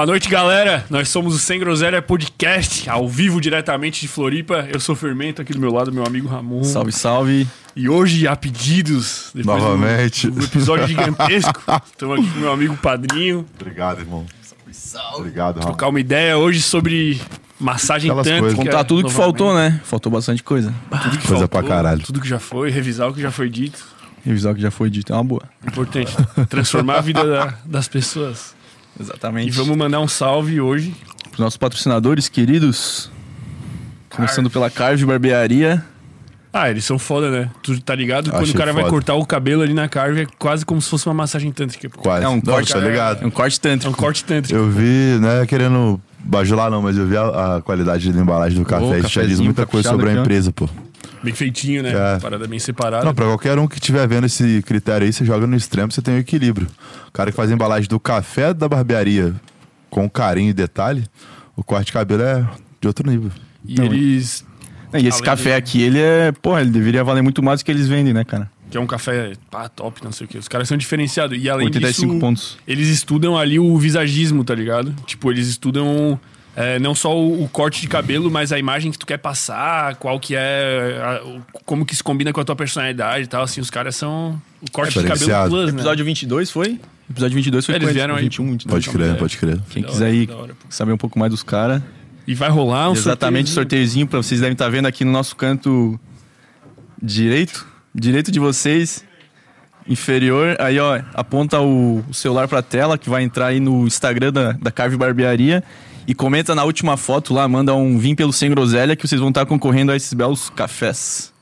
Boa noite, galera. Nós somos o Sem Groselha Podcast, ao vivo diretamente de Floripa. Eu sou o Fermento, aqui do meu lado, meu amigo Ramon. Salve, salve. E hoje, a pedidos, depois Novamente. do, do episódio gigantesco, estamos aqui com meu amigo Padrinho, Obrigado, irmão. Obrigado, Rafa. trocar uma ideia hoje sobre massagem Aquelas tântrica. coisas. Contar tudo que novamente. faltou, né? Faltou bastante coisa. Tudo que Coisa faltou, pra caralho. Tudo que já foi, revisar o que já foi dito. Revisar o que já foi dito é uma boa. Importante. Transformar a vida da- das pessoas. Exatamente. E vamos mandar um salve hoje. Para os nossos patrocinadores queridos. Começando pela Carve Barbearia. Ah, eles são foda, né? Tu tá ligado? Quando Achei o cara vai foda. cortar o cabelo ali na carve, é quase como se fosse uma massagem tântrica. pô. Quase. É um Não, corte, tá ligado? É um corte É tântrico. um corte tântrico. Eu vi, não é querendo bajular não, mas eu vi a, a qualidade da embalagem do café. Isso já diz muita coisa sobre a aqui, ó. empresa, pô. Bem feitinho, né? É. Parada bem separada. Não, pra qualquer um que estiver vendo esse critério aí, você joga no extremo, você tem o equilíbrio. O cara que faz a embalagem do café da barbearia com carinho e detalhe, o corte de cabelo é de outro nível. E Não, eles. E esse Além café do- aqui, ele é. Porra, ele deveria valer muito mais do que eles vendem, né, cara? Que é um café pá, top, não sei o quê. Os caras são diferenciados. E além 85 disso, pontos. eles estudam ali o visagismo, tá ligado? Tipo, eles estudam é, não só o, o corte de cabelo, mas a imagem que tu quer passar, qual que é. a- o- como que se combina com a tua personalidade e tal. Assim, os caras são. O corte de cabelo plus, né? Episódio 22 foi? Episódio 22 foi É, eles vieram aí. 21, 22. Pode crer, é. pode crer. Quem quiser pô. saber um pouco mais dos caras. E vai rolar um Exatamente, sorteiozinho. sorteiozinho pra vocês devem estar vendo aqui no nosso canto direito, direito de vocês, inferior. Aí, ó, aponta o, o celular pra tela que vai entrar aí no Instagram da, da Carve Barbearia e comenta na última foto lá, manda um vim pelo sem groselha que vocês vão estar concorrendo a esses belos cafés.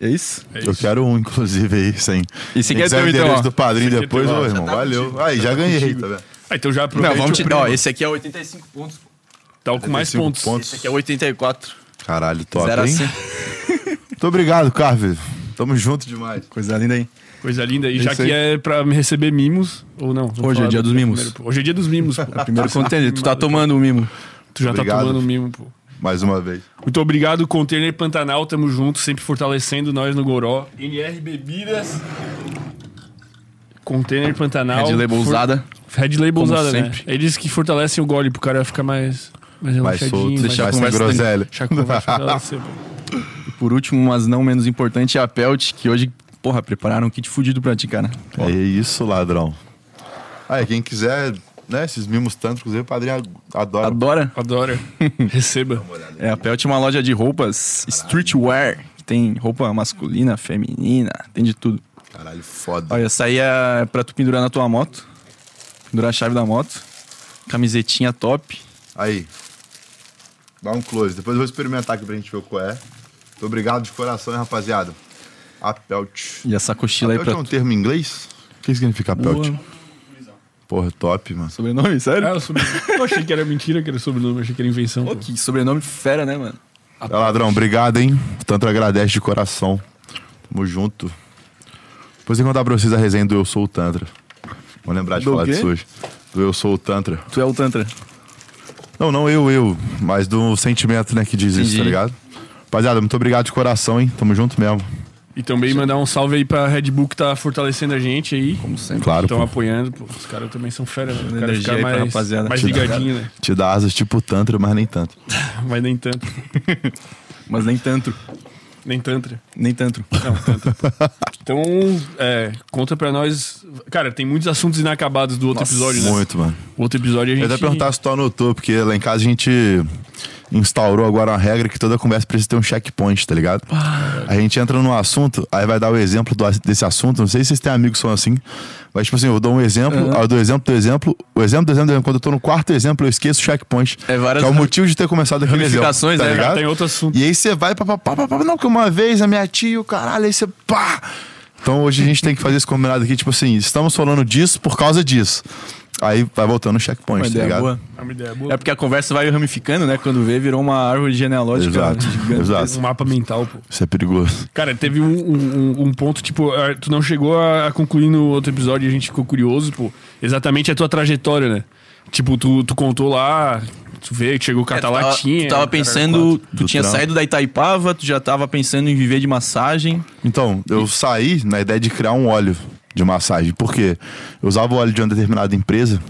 É isso? É Eu isso. quero um, inclusive, aí, sem. E Quem quer ter o então, ó. do padrinho depois, ô já irmão, tá valeu. contigo. Aí, já Tá ganhei, contigo. tá vendo? Ah, então já aproveita. Não, vamos o te. Ó, esse aqui é 85 pontos. Tá com mais 85 pontos. pontos. Esse aqui é 84. Caralho, top, Zero hein? 100. Muito obrigado, Carve. Tamo junto demais. Coisa linda aí. Coisa linda. E já que aí. é pra me receber mimos, ou não? Hoje é dia do dos mimos. primeiro. Hoje é dia dos mimos, pô. Primeiro contender. Tu tá tomando o mimo. Tu já Obrigado. tá tomando um mimo, pô. Mais uma vez. Muito obrigado, Container Pantanal. Tamo junto, sempre fortalecendo nós no Goró. NR Bebidas. Container Pantanal. Red Label For- usada. Red Label como usada, né? sempre. Eles que fortalecem o gole pro cara ficar mais, mais Mais relaxadinho. solto, mais- deixar a mais conversa groselha. Deixar a conversa fortalecer, pô. E por último, mas não menos importante, é a Pelt, que hoje, porra, prepararam um kit fudido pra ti, cara. É isso, ladrão. Aí, quem quiser, né, esses mimos tântricos aí, o padrinho adora. Adora? Adora. Receba. É, a Pelt é uma loja de roupas streetwear, que tem roupa masculina, feminina, tem de tudo. Caralho, foda. Olha, essa aí é pra tu pendurar na tua moto, pendurar a chave da moto, camisetinha top. Aí. Dá um close. Depois eu vou experimentar aqui pra gente ver qual é. Muito obrigado de coração, hein, rapaziada. A Pelt. E essa cochila aí Pelt pra é um tu. termo em inglês? O que significa Pelt? Boa. Porra, top, mano. Sobrenome, sério? É, o sobrenome. Eu achei que era mentira, que era sobrenome, achei que era invenção. Pô, que sobrenome fera, né, mano? É, ladrão, obrigado, hein? Tanto agradece de coração. Tamo junto. Depois eu vou contar pra vocês a resenha do Eu Sou o Tantra. Vou lembrar de Do falar quê? disso hoje. Do Eu Sou o Tantra. Tu é o Tantra. Não, não eu, eu, mas do sentimento, né, que diz isso, Entendi. tá ligado? Rapaziada, muito obrigado de coração, hein? Tamo junto mesmo. E também mandar um salve aí pra Red Bull que tá fortalecendo a gente aí. Como sempre. Claro, Estão apoiando, pô. Os caras também são fera, né? O cara Energia fica aí pra mais, rapaziada. mais né? Te dá asas tipo Tantra, mas nem tanto. Mas nem tanto. Mas nem tanto. Nem tantra. Nem tanto. Não, tanto. pô. Então, é, conta pra nós. Cara, tem muitos assuntos inacabados do outro Nossa, episódio, né? Muito, mano. O outro episódio a Eu gente. ia até perguntar se tu anotou, porque lá em casa a gente instaurou agora uma regra que toda conversa precisa ter um checkpoint, tá ligado? A gente entra num assunto, aí vai dar o exemplo do- desse assunto. Não sei se vocês têm amigos que são assim. Mas, tipo assim, eu dou um exemplo, aí eu dou exemplo do exemplo. O exemplo do exemplo do exemplo. Quando eu tô no quarto exemplo, eu esqueço o checkpoint. É várias que é o motivo de ter começado aquele exemplo. tá né? ligado? Tem outro assunto. E aí você vai, pá, pá, pá, pá, não, que uma vez a minha tia, o caralho, aí você pá. Então hoje a gente tem que fazer esse combinado aqui, tipo assim, estamos falando disso por causa disso. Aí vai voltando no checkpoint, Uma tá ideia ligado? boa. É uma ideia boa. É porque a conversa vai ramificando, né? Quando vê, virou uma árvore genealógica Exato, gigante. exato. Um mapa mental, pô. Isso é perigoso. Cara, teve um, um- um ponto, tipo, ah, tu não chegou a, a concluir no outro episódio e a gente ficou curioso, pô. Exatamente a tua trajetória, né? Tipo, tu, tu contou lá, tu veio, chegou com a É, tu tava, tu pensando, tu Do tinha trampo. saído da Itaipava, tu já tava pensando em viver de massagem. Então, eu saí na ideia de criar um óleo de massagem. Por quê? Eu usava o óleo de uma determinada empresa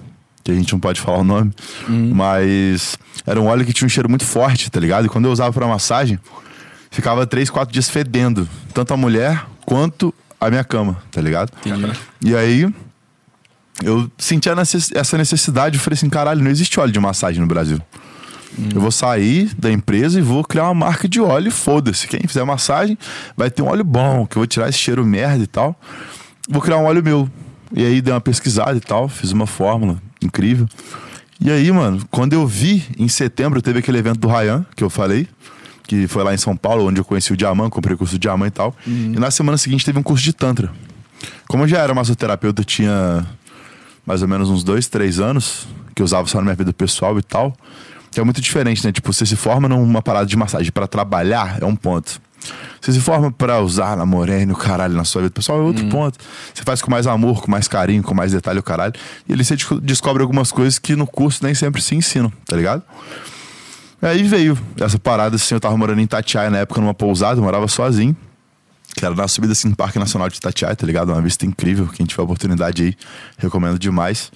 que a gente não pode falar o nome, mas era um óleo que tinha um cheiro muito forte, tá ligado? E quando eu usava pra massagem, ficava três, quatro dias fedendo, tanto a mulher quanto a minha cama, tá ligado? E aí eu sentia essa necessidade, eu falei assim, caralho, não existe óleo de massagem no Brasil. Eu vou sair da empresa e vou criar uma marca de óleo, foda-se. Quem fizer massagem vai ter um óleo bom, que eu vou tirar esse cheiro merda e tal. Vou criar um óleo meu. E aí dei uma pesquisada e tal, fiz uma fórmula incrível. E aí, mano, quando eu vi, em setembro, teve aquele evento do Ryan, que eu falei, que foi lá em São Paulo, onde eu conheci o Diamant, comprei o curso do Diamant e tal. E na semana seguinte teve um curso de Tantra. Como eu já era massoterapeuta, eu tinha mais ou menos uns dois, três anos, que eu usava só na minha vida pessoal e tal. Que é muito diferente, né? Tipo, você se forma numa parada de massagem pra trabalhar, é um ponto. Você se forma pra usar na morena, o caralho, na sua vida pessoal, é outro ponto. Você faz com mais amor, com mais carinho, com mais detalhe, o caralho. E ali você desco- descobre algumas coisas que no curso nem sempre se ensinam, tá ligado? Aí veio essa parada, assim, eu tava morando em Itatiaia na época, numa pousada, eu morava sozinho. Que era na subida assim no Parque Nacional de Itatiaia, tá ligado? Uma vista incrível. Quem tiver oportunidade aí, recomendo demais.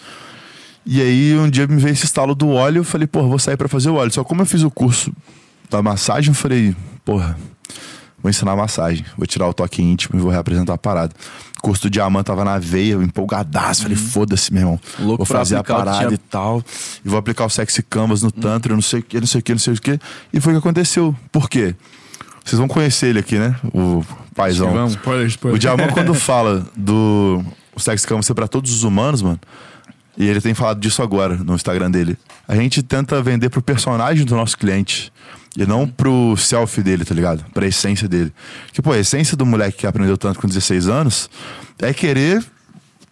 E aí um dia me veio esse estalo do óleo, eu falei, porra, vou sair pra fazer o óleo. Só como eu fiz o curso da massagem, eu falei, porra, vou ensinar massagem, vou tirar o toque íntimo e vou reapresentar a parada. O curso do diamante tava na veia, eu empolgadaço, falei, foda-se, meu irmão. Louco vou fazer a parada tinha- e tal. E vou aplicar o sexy canvas no tantra, não sei o que, não sei o que, não sei o que. E foi o que aconteceu. Por quê? Vocês vão conhecer ele aqui, né? O paizão. Vamos. Spoiler, spoiler. O Diamant, quando fala do o Sex Canvas ser pra todos os humanos, mano, e ele tem falado disso agora no Instagram dele, a gente tenta vender pro personagem do nosso cliente. E não pro selfie dele, tá ligado? Pra essência dele. Que, pô, a essência do moleque que aprendeu tanto com 16 anos é querer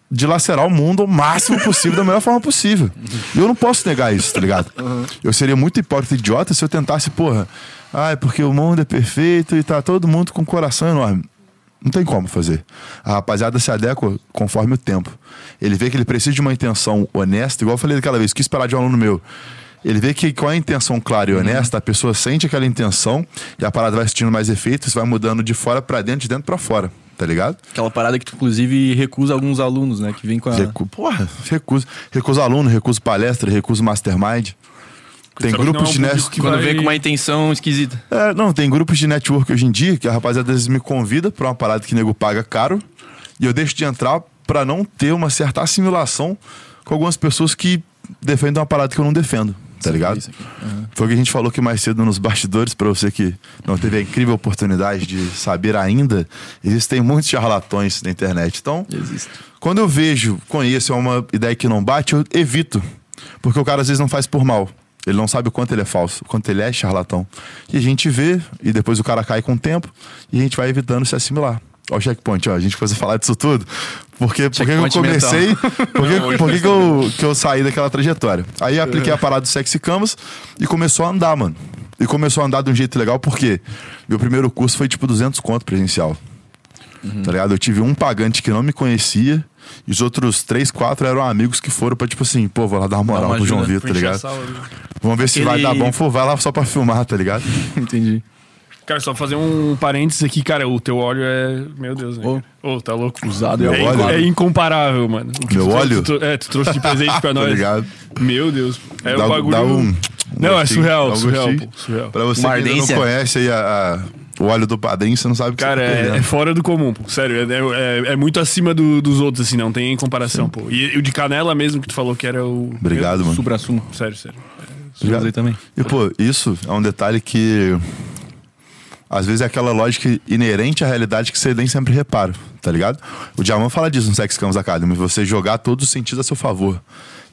dilacerar o mundo o máximo possível, da melhor forma possível. E eu não posso negar isso, tá ligado? Eu seria muito hipócrita e idiota se eu tentasse, porra, ah, é porque o mundo é perfeito e tá todo mundo com um coração enorme. Não tem como fazer. A rapaziada se adequa conforme o tempo. Ele vê que ele precisa de uma intenção honesta, igual eu falei daquela vez, quis esperar de um aluno meu. Ele vê que com a intenção clara e honesta, a pessoa sente aquela intenção e a parada vai sentindo mais efeitos, vai mudando de fora pra dentro, de dentro pra fora, tá ligado? Aquela parada que tu, inclusive, recusa alguns alunos, né? Que vem com a. Recu... Porra, recuso. Recuso aluno, recuso palestra, recuso mastermind. Tem Só que grupos não é um de net... público que Quando vai- vem com uma intenção esquisita. É, não, tem grupos de network hoje em dia que a rapaziada às vezes me convida pra uma parada que o nego paga caro e eu deixo de entrar pra não ter uma certa assimilação com algumas pessoas que defendem uma parada que eu não defendo, tá ligado? Aham. Foi o que a gente falou aqui mais cedo nos bastidores, pra você que não teve a incrível oportunidade de saber ainda, existem muitos charlatões na internet. Então, Existe. quando eu vejo, conheço, é uma ideia que não bate, eu evito. Porque o cara às vezes não faz por mal. Ele não sabe o quanto ele é falso, o quanto ele é charlatão. E a gente vê, e depois o cara cai com o tempo, e a gente vai evitando se assimilar. Ó, o checkpoint, ó, a gente começou a falar disso tudo. Porque, porque que eu mental. comecei. Por que, por que, eu, que eu saí daquela trajetória? Aí apliquei a parada do Sexy Canvas e começou a andar, mano. E começou a andar de um jeito legal, porque meu primeiro curso foi tipo 200 conto presencial. Tá ligado? Eu tive um pagante que não me conhecia. E os outros três, quatro eram amigos que foram pra, tipo assim, pô, vou lá dar uma moral pro João Vitor, tá ligado? Vamos ver se vai Aquele- dar bom. For, vai lá só pra filmar, tá ligado? Entendi. Cara, só fazer um parênteses aqui, cara, o teu óleo é. Meu Deus, né? Ô. Ô, tá louco. Usado é, óleo. inco- é incomparável, mano. O que Meu tu óleo? tu- é, tu trouxe de presente pra nós. Tá ligado? Meu Deus. É Dá- o bagulho. dá um- um Não, é gostinho, surreal, um surreal, pô. Surreal. Pra você que ainda não conhece aí a- a- o óleo do padrinho, você não sabe o que Cara, você tá é, é fora do comum, pô. Sério, é, é- é muito acima do- dos outros, assim, não tem comparação, pô. E, e o de canela mesmo que tu falou que era o. Obrigado, mano. Supra-sumo. Sério, sério. Usei também. E, pô, isso é um detalhe que. Às vezes é aquela lógica inerente à realidade que você nem sempre repara, tá ligado? O Diamant fala disso no Sex Campus Academy, você jogar todos os sentidos a seu favor.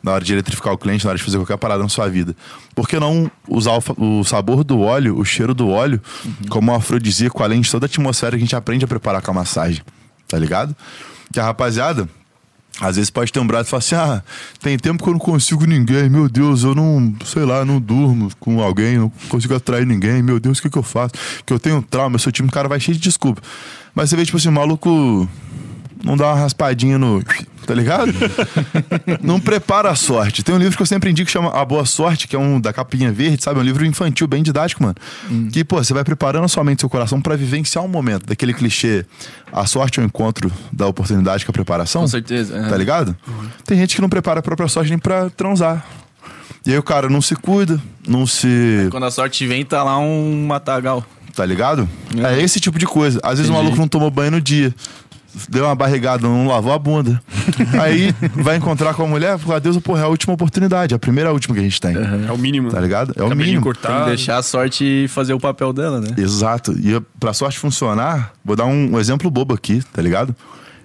Na hora de eletrificar o cliente, na hora de fazer qualquer parada na sua vida. Por que não usar o, o sabor do óleo, o cheiro do óleo, como um afrodisíaco, além de toda a atmosfera que a gente aprende a preparar com a massagem, tá ligado? Que a rapaziada, às vezes pode ter um braço e falar assim: ah, tem tempo que eu não consigo ninguém, meu Deus, eu não, sei lá, não durmo com alguém, não consigo atrair ninguém, meu Deus, o que, que eu faço? Que eu tenho um trauma, eu sou time, o cara vai cheio de desculpa. Mas você vê, tipo assim, o maluco não dá uma raspadinha no. tá ligado? não prepara a sorte. Tem um livro que eu sempre indico que chama A Boa Sorte, que é um da capinha verde, sabe? É um livro infantil, bem didático, mano. Que, pô, você vai preparando a sua mente e seu coração pra vivenciar um momento daquele clichê. A sorte é o encontro da oportunidade com a preparação. Com certeza. é. Tá ligado? Tem gente que não prepara a própria sorte nem pra transar. E aí o cara não se cuida, não se. Quando a sorte vem, tá lá um matagal. Tá ligado? É, esse tipo de coisa. Às vezes o Entendi. maluco não tomou banho no dia. Deu uma barrigada, não lavou a bunda. Aí vai encontrar com a mulher, fala, Deus, porra, é a última oportunidade. É a primeira a última que a gente tem. É o mínimo. Tá ligado? É o mínimo. Tem cortado. que deixar a sorte fazer o papel dela, né? Exato. E pra sorte funcionar, vou dar um, um exemplo bobo aqui, tá ligado?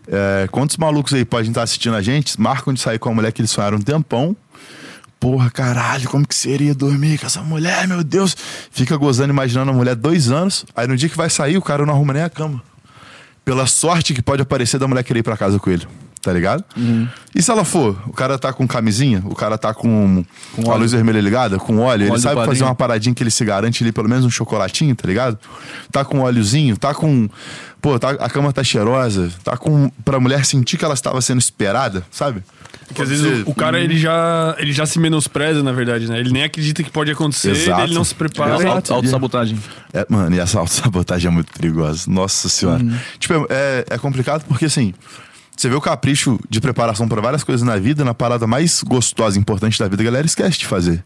É, quantos malucos aí podem estar assistindo a gente, marcam de sair com a mulher que eles sonharam um tempão. Porra, caralho, como que seria dormir com essa mulher, meu Deus? Fica gozando, imaginando a mulher dois anos. Aí no dia que vai sair, o cara não arruma nem a cama. Pela sorte que pode aparecer da mulher querer ir pra casa com ele. Tá ligado? E se ela for? O cara tá com camisinha, o cara tá com, com a óleo. luz vermelha ligada, com óleo, ele óleo sabe fazer uma paradinha que ele se garante ali, pelo menos um chocolatinho, tá ligado? Tá com óleozinho, tá com. Pô, tá, a cama tá cheirosa, tá com. Pra mulher sentir que ela estava sendo esperada, sabe? Porque às vezes o, o cara ele já, ele já se menospreza, na verdade, né? Ele nem acredita que pode acontecer, Exato. ele não se prepara. Auto- Autossabotagem. É, mano, e essa autossabotagem é muito perigosa. Nossa senhora. Tipo, é, é complicado porque assim. Você vê o capricho de preparação pra várias coisas na vida, na parada mais gostosa e importante da vida, a galera esquece de fazer.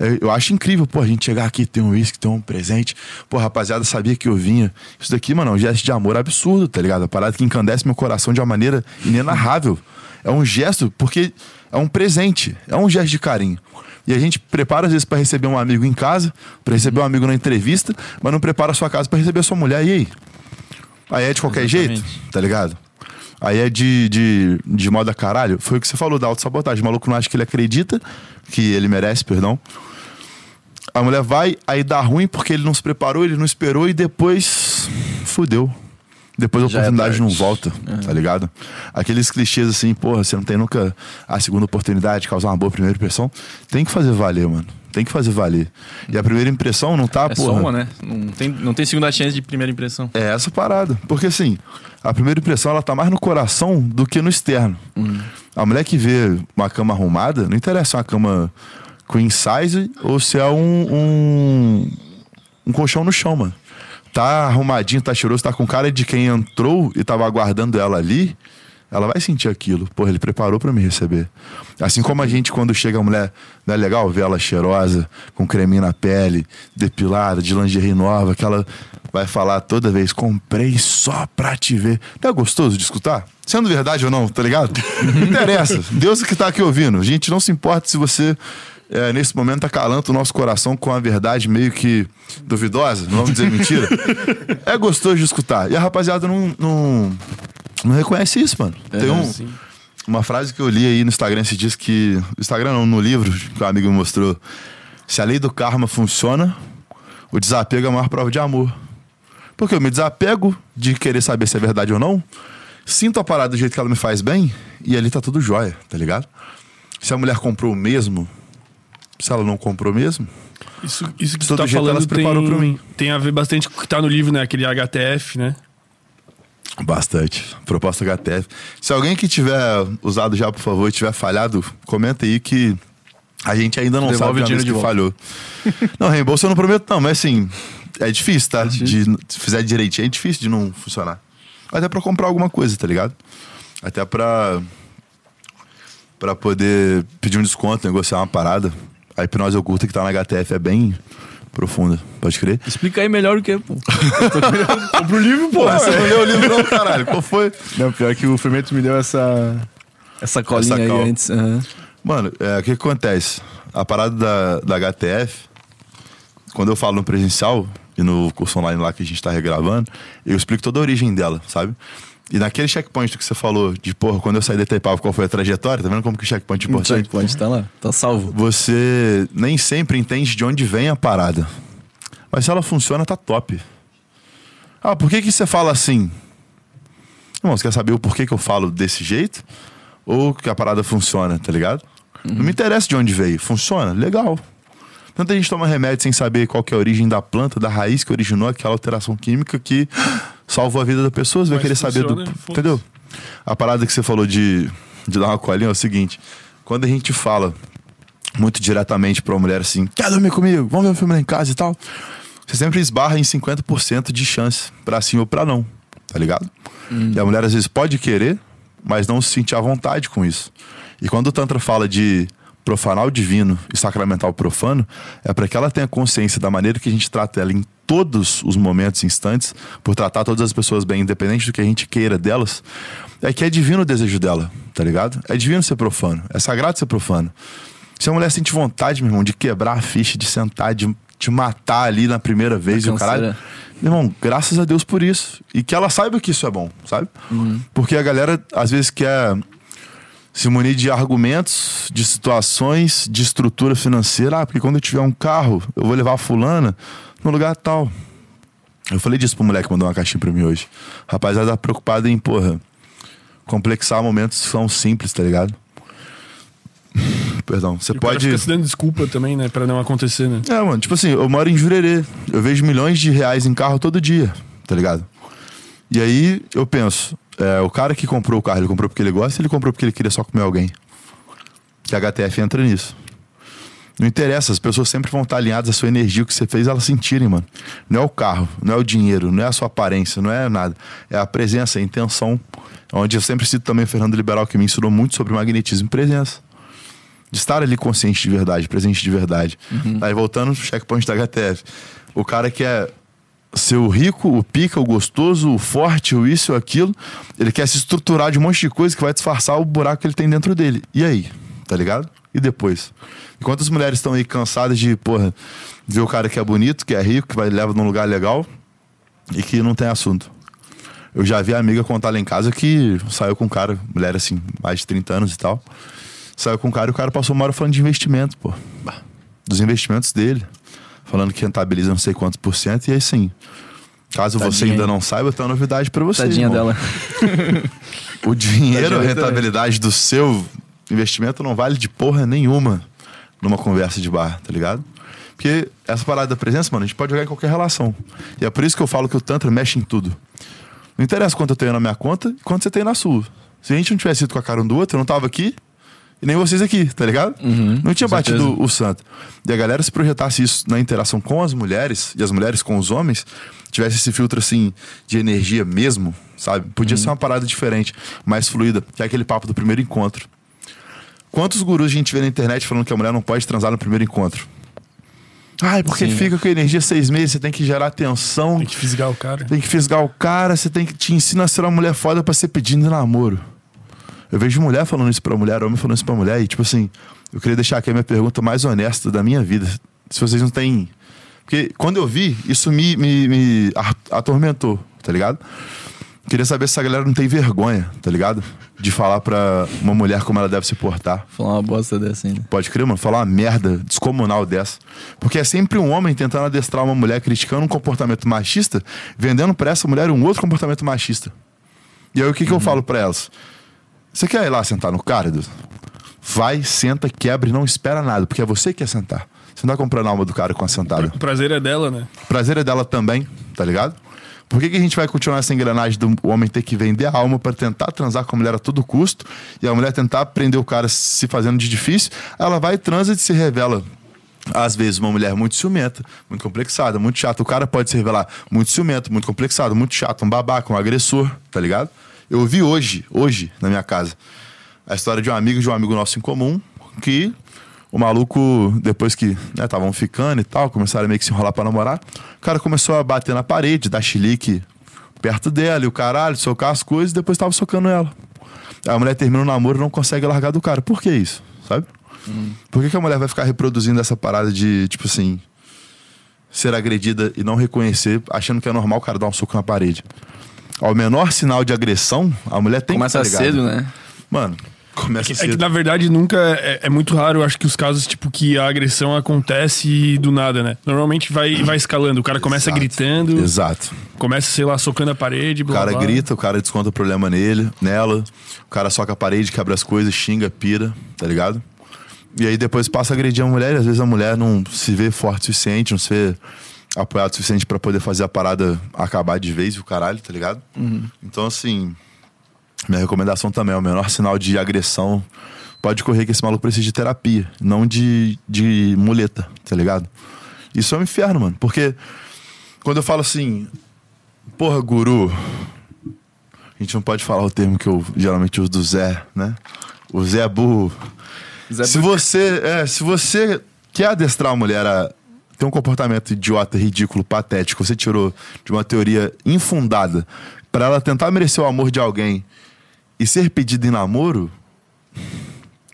É, Eu acho incrível, pô, a gente chegar aqui, ter um uísque, ter um presente. Pô, rapaziada, sabia que eu vinha. Isso daqui, mano, é um gesto de amor absurdo, tá ligado? A parada que encandece meu coração de uma maneira inenarrável. É um gesto, porque é um presente, é um gesto de carinho. E a gente prepara, às vezes, pra receber um amigo em casa, pra receber um amigo na entrevista, mas não prepara a sua casa pra receber a sua mulher. E aí? Aí é de qualquer Exatamente. jeito, tá ligado? Aí é de, de, de moda caralho. Foi o que você falou da autossabotagem. O maluco não acha que ele acredita, que ele merece, perdão. A mulher vai, aí dá ruim porque ele não se preparou, ele não esperou e depois fudeu. Depois a Já é oportunidade tarde. não volta, tá ligado? Aqueles clichês assim, porra, você não tem nunca a segunda oportunidade de causar uma boa primeira impressão. Tem que fazer valer, mano. Tem que fazer valer. E a primeira impressão não tá, É porra. só uma, né? Não tem, não tem segunda chance de primeira impressão. É essa parada. Porque assim, a primeira impressão ela tá mais no coração do que no externo. A mulher que vê uma cama arrumada, não interessa se é uma cama queen size ou se é um, um, um colchão no chão, mano. Tá arrumadinho, tá cheiroso, tá com cara de quem entrou e tava aguardando ela ali. Ela vai sentir aquilo. Porra, ele preparou pra me receber. Assim como a gente, quando chega a mulher, não é legal ver ela cheirosa, com creminho na pele, depilada, de lingerie nova, que ela vai falar toda vez: comprei só pra te ver. Não é gostoso de escutar? Sendo verdade ou não, tá ligado? Não interessa. Deus que tá aqui ouvindo. A gente não se importa se você, é, nesse momento, acalanta o nosso coração com a verdade meio que duvidosa, não vamos dizer mentira. É gostoso de escutar. E a rapaziada não, não, não reconhece isso, mano. Tem um, sim. uma frase que eu li aí no Instagram se diz que. Instagram não, no livro que um amigo me mostrou. Se a lei do karma funciona, o desapego é a maior prova de amor. Porque eu me desapego de querer saber se é verdade ou não, sinto a parada do jeito que ela me faz bem, e ali tá tudo jóia, tá ligado? Se a mulher comprou mesmo, se ela não comprou mesmo, Isso, isso que você tá jeito, falando tem, tem a ver bastante com o que tá no livro, né? Aquele HTF, né? Bastante. Proposta HTF. Se alguém que tiver usado já, por favor, tiver falhado, comenta aí que a gente ainda não Devolve sabe o vez que falhou. não, reembolso eu não prometo não, mas assim, é difícil, tá? De, se fizer direitinho, é difícil de não funcionar. Até pra comprar alguma coisa, tá ligado? Até pra pra poder pedir um desconto, negociar uma parada. A hipnose oculta que tá na HTF é bem profunda, pode crer? Explica aí melhor o que, pô. Compra o livro, pô. Você não leu o livro não, caralho. Qual foi? Não, pior que o Fermento me deu essa. Essa colinha Essa aí cal. antes. aham. Mano, é, o que, que acontece? A parada da, da HTF, quando eu falo no presencial e no curso online lá que a gente tá regravando, eu explico toda a origem dela, sabe? E naquele checkpoint que você falou, de porra, quando eu saí da Itaipava, qual foi a trajetória? Tá vendo como que o checkpoint é O importante? checkpoint tá lá. Tá salvo. Você nem sempre entende de onde vem a parada. Mas se ela funciona, tá top. Ah, por que que você fala assim? Irmão, você quer saber o porquê que eu falo desse jeito? Ou que a parada funciona, tá ligado? Não me interessa de onde veio. Funciona? Legal. Tanta gente toma remédio sem saber qual que é a origem da planta, da raiz que originou aquela alteração química que salvou a vida da pessoa. Você vai querer saber do. Entendeu? A parada que você falou de, de dar uma colinha é o seguinte: quando a gente fala muito diretamente pra uma mulher assim, quer dormir comigo? Vamos ver um filme lá em casa e tal. Você sempre esbarra em 50% de chance pra sim ou pra não, tá ligado? E a mulher às vezes pode querer, mas não se sentir à vontade com isso. E quando o Tantra fala de profanar o divino e sacramentar o profano, é para que ela tenha consciência da maneira que a gente trata ela em todos os momentos e instantes, por tratar todas as pessoas bem, independente do que a gente queira delas, é que é divino o desejo dela, tá ligado? É divino ser profano, é sagrado ser profano. Se a mulher sente vontade, meu irmão, de quebrar a ficha, de sentar, de te matar ali na primeira vez e o caralho. Meu irmão, graças a Deus por isso. E que ela saiba que isso é bom, sabe? Porque a galera, às vezes, quer se munir de argumentos, de situações, de estrutura financeira. Ah, porque quando eu tiver um carro, eu vou levar a fulana no lugar tal. Eu falei disso pro moleque que mandou uma caixinha pra mim hoje. O rapaziada tá preocupado em, porra, complexar momentos que são simples, tá ligado? Perdão, você pode. fica se dando desculpa também, né? Pra não acontecer, né? É, mano, tipo assim, eu moro em Jurerê. Eu vejo milhões de reais em carro todo dia, tá ligado? E aí eu penso, é, o cara que comprou o carro, ele comprou porque ele gosta, ele comprou porque ele queria só comer alguém. Que a HTF entra nisso. Não interessa, as pessoas sempre vão estar alinhadas à sua energia, o que você fez elas sentirem, mano. Não é o carro, não é o dinheiro, não é a sua aparência, não é nada. É a presença, a intenção. Onde eu sempre cito também o Fernando Liberal, que me ensinou muito sobre magnetismo e presença de estar ali consciente de verdade, presente de verdade. Aí voltando no checkpoint da HTF. O cara que é ser o rico, o pica, o gostoso, o forte, o isso, o aquilo, ele quer se estruturar de um monte de coisa que vai disfarçar o buraco que ele tem dentro dele. E aí? Tá ligado? E depois? Enquanto as mulheres estão aí cansadas de, porra, ver o cara que é bonito, que é rico, que vai leva num lugar legal e que não tem assunto. Eu já vi a amiga contar lá em casa que saiu com um cara, mulher assim, mais de 30 anos e tal. Saiu com um cara e o cara passou uma hora falando de investimento, pô. Dos investimentos dele. Falando que rentabiliza não sei quantos por cento. E aí sim. Caso você Tadinha, ainda hein? não saiba, eu tenho uma novidade pra você. Tadinha irmão. dela. O dinheiro, a rentabilidade do seu investimento não vale de porra nenhuma numa conversa de bar, tá ligado? Porque essa parada da presença, mano, a gente pode jogar em qualquer relação. E é por isso que eu falo que o Tantra mexe em tudo. Não interessa quanto eu tenho na minha conta e quanto você tem na sua. Se a gente não tivesse ido com a cara um do outro, eu não tava aqui e nem vocês aqui, tá ligado? não tinha certeza. batido o santo. E a galera se projetasse isso na interação com as mulheres e as mulheres com os homens, tivesse esse filtro assim de energia mesmo, sabe? Podia ser uma parada diferente, mais fluida, que é aquele papo do primeiro encontro. Quantos gurus a gente vê na internet falando que a mulher não pode transar no primeiro encontro? Ai, porque Sim. fica com energia seis meses, você tem que gerar atenção, Tem que fisgar o cara. tem que fisgar o cara, você tem que te ensina a ser uma mulher foda pra ser pedindo namoro. Eu vejo mulher falando isso pra mulher, homem falando isso pra mulher, e tipo assim, eu queria deixar aqui a minha pergunta mais honesta da minha vida. Se vocês não têm. Porque quando eu vi, isso me, me, me atormentou, tá ligado? Queria saber se essa galera não tem vergonha, tá ligado? De falar pra uma mulher como ela deve se portar. Falar uma bosta dessa ainda. Pode crer, mano, falar uma merda descomunal dessa. Porque é sempre um homem tentando adestrar uma mulher criticando um comportamento machista, vendendo pra essa mulher um outro comportamento machista. E aí o que, que eu falo pra elas? Você quer ir lá sentar no cara, Edu? Vai, senta, quebra e não espera nada, porque é você que quer sentar. Você não tá comprando a alma do cara com a sentada. O prazer é dela, né? O prazer é dela também, tá ligado? Por que, que a gente vai continuar essa engrenagem do homem ter que vender a alma pra tentar transar com a mulher a todo custo e a mulher tentar prender o cara se fazendo de difícil? Ela vai, transa e se revela. Às vezes, uma mulher muito ciumenta, muito complexada, muito chata. O cara pode se revelar muito ciumento, muito complexado, muito chato, um babaca, um agressor, tá ligado? Eu vi hoje, hoje, na minha casa, a história de um amigo de um amigo nosso em comum que o maluco, depois que estavam ficando e tal, começaram a meio que se enrolar pra namorar, o cara começou a bater na parede, dar chilique perto dela e o caralho, socar as coisas e depois tava socando ela. Aí a mulher termina o namoro e não consegue largar do cara. Por que isso? Sabe? Por que, que a mulher vai ficar reproduzindo essa parada de, tipo assim, ser agredida e não reconhecer, achando que é normal o cara dar um soco na parede? Ao menor sinal de agressão, a mulher tem Começa que estar ligada. cedo, né? Mano, começa É que, cedo. na verdade, nunca. É, é muito raro, acho que os casos, tipo, que a agressão acontece do nada, né? Normalmente vai, vai escalando. O cara começa Exato. gritando, Exato. começa, sei lá, socando a parede, O blá, cara blá. grita, o cara desconta o problema nele, nela. O cara soca a parede, quebra as coisas, xinga, pira, tá ligado? E aí depois passa a agredir a mulher, e às vezes a mulher não se vê forte o suficiente, não se vê apoiado o suficiente pra poder fazer a parada acabar de vez, o caralho, tá ligado? Então, assim, Minha recomendação também é o menor sinal de agressão. Pode correr que esse maluco precisa de terapia, não de, de muleta, tá ligado? Isso é um inferno, mano. Porque quando eu falo assim, porra, guru, a gente não pode falar o termo que eu geralmente uso do Zé, né? O Zé burro. Zé se você, é, se você quer adestrar a mulher a ter um comportamento idiota, ridículo, patético, você tirou de uma teoria infundada pra ela tentar merecer o amor de alguém e ser pedida em namoro,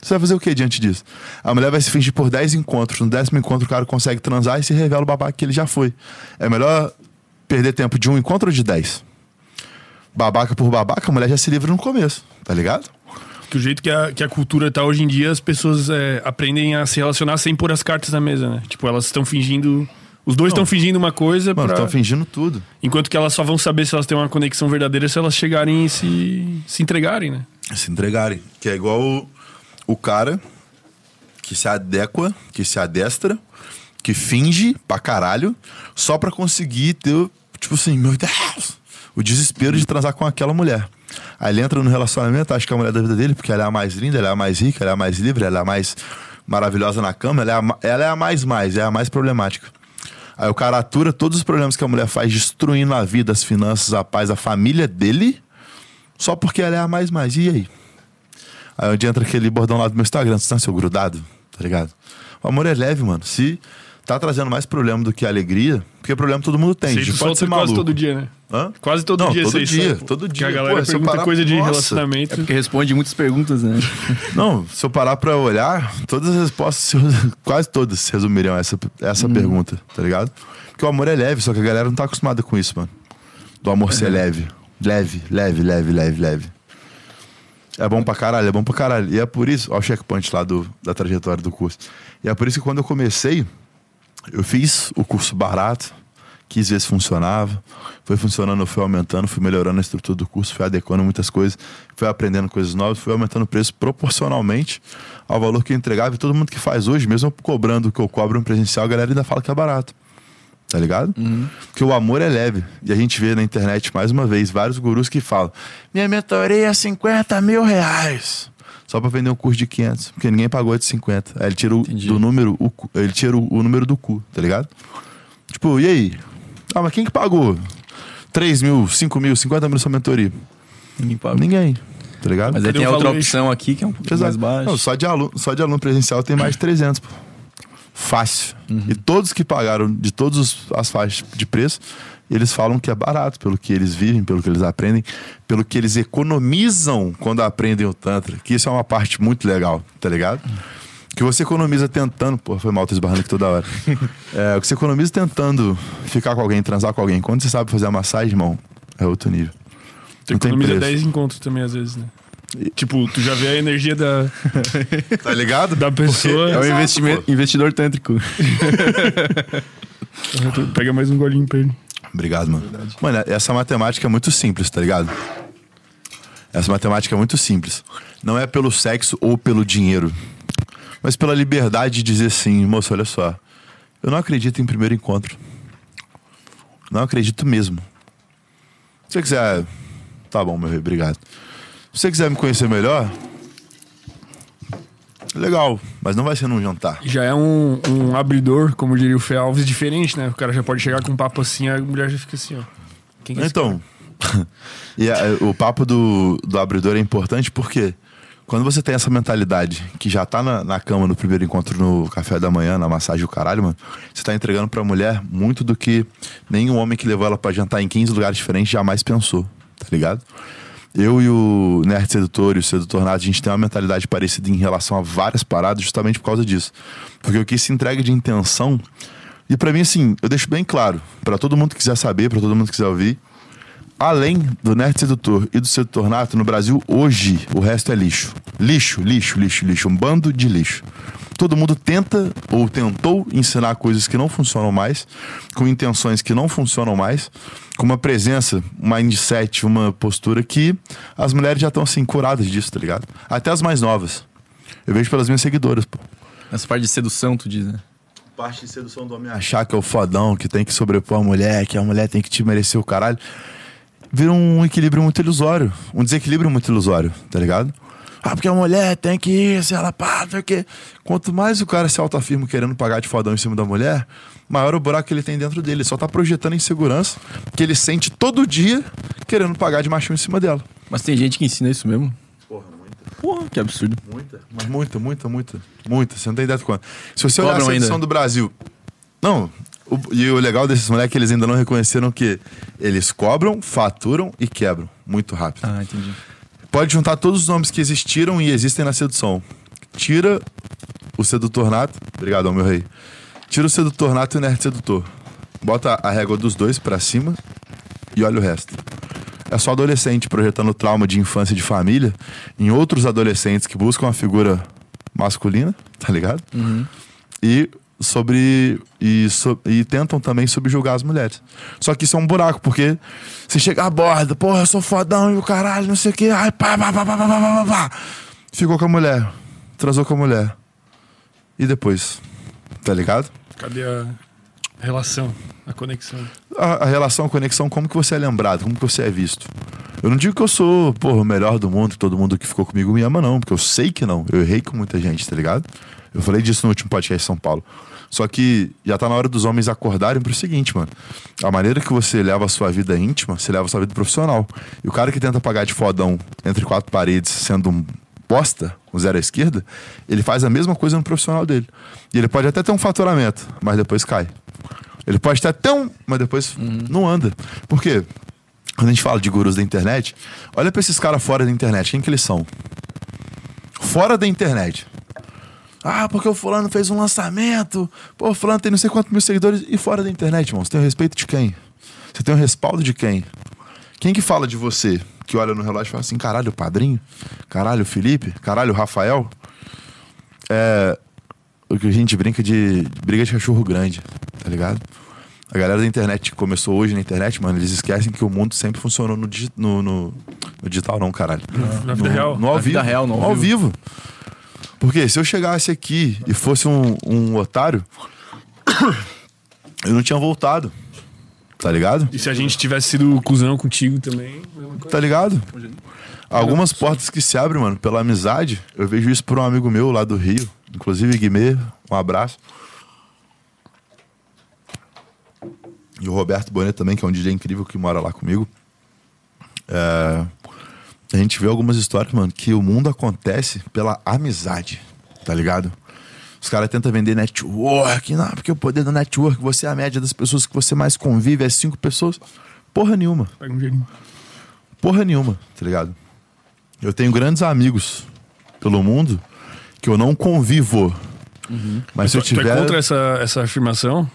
você vai fazer o que diante disso? A mulher vai se fingir por 10 encontros. No décimo encontro, o cara consegue transar e se revela o babaca que ele já foi. É melhor perder tempo de um encontro ou de 10? Babaca por babaca, a mulher já se livra no começo, tá ligado? Que o jeito que a, que a cultura tá hoje em dia, as pessoas é, aprendem a se relacionar sem pôr as cartas na mesa, né? Tipo, elas estão fingindo. Os dois estão fingindo uma coisa Mano, pra- estão fingindo tudo. Enquanto que elas só vão saber se elas têm uma conexão verdadeira se elas chegarem e se, se entregarem, né? Se entregarem. Que é igual o, o cara que se adequa, que se adestra, que finge pra caralho, só pra conseguir ter, tipo assim, meu Deus, o desespero de transar com aquela mulher. Aí ele entra no relacionamento, acha que é a mulher da vida dele, porque ela é a mais linda, ela é a mais rica, ela é a mais livre, ela é a mais maravilhosa na cama, ela é a, ela é a mais mais, é a mais problemática. Aí o cara atura todos os problemas que a mulher faz, destruindo a vida, as finanças, a paz, a família dele, só porque ela é a mais mais. E aí? Aí onde entra aquele bordão lá do meu Instagram, você tá seu grudado, tá ligado? O amor é leve, mano. Se tá trazendo mais problema do que alegria, porque problema todo mundo tem. Tu pode ser solta quase maluco. todo dia, né? Hã? Quase todo Não, dia todo dia, sabe? todo Que dia. a galera Pô, pergunta parar- coisa de Nossa. relacionamento. É porque responde muitas perguntas, né? Não, se eu parar pra olhar, todas as respostas, se- quase todas se resumiriam essa, essa pergunta, tá ligado? Porque o amor é leve, só que a galera não tá acostumada com isso, mano. Do amor ser leve. Leve, leve, leve, leve, leve. É bom pra caralho, é bom pra caralho. E é por isso, ó o checkpoint lá do, da trajetória do curso. E é por isso que quando eu comecei, eu fiz o curso barato, quis ver se funcionava. Foi funcionando, eu fui aumentando, fui melhorando a estrutura do curso, fui adequando muitas coisas, fui aprendendo coisas novas, fui aumentando o preço proporcionalmente ao valor que eu entregava. E todo mundo que faz hoje, mesmo cobrando o que eu cobro no presencial, a galera ainda fala que é barato. Tá ligado? Porque o amor é leve. E a gente vê na internet, mais uma vez, vários gurus que falam: Minha mentoria é 50 mil reais. Só pra vender um curso de 500. Porque ninguém pagou de 50. Aí ele tira o, Entendi. do número, o, ele tira o, o número do cu, tá ligado? Tipo, e aí? Ah, mas quem que pagou? 3 mil, 5 mil, 50 mil na sua mentoria? Ninguém paga. Ninguém. Tá ligado? Mas aí tem outra opção aqui que é um pouquinho mais baixo. Não, só, de aluno, só de aluno presencial tem mais de 300, pô. Fácil. E todos que pagaram de todas as faixas de preço, eles falam que é barato, pelo que eles vivem, pelo que eles aprendem, pelo que eles economizam quando aprendem o Tantra. Que isso é uma parte muito legal, tá ligado? Que você economiza tentando. Pô, foi mal, tô esbarrando aqui toda hora. é, o que você economiza tentando ficar com alguém, transar com alguém. Quando você sabe fazer a massagem, irmão, é outro nível. Tu Não economiza preço. 10 encontros também, às vezes, né? Tipo, tu já vê a energia da, Tá ligado? da pessoa. É um Exato, investimento, investidor tântrico. Pega mais um golinho pra ele. Obrigado, mano. Mano, essa matemática é muito simples, tá ligado? Essa matemática é muito simples. Não é pelo sexo ou pelo dinheiro, mas pela liberdade de dizer sim, moço, olha só. Eu não acredito em primeiro encontro. Não acredito mesmo. Se você quiser. Tá bom, meu rei, obrigado. Se você quiser me conhecer melhor. Legal, mas não vai ser num jantar. Já é um, um abridor, como diria o Fê Alves, diferente, né? O cara já pode chegar com um papo assim, a mulher já fica assim, ó. Quem que é Então, e a- o papo do, do abridor é importante porque quando você tem essa mentalidade que já tá na, na cama no primeiro encontro no café da manhã, na massagem o caralho, mano, você tá entregando pra mulher muito do que nenhum homem que levou ela pra jantar em 15 lugares diferentes jamais pensou, tá ligado? Eu e o Nerd Sedutor e o Sedutor Nato, a gente tem uma mentalidade parecida em relação a várias paradas justamente por causa disso. Porque o que se entrega de intenção e pra mim, assim, eu deixo bem claro, pra todo mundo que quiser saber, pra todo mundo que quiser ouvir, além do Nerd Sedutor e do Sedutor Nato, no Brasil, hoje, o resto é lixo. Lixo, lixo, lixo, lixo. Um bando de lixo. Todo mundo tenta ou tentou ensinar coisas que não funcionam mais, com intenções que não funcionam mais, com uma presença, um mindset, uma postura que as mulheres já estão assim, curadas disso, tá ligado? Até as mais novas. Eu vejo pelas minhas seguidoras, pô. Essa parte de sedução, tu diz, né? Parte de sedução do homem achar que é o fodão, que tem que sobrepor a mulher, que a mulher tem que te merecer o caralho. Vira um equilíbrio muito ilusório. Um desequilíbrio muito ilusório, tá ligado? Ah, porque a mulher tem que isso, ela pá, quê. Quanto mais o cara se autoafirma querendo pagar de fodão em cima da mulher, maior o buraco que ele tem dentro dele. Ele só tá projetando insegurança que ele sente todo dia querendo pagar de machinho em cima dela. Mas tem gente que ensina isso mesmo? Porra, muita. Porra, que absurdo. Muita. Mas muita, muita, muita. Muita. Você não tem ideia de quanto. Se você Cobram olhar a ainda. edição do Brasil. Não. O- e o legal desses moleques é que eles ainda não reconheceram que eles cobram, faturam e quebram muito rápido. Ah, entendi. Pode juntar todos os nomes que existiram e existem na sedução. Tira o sedutor nato. Obrigado, meu rei. Tira o sedutor nato e o nerd sedutor. Bota a régua dos dois pra cima e olha o resto. É só adolescente projetando trauma de infância e de família em outros adolescentes que buscam uma figura masculina, tá ligado? E sobre e, so, e tentam também subjugar as mulheres. Só que isso é um buraco, porque você chega à borda, porra, eu sou fodão e o caralho, não sei o que, ai, pá, pá, pá, pá, pá, pá, pá, Ficou com a mulher, transou com a mulher. E depois? Tá ligado? Cadê a relação, a conexão? A, a relação, a conexão, como que você é lembrado, como que você é visto. Eu não digo que eu sou, porra, o melhor do mundo, todo mundo que ficou comigo me ama, não, porque eu sei que não. Eu errei com muita gente, tá ligado? Eu falei disso no último podcast em São Paulo. Só que já tá na hora dos homens acordarem pro seguinte, mano. A maneira que você leva a sua vida íntima, você leva a sua vida profissional. E o cara que tenta pagar de fodão entre quatro paredes, sendo um bosta, um zero à esquerda, ele faz a mesma coisa no profissional dele. E ele pode até ter um faturamento, mas depois cai. Ele pode ter até um, mas depois não anda. Por quê? Quando a gente fala de gurus da internet, olha pra esses caras fora da internet, quem que eles são? Fora da internet. Ah, porque o fulano fez um lançamento. Pô, o fulano tem não sei quantos mil seguidores. E fora da internet, irmão, você tem o respeito de quem? Você tem o respaldo de quem? Quem que fala de você? Que olha no relógio e fala assim, caralho, o padrinho? Caralho, o Felipe? Caralho, o Rafael? É... O que a gente brinca de briga de cachorro grande, tá ligado? A galera da internet que começou hoje na internet, mano, eles esquecem que o mundo sempre funcionou no, digi- no, no- no digital, não, caralho. Na vida no, real. No ao Na vida vivo. real, no ao ao vivo. Porque se eu chegasse aqui e fosse um, um otário, eu não tinha voltado. Tá ligado? E se a gente tivesse sido cuzão contigo também. Tá ligado? Algumas portas que se abrem, mano, pela amizade. Eu vejo isso por um amigo meu lá do Rio. Inclusive, Guimê, um abraço. E o Roberto Bonet também, que é um DJ incrível que mora lá comigo. É, A gente vê algumas histórias, mano, que o mundo acontece pela amizade, tá ligado? Os caras tentam vender network, não, porque o poder do network, você é a média das pessoas que você mais convive, é cinco pessoas. Porra nenhuma. Pega um. Porra nenhuma, tá ligado? Eu tenho grandes amigos pelo mundo que eu não convivo. Mas se eu Tu é tiver. contra essa, essa afirmação?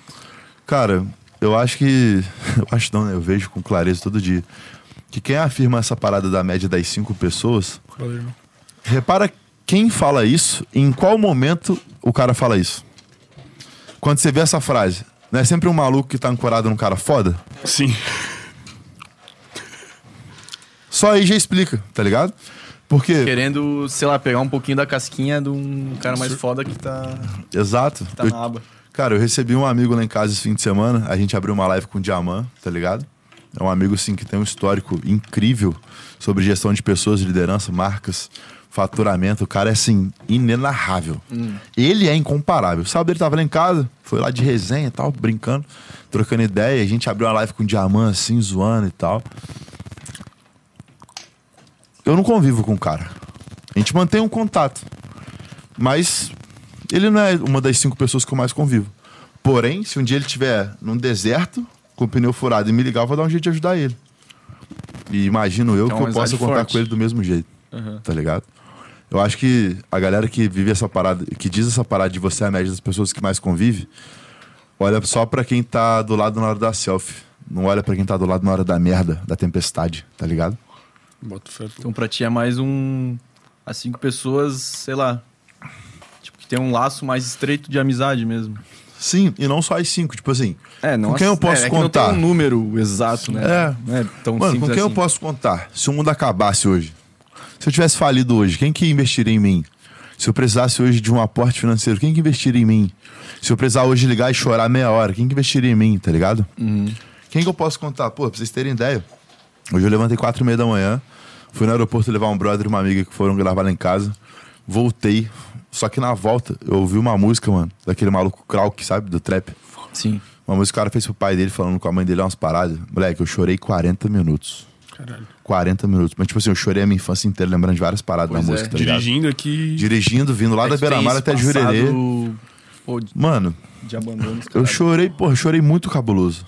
Cara, eu acho que. Eu acho não, né? Eu vejo com clareza todo dia. Que quem afirma essa parada da média das cinco pessoas, Valeu, irmão. repara quem fala isso e em qual momento o cara fala isso. Quando você vê essa frase, não é sempre um maluco que tá ancorado num cara foda? Sim. Só aí já explica, tá ligado? Porque. Querendo, sei lá, pegar um pouquinho da casquinha de um cara mais foda que tá, Exato. tá Eu- na aba. Cara, eu recebi um amigo lá em casa esse fim de semana. A gente abriu uma live com o Diamant, tá ligado? É um amigo, assim, que tem um histórico incrível sobre gestão de pessoas, liderança, marcas, faturamento. O cara é, assim, inenarrável. Ele é incomparável. Sabe, ele tava lá em casa, foi lá de resenha e tal, brincando, trocando ideia. A gente abriu uma live com o Diamant, assim, zoando e tal. Eu não convivo com o cara. A gente mantém um contato. Mas ele não é uma das cinco pessoas que eu mais convivo. Porém, se um dia ele estiver num deserto, com o pneu furado e me ligar, eu vou dar um jeito de ajudar ele. E imagino eu Então, que eu possa contar forte. com ele do mesmo jeito. Tá ligado? Eu acho que a galera que vive essa parada, que diz essa parada de você é a média das pessoas que mais convive, olha só pra quem tá do lado na hora da selfie. Não olha pra quem tá do lado na hora da merda, da tempestade, tá ligado? Fé. Então pra ti é mais um. As cinco pessoas, sei lá. Tipo, que tem um laço mais estreito de amizade mesmo. Sim, e não só as cinco, tipo assim. É, não Com quem eu posso é, é contar? não tem um número exato, né? É. Não é tão Mano, com quem eu assim. posso contar? Se o mundo acabasse hoje. Se eu tivesse falido hoje, quem que investiria em mim? Se eu precisasse hoje de um aporte financeiro, quem que investiria em mim? Se eu precisar hoje ligar e chorar meia hora, quem que investiria em mim, tá ligado? Uhum. Quem que eu posso contar? Pô, pra vocês terem ideia. Hoje eu levantei quatro e meia da manhã, fui no aeroporto levar um brother e uma amiga que foram gravar lá em casa. Voltei, só que na volta eu ouvi uma música, mano, daquele maluco Krauk, sabe? Do trap. Sim. Uma música que o cara fez pro pai dele, falando com a mãe dele umas paradas. Moleque, eu chorei 40 minutos. Caralho. 40 minutos. Mas, tipo assim, eu chorei a minha infância inteira lembrando de várias paradas Pois na é. música, tá ligado? Dirigindo aqui. Dirigindo, vindo lá da É tem Beira-Mar até Jurerê. Mano, de abandono. eu chorei, porra, eu chorei muito cabuloso.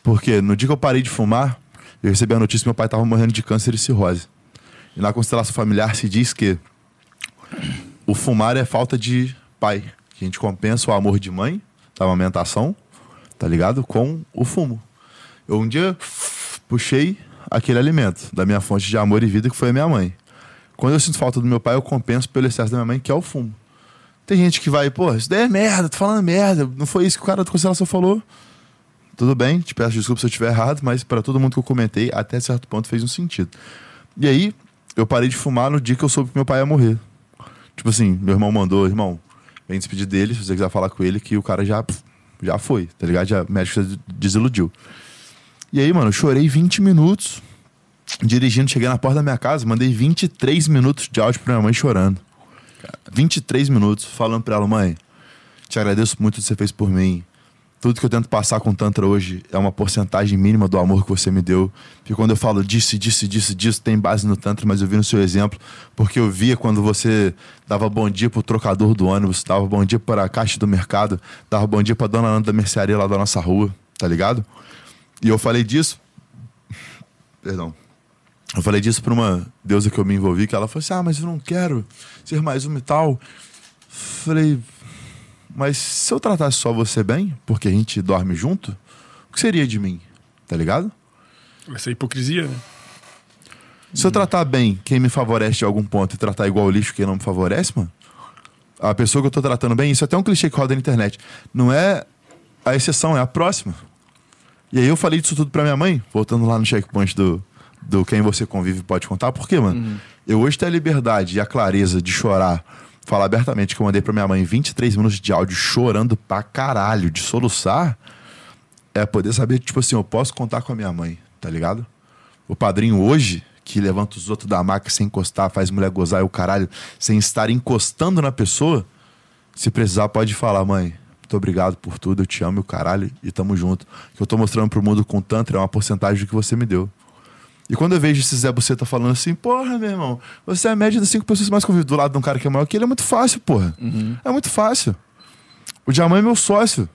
Porque no dia que eu parei de fumar, eu recebi a notícia que meu pai tava morrendo de câncer e cirrose. E na constelação familiar se diz que o fumar é falta de pai. Que a gente compensa o amor de mãe, da amamentação, tá ligado? Com o fumo. Eu um dia puxei aquele alimento da minha fonte de amor e vida, que foi a minha mãe. Quando eu sinto falta do meu pai, eu compenso pelo excesso da minha mãe, que é o fumo. Tem gente que vai, pô, isso daí é merda, tô falando merda. Não foi isso que o cara da constelação falou. Tudo bem, te peço desculpa se eu estiver errado, mas para todo mundo que eu comentei, até certo ponto fez um sentido. E aí, eu parei de fumar no dia que eu soube que meu pai ia morrer. Tipo assim, meu irmão mandou, irmão, vem despedir dele, se você quiser falar com ele, que o cara já, já foi, tá ligado? Já, médico desiludiu. E aí, mano, eu chorei 20 minutos dirigindo, cheguei na porta da minha casa, mandei 23 minutos de áudio pra minha mãe chorando. 23 minutos falando pra ela, mãe, te agradeço muito o que você fez por mim. Tudo que eu tento passar com Tantra hoje é uma porcentagem mínima do amor que você me deu. Porque quando eu falo disso, disso, disso, disso, tem base no Tantra, mas eu vi no seu exemplo. Porque eu via quando você dava bom dia pro trocador do ônibus, dava bom dia para a caixa do mercado, dava bom dia pra dona Ana da mercearia lá da nossa rua, tá ligado? E eu falei disso. Perdão. Eu falei disso pra uma deusa que eu me envolvi, que ela falou assim: Ah, mas eu não quero ser mais uma e tal. Falei, mas se eu tratasse só você bem, porque a gente dorme junto, o que seria de mim? Tá ligado? Essa é hipocrisia, né? Se eu tratar bem quem me favorece de algum ponto e tratar igual o lixo quem não me favorece, mano, a pessoa que eu tô tratando bem, isso é até um clichê que roda na internet. Não é a exceção, é a próxima. E aí eu falei disso tudo pra minha mãe, voltando lá no checkpoint do, do quem você convive pode contar. Por quê, mano? Eu hoje tenho a liberdade e a clareza de chorar, falar abertamente que eu mandei pra minha mãe 23 minutos de áudio chorando pra caralho, de soluçar, é poder saber tipo assim, eu posso contar com a minha mãe, tá ligado? O padrinho hoje, que levanta os outros da maca sem encostar, faz mulher gozar e o caralho, sem estar encostando na pessoa, se precisar, pode falar, mãe. Muito obrigado por tudo, eu te amo e o caralho, e tamo junto. Que eu tô mostrando pro mundo com o Tantra é uma porcentagem do que você me deu. E quando eu vejo esse Zé Buceta falando assim, porra, meu irmão, você é a média das cinco pessoas que mais convivem do lado de um cara que é maior que ele, é muito fácil, porra. É muito fácil. O Diamant é meu sócio.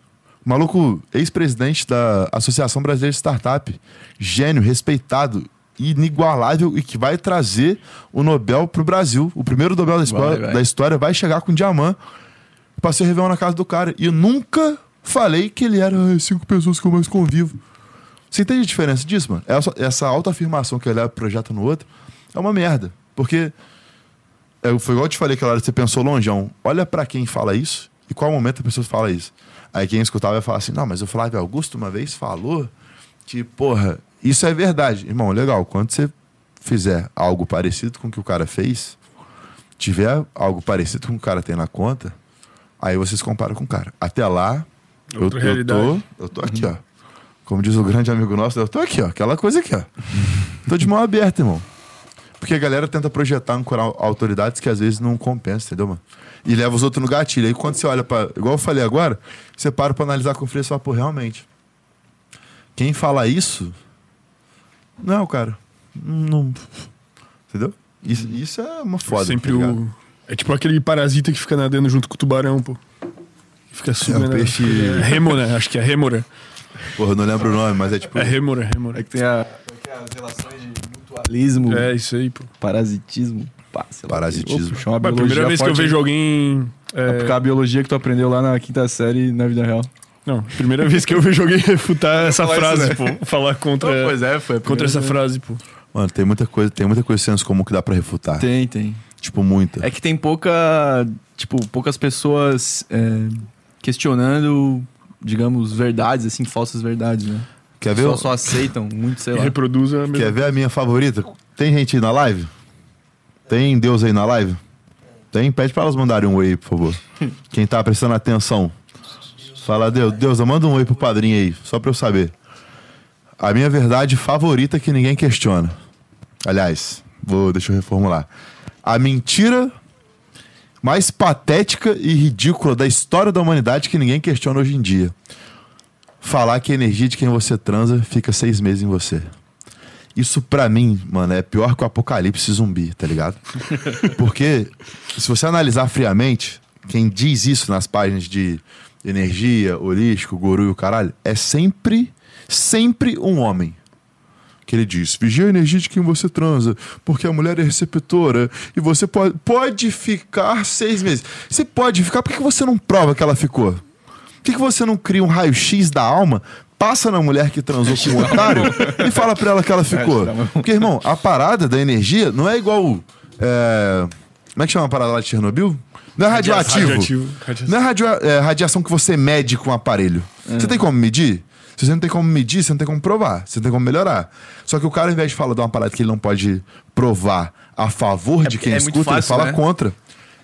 O maluco, ex-presidente da Associação Brasileira de Startup. Gênio, respeitado, inigualável e que vai trazer o Nobel pro Brasil. O primeiro Nobel da, escola- vai. da história vai chegar com Diamant. Passei Réveillon na casa do cara. E eu nunca falei que ele era as cinco pessoas que eu mais convivo. Você entende a diferença disso, mano? Essa, essa autoafirmação que eu levo projeta no outro é uma merda. Porque é, foi igual eu te falei aquela hora, você pensou longeão. Olha pra quem fala isso e qual momento a pessoa fala isso. Aí quem escutava vai falar assim: não, mas o Flávio Augusto uma vez falou que, porra, isso é verdade. Irmão, legal, quando você fizer algo parecido com o que o cara fez, tiver algo parecido com o que o cara tem na conta, aí vocês comparam com o cara. Até lá, eu, Outra eu realidade. tô, eu tô aqui, ó. Como diz o grande amigo nosso, eu tô aqui, ó. Aquela coisa aqui, ó. tô de mão aberta, irmão. Porque a galera tenta projetar, ancorar autoridades que às vezes não compensa, entendeu, mano? E leva os outros no gatilho. Aí quando você olha pra. Igual eu falei agora, você para pra analisar com frio e fala, pô, realmente. Quem fala isso. Não, cara. Não. Entendeu? Isso, isso é uma foda. Sempre tá o. É tipo aquele parasita que fica nadando junto com o tubarão, pô. Fica subindo. o peixe- É rêmora, acho que é rêmora. Porra, eu não lembro o nome, mas é tipo. É rêmora, rêmora. É que tem a, é as relações de mutualismo, É isso aí, pô. parasitismo. Pá, sei lá. Parasitismo. Opa, Mas a biologia primeira vez que eu forte, vejo alguém. é, Aplicar a biologia que tu aprendeu lá na quinta série na vida real. Não, primeira vez que eu vejo alguém refutar essa falar frase, isso, né? pô. Falar contra, pois é, foi contra essa vez. frase, pô. Mano, tem muita coisa, tem muita coisa senso comum que dá pra refutar. Tem, tem. Tipo, muita. É que tem pouca. Tipo, poucas pessoas é, questionando, digamos, verdades, assim, falsas verdades, né? Quer ver? Só, só aceitam muito, sei lá. reproduza a mesma Quer ver a minha favorita? Tem gente aí na live? Tem Deus aí na live? Tem? Pede pra elas mandarem um oi aí, por favor. Quem tá prestando atenção. Fala, Deus, Deus, manda um oi pro padrinho aí, só pra eu saber. A minha verdade favorita que ninguém questiona. Aliás, vou, deixa eu reformular. A mentira mais patética e ridícula da história da humanidade que ninguém questiona hoje em dia. Falar que a energia de quem você transa fica seis meses em você. Isso pra mim, mano, é pior que o apocalipse zumbi, tá ligado? Porque se você analisar friamente, quem diz isso nas páginas de energia, holístico, guru e o caralho, é sempre, sempre um homem. Que ele diz: vigia a energia de quem você transa, porque a mulher é receptora e você pode, pode ficar seis meses. Você pode ficar, por que você não prova que ela ficou? Por que, você não cria um raio-x da alma, passa na mulher que transou com o otário e fala pra ela que ela ficou? Porque, irmão, a parada da energia não é igual. é, Como é que chama a parada lá de Chernobyl? Não é radioativo. Radioativo. Radioativo. Não é, radio- é radiação que você mede com o aparelho. Você tem como medir? Se você não tem como medir, você não tem como provar. Você não tem como melhorar. Só que o cara, ao invés de falar de uma parada que ele não pode provar a favor de porque quem é escuta, fácil, ele fala né? contra.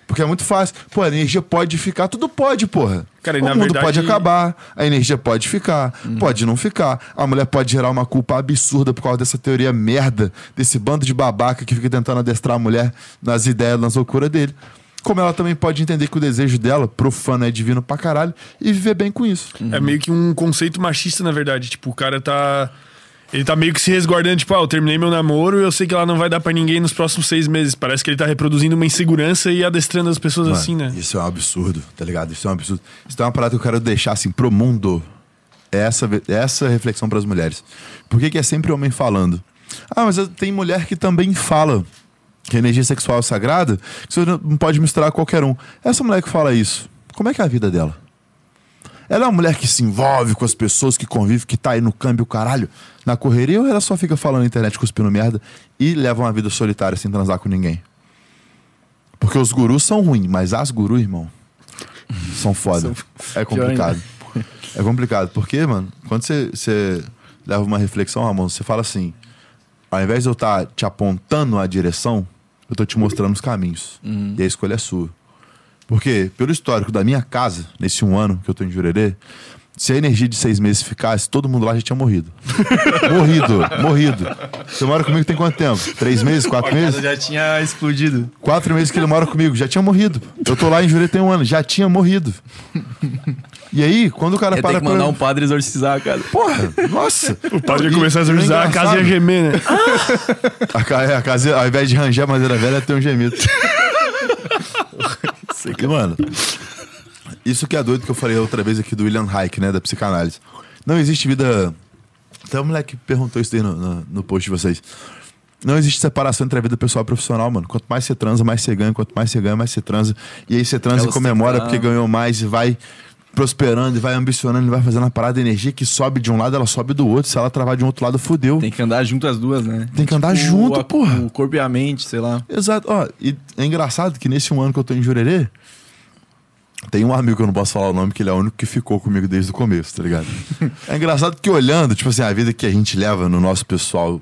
Porque é muito fácil. Pô, a energia pode ficar, tudo pode, porra. Cara, o mundo verdade- pode acabar, a energia pode ficar, pode não ficar. A mulher pode gerar uma culpa absurda por causa dessa teoria merda, desse bando de babaca que fica tentando adestrar a mulher nas ideias, nas loucuras dele. Como ela também pode entender que o desejo dela, profano, é divino pra caralho, e viver bem com isso. É meio que um conceito machista, na verdade. Tipo, o cara tá. Ele tá meio que se resguardando, tipo, ah, eu terminei meu namoro e eu sei que ela não vai dar pra ninguém nos próximos seis meses. Parece que ele tá reproduzindo uma insegurança e adestrando as pessoas Mano, assim, né? Isso é um absurdo, tá ligado? Isso é um absurdo. Isso é uma parada que eu quero deixar assim pro mundo. É Essa, ve- essa reflexão pras mulheres. Por que, que é sempre homem falando? Ah, mas tem mulher que também fala que a energia sexual é sagrada, que você não pode misturar com qualquer um. Essa mulher que fala isso, como é que é a vida dela? Ela é uma mulher que se envolve com as pessoas, que convive, que tá aí no câmbio, caralho, na correria, ou ela só fica falando na internet, cuspindo merda e leva uma vida solitária sem transar com ninguém? Porque os gurus são ruins, mas as gurus, irmão, são foda. É complicado. É complicado. Porque, mano, quando você, você leva uma reflexão, Ramon, você fala assim: ao invés de eu estar te apontando a direção, eu tô te mostrando os caminhos. E a escolha é sua. Porque, pelo histórico da minha casa, nesse um ano que eu tô em Jurerê, se a energia de seis meses ficasse, todo mundo lá já tinha morrido. morrido, morrido. Você mora comigo tem quanto tempo? Três meses? Quatro meses? já tinha explodido. Quatro meses que ele mora comigo, já tinha morrido. Eu tô lá em Jurerê tem um ano, já tinha morrido. E aí, quando o cara Ia ter para que mandar um padre exorcizar, cara. Porra, nossa. O padre ia começar a exorcizar, a casa ia gemer, né? A, ca- é, a casa, ao invés de ranger a madeira velha, tem um gemido. E, mano, isso que é doido que eu falei outra vez aqui do William Reich, né, da psicanálise. Não existe vida. Até o moleque perguntou isso aí no, no, no post de vocês. Não existe separação entre a vida pessoal e profissional, mano. Quanto mais você transa, mais você ganha. Quanto mais você ganha, mais você transa. E aí você transa É e comemora porque ganhou mais e vai prosperando e vai ambicionando e vai fazendo a parada. A energia que sobe de um lado, ela sobe do outro. Se ela travar de um outro lado, fudeu. Tem que andar junto as duas, né? Tem que andar junto, a- porra. O corpo e a mente, sei lá. Exato. Ó, e é engraçado que nesse um ano que eu tô em Jurerê, tem um amigo que eu não posso falar o nome, que ele é o único que ficou comigo desde o começo, tá ligado? é engraçado que olhando, tipo assim, a vida que a gente leva no nosso pessoal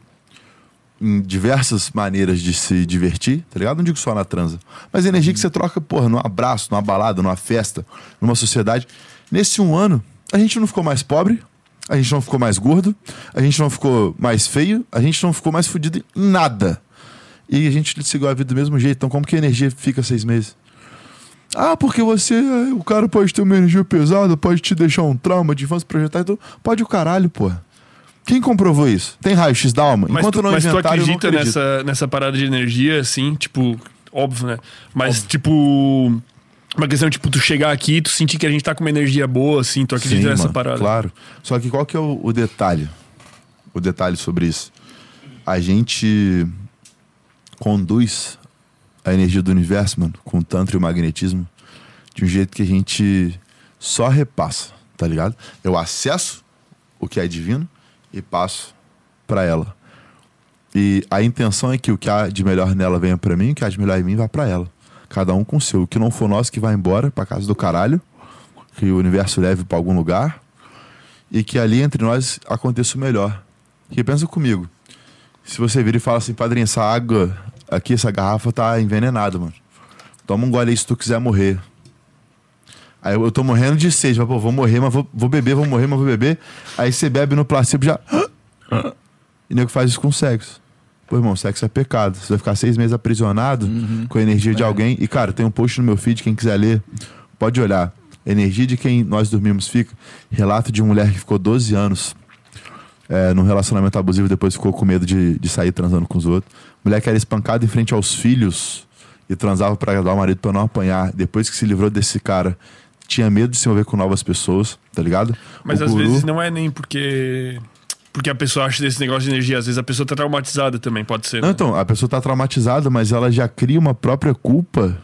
em diversas maneiras de se divertir, tá ligado? Não digo só na transa. Mas a energia que você troca, porra, num abraço, numa balada, numa festa, numa sociedade. Nesse um ano, a gente não ficou mais pobre, a gente não ficou mais gordo, a gente não ficou mais feio, a gente não ficou mais fudido em nada. E a gente seguiu a vida do mesmo jeito. Então, como que a energia fica seis meses? Ah, porque você. é, O cara pode ter uma energia pesada, pode te deixar um trauma de infância projetar. Então, pode o caralho, porra. Quem comprovou isso? Tem raio-x da alma? Mas, Enquanto tu, não mas tu acredita nessa, nessa parada de energia, assim, tipo, óbvio, né? Mas, tipo, uma questão, tipo, tu chegar aqui e tu sentir que a gente tá com uma energia boa, assim, tu acredita Sim, nessa mano, parada? Claro. Só que qual que é o, o detalhe? O detalhe sobre isso. A gente conduz a energia do universo, mano, com o tantra e o magnetismo, de um jeito que a gente só repassa, tá ligado? Eu acesso o que é divino e passo pra ela. E a intenção é que o que há de melhor nela venha pra mim, e o que há de melhor em mim vá pra ela. Cada um com o seu. O que não for nosso que vai embora pra casa do caralho, que o universo leve pra algum lugar e que ali entre nós aconteça o melhor. Porque pensa comigo. Se você vira e fala assim, padrinho, essa água aqui, essa garrafa tá envenenada, mano. Toma um gole aí se tu quiser morrer. Aí eu, eu tô morrendo de sede, mas, pô, vou morrer, mas vou, vou beber, vou morrer, mas vou beber. Aí você bebe no placebo já. E nego faz isso com sexo. Pô, irmão, sexo é pecado. Você vai ficar seis meses aprisionado com a energia de alguém. E, cara, tem um post no meu feed, quem quiser ler, pode olhar. Energia de quem nós dormimos fica. Relato de mulher que ficou 12 anos é, num relacionamento abusivo depois ficou com medo de, de sair transando com os outros. Mulher que era espancada em frente aos filhos e transava pra agradar o marido pra não apanhar. Depois que se livrou desse cara, tinha medo de se envolver com novas pessoas, tá ligado? Mas O às guru- vezes não é nem porque. Porque a pessoa acha desse negócio de energia. Às vezes a pessoa tá traumatizada também, pode ser. Não, né? então, a pessoa tá traumatizada, mas ela já cria uma própria culpa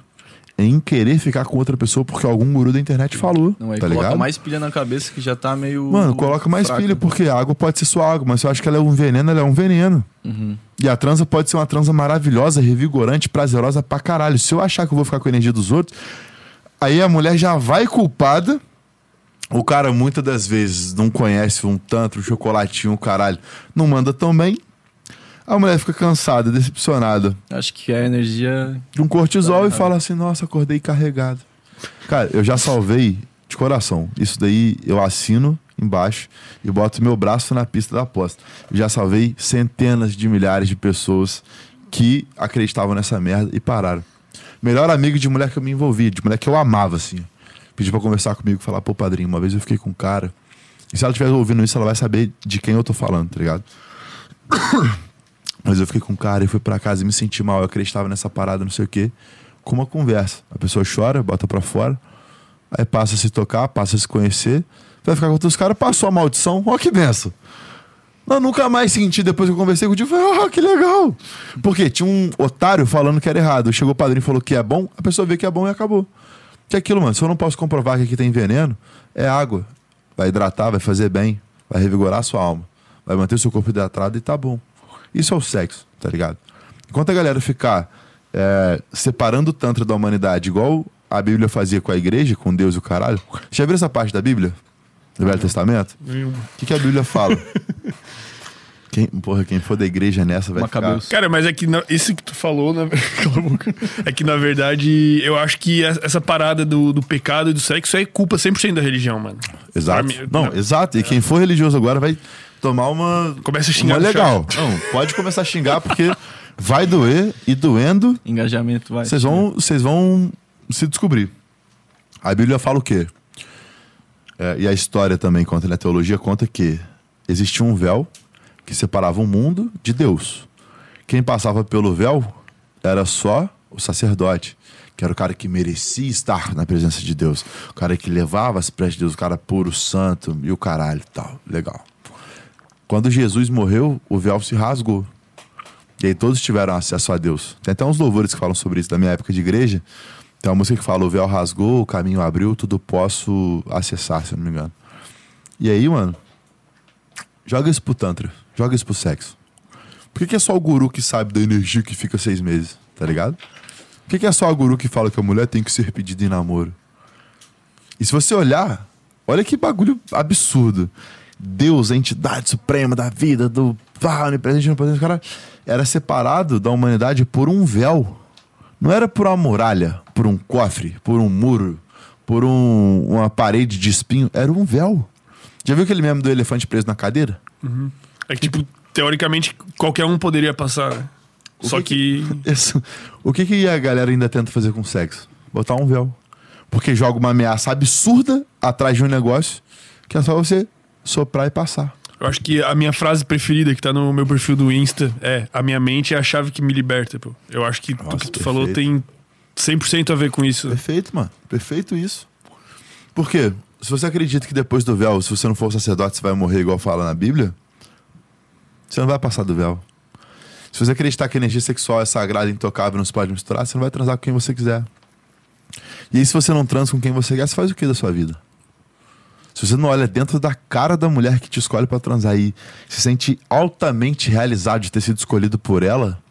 em querer ficar com outra pessoa porque algum guru da internet falou. Não, aí tá coloca ligado? mais pilha na cabeça que já tá meio. Mano, coloca mais pilha, porque a água pode ser só água, mas se eu acho que ela é um veneno, ela é um veneno. Uhum. E a transa pode ser uma transa maravilhosa, revigorante, prazerosa pra caralho. Se eu achar que eu vou ficar com a energia dos outros, aí a mulher já vai culpada. O cara, muitas das vezes, não conhece um tanto, um chocolatinho, um caralho. Não manda tão bem. A mulher fica cansada, decepcionada Acho que a energia. de um cortisol Tá e fala assim: Nossa, acordei carregado. Cara, eu já salvei de coração. Isso daí eu assino embaixo e boto meu braço na pista da aposta. Eu já salvei centenas de milhares de pessoas que acreditavam nessa merda e pararam. Melhor amigo de mulher que eu me envolvi, de mulher que eu amava, assim. Pediu pra conversar comigo, falar, pô, padrinho, uma vez eu fiquei com um cara. E se ela estiver ouvindo isso, ela vai saber de quem eu tô falando, tá ligado? Mas eu fiquei com um cara e fui pra casa e me senti mal. Eu acreditava nessa parada, não sei o quê. Com uma conversa. A pessoa chora, bota pra fora. Aí passa a se tocar, passa a se conhecer. Vai ficar com outros caras, passou a maldição. Ó, que benção. Não, nunca mais senti depois que eu conversei com o tio. Falei, ó, que legal. Porque tinha um otário falando que era errado. Chegou o padrinho e falou que é bom. A pessoa vê que é bom e acabou. Que é aquilo, mano. Se eu não posso comprovar que aqui tem veneno, é água. Vai hidratar, vai fazer bem. Vai revigorar a sua alma. Vai manter o seu corpo hidratado e tá bom. Isso é o sexo, tá ligado? Enquanto a galera ficar é, separando o Tantra da humanidade, igual a Bíblia fazia com a igreja, com Deus e o caralho. Já viu essa parte da Bíblia? Do Velho Testamento? O que, que a Bíblia fala? quem, porra, quem for da igreja nessa vai ficar... Cara, mas é que na- isso que tu falou, na... Cala a boca. é que na verdade eu acho que essa essa parada do, do pecado e do sexo é culpa 100% da religião, mano. Exato. Mim- não, exato. E quem for religioso agora vai tomar uma... Começa a xingar Uma legal. Não, pode começar a xingar porque vai doer e doendo Engajamento vai. Vocês vão, vocês vão se descobrir. A Bíblia fala o quê? É, e a história também conta, né? A teologia conta que existia um véu que separava o mundo de Deus. Quem passava pelo véu era só o sacerdote, que era o cara que merecia estar na presença de Deus. O cara que levava as preces de Deus, o cara puro, santo e o caralho e tal. Legal. Quando Jesus morreu, o véu se rasgou. E aí todos tiveram acesso a Deus. Tem até uns louvores que falam sobre isso da minha época de igreja. Tem uma música que fala: o véu rasgou, o caminho abriu, tudo posso acessar, se eu não me engano. E aí, mano, joga isso pro Tantra, joga isso pro sexo. Por que, que é só o guru que sabe da energia que fica seis meses, tá ligado? Por que, que é só o guru que fala que a mulher tem que ser pedida em namoro? E se você olhar, olha que bagulho absurdo. Deus, a entidade suprema da vida, do ah, onipresente, onipresente, cara, era separado da humanidade por um véu. Não era por uma muralha, por um cofre, por um muro, por um- uma parede de espinho. Era um véu. Já viu aquele meme do elefante preso na cadeira? É que, tipo, teoricamente, qualquer um poderia passar, né? Só que. Isso. O que, que a galera ainda tenta fazer com sexo? Botar um véu. Porque joga uma ameaça absurda atrás de um negócio que é só você soprar e passar. Eu acho que a minha frase preferida que tá no meu perfil do Insta é: A minha mente é a chave que me liberta, pô. Eu acho que Nossa, o que tu perfeito. falou tem 100% a ver com isso. Perfeito, mano. Perfeito isso. Por quê? Se você acredita que depois do véu, se você não for sacerdote, você vai morrer igual fala na Bíblia, você não vai passar do véu. Se você acreditar que a energia sexual é sagrada, intocável, não se pode misturar, você não vai transar com quem você quiser. E aí, se você não transa com quem você quer, você faz o que da sua vida? Se você não olha dentro da cara da mulher que te escolhe pra transar e se sente altamente realizado de ter sido escolhido por ela,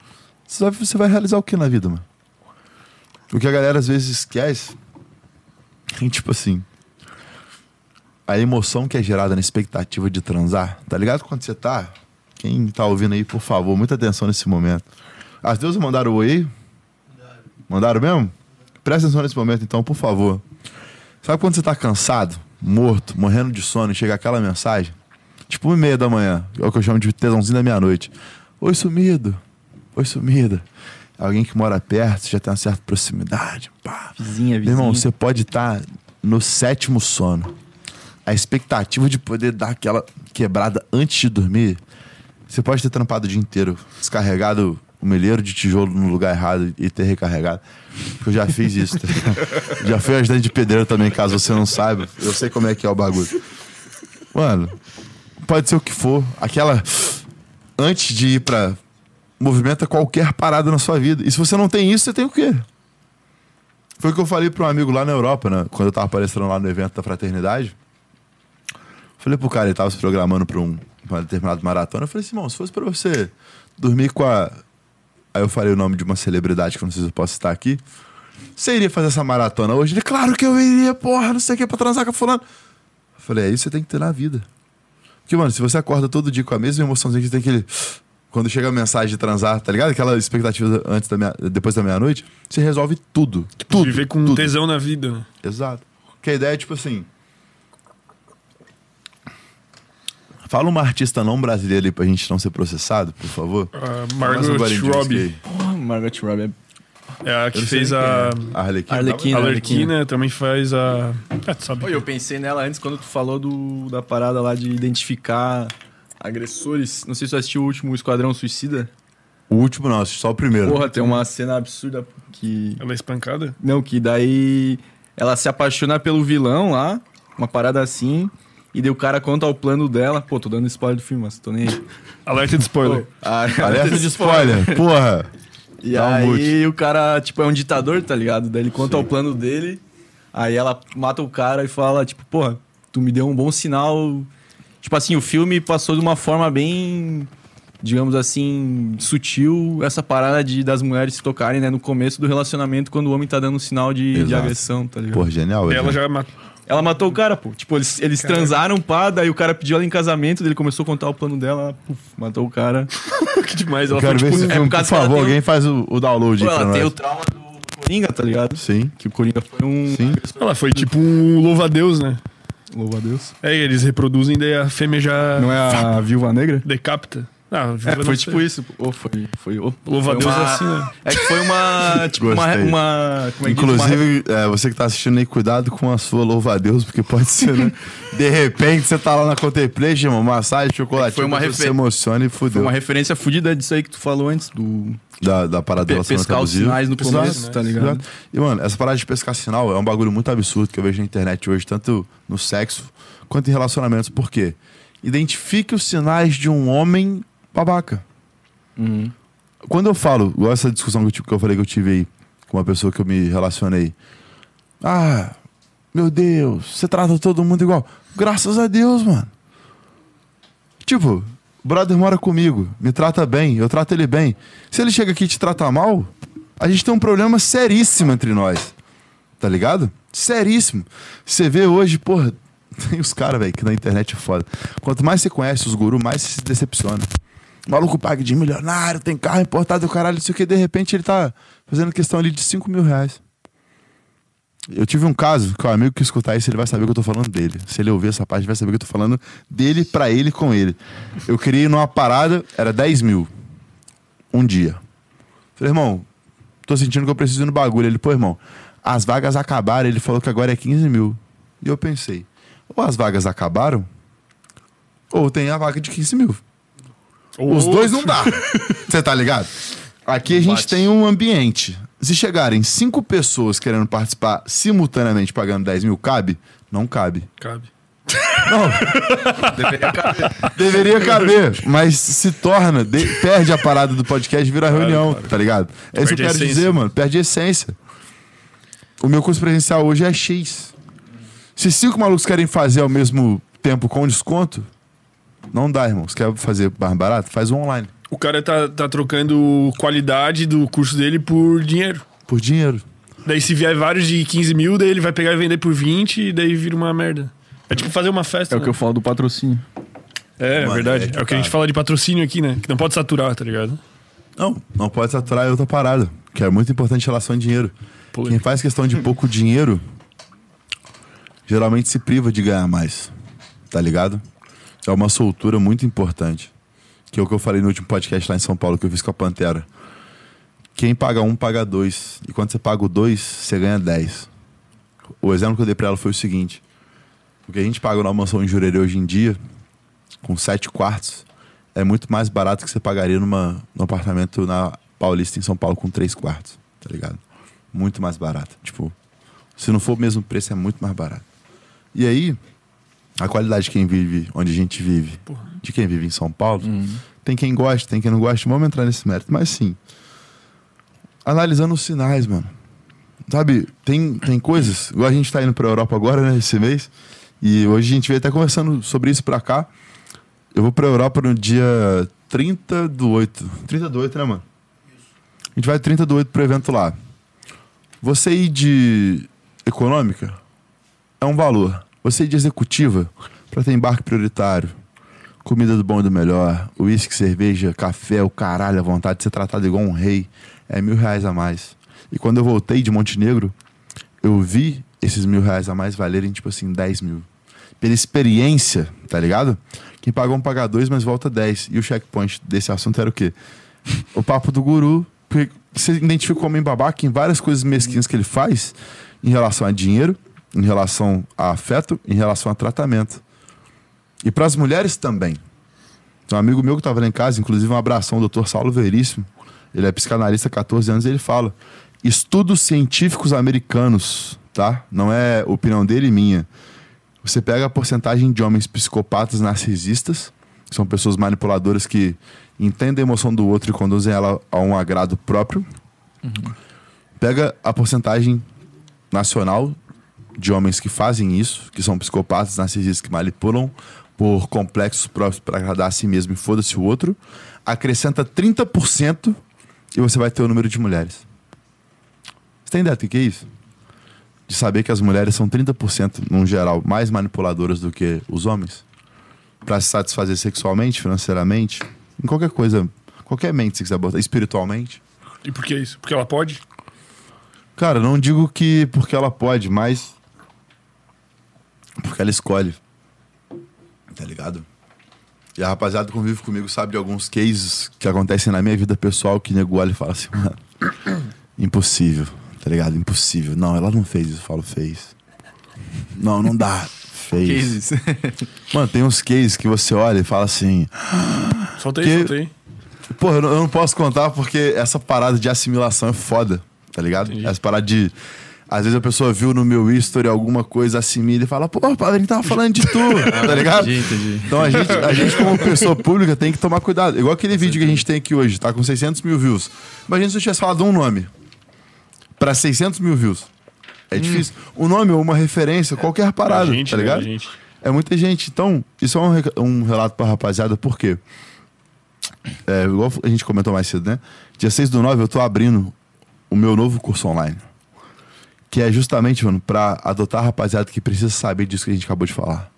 você vai, você vai realizar o que na vida, mano? O que a galera às vezes esquece é tipo assim. A emoção que é gerada na expectativa de transar, tá ligado? Quando você tá. Quem tá ouvindo aí, por favor, muita atenção nesse momento. As deusas mandaram o oi? Mandaram mesmo? Presta atenção nesse momento, então, por favor. Sabe quando você tá cansado, morto, morrendo de sono e chega aquela mensagem? Tipo, uma e meia da manhã. É o que eu chamo de tesãozinho da meia-noite. Oi, sumido. Oi, sumida. Alguém que mora perto, já tem uma certa proximidade. Pá. Vizinha, Meu vizinha. irmão, você pode estar no sétimo sono. A expectativa de poder dar aquela quebrada antes de dormir. Você pode ter trampado o dia inteiro, descarregado o milheiro de tijolo no lugar errado e ter recarregado. Eu já fiz isso. tá ligado? já fui ajudante de pedreiro também, caso você não saiba. Eu sei como é que é o bagulho. Mano, pode ser o que for. Aquela. Antes de ir pra. Movimenta qualquer parada na sua vida. E se você não tem isso, você tem o quê? Foi o que eu falei para um amigo lá na Europa, né? Quando eu tava aparecendo lá no evento da fraternidade. Falei pro cara, ele tava se programando pra um pra uma determinada maratona. Eu falei assim, irmão, se fosse pra você dormir com a. Aí eu falei o nome de uma celebridade que eu não sei se eu posso citar aqui. Você iria fazer essa maratona hoje? Ele, claro que eu iria, porra, não sei o que, pra transar com a fulano. Eu falei, é isso que você tem que ter na vida. Porque, mano, se você acorda todo dia com a mesma emoçãozinha que você tem aquele. Quando chega a mensagem de transar, tá ligado? Aquela expectativa antes da meia... depois da meia-noite, você resolve tudo. Tudo. Viver com tudo. tesão na vida. né? Exato. Que a ideia é tipo assim. Fala uma artista não brasileira aí pra gente não ser processado, por favor. Essa Margot Robbie. Porra, Margot Robbie é É a que fez a. é. A Arlequina. Arlequina. A Arlequina. Também faz a. É, tu sabe. Oi, eu pensei nela antes quando tu falou do, da parada lá de identificar agressores. Não sei se tu assistiu o último Esquadrão Suicida. O último não, só o primeiro. Porra, tem uma cena absurda que. Ela é espancada? Não, que daí ela se apaixona pelo vilão lá, uma parada assim. E daí o cara conta o plano dela. Pô, tô dando spoiler do filme, mas tô nem aí. Alerta de spoiler. Ah, Alerta de spoiler. Porra. E Dá um aí o cara, tipo, é um ditador, tá ligado? Daí ele conta o plano dele. Aí ela mata o cara e fala, tipo, porra, tu me deu um bom sinal. Tipo assim, o filme passou de uma forma bem, digamos assim, sutil, essa parada de das mulheres se tocarem, né, no começo do relacionamento, quando o homem tá dando um sinal de, de agressão, tá ligado? Porra, genial. Ela já matou. Ela matou o cara, pô. Tipo, eles, eles transaram, pá, daí o cara pediu ela em casamento, daí ele começou a contar o plano dela, ela, puf, matou o cara. que demais. Ela quero foi ver tipo. esse é filme, por por favor. Alguém faz o, o download Pô, aí pra ela tem o nós. trauma do Coringa, tá ligado? Sim. Que o Coringa foi um... Sim. Ela foi tipo um louva-a-Deus, né? Louva a Deus. É, eles reproduzem, daí a fêmea já Não é a Viúva Negra? decapita. Ah, É, foi sei. tipo isso. Ou foi. foi ou- Louva a foi Deus uma- assim, né? É que foi uma. Tipo, uma, uma. Como é? Inclusive, é, você que tá assistindo aí, cuidado com a sua louva-a-Deus, porque pode ser, né? De repente, você tá lá na Contemplation, irmão, massagem, chocolate, Foi uma você refer- se emociona e Foi fudeu. uma referência fudida disso aí que tu falou antes, do Da, da parada pe- relacionamento pescar os sinais no começo, tá ligado? exato. E, mano, essa parada de pescar sinal é um bagulho muito absurdo que eu vejo na internet hoje, tanto no sexo quanto em relacionamentos. Por quê? Identifique os sinais de um homem babaca. Uhum. Quando eu falo, igual essa discussão que eu, que eu falei que eu tive aí com uma pessoa que eu me relacionei. Ah, meu Deus, você trata todo mundo igual. Graças a Deus, mano. Tipo, o brother mora comigo, me trata bem, eu trato ele bem. Se ele chega aqui e te trata mal, a gente tem um problema seríssimo entre nós. Tá ligado? Seríssimo. Você vê hoje, porra, tem os caras, velho, que na internet é foda. Quanto mais você conhece os gurus, mais você se decepciona. Maluco paga de milionário, tem carro importado, caralho, não sei o que, de repente ele tá fazendo questão ali de 5 mil reais. Eu tive um caso que o amigo que escutar isso, ele vai saber que eu tô falando dele. Se ele ouvir essa parte, ele vai saber que eu tô falando dele pra ele com ele. Eu queria ir numa parada, era 10 mil. Um dia. Falei, irmão, tô sentindo que eu preciso ir no bagulho. Ele, pô, irmão, as vagas acabaram. Ele falou que agora é 15 mil. E eu pensei, ou as vagas acabaram, ou tem a vaga de 15 mil. Os dois não dá. Você tá ligado? Aqui a gente Bate. tem um ambiente. Se chegarem cinco pessoas querendo participar simultaneamente pagando 10 mil, cabe? Não cabe. Cabe. Deveria caber. Deveria caber, mas se torna, de- perde a parada do podcast, vira reunião, claro. tá ligado? É isso que eu quero essência. dizer, mano. Perde a essência. O meu curso presencial hoje é X. Se cinco malucos querem fazer ao mesmo tempo com desconto, não dá, irmão. Você quer fazer mais barato? Faz o online. O cara tá, tá trocando qualidade do curso dele por dinheiro. Por dinheiro. Daí se vier vários de 15 mil, daí ele vai pegar e vender por 20 e daí vira uma merda. É tipo fazer uma festa. É o que né? eu falo do patrocínio. É, é Mano, verdade. é É, que o que a gente fala de patrocínio aqui, né? Que não pode saturar, tá ligado? Não, não pode saturar é outra parada. Que é muito importante em relação a dinheiro. Quem faz questão de pouco dinheiro, geralmente se priva de ganhar mais. Tá ligado? É uma soltura muito importante. Que é o que eu falei no último podcast lá em São Paulo, que eu fiz com a Pantera. Quem paga um, paga dois. E quando você paga o dois, você ganha dez. O exemplo que eu dei pra ela foi o seguinte. O que a gente paga numa mansão em Jurerê hoje em dia, com sete quartos, é muito mais barato que você pagaria numa, num apartamento na Paulista, em São Paulo, com três quartos. Tá ligado? Muito mais barato. Tipo, se não for o mesmo preço, é muito mais barato. E aí, a qualidade de quem vive onde a gente vive, de quem vive em São Paulo, tem quem gosta, tem quem não gosta. Vamos entrar nesse mérito. Mas sim, analisando os sinais, mano. Sabe, tem, tem coisas. Igual a gente tá indo pra Europa agora, né, esse mês. E hoje a gente veio até conversando sobre isso pra cá. Eu vou pra Europa no dia 30 do 8. 30 do 8, né, mano? A gente vai 30 do 8 pro evento lá. Você ir de econômica é um valor. Você de executiva pra ter embarque prioritário, comida do bom e do melhor, uísque, cerveja, café, o caralho, a vontade de ser tratado igual um rei, é mil reais a mais. E quando eu voltei de Montenegro, eu vi esses mil reais a mais valerem, tipo assim, 10 mil. Pela experiência, tá ligado? Quem pagou um paga dois, mas volta 10. E o checkpoint desse assunto era o quê? O papo do guru. Porque você identifica o homem babaca em várias coisas mesquinhas que ele faz em relação a dinheiro, em relação a afeto, em relação a tratamento. E para as mulheres também. Um amigo meu que estava lá em casa, inclusive um abração, o Dr. Saulo Veríssimo. Ele é psicanalista há 14 anos e ele fala: estudos científicos americanos, tá? Não é opinião dele e minha. Você pega a porcentagem de homens psicopatas narcisistas, que são pessoas manipuladoras que entendem a emoção do outro e conduzem ela a um agrado próprio. Pega a porcentagem nacional de homens que fazem isso, que são psicopatas narcisistas que manipulam por complexos próprios para agradar a si mesmo e foda-se o outro. Acrescenta 30% e você vai ter o número de mulheres. Você tem ideia do que é isso? De saber que as mulheres são 30%, num geral, mais manipuladoras do que os homens? Pra se satisfazer sexualmente, financeiramente, em qualquer coisa, qualquer mente, se quiser botar, espiritualmente. E por que isso? Porque ela pode? Cara, não digo que porque ela pode, mas. Porque ela escolhe. Tá ligado? E a rapaziada que convive comigo sabe de alguns cases que acontecem na minha vida pessoal que nego olha e fala assim, mano, impossível, tá ligado? Impossível. Não, ela não fez isso, eu falo, fez. Não, não dá. Fez. Cases. Mano, tem uns cases que você olha e fala assim, Solta aí, Que- solta aí. Porra, eu não, eu não posso contar porque essa parada de assimilação é foda, tá ligado? Entendi. Essa parada de. Às vezes a pessoa viu no meu history alguma coisa, assimila e fala, pô, o padrinho tava falando de tu, tá ligado? Entendi, entendi. Então a gente, a gente, como pessoa pública, tem que tomar cuidado. Igual aquele vídeo que a gente tem aqui hoje, tá com 600 mil views. Imagina se eu tivesse falado um nome pra 600 mil views. É difícil. Um nome ou uma referência, qualquer parada, gente, tá né, ligado? gente. É muita gente. Então, isso é um, um relato pra rapaziada, por quê? É, igual a gente comentou mais cedo, né? Dia 6 do 9 eu tô abrindo o meu novo curso online. Que é justamente, mano, pra adotar rapaziada que precisa saber disso que a gente acabou de falar.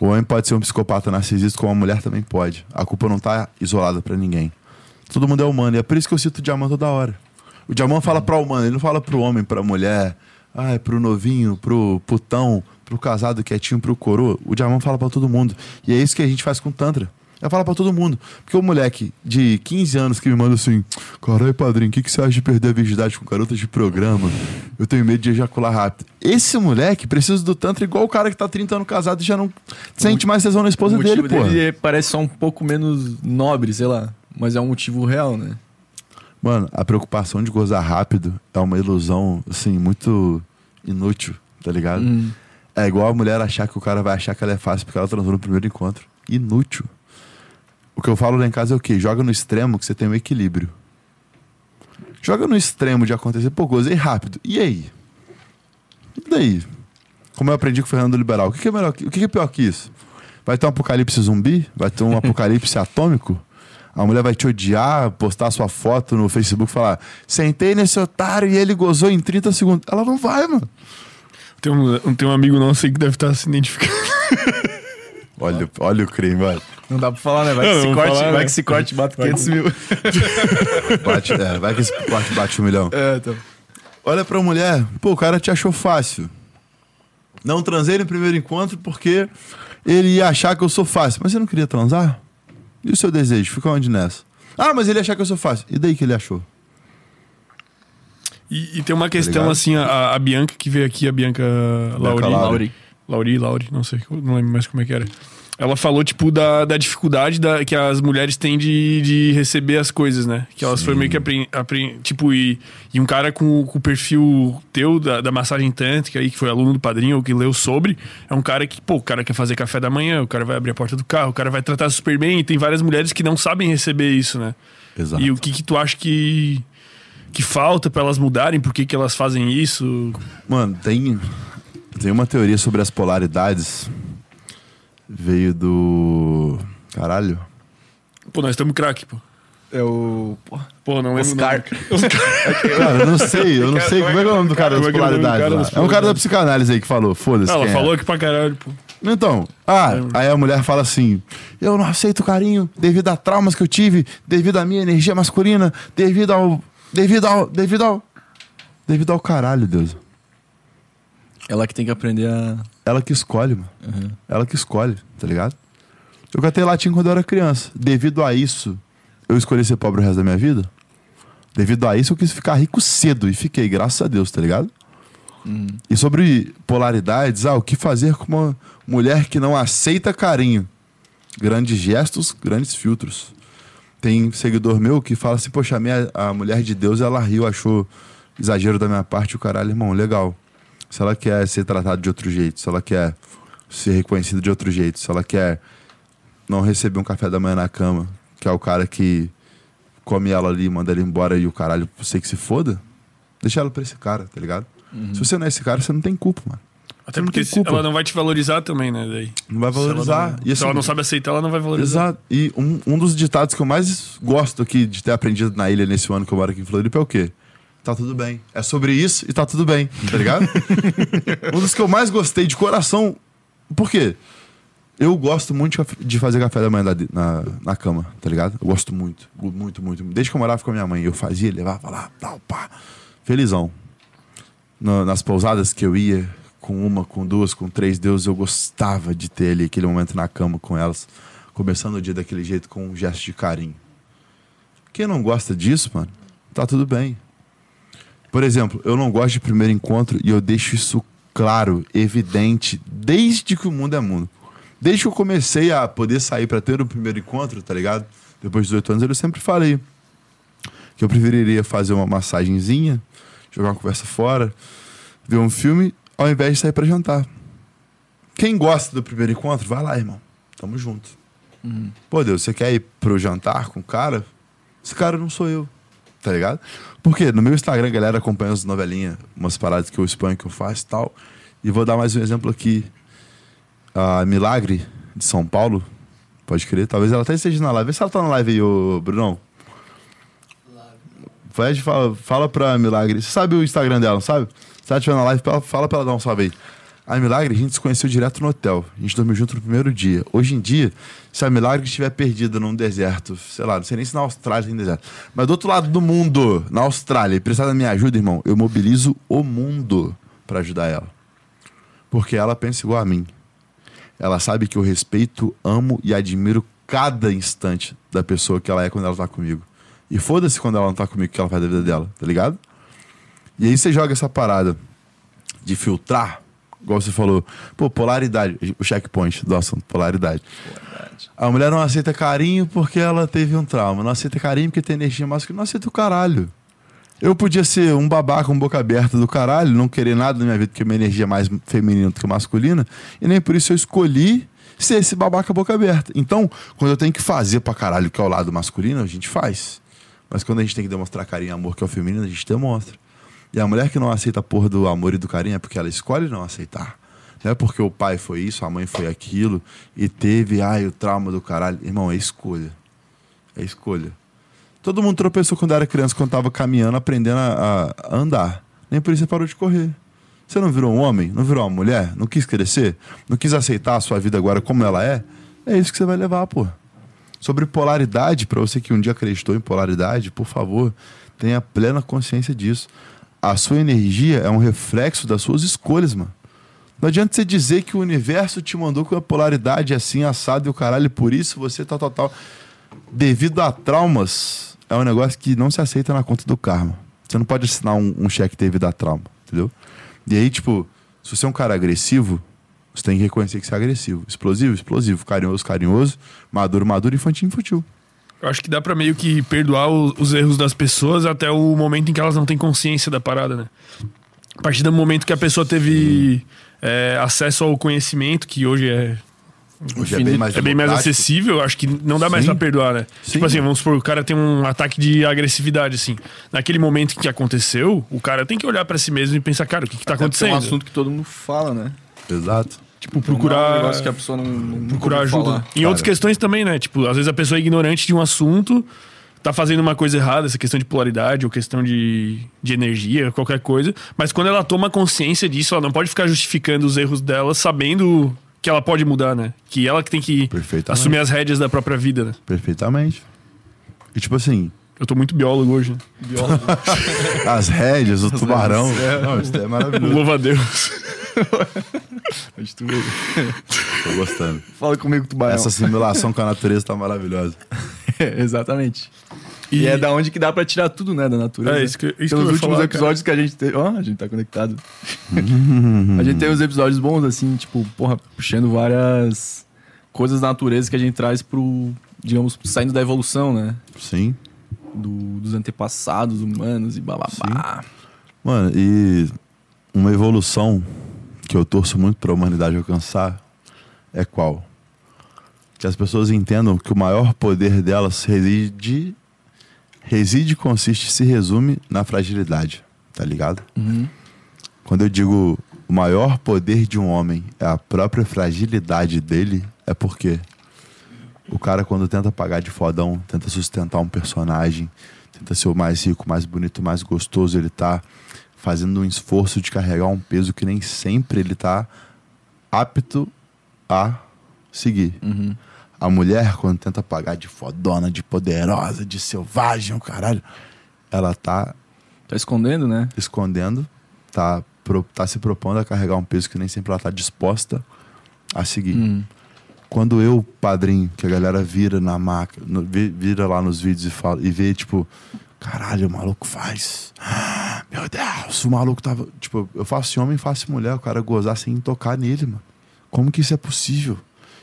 O homem pode ser um psicopata narcisista, como a mulher também pode. A culpa não tá isolada pra ninguém. Todo mundo é humano. E é por isso que eu cito o Diamant toda hora. O Diamant fala pra humano, ele não fala pro homem, pra mulher, é pro novinho, pro putão, pro casado quietinho, pro coroa. O Diamant fala pra todo mundo. E é isso que a gente faz com o Tantra. É falar pra todo mundo. Porque o moleque de 15 anos que me manda assim: Caralho, padrinho, o que, que você acha de perder a virgindade com garotas de programa? Eu tenho medo de ejacular rápido. Esse moleque precisa do Tantra igual o cara que tá 30 anos casado e já não sente mais tesão na esposa dele, pô. dele parece só um pouco menos nobre, sei lá. Mas é um motivo real, né? Mano, a preocupação de gozar rápido é uma ilusão, assim, muito inútil, tá ligado? Hum. É igual a mulher achar que o cara vai achar que ela é fácil porque ela transou no primeiro encontro. Inútil. O que eu falo lá em casa é o quê? Joga no extremo que você tem um equilíbrio. Joga no extremo de acontecer, pô, gozei rápido. E aí? E daí? Como eu aprendi com o Fernando Liberal, o que, é melhor? O que, que é pior que isso? Vai ter um apocalipse zumbi? Vai ter um apocalipse atômico? A mulher vai te odiar, postar sua foto no Facebook e falar: sentei nesse otário e ele gozou em 30 segundos. Ela não vai, mano. Tem um, tem um amigo nosso aí que deve estar se identificando. Olha, olha o crime, olha. Não dá pra falar, né? Vai que se corte, falar, vai né? que se corte, bate 500 mil. Bate, é, vai que esse corte bate um milhão. É, então. Olha pra mulher, pô, o cara te achou fácil. Não transei no primeiro encontro porque ele ia achar que eu sou fácil. Mas você não queria transar? E o seu desejo? Fica onde nessa? Ah, mas ele ia achar que eu sou fácil. E daí que ele achou? E, e tem uma questão ligado? assim, a, a Bianca que veio aqui, a Bianca Lauri. Lauri. Lauri. Lauri, Lauri, não sei, não lembro mais como é que era. Ela falou, tipo, da, da dificuldade da, que as mulheres têm de, de receber as coisas, né? Que elas foram meio que aprendendo. Tipo, e, e um cara com, com o perfil teu da, da massagem tântrica aí, que foi aluno do padrinho ou que leu sobre, é um cara que, pô, o cara quer fazer café da manhã, o cara vai abrir a porta do carro, o cara vai tratar super bem. E tem várias mulheres que não sabem receber isso, né? Exato. E o que, que tu acha que, que falta pra elas mudarem? Por que, que elas fazem isso? Mano, tem, tem uma teoria sobre as polaridades. Veio do. Caralho. Pô, nós estamos craque, pô. É o. Porra. Pô, não o Oscar. Cara, eu não sei, eu não sei. Como é que é o nome do cara das é é polaridades? cara lá? das É um cara da psicanálise aí que falou, foda-se. Ela quem é. falou aqui pra caralho, pô. Então, ah, aí a mulher fala assim: eu não aceito carinho devido a traumas que eu tive, devido à minha energia masculina, devido ao. devido ao. devido ao. devido ao caralho, Deus. Ela que tem que aprender a. Ela que escolhe, mano. Uhum. Ela que escolhe, tá ligado? Eu cantei latim quando eu era criança. Devido a isso, eu escolhi ser pobre o resto da minha vida. Devido a isso, eu quis ficar rico cedo e fiquei, graças a Deus, tá ligado? E sobre polaridades, ah, o que fazer com uma mulher que não aceita carinho? Grandes gestos, grandes filtros. Tem seguidor meu que fala assim, poxa, a, minha, a mulher de Deus, ela riu, achou exagero da minha parte, o caralho, irmão, legal. Se ela quer ser tratada de outro jeito, se ela quer ser reconhecida de outro jeito, se ela quer não receber um café da manhã na cama, que é o cara que come ela ali, manda ela embora e o caralho, você que se foda, deixa ela pra esse cara, tá ligado? Se você não é esse cara, você não tem culpa, mano. Até não porque culpa. ela não vai te valorizar também, né? Daí. Não vai Se ela valorizar. não- E se assim, ela não sabe aceitar, ela não vai valorizar. Exato. E um, um dos ditados que eu mais gosto aqui de ter aprendido na ilha nesse ano que eu moro aqui em Floripa é o quê? Tá tudo bem. É sobre isso e tá tudo bem, tá ligado? um dos que eu mais gostei de coração. Por quê? Eu gosto muito de fazer café da manhã na, na, cama, tá ligado? Eu gosto muito, muito, muito. Desde que eu morava com a minha mãe, eu fazia, levava lá, tal, pá. Felizão. Na- nas pousadas que eu ia, com uma, com duas, com três deuses, eu gostava de ter ali aquele momento na cama com elas, começando o dia daquele jeito com um gesto de carinho. Quem não gosta disso, mano, tá tudo bem. Por exemplo, eu não gosto de primeiro encontro e eu deixo isso claro, evidente, desde que o mundo é mundo. Desde que eu comecei a poder sair pra ter o primeiro encontro, tá ligado? Depois dos oito anos, eu sempre falei que eu preferiria fazer uma massagenzinha, jogar uma conversa fora, ver um filme, ao invés de sair pra jantar. Quem gosta do primeiro encontro, vai lá, irmão. Tamo junto. Pô, Deus, você quer ir pro jantar com o cara? Esse cara não sou eu. Tá ligado? Porque no meu Instagram, galera acompanha as novelinhas, umas paradas que eu exponho, que eu faço e tal. E vou dar mais um exemplo aqui. A Milagre, de São Paulo, pode crer. Talvez ela até esteja na live. Vê se ela tá na live aí, ô Brunão. Fala, fala pra Milagre. Você sabe o Instagram dela, sabe? Se ela estiver na live, fala pra ela dar um salve aí. A Milagre, a gente se conheceu direto no hotel. A gente dormiu junto no primeiro dia. Hoje em dia, se a Milagre estiver perdida num deserto, sei lá, não sei nem se na Austrália tem deserto, mas do outro lado do mundo, na Austrália, e precisar da minha ajuda, irmão, eu mobilizo o mundo pra ajudar ela. Porque ela pensa igual a mim. Ela sabe que eu respeito, amo e admiro cada instante da pessoa que ela é quando ela tá comigo. E foda-se quando ela não tá comigo, que ela faz da vida dela, tá ligado? E aí você joga essa parada de filtrar, igual você falou, pô, polaridade, o checkpoint do assunto, polaridade. A mulher não aceita carinho porque ela teve um trauma, não aceita carinho porque tem energia masculina, não aceita o caralho. Eu podia ser um babaca, um boca aberta do caralho, não querer nada na minha vida porque minha energia é mais feminina do que masculina, e nem por isso eu escolhi ser esse babaca boca aberta. Então, quando eu tenho que fazer pra caralho que é o lado masculino, a gente faz. Mas quando a gente tem que demonstrar carinho e amor que é o feminino, a gente demonstra. E a mulher que não aceita a porra do amor e do carinho é porque ela escolhe não aceitar. Não é porque o pai foi isso, a mãe foi aquilo, e teve, ai, o trauma do caralho. Irmão, é escolha. É escolha. Todo mundo tropeçou quando era criança, quando tava caminhando, aprendendo a, a andar. Nem por isso você parou de correr. Você não virou um homem? Não virou uma mulher? Não quis crescer? Não quis aceitar a sua vida agora como ela é? É isso que você vai levar, pô. Sobre polaridade, pra você que um dia acreditou em polaridade, por favor, tenha plena consciência disso. A sua energia é um reflexo das suas escolhas, mano. Não adianta você dizer que o universo te mandou com a polaridade assim, assado e o caralho, por isso você tal, tal, tal. Devido a traumas, é um negócio que não se aceita na conta do karma. Você não pode assinar um, um cheque devido a trauma, entendeu? E aí, tipo, se você é um cara agressivo, você tem que reconhecer que você é agressivo. Explosivo, explosivo. Carinhoso, carinhoso. Maduro, maduro. Infantil, infantil. Eu acho que dá pra meio que perdoar o- os erros das pessoas até o momento em que elas não têm consciência da parada, né? A partir do momento que a pessoa teve é, acesso ao conhecimento, que hoje é. Hoje é bem mais é bem mais acessível, acho que não dá mais Sim. pra perdoar, né? Sim. Tipo assim, vamos supor, o cara tem um ataque de agressividade, assim. Naquele momento que aconteceu, o cara tem que olhar pra si mesmo e pensar, cara, o que, que tá Até porque É acontecendo? um assunto que todo mundo fala, né? Exato. Tipo, Então, não é um procurar. negócio que a pessoa não, não procurar ajuda. falar. Em outras questões também, né? Tipo, às vezes a pessoa é ignorante de um assunto, tá fazendo uma coisa errada, essa questão de polaridade ou questão de, de energia, qualquer coisa. Mas quando ela toma consciência disso, ela não pode ficar justificando os erros dela, sabendo que ela pode mudar, né? Que ela que tem que assumir as rédeas da própria vida, né? Perfeitamente. E tipo assim, Eu tô muito biólogo hoje, né? as rédeas, o tubarão. Não, isso é maravilhoso. Louva a Deus. Mas tu vê. Tô gostando. Fala comigo, tubarão. Essa simulação com a natureza tá maravilhosa. Exatamente. E... é da onde que dá pra tirar tudo, né, da natureza. É, isso que- isso que eu Pelos ia últimos falar, episódios que a gente teve. Ó, a gente tá conectado. a gente tem uns episódios bons, assim, tipo, porra, puxando várias coisas da natureza que a gente traz pro, digamos, saindo da evolução, né? Sim. Do- dos antepassados humanos e bababá. Mano, e uma evolução que eu torço muito pra humanidade alcançar é qual? Que as pessoas entendam que o maior poder delas reside. Reside, consiste, se resume na fragilidade, tá ligado? Uhum. Quando eu digo o maior poder de um homem é a própria fragilidade dele, é porque o cara, quando tenta pagar de fodão, tenta sustentar um personagem, tenta ser o mais rico, mais bonito, mais gostoso, ele tá fazendo um esforço de carregar um peso que nem sempre ele tá apto a seguir. Uhum. A mulher, quando tenta pagar de fodona, de poderosa, de selvagem, o caralho, ela tá Tá escondendo, né? escondendo, tá, pro- tá se propondo a carregar um peso que nem sempre ela tá disposta a seguir. Uhum. Quando eu, padrinho, que a galera vira na vi- vira lá nos vídeos e fala e vê, tipo, caralho, o maluco faz. Meu Deus, o maluco tava. Tipo, eu faço homem, faço mulher, o cara gozar sem tocar nele, mano. Como que isso é possível?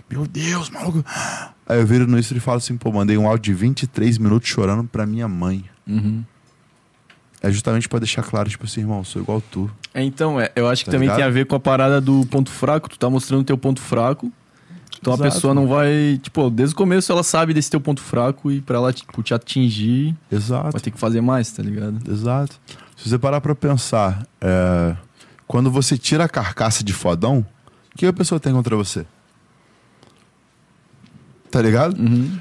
Meu Deus, maluco. Aí eu viro no isso e falo assim, pô, mandei um áudio de 23 minutos chorando pra minha mãe. Uhum. É justamente pra deixar claro, tipo assim, irmão, sou igual tu. É, então, é, eu acho que Tá também ligado? tem a ver com a parada do ponto fraco. Tu tá mostrando teu ponto fraco. Então a Exato. pessoa não vai. Tipo, desde o começo ela sabe desse teu ponto fraco e pra ela tipo, te atingir, Exato. vai ter que fazer mais, tá ligado? Exato. Se você parar pra pensar, é, quando você tira a carcaça de fodão, o que a pessoa tem contra você? Tá ligado? Uhum.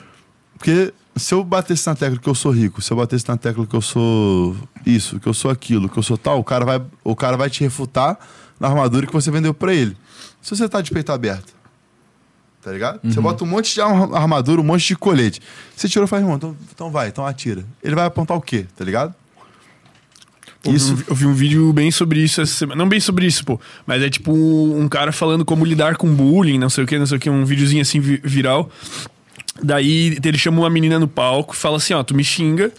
Porque se eu batesse na tecla que eu sou rico, se eu batesse na tecla que eu sou isso, que eu sou aquilo, que eu sou tal, o cara vai, o cara vai te refutar na armadura que você vendeu pra ele. Se você tá de peito aberto, tá ligado? Você bota um monte de arma- armadura, um monte de colete. Você tirou e fala, irmão, então, então vai, então atira. Ele vai apontar o quê, tá ligado? Isso- Eu vi um vídeo bem sobre isso essa semana. Não bem sobre isso, pô. Mas é tipo um, cara falando como lidar com bullying, não sei o que, não sei o que, um videozinho assim vi- viral. Daí ele chama uma menina no palco e fala assim: ó, tu me xinga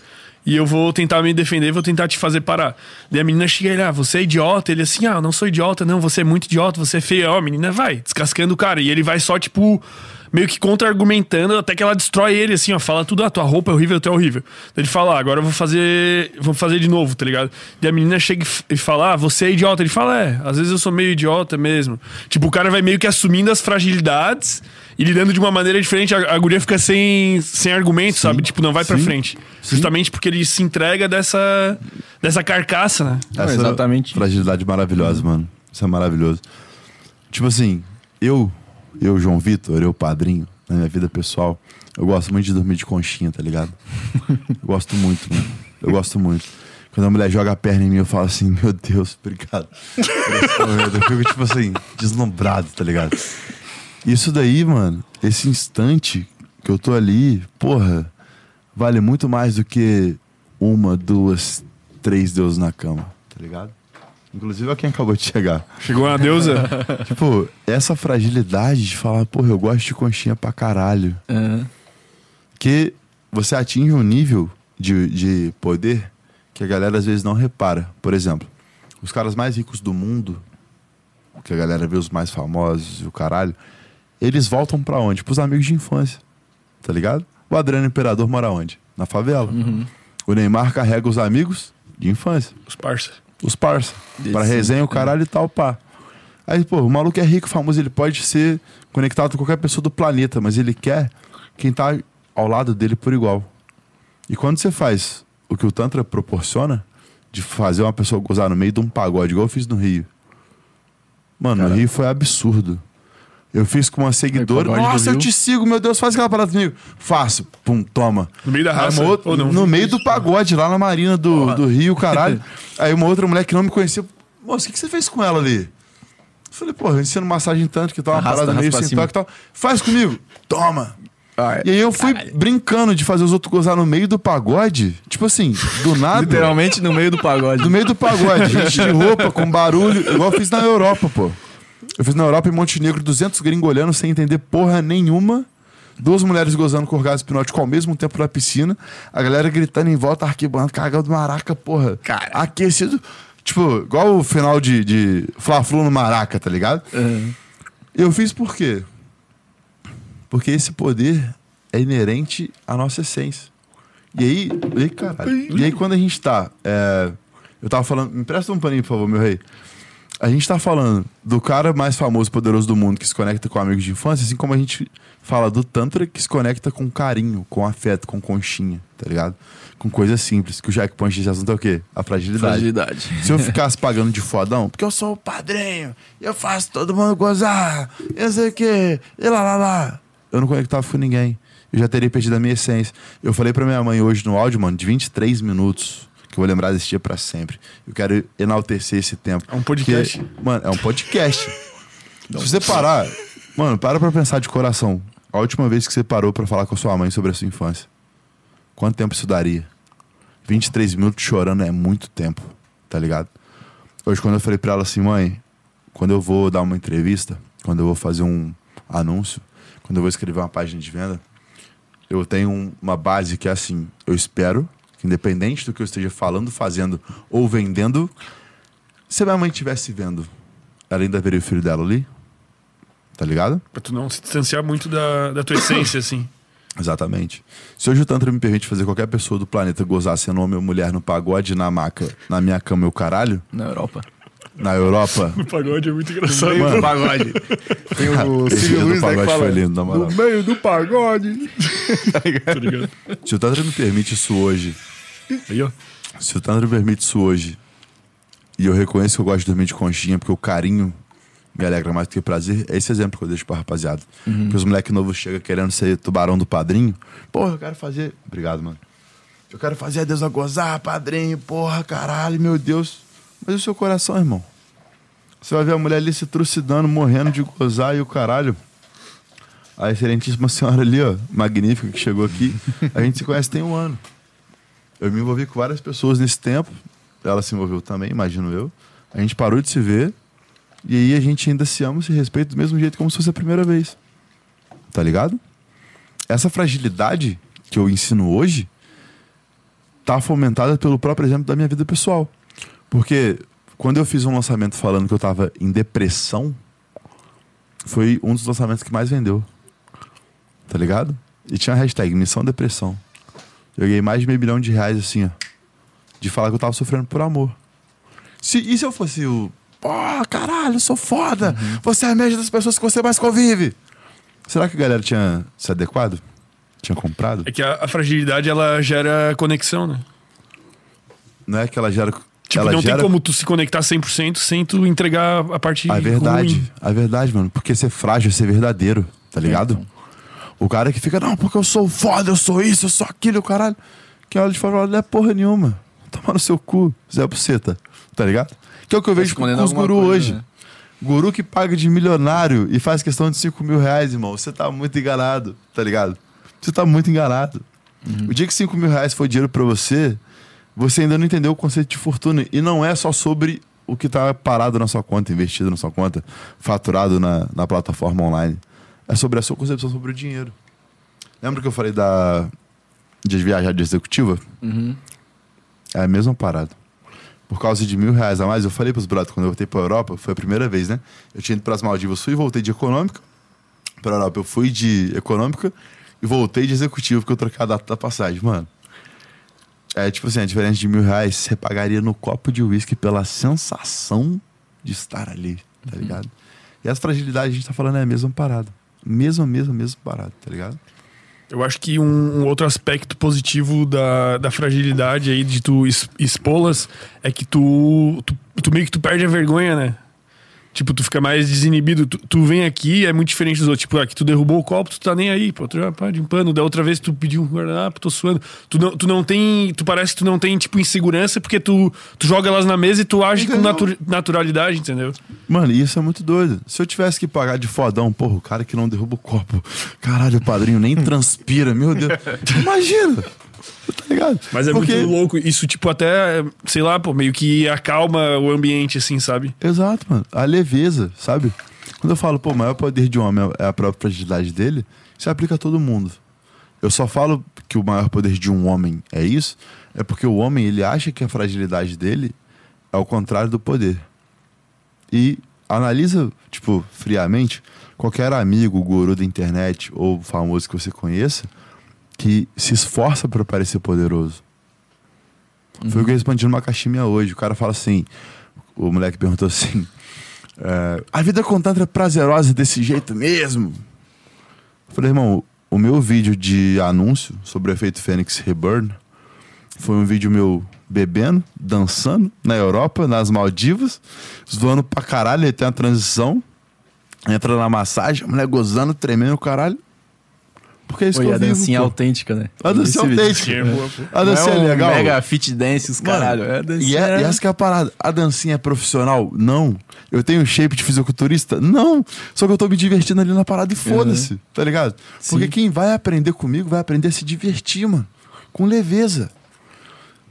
e eu vou tentar me defender, vou tentar te fazer parar. Daí a menina chega e ah, você é idiota. Ele assim, ah, não sou idiota, não, você é muito idiota, você é feio. Ó, a menina vai, descascando o cara. E ele vai só, tipo, meio que contra-argumentando até que ela destrói ele, assim, ó, fala tudo, ah, tua roupa é horrível, tu é horrível. Daí ele fala, ah, agora eu vou fazer, vou fazer de novo, tá ligado? Daí a menina chega e e fala, ah, você é idiota. Ele fala, é, às vezes eu sou meio idiota mesmo. Tipo, o cara vai meio que assumindo as fragilidades e lidando de uma maneira diferente. A, a guria fica sem, sem argumento, sabe? Tipo, não vai pra sim, frente. Justamente porque ele se entrega dessa, dessa carcaça, né? Não, Essa exatamente. Fragilidade maravilhosa, mano. Isso é maravilhoso. Tipo assim, eu, eu, João Vitor, eu, padrinho, na minha vida pessoal, eu gosto muito de dormir de conchinha, tá ligado? Eu gosto muito, mano. Eu gosto muito. Quando a mulher joga a perna em mim, eu falo assim, meu Deus, obrigado. Eu fico, tipo assim, deslumbrado, tá ligado? Isso daí, mano, esse instante que eu tô ali, porra, vale muito mais do que uma, duas, três deuses na cama, tá ligado? Inclusive, é quem acabou de chegar. Chegou uma deusa. tipo, essa fragilidade de falar, porra, eu gosto de conchinha pra caralho. Aham. Que você atinge um nível de, de poder que a galera às vezes não repara. Por exemplo, os caras mais ricos do mundo, que a galera vê os mais famosos e o caralho, eles voltam pra onde? Pros amigos de infância. Tá ligado? O Adriano Imperador mora onde? Na favela. O Neymar carrega os amigos de infância. Os parça. Os parça. Desse- Pra resenha, o caralho e tal, pá. Aí, pô, o maluco é rico, famoso, ele pode ser conectado com qualquer pessoa do planeta, mas ele quer quem tá ao lado dele por igual. E quando você faz o que o Tantra proporciona, de fazer uma pessoa gozar no meio de um pagode, igual eu fiz no Rio. Mano, no Rio foi absurdo. Eu fiz com uma seguidora. do Nossa, eu te sigo, meu Deus, faz aquela parada comigo. Faço. Pum, toma. No meio da Aí raça, uma outra- ou não? No meio do pagode, lá na marina do, do Rio, caralho. Aí uma outra mulher que não me conhecia. Moço, o que, que você fez com ela ali? Eu falei, pô, eu ensino massagem tanto que tá uma Arrasta, parada meio arrasta sem cima. toque e tal. Faz comigo. Toma. Ah, E aí eu fui brincando de fazer os outros gozar no meio do pagode. Tipo assim, do nada. Literalmente no meio do pagode. No meio do pagode, gente de roupa, com barulho, igual eu fiz na Europa, pô. Eu fiz na Europa em Montenegro, 200 gringos olhando sem entender porra nenhuma. Duas mulheres gozando com orgasmo hipnótico ao mesmo tempo na piscina. A galera gritando em volta, arquibancada, cagando maraca, porra. Cara. Aquecido. Tipo, igual o final de, de Fla-Flu no Maraca, tá ligado? Aham. Eu fiz por quê? Porque esse poder é inerente à nossa essência. E aí, e aí, caralho, e aí quando a gente tá. é, eu tava falando. Me empresta um paninho, por favor, meu rei. A gente tá falando do cara mais famoso e poderoso do mundo que se conecta com amigos de infância, assim como a gente fala do Tantra que se conecta com carinho, com afeto, com conchinha, tá ligado? Com coisas simples. Que o Jack Punch desse assunto é o quê? A fragilidade. Fragilidade. Se eu ficasse pagando de fodão, porque eu sou o padrinho, eu faço todo mundo gozar, eu sei o quê, e lá lá lá. Eu não conectava com ninguém. Eu já teria perdido a minha essência. Eu falei pra minha mãe hoje no áudio, mano, de 23 minutos, que eu vou lembrar desse dia pra sempre. Eu quero enaltecer esse tempo. É um podcast. Porque, mano, é um podcast. Se você parar, mano, para pra pensar de coração. A última vez que você parou pra falar com a sua mãe sobre a sua infância. Quanto tempo isso daria? 23 minutos chorando é muito tempo, tá ligado? Hoje, quando eu falei pra ela assim, mãe, quando eu vou dar uma entrevista, quando eu vou fazer um anúncio, quando eu vou escrever uma página de venda, eu tenho um- uma base que é assim: eu espero independente do que eu esteja falando, fazendo ou vendendo, se a minha mãe estivesse vendo, ela ainda veria o filho dela ali? Tá ligado? Pra tu não se distanciar muito da, da tua essência, assim. Exatamente. Se hoje o Tantra me permite fazer qualquer pessoa do planeta gozar sendo homem ou mulher no pagode, na maca, na minha cama e o caralho, Na Europa. Na Europa, O pagode é muito engraçado. Meio do pagode. Tem o esse Silvio Luiz, né, que pagode fala. foi lindo, na moral. No meio do pagode. Tá ligado? Se o Tantra me permite isso hoje, Aí, ó. se o Tantra me permite isso hoje, e eu reconheço que eu gosto de dormir de conchinha, porque o carinho me alegra mais do que o prazer, é esse exemplo que eu deixo pra rapaziada. Porque os moleques novos chegam querendo ser tubarão do padrinho. Porra, eu quero fazer. Obrigado, mano. Eu quero fazer a Deus a gozar, padrinho, porra, caralho, meu Deus. Mas o seu coração, irmão? Você vai ver a mulher ali se trucidando, morrendo de gozar e o caralho. A excelentíssima senhora ali, ó, magnífica, que chegou aqui. A gente se conhece tem um ano. Eu me envolvi com várias pessoas nesse tempo. Ela se envolveu também, imagino eu. A gente parou de se ver. E aí a gente ainda se ama, se respeita do mesmo jeito como se fosse a primeira vez. Tá ligado? Essa fragilidade que eu ensino hoje tá fomentada pelo próprio exemplo da minha vida pessoal. Porque quando eu fiz um lançamento falando que eu tava em depressão, foi um dos lançamentos que mais vendeu. Tá ligado? E tinha a hashtag Missão Depressão. Eu ganhei mais de meio milhão de reais, assim, ó. De falar que eu tava sofrendo por amor. Se, e se eu fosse o. Porra, caralho, eu sou foda! Você é a média das pessoas que você mais convive! Será que a galera tinha se adequado? Tinha comprado? É que a, a fragilidade, ela gera conexão, né? Não é que ela gera. Tipo, ela não gera... tem como tu se conectar 100% sem tu entregar a parte A verdade, ruim. a verdade, mano. Porque ser frágil é ser verdadeiro, tá ligado? O cara que fica, não, porque eu sou foda, eu sou isso, eu sou aquilo, caralho. Quem olha de fora não é porra nenhuma. Toma no seu cu, Zé Buceta, tá ligado? Que é o que eu vejo com, os gurus coisa, hoje. né? Guru que paga de milionário e faz questão de 5 mil reais, irmão. Você tá muito enganado, tá ligado? Você tá muito enganado. O dia que 5 mil reais foi dinheiro pra você, você ainda não entendeu o conceito de fortuna. E não é só sobre o que tá parado na sua conta, investido na sua conta, faturado na, na plataforma online. É sobre a sua concepção sobre o dinheiro. Lembra que eu falei da de viajar de executiva? Uhum. É a mesma parada. Por causa de mil reais a mais, eu falei pros brothers, quando eu voltei pra Europa, foi a primeira vez, né? Eu tinha ido pras Maldivas, fui e voltei de econômica. Pra Europa, eu fui de econômica e voltei de executiva, porque eu troquei a data da passagem, mano. É tipo assim, a diferença de mil reais, você pagaria no copo de uísque pela sensação de estar ali, tá ligado? E as fragilidades a gente tá falando é a mesma parada. Mesma, mesma, mesma parada, tá ligado? Eu acho que um, um outro aspecto positivo da, da fragilidade aí de tu expô-las é que tu, tu, tu meio que tu perde a vergonha, né? Tipo, tu fica mais desinibido. Tu, tu vem aqui, é muito diferente dos outros. Tipo, aqui tu derrubou o copo, tu tá nem aí, pô. Tu já pá, limpando. Da outra vez tu pediu um guardanapo, tô suando. Tu não, tu não tem. Tu parece que tu não tem, tipo, insegurança, porque tu, tu joga elas na mesa e tu age com Entendeu? natu- naturalidade, entendeu? Mano, isso é muito doido. Se eu tivesse que pagar de fodão, porra, o cara que não derruba o copo. Caralho, o padrinho nem transpira, meu Deus. Imagina! Tá ligado? Mas é Porque- muito louco. Isso, tipo, até, sei lá, pô, meio que acalma o ambiente, assim, sabe? Exato, mano. A leveza, sabe? Quando eu falo, pô, o maior poder de um homem é a própria fragilidade dele, isso aplica a todo mundo. Eu só falo que o maior poder de um homem é isso, é porque o homem, ele acha que a fragilidade dele é o contrário do poder. E analisa, tipo, friamente, qualquer amigo, guru da internet ou famoso que você conheça, que se esforça para parecer poderoso. Foi o que eu respondi numa caixinha hoje. O cara fala assim: o moleque perguntou assim: é, a vida com tanto é prazerosa desse jeito mesmo? Eu falei, irmão, o meu vídeo de anúncio sobre o efeito Fênix Reburn foi um vídeo meu bebendo, dançando na Europa, nas Maldivas, zoando pra caralho, tem a transição, entra na massagem, a mulher gozando, tremendo o caralho. Porque é isso Pô, que e eu a vivo, dancinha pô. autêntica, né? A dancinha autêntica. É pô. A dancinha Não é legal. Mega fit dance, os Mano, caralho. É, a E, dancinha é, e é- essa que é a parada. A dancinha é profissional? Não. Eu tenho shape de fisiculturista? Não. Só que eu tô me divertindo ali na parada e foda-se, tá ligado? Porque Sim. quem vai aprender comigo vai aprender a se divertir, mano. Com leveza.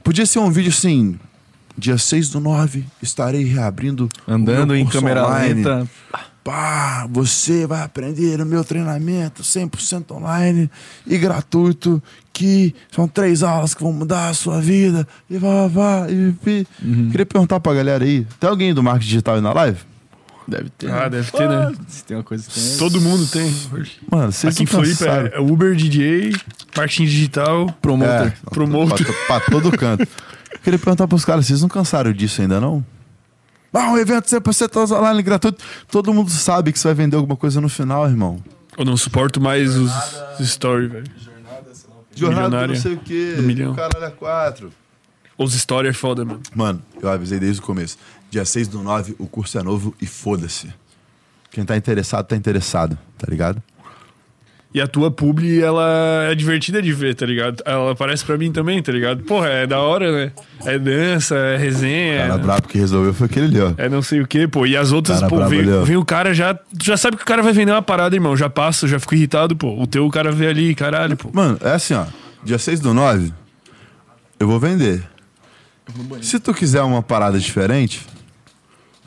Podia ser um vídeo assim. Dia 6 do 9, estarei reabrindo. Andando em câmera online. lenta. Pá, você vai aprender o meu treinamento 100% online e gratuito, que são três aulas que vão mudar a sua vida, e vá, vá, e. Uhum. Queria perguntar pra galera aí, tem alguém do marketing digital aí na live? Deve ter. Ah, deve ter, né? Se tem uma coisa que tem. Todo mundo tem. Mano, vocês Aqui em não Floripa cansaram. é Uber DJ, marketing digital. Promoter. É, promoter. Pra, pra todo canto. Queria perguntar pros caras, vocês não cansaram disso ainda não? Ah, um evento 100% online gratuito. Todo mundo sabe que você vai vender alguma coisa no final, irmão. Eu não suporto mais os, os stories, velho. Jornada Milionária não sei o quê. do milhão. Caralho, é quatro. Os stories é foda, mano. Mano, eu avisei desde o começo. Dia 6 do 9, o curso é novo e foda-se. Quem tá interessado, tá interessado, tá ligado? E a tua publi, ela é divertida de ver, tá ligado? Ela aparece pra mim também, tá ligado? Porra, é da hora, né? É dança, é resenha. O cara brabo que resolveu foi aquele ali, ó. É não sei o que, pô. E as outras, Cara pô, vem, vem o cara já. Tu já sabe que o cara vai vender uma parada, irmão. Já passa, já fico irritado, pô. O teu o cara vê ali, caralho, pô. Mano, é assim, ó. Dia 6 do 9, eu vou vender. Se tu quiser uma parada diferente,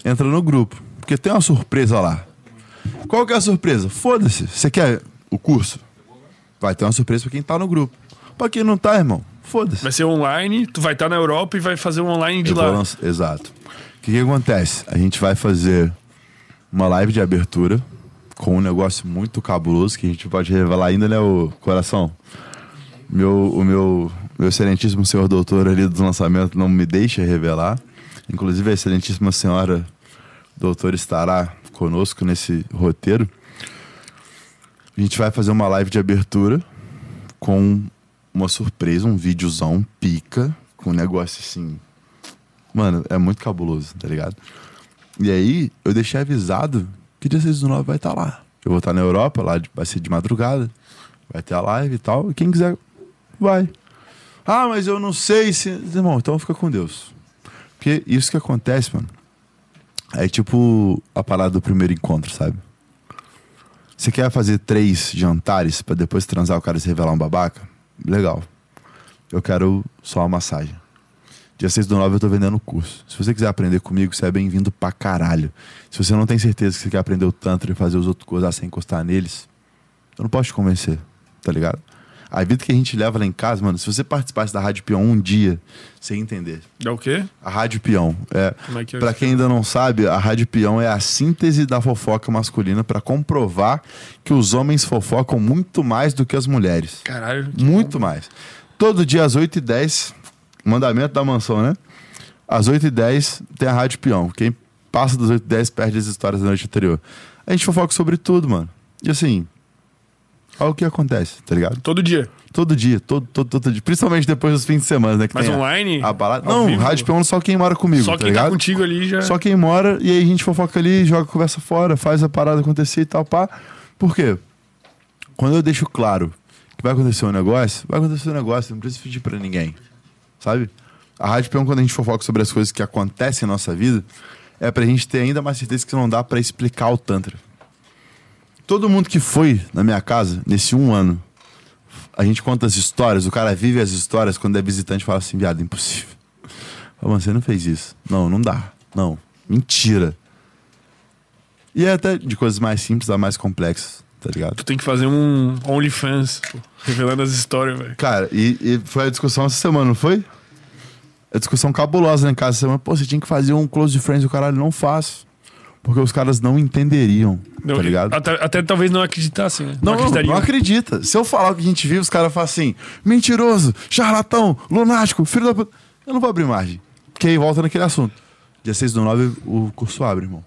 entra no grupo. Porque tem uma surpresa lá. Qual que é a surpresa? Foda-se. Você quer o curso? Vai ter uma surpresa pra quem tá no grupo. Pra quem não tá, irmão, foda-se. Vai ser online, tu vai estar na Europa e vai fazer um online de Eu lá. lançar- Exato. O que, que acontece? A gente vai fazer uma live de abertura com um negócio muito cabuloso que a gente pode revelar ainda, né, o coração? Meu, o meu, meu excelentíssimo senhor doutor ali do lançamento não me deixa revelar. Inclusive, a excelentíssima senhora doutor estará conosco nesse roteiro. A gente vai fazer uma live de abertura com uma surpresa, um videozão pica, com um negócio assim. Mano, é muito cabuloso, tá ligado? E aí, eu deixei avisado que dia 6 do 9 vai estar lá. Eu vou estar na Europa, lá vai ser de madrugada. Vai ter a live e tal. E quem quiser, vai. Ah, mas eu não sei se. Irmão, então fica com Deus. Porque isso que acontece, mano. É tipo a parada do primeiro encontro, sabe? Você quer fazer três jantares pra depois transar o cara se revelar um babaca? Legal. Eu quero só uma massagem. Dia 6 do 9 eu tô vendendo curso. Se você quiser aprender comigo, você é bem-vindo pra caralho. Se você não tem certeza que você quer aprender o Tantra e fazer os outros coisas sem encostar neles, eu não posso te convencer, tá ligado? A vida que a gente leva lá em casa, mano, se você participasse da Rádio Peão um dia, você ia entender. É o quê? A Rádio Peão. É, Como é que é pra quem ainda não sabe, a Rádio Peão é a síntese da fofoca masculina pra comprovar que os homens fofocam muito mais do que as mulheres. Caralho. Muito mais. Todo dia às 8h10, mandamento da mansão, né? Às 8h10 tem a Rádio Peão. Quem passa das 8h10 perde as histórias da noite anterior. A gente fofoca sobre tudo, mano. E assim, olha o que acontece, tá ligado? Todo dia. Todo dia, todo, todo, todo dia. Principalmente depois dos fins de semana, né? Que Mas tem a- online? A, balada. Ao Não, vivo? Rádio Peão só quem mora comigo, Só tá quem ligado? tá contigo ali já. Só quem mora, e aí a gente fofoca ali, joga a conversa fora, faz a parada acontecer e tal, pá. Por quê? Quando eu deixo claro que vai acontecer um negócio, vai acontecer um negócio, não precisa pedir pra ninguém. Sabe? A Rádio Peão, quando a gente fofoca sobre as coisas que acontecem na nossa vida, é pra gente ter ainda mais certeza que não dá pra explicar o Tantra. Todo mundo que foi na minha casa nesse um ano, a gente conta as histórias, o cara vive as histórias quando é visitante fala assim, viado, impossível. Fala, "Mano, você não fez isso. Não, não dá. Não. Mentira. E é até de coisas mais simples a mais complexas, tá ligado? Tu tem que fazer um OnlyFans, pô, revelando as histórias, velho. Cara, e, e foi a discussão essa semana, não foi? A discussão cabulosa em casa essa semana. Pô, você tinha que fazer um close friends o caralho não faço. Porque os caras não entenderiam, Não, tá ligado? Até, até talvez não acreditassem, né? Não, não, não acredita. Se eu falar o que a gente vive, os caras falam assim: mentiroso, charlatão, lunático, filho da puta. Eu não vou abrir margem. Porque aí volta naquele assunto. Dia 6 do 9, o curso abre, irmão.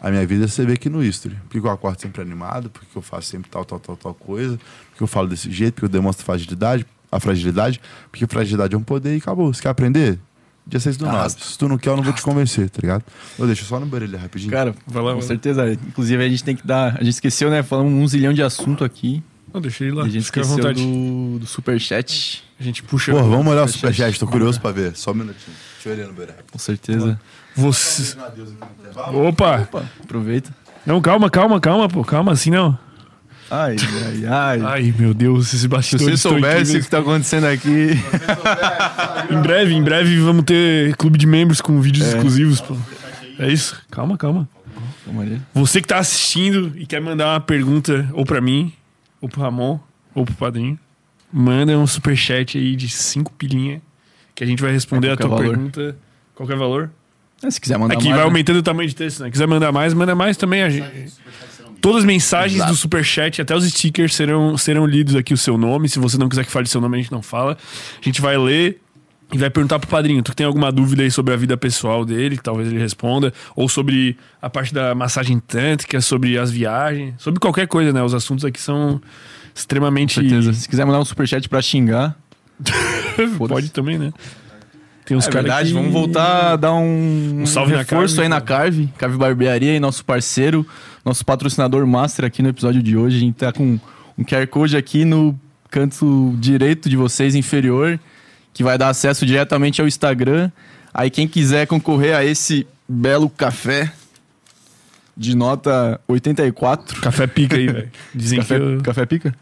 A minha vida você vê aqui no History. Porque eu acordo sempre animado, porque eu faço sempre tal, tal, tal, tal coisa, porque eu falo desse jeito, porque eu demonstro fragilidade, a fragilidade, porque fragilidade é um poder e acabou. Você quer aprender? Dia 6 do 9. Arrasta. Se tu não quer, eu não vou te convencer, tá ligado? Eu deixo só no barulho rapidinho. Cara, lá, com certeza. Inclusive, a gente tem que dar. A gente esqueceu, né? Falamos um zilhão de assunto aqui. Não, deixa ele E lá. a gente Fica à esqueceu vontade. do, do superchat. A gente puxa. Porra, vamos olhar o Superchat. superchat, tô curioso pra ver. Só um minutinho. Deixa eu olhar no barulho. Com certeza. Você. Opa! Opa, aproveita. Não, calma, calma, calma, pô. Calma assim não. Ai, ai, ai. Ai, meu Deus, esses Se bastidores você estão soubesse o que tá acontecendo aqui. Em breve, em breve vamos ter clube de membros com vídeos É. exclusivos, pô. É isso? Calma, calma. Você que tá assistindo e quer mandar uma pergunta ou pra mim, ou pro Ramon, ou pro padrinho, manda um superchat aí de 5 pilinha que a gente vai responder É a tua valor. pergunta. Qualquer valor? É, se quiser mandar Aqui mais, vai né? aumentando o tamanho de texto, né? Quiser mandar mais, manda mais também. A gente... Todas as mensagens do superchat, até os stickers, serão, serão lidos aqui o seu nome. Se você não quiser que fale seu nome, a gente não fala. A gente vai ler e vai perguntar pro padrinho. Tu tem alguma dúvida aí sobre a vida pessoal dele, que talvez ele responda, ou sobre a parte da massagem tântrica, sobre as viagens, sobre qualquer coisa, né? Os assuntos aqui são extremamente. Com certeza. Se quiser mandar um superchat pra xingar. Pode também, né? Tem uns É caras verdade, que... vamos voltar a dar um, Um salve na reforço Carve, aí na. Carve, Carve Barbearia e nosso parceiro, nosso patrocinador master aqui no episódio de hoje. A gente tá com um QR Code aqui no canto direito de vocês, inferior, que vai dar acesso diretamente ao Instagram. Aí quem quiser concorrer a esse belo café de nota 84, Café pica aí, velho. Dizem Café, que eu... café pica?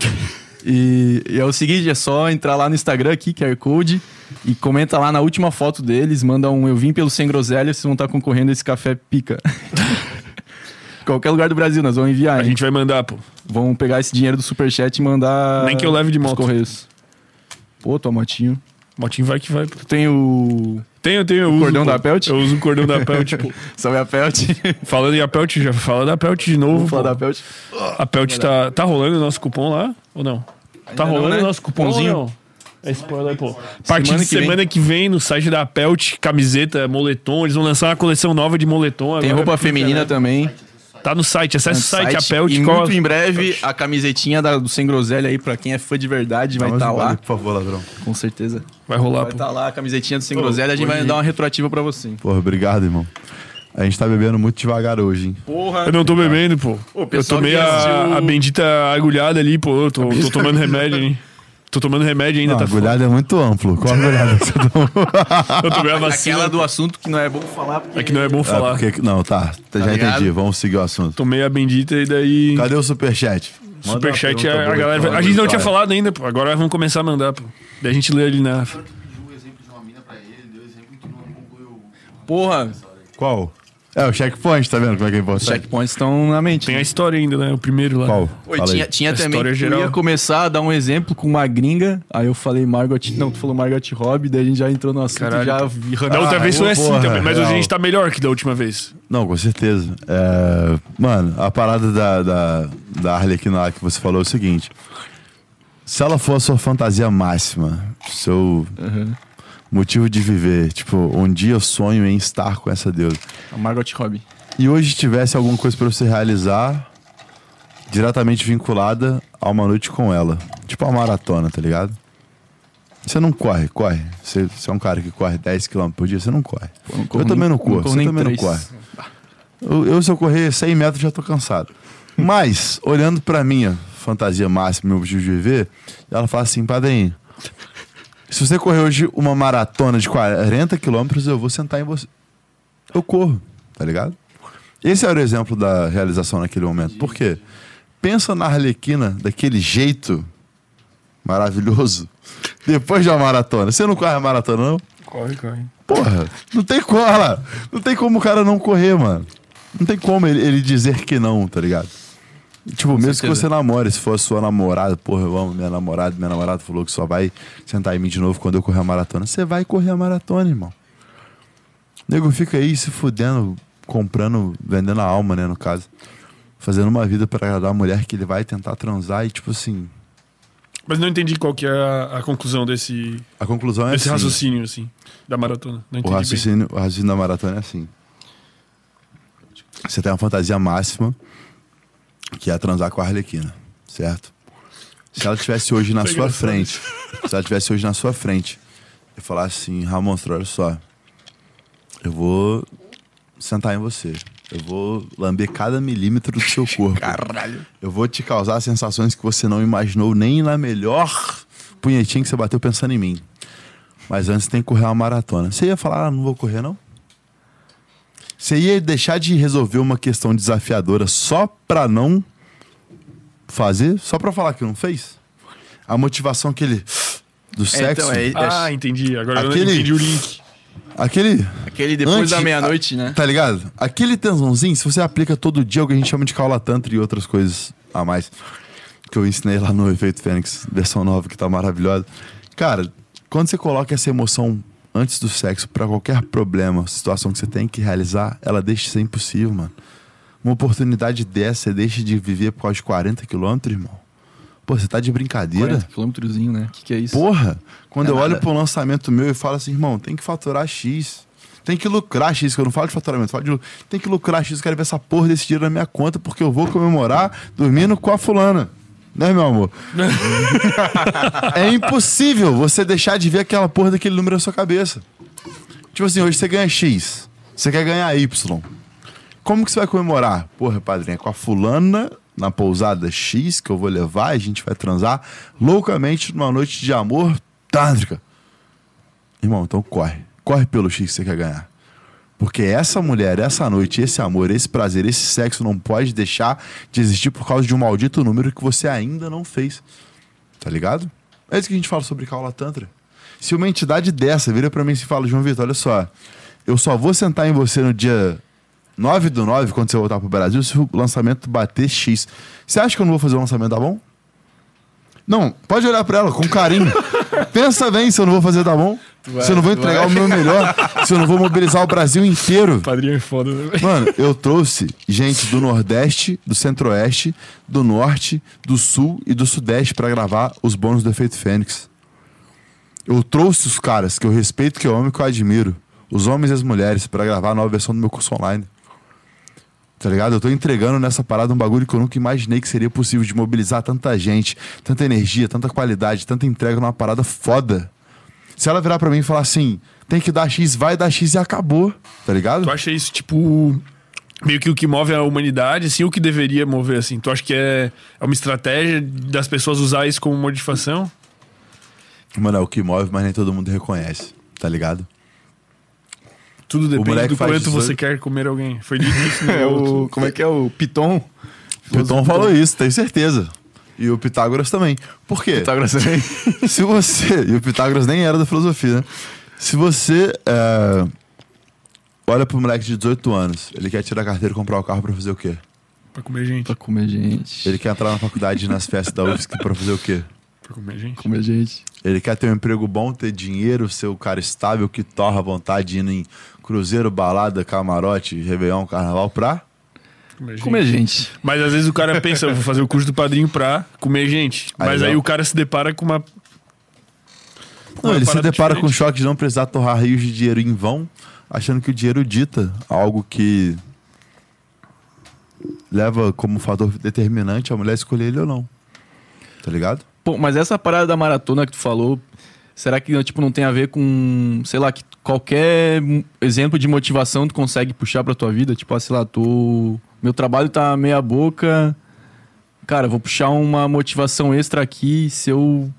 E, e é o seguinte, é só entrar lá no Instagram aqui, QR Code, e comenta lá na última foto deles, manda um eu vim pelo Sem Groselha, vocês vão estar concorrendo a esse café pica. Qualquer lugar do Brasil, nós vamos enviar, a hein? gente vai mandar, pô. Vamos pegar esse dinheiro do Superchat e mandar Nem que eu leve de moto. Correios. Pô, tua motinho. Motinho vai que vai. pô. Tem o... Tenho, tenho. Eu uso, cordão pô. da Pelt? Eu uso o cordão da Pelt, pô. Salve a Pelt. Falando em a Pelt, já fala da Pelt de novo. Vamos falar pô. da Pelt. A Pelt tá, tá rolando o nosso cupom lá ou não? Tá não, rolando né? o nosso cupomzinho? É spoiler, pô. A partir Semana de que vem. semana que vem, no site da Pelt, camiseta, moletom, eles vão lançar uma coleção nova de moletom. Tem agora. roupa feminina também. Tá no site, acessa o site, a Pelt. E qual- muito em breve, a camisetinha da- do Sem Groselha aí, pra quem é fã de verdade, vai estar um lá. Por favor, ladrão. Com certeza. Vai rolar, Vai pô. estar lá a camisetinha do Sem Groselha, a gente vai dar uma retroativa pra você. Porra, obrigado, irmão. A gente tá bebendo muito devagar hoje, hein? Porra! Eu não tô bebendo, pô. Eu pessoal tomei a, a bendita agulhada ali, pô. Eu tô, tô tomando remédio, hein? Tô tomando remédio ainda, Não, tá a foda. agulhada é muito amplo. Qual a agulhada que você tomou? Eu tomei a vacina. Aquela do assunto que não é bom falar. Porque... É que não é bom Ah, falar. porque- não, tá. Já ligado? entendi. Vamos seguir o assunto. Tomei a bendita e daí. Cadê o superchat? Superchat, pergunta a, a galera. A gente não tinha falado ainda, pô. Agora vamos começar a mandar, pô. Daí a gente lê ali na. Porra, Qual? É, o checkpoint, tá vendo como é que é os importante? checkpoints estão na mente. Tem a história ainda, né? O primeiro lá. Qual? Oi, Fala aí. tinha, tinha A também. história Eu geral. ia começar a dar um exemplo com uma gringa. Aí eu falei Margot. Não, tu falou Margot Robbie, daí a gente já entrou no assunto Caralho. já vi- Da outra Ah, vez foi assim porra, também, mas hoje a real. gente tá melhor que da última vez. Não, com certeza. É, Mano, a parada da, da, da Arlequina lá que você falou é o seguinte. Se ela for a sua fantasia máxima, seu motivo de viver, tipo, um dia eu sonho em estar com essa deusa. A Margot Robbie. E hoje tivesse alguma coisa pra você realizar diretamente vinculada a uma noite com ela. Tipo uma maratona, tá ligado? Você não corre, corre. Você, você é um cara que corre 10 km por dia, você não corre. Pô, não eu também não corro, corro você nem também três. não corre. Eu, eu, se eu correr 100 metros, já tô cansado. Mas, olhando pra minha fantasia máxima, meu objetivo de viver, ela fala assim, padrinho, se você correr hoje uma maratona de 40 quilômetros, eu vou sentar em você. Eu corro, tá ligado? Esse era o exemplo da realização naquele momento. Por quê? Pensa na Arlequina daquele jeito maravilhoso depois de uma maratona. Você não corre a maratona, não? Corre, corre. Porra, não tem lá. Não tem como o cara não correr, mano. Não tem como ele, ele dizer que não, tá ligado? Tipo, mesmo que você namore, se for a sua namorada, porra, eu amo minha namorada, minha namorada falou que só vai sentar em mim de novo quando eu correr a maratona. Você vai correr a maratona, irmão. O nego fica aí se fudendo, comprando, vendendo a alma, né, no caso. Fazendo uma vida pra agradar a mulher que ele vai tentar transar e, tipo assim, Mas não entendi qual que é a, a conclusão desse, a conclusão é desse assim. raciocínio, assim, da maratona. Não O entendi bem. raciocínio, o raciocínio da maratona é assim. Você tem uma fantasia máxima, que é transar com a Arlequina, certo? Se ela estivesse hoje na sua engraçado. frente, se ela estivesse hoje na sua frente, e falar assim, Ramonstro, olha só, eu vou sentar em você. Eu vou lamber cada milímetro do seu corpo. Caralho. Eu vou te causar sensações que você não imaginou nem na melhor punhetinha que você bateu pensando em mim. Mas antes tem que correr uma maratona. Você ia falar, ah, não vou correr, não? Você ia deixar de resolver uma questão desafiadora só pra não fazer? Só pra falar que não fez? A motivação que ele. Do sexo. então, é- Ah, entendi. Agora Aquele- eu entendi o link. Aquele. Aquele depois Antes- da meia-noite, né? Tá ligado? Aquele tesãozinho, se você aplica todo dia, é o que a gente chama de caula tantra e outras coisas a mais. Que eu ensinei lá no Efeito Fênix, versão nova, que tá maravilhosa. Cara, quando você coloca essa emoção antes do sexo pra qualquer problema, situação que você tem que realizar, ela deixa de ser impossível, mano. Uma oportunidade dessa, você deixa de viver por causa de 40 quilômetros, irmão. Pô, você tá de brincadeira? 40 quilômetrozinho, né? O que, que é isso? Porra, quando É eu olho nada. pro lançamento meu e falo assim, irmão, tem que faturar X. Tem que lucrar X, que eu não falo de faturamento, falo de lu- tem que lucrar X, eu quero ver essa porra desse dinheiro na minha conta, porque eu vou comemorar dormindo com a fulana. Né, meu amor? é impossível você deixar de ver aquela porra daquele número na sua cabeça. Tipo assim, hoje você ganha X, você quer ganhar Y. Como que você vai comemorar? Porra, padrinho, é com a fulana na pousada X que eu vou levar, a gente vai transar loucamente numa noite de amor tântrica. Irmão, então corre. Corre pelo X que você quer ganhar. Porque essa mulher, essa noite, esse amor, esse prazer, esse sexo não pode deixar de existir por causa de um maldito número que você ainda não fez. Tá ligado? É isso que a gente fala sobre Kaula Tantra. Se uma entidade dessa vira pra mim e fala, João Vitor, olha só, eu só vou sentar em você no dia 9 do 9, quando você voltar pro Brasil, se o lançamento bater X. Você acha que eu não vou fazer o lançamento, tá bom? Não, pode olhar pra ela com carinho. Pensa bem se eu não vou fazer, tá bom? se eu não vou entregar vai. o meu melhor, se eu não vou mobilizar o Brasil inteiro. Padrinho é foda, né? Mano, eu trouxe gente do Nordeste, do Centro-Oeste, do Norte, do Sul e do Sudeste pra gravar os bônus do Efeito Fênix. Eu trouxe os caras que eu respeito, que eu amo e que eu admiro. Os homens e as mulheres pra gravar a nova versão do meu curso online. Tá ligado? Eu tô entregando nessa parada um bagulho que eu nunca imaginei que seria possível de mobilizar tanta gente, tanta energia, tanta qualidade, tanta entrega numa parada foda. Se ela virar pra mim e falar assim, tem que dar X, vai dar X e acabou. Tá ligado? Tu acha isso, tipo, meio que o que move a humanidade, assim, o que deveria mover, assim? Tu acha que é, é uma estratégia das pessoas usar isso como modificação? Mano, é o que move, mas nem todo mundo reconhece, tá ligado? Tudo depende moleque do quanto 18. você quer comer alguém. Foi dito isso no É o, como é que é o Piton? Piton falou isso, tenho certeza. E o Pitágoras também. Por quê? Pitágoras também. Se você. E o Pitágoras nem era da filosofia, né? Se você é, olha pro moleque de 18 anos. Ele quer tirar a carteira e comprar o carro pra fazer o quê? Pra comer gente. Pra comer gente. Ele quer entrar na faculdade e nas festas da UFSC pra fazer o quê? Pra comer gente. Comer gente. Ele quer ter um emprego bom, ter dinheiro, ser o cara estável que torra a vontade indo em cruzeiro, balada, camarote, réveillon, carnaval pra... Comer gente. Comer gente. Mas às vezes o cara pensa, eu vou fazer o curso do padrinho pra comer gente. Aí Mas não. aí o cara se depara com uma. com Não, uma ele se depara com o diferente. choque de não precisar torrar rios de dinheiro em vão, achando que o dinheiro dita algo que leva como fator determinante a mulher escolher ele ou não. Tá ligado? Pô, mas essa parada da maratona que tu falou, será que tipo, não tem a ver com, sei lá, que qualquer exemplo de motivação tu consegue puxar pra tua vida? Tipo, ah, sei lá, tô... meu trabalho tá meia boca, cara, vou puxar uma motivação extra aqui, se eu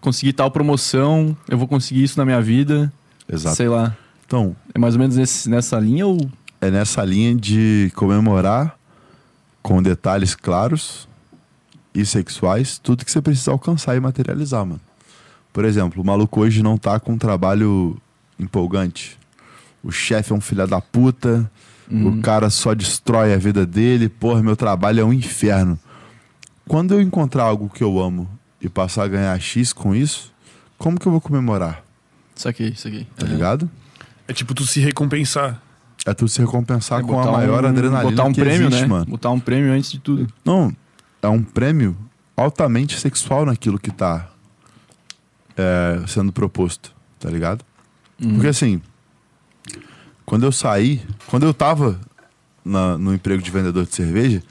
conseguir tal promoção, eu vou conseguir isso na minha vida. Exato. Sei lá. Então, É mais ou menos nesse- nessa linha ou... é nessa linha de comemorar com detalhes claros e sexuais tudo que você precisa alcançar e materializar, mano. Por exemplo, o maluco hoje não tá com um trabalho empolgante. O chefe é um filho da puta, o cara só destrói a vida dele, porra, meu trabalho é um inferno. Quando eu encontrar algo que eu amo e passar a ganhar X com isso, como que eu vou comemorar? Isso aqui, isso aqui. Tá ligado? É tipo tu se recompensar. É tu se recompensar É com a maior um- adrenalina Botar um que prêmio, existe, né? mano. Botar um prêmio antes de tudo. Não, é um prêmio altamente sexual naquilo que tá é, sendo proposto, tá ligado? Porque assim, quando eu saí, quando eu tava na- no emprego de vendedor de cerveja,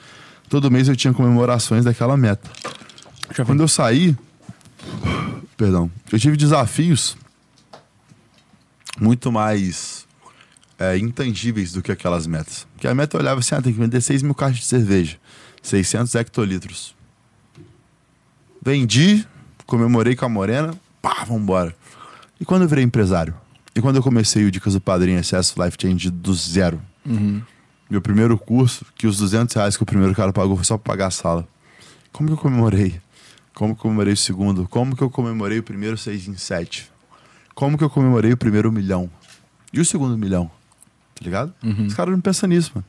todo mês eu tinha comemorações daquela meta. Quando eu saí, perdão, eu tive desafios muito mais é, intangíveis do que aquelas metas. Porque a meta eu olhava assim, ah, tem que vender 6 mil caixas de cerveja, 600 hectolitros. Vendi, comemorei com a morena, pá, vambora. E quando eu virei empresário? E quando eu comecei o Dicas do Padrinho Acesso Life Change do zero? Meu primeiro curso, que os 200 reais que o primeiro cara pagou foi só pra pagar a sala. Como que eu comemorei? Como que eu comemorei o segundo? Como que eu comemorei o primeiro 6 em 7? Como que eu comemorei o primeiro milhão? E o segundo milhão? Tá ligado? Os caras não pensam nisso, mano.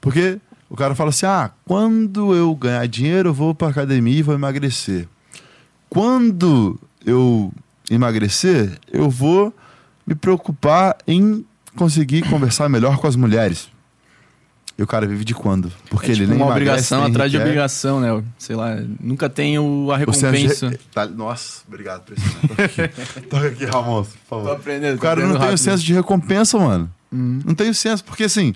Porque o cara fala assim: ah, quando eu ganhar dinheiro, eu vou pra academia e vou emagrecer. Quando eu emagrecer, eu vou me preocupar em conseguir conversar melhor com as mulheres. E o cara vive de quando? Porque é ele tipo nem uma emagrece, obrigação nem atrás de requer. obrigação, né? Sei lá, nunca tem o, a de recompensa. re- tá- Nossa, obrigado por isso. Toca aqui, Toca aqui Ramon, por favor. aprendendo. O cara não tem o senso de recompensa, mano. Não tem o senso, porque assim.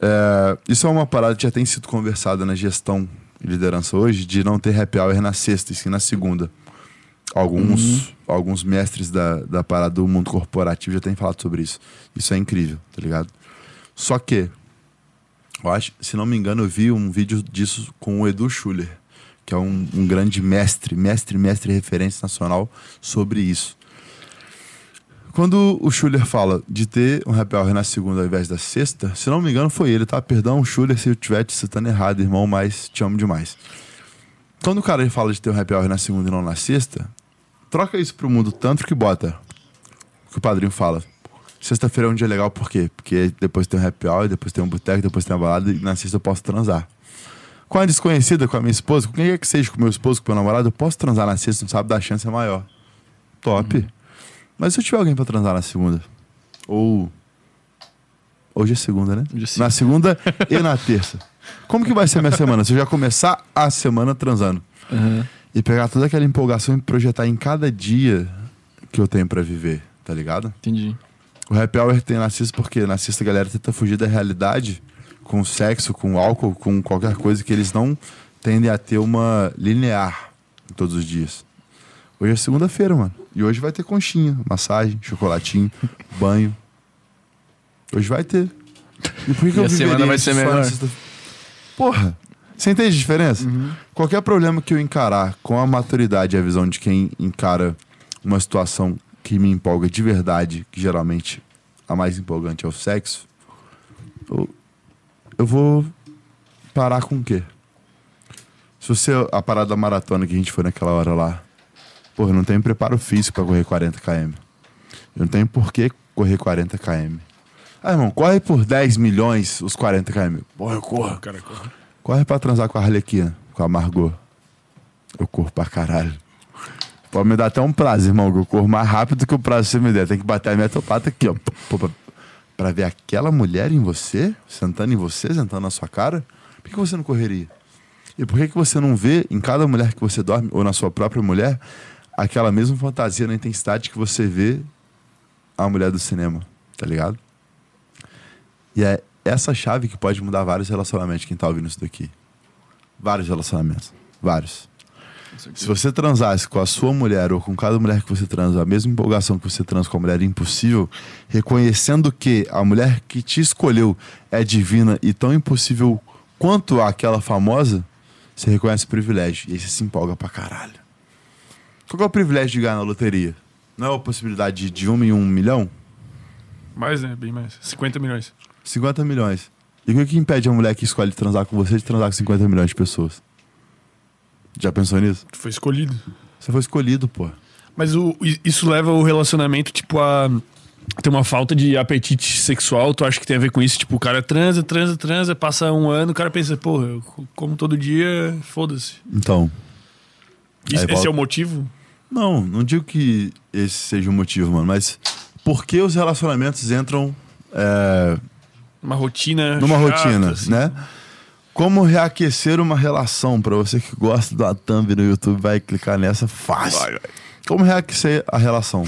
É, isso é uma parada que já tem sido conversada na gestão e liderança hoje, de não ter happy hour na sexta, e sim na segunda. Alguns, alguns mestres da, da parada do mundo corporativo já têm falado sobre isso. Isso é incrível, tá ligado? Só que, eu acho, se não me engano, eu vi um vídeo disso com o Edu Schuller, que é um, um grande mestre, mestre, mestre referência nacional sobre isso. Quando o Schuller fala de ter um happy hour na segunda ao invés da sexta, se não me engano foi ele, tá? Perdão, Schuller, se eu estiver te citando errado, irmão, mas te amo demais. Quando o cara fala de ter um happy hour na segunda e não na sexta, troca isso pro mundo tanto que bota. O que o padrinho fala. Sexta-feira é um dia legal, por quê? Porque depois tem um happy hour, depois tem um boteco, depois tem uma balada e na sexta eu posso transar. Com a desconhecida, com a minha esposa, com quem quer que seja, com meu esposo, com meu namorado, eu posso transar na sexta, não sabe da chance é maior. Top. Mas se eu tiver alguém pra transar na segunda? Ou. Hoje é segunda, né? É Na segunda e na terça. Como que vai ser minha semana? Se eu já começar a semana transando Aham. e pegar toda aquela empolgação e projetar em cada dia que eu tenho pra viver, tá ligado? Entendi. O happy hour tem narciso porque narciso a galera tenta fugir da realidade com sexo, com álcool, com qualquer coisa que eles não tendem a ter uma linear todos os dias. Hoje é segunda-feira, mano. E hoje vai ter conchinha, massagem, chocolatinho, banho. Hoje vai ter. E por que, que E eu a semana vai ser melhor. Porra! Você entende a diferença? Qualquer problema que eu encarar com a maturidade e a visão de quem encara uma situação que me empolga de verdade, que geralmente a mais empolgante é o sexo, eu, eu vou parar com o quê? Se você, a parada da maratona que a gente foi naquela hora lá, porra, eu não tenho preparo físico pra correr 40 km. Eu não tenho por que correr 40 km. Ah, irmão, corre por 10 milhões os 40 km. Porra, eu corro. Cara, corre. Corre pra transar com a Arlequina, com a Margot. Eu corro pra caralho. Pode me dar até um prazo, irmão, que eu corro mais rápido que o prazo que você me der. Tem que bater a metopata aqui, ó. Pô, pra, ver aquela mulher em você, sentando em você, sentando na sua cara. Por que você não correria? E por que, que você não vê em cada mulher que você dorme, ou na sua própria mulher, aquela mesma fantasia na intensidade que você vê a mulher do cinema, tá ligado? E é essa chave que pode mudar vários relacionamentos, quem tá ouvindo isso daqui. Vários relacionamentos. Vários. Se você transasse com a sua mulher ou com cada mulher que você transa, a mesma empolgação que você transa com a mulher é impossível, reconhecendo que a mulher que te escolheu é divina e tão impossível quanto aquela famosa, você reconhece o privilégio. E aí você se empolga pra caralho. Qual é o privilégio de ganhar na loteria? Não é a possibilidade de, de um em um milhão? Mais, né? Bem mais. 50 milhões. 50 milhões. E o que, impede a mulher que escolhe transar com você de transar com 50 milhões de pessoas? Já pensou nisso? Tu foi escolhido. Você foi escolhido, pô. Mas o, isso leva o relacionamento, tipo, a ter uma falta de apetite sexual. Tu acha que tem a ver com isso? Tipo, o cara transa, transa, transa, passa um ano, o cara pensa, porra, eu como todo dia, foda-se. Então. Isso- Esse volta. é o motivo? Não, não digo que esse seja o motivo, mano, mas por que os relacionamentos entram é, Uma rotina. numa chata, rotina, assim. né? Como reaquecer uma relação? Pra você que gosta da thumb no YouTube, vai clicar nessa fácil. Como reaquecer a relação?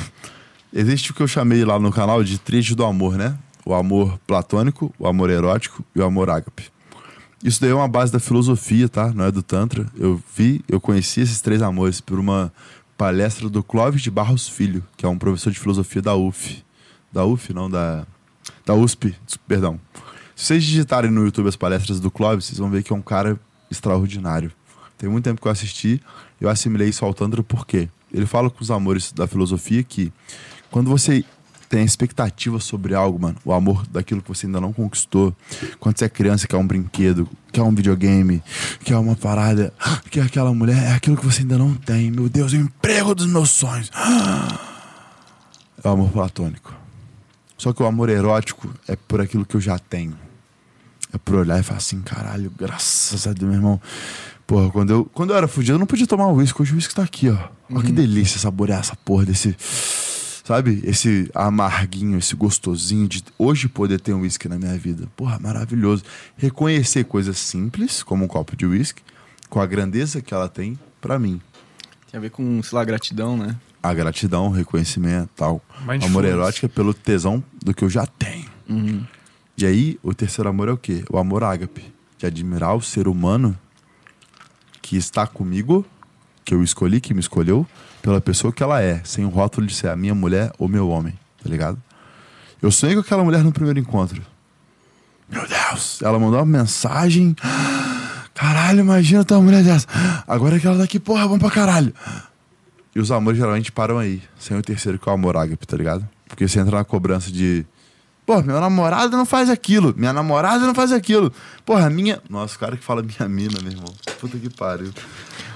Existe o que eu chamei lá no canal de tríade do amor, né? O amor platônico, o amor erótico e o amor ágape. Isso daí é uma base da filosofia, tá? Não é do Tantra. Eu vi, eu conheci esses três amores por uma palestra do Clóvis de Barros Filho, que é um professor de filosofia da UF. Da UF, não, da, da USP, perdão. Se vocês digitarem no YouTube as palestras do Clóvis, vocês vão ver que é um cara extraordinário. Tem muito tempo que eu assisti, eu assimilei isso ao Tantra porque ele fala com os amores da filosofia que quando você tem expectativa sobre algo, mano, o amor daquilo que você ainda não conquistou, quando você é criança, quer um brinquedo, quer um videogame, quer uma parada, quer aquela mulher, é aquilo que você ainda não tem. Meu Deus, o emprego dos meus sonhos. É o amor platônico. Só que o amor erótico é por aquilo que eu já tenho. É por olhar e falar assim, caralho, graças a Deus, meu irmão. Porra, quando eu, quando eu era fudido, eu não podia tomar uísque. Hoje o uísque tá aqui, ó. Olha que delícia saborear essa porra desse. Sabe? Esse amarguinho, esse gostosinho de hoje poder ter um uísque na minha vida. Porra, maravilhoso. Reconhecer coisas simples, como um copo de uísque, com a grandeza que ela tem pra mim. Tem a ver com, sei lá, gratidão, né? A gratidão, o reconhecimento tal. Mindfulness. Amor erótico é pelo tesão do que eu já tenho. E aí, o terceiro amor é o quê? O amor ágape. De admirar o ser humano que está comigo, que eu escolhi, que me escolheu, pela pessoa que ela é, sem o rótulo de ser a minha mulher ou meu homem, tá ligado? Eu sonhei com aquela mulher no primeiro encontro. Meu Deus! Ela mandou uma mensagem. Caralho, imagina ter uma mulher dessa. Agora que ela tá aqui, porra, vamos pra caralho. E os amores geralmente param aí, sem o terceiro que é o amor ágape, tá ligado? Porque você entra na cobrança de. Pô, meu namorado não faz aquilo. Minha namorada não faz aquilo. Porra, a minha. Nossa, o cara que fala minha mina, meu irmão. Puta que pariu.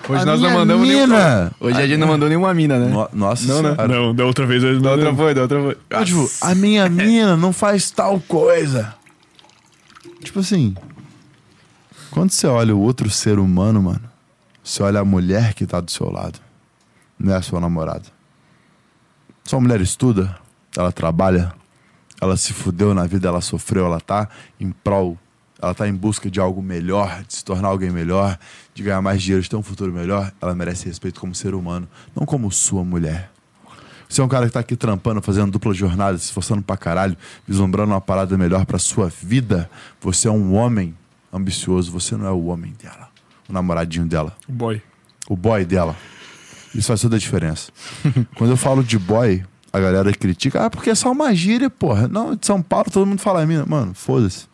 Hoje A nós não minha mandamos mina! nenhuma. Hoje a gente não mandou nenhuma mina, né? No- Nossa Não, né? Não, da outra vez Da outra foi, da outra foi. Tipo, a minha mina não faz tal coisa. Tipo assim, quando você olha o outro ser humano, mano, você olha a mulher que tá do seu lado, não é a sua namorada. Sua mulher estuda, ela trabalha, ela se fudeu na vida, ela sofreu, ela tá em prol, ela tá em busca de algo melhor, de se tornar alguém melhor, de ganhar mais dinheiro, de ter um futuro melhor, ela merece respeito como ser humano, não como sua mulher. Você é um cara que tá aqui trampando, fazendo dupla jornada, se esforçando pra caralho, vislumbrando uma parada melhor pra sua vida. Você é um homem ambicioso, você não é o homem dela, o namoradinho dela, Boy. o boy dela. Isso faz toda a diferença. Quando eu falo de boy, a galera critica, ah, porque é só uma gíria, porra. Não, de São Paulo todo mundo fala mina. Mano, foda-se.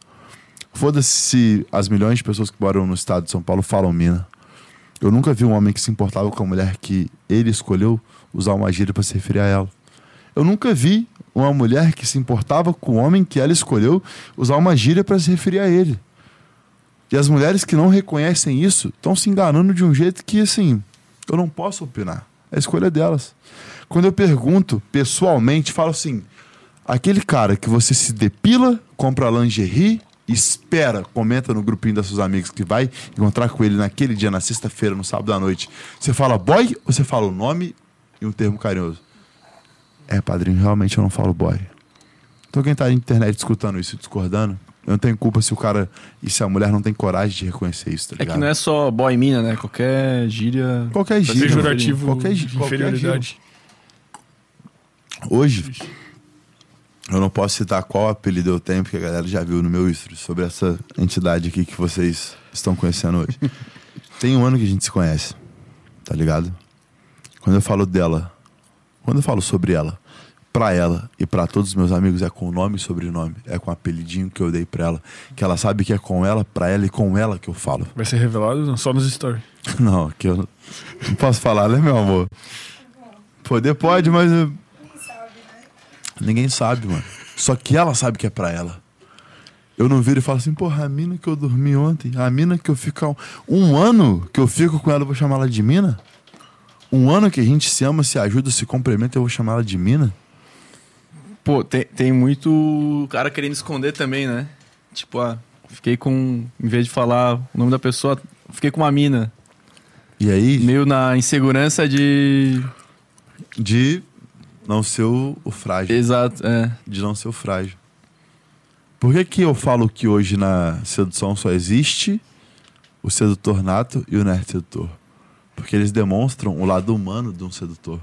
Foda-se se as milhões de pessoas que moram no estado de São Paulo falam mina. Eu nunca vi um homem que se importava com a mulher que ele escolheu usar uma gíria pra se referir a ela. Eu nunca vi uma mulher que se importava com o homem que ela escolheu usar uma gíria pra se referir a ele. E as mulheres que não reconhecem isso estão se enganando de um jeito que, assim, eu não posso opinar. É a escolha delas. Quando eu pergunto pessoalmente, falo assim: Aquele cara que você se depila, compra lingerie, espera, comenta no grupinho das seus amigos que vai encontrar com ele naquele dia, na sexta-feira, no sábado à noite. Você fala boy ou você fala o nome e um termo carinhoso? É, padrinho, realmente eu não falo boy. Então quem tá na internet escutando isso, discordando, eu não tenho culpa se o cara e se a mulher não tem coragem de reconhecer isso, tá É ligado? que não é só boy mina, né? Qualquer gíria. Qualquer gíria. mano. Pejorativo Qualquer, de gí- qualquer gíria. Hoje, eu não posso citar qual apelido eu tenho, porque a galera já viu no meu history sobre essa entidade aqui que vocês estão conhecendo hoje. Tem um ano que a gente se conhece, tá ligado? Quando eu falo dela, quando eu falo sobre ela, pra ela e pra todos os meus amigos é com nome e sobrenome, é com o apelidinho que eu dei pra ela, que ela sabe que é com ela, pra ela e com ela que eu falo. Vai ser revelado só nos stories. Não, que eu não posso falar, né, meu amor? Poder pode, mas. Ninguém sabe, mano. Só que ela sabe que é pra ela. Eu não viro e falo assim, porra, a mina que eu dormi ontem, a mina que eu fico. Um ano que eu fico com ela, eu vou chamar ela de mina? Um ano que a gente se ama, se ajuda, se complementa, eu vou chamar ela de mina? Pô, tem, tem muito cara querendo esconder também, né? Tipo, ah, fiquei com. Em vez de falar o nome da pessoa, fiquei com uma mina. E aí, Meio na insegurança de. de não ser o, o frágil. Exato, é. de não ser o frágil. Por que, que eu falo que hoje na sedução só existe o sedutor nato e o nerd sedutor? Porque eles demonstram o lado humano de um sedutor.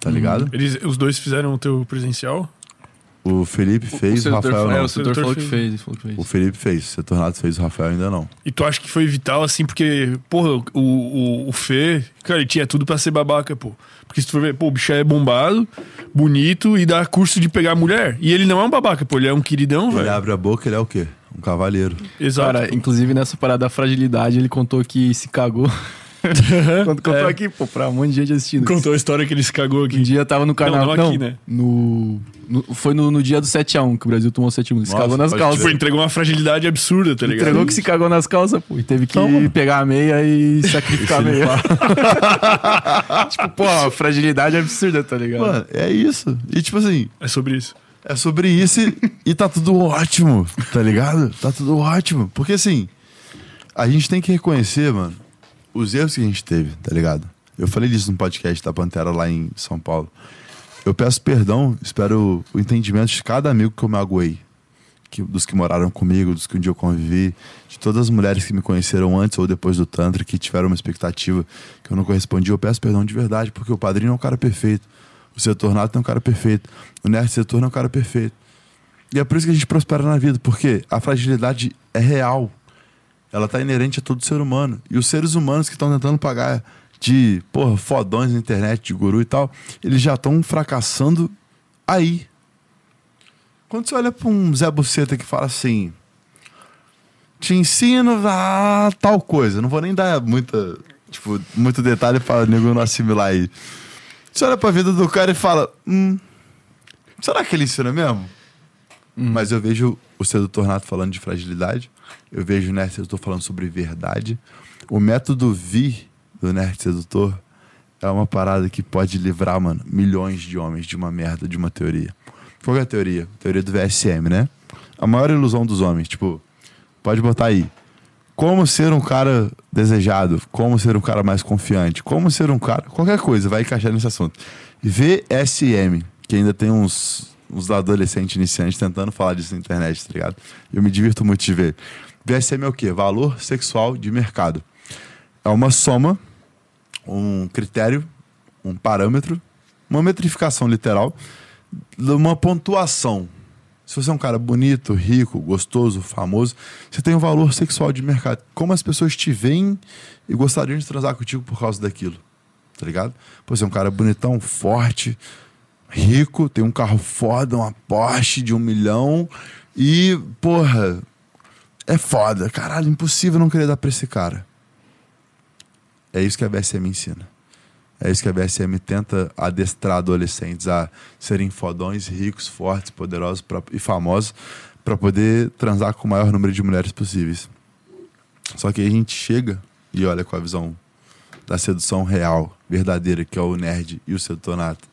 Tá ligado? Eles, os dois fizeram o teu presencial? O Felipe fez, o, sedutor- Rafael é, não. o sedutor sedutor falou que fez. fez, ele falou que fez. O Felipe fez, o sedutor nato fez, o Rafael ainda não. E tu acha que foi vital, assim, porque, porra, o, o, o Fê, cara, ele tinha tudo pra ser babaca, pô. Porque se tu for ver, pô, o bicho é bombado, bonito e dá curso de pegar mulher. E ele não é um babaca, pô, ele é um queridão, Ele velho. abre a boca, ele é o quê? Um cavaleiro. Exato. Cara, inclusive nessa parada da fragilidade, ele contou que se cagou. Quando contou É. aqui, pô, pra um monte de gente assistindo. Contou a história que ele se cagou Um aqui. dia tava no canal. não aqui, né? No, no- foi no, no dia do 7x1 que o Brasil tomou 7x1. Ele se cagou nas calças. Tipo, entregou uma fragilidade absurda, tá ligado? Entregou que se cagou nas calças, pô. E teve que mano. pegar a meia e sacrificar a meia. tipo, pô, fragilidade absurda, tá ligado? Mano, é isso. E tipo assim, É sobre isso. É sobre isso e, e tá tudo ótimo, tá ligado? Tá tudo ótimo. Porque assim, a gente tem que reconhecer, mano, os erros que a gente teve, tá ligado? Eu falei disso no podcast da Pantera lá em São Paulo. Eu peço perdão, espero o entendimento de cada amigo que eu me. Que, dos que moraram comigo, dos que um dia eu convivi, de todas as mulheres que me conheceram antes ou depois do Tantra, que tiveram uma expectativa que eu não correspondi. Eu peço perdão de verdade, porque o padrinho é um cara perfeito. O setor nato é um cara perfeito. O nerd setor é um cara perfeito. E é por isso que a gente prospera na vida, porque a fragilidade é real. Ela tá inerente a todo ser humano. E os seres humanos que estão tentando pagar de, porra, fodões na internet, de guru e tal, eles já estão fracassando aí. Quando você olha pra um Zé Buceta que fala assim: te ensino a tal coisa, não vou nem dar muita, tipo, muito detalhe pra nego não assimilar aí. Você olha pra vida do cara e fala: hum, será que ele ensina mesmo? Mas eu vejo o sedutor nato falando de fragilidade, eu vejo o nerd sedutor falando sobre verdade. O método Vi do nerd sedutor é uma parada que pode livrar, mano, milhões de homens de uma merda, de uma teoria. Qual é a teoria? Teoria do VSM, né? A maior ilusão dos homens, tipo, pode botar aí. Como ser um cara desejado, como ser um cara mais confiante, como ser um cara. Qualquer coisa vai encaixar nesse assunto. VSM, que ainda tem uns, uns adolescentes iniciantes tentando falar disso na internet, tá ligado? Eu me divirto muito de ver. VSM é o quê? Valor sexual de mercado. É uma soma, um critério, um parâmetro, uma metrificação literal, uma pontuação. Se você é um cara bonito, rico, gostoso, famoso, você tem um valor sexual de mercado. Como as pessoas te veem e gostariam de transar contigo por causa daquilo. Tá ligado? Pô, você é um cara bonitão, forte, rico, tem um carro foda, uma Porsche de um milhão e, porra, é foda. Caralho, impossível não querer dar pra esse cara. É isso que a BSM ensina. É isso que a BSM tenta adestrar adolescentes a serem fodões, ricos, fortes, poderosos pra- e famosos para poder transar com o maior número de mulheres possíveis. Só que aí a gente chega e olha com a visão da sedução real, verdadeira, que é o nerd e o sedutor nato.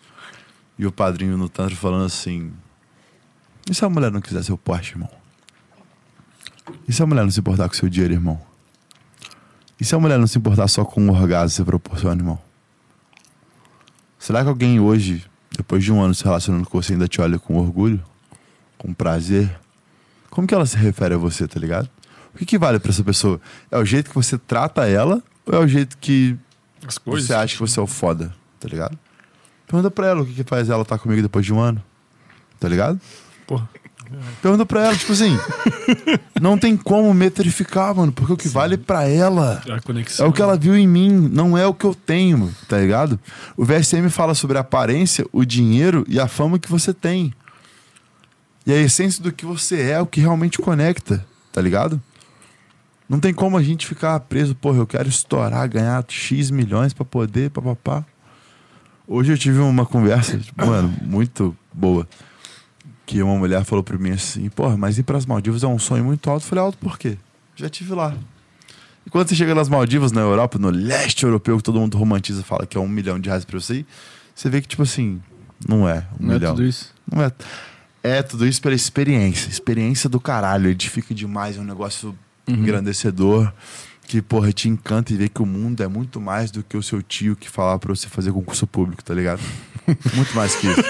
E o padrinho no tantra falando assim: E se a mulher não quiser seu Porsche, irmão? E se a mulher não se importar com seu dinheiro, irmão? E se a mulher não se importar só com o orgasmo que você proporciona, irmão? Será que alguém hoje, depois de um ano se relacionando com você, ainda te olha com orgulho? Com prazer? Como que ela se refere a você, tá ligado? O que, que vale pra essa pessoa? É o jeito que você trata ela ou é o jeito que você acha que você é o foda, tá ligado? Pergunta pra ela o que, que faz ela estar comigo depois de um ano, tá ligado? Porra. Pergunta pra ela, tipo assim, não tem como metrificar, mano, porque o que vale pra ela A conexão. é o que ela viu em mim, não é o que eu tenho, tá ligado? O VSM fala sobre a aparência, o dinheiro e a fama que você tem. E a essência do que você é, é o que realmente conecta, tá ligado? Não tem como a gente ficar preso, porra, eu quero estourar, ganhar X milhões pra poder, papapá. Hoje eu tive uma conversa, tipo, mano, muito boa. Que uma mulher falou pra mim assim, porra, mas ir pras Maldivas é um sonho muito alto. Eu falei, alto por quê? Já tive lá. E quando você chega nas Maldivas, na Europa, no leste europeu, que todo mundo romantiza, fala que é um milhão de reais pra você ir, você vê que, tipo assim, não é um Não é milhão. tudo isso. Não é. É tudo isso pela experiência. Experiência do caralho. Edifica demais. É um negócio engrandecedor. Que, porra, te encanta e vê que o mundo é muito mais do que o seu tio que falar pra você fazer concurso público, tá ligado? Muito mais que isso.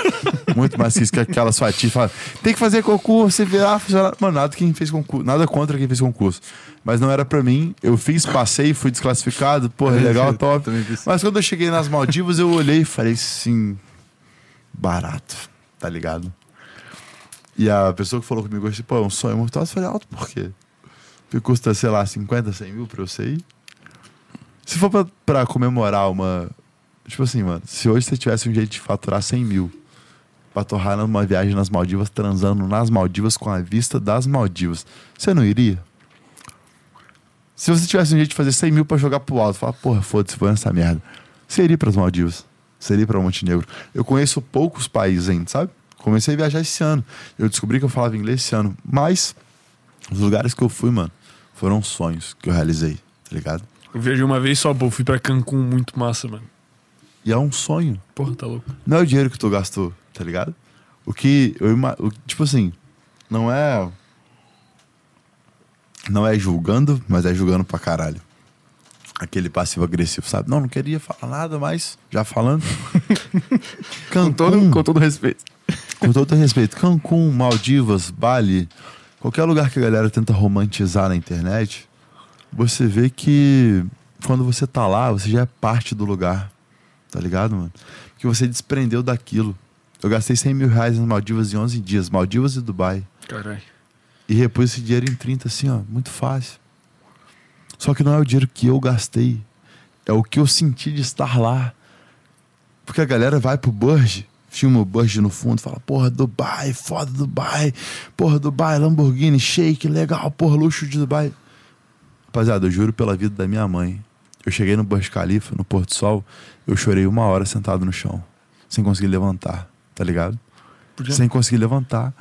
Muito mais que isso. Que aquela sua fala: tem que fazer concurso, você virar funcionário. Mano, nada quem fez concurso. Nada contra quem fez concurso. Mas não era pra mim. Eu fiz, passei, fui desclassificado. Porra, legal, top. Mas quando eu cheguei nas Maldivas, eu olhei e falei assim: barato, tá ligado? E a pessoa que falou comigo assim, pô, é um sonho muito alto. Eu falei, alto por quê? Porque custa, sei lá, 50, 100 mil pra eu sair. Se for pra, pra comemorar uma. Tipo assim, mano, se hoje você tivesse um jeito de faturar 100 mil pra torrar numa viagem nas Maldivas, transando nas Maldivas com a vista das Maldivas, você não iria? Se você tivesse um jeito de fazer 100 mil pra jogar pro alto, falar, porra, foda-se, vou nessa merda. Você iria pras Maldivas. Você iria pra Montenegro. Eu conheço poucos países ainda, sabe? Comecei a viajar esse ano. Eu descobri que eu falava inglês esse ano. Mas os lugares que eu fui, mano, foram sonhos que eu realizei, tá ligado? Eu viajei uma vez só, pô. Fui pra Cancún, muito massa, mano. E é um sonho. Porra, tá louco. Não é o dinheiro que tu gastou, tá ligado? O que eu o- tipo assim, não é não é julgando, mas é julgando pra caralho. Aquele passivo agressivo, sabe? Não, não queria falar nada, mas já falando. Com todo, com todo respeito. com todo respeito, Cancún, Maldivas, Bali, qualquer lugar que a galera tenta romantizar na internet, você vê que quando você tá lá, você já é parte do lugar. Tá ligado, mano? Que você desprendeu daquilo. Eu gastei 100 mil reais nas Maldivas em 11 dias, Maldivas e Dubai. Caralho. E repus esse dinheiro em 30, assim, ó, muito fácil. Só que não é o dinheiro que eu gastei, é o que eu senti de estar lá. Porque a galera vai pro Burj, filma o Burj no fundo, fala, porra, Dubai, foda Dubai, porra, Dubai, Lamborghini, shake, legal, porra, luxo de Dubai. Rapaziada, eu juro pela vida da minha mãe, eu cheguei no Burj Khalifa, no Porto Sol, eu chorei uma hora sentado no chão, sem conseguir levantar, tá ligado? Sem conseguir levantar.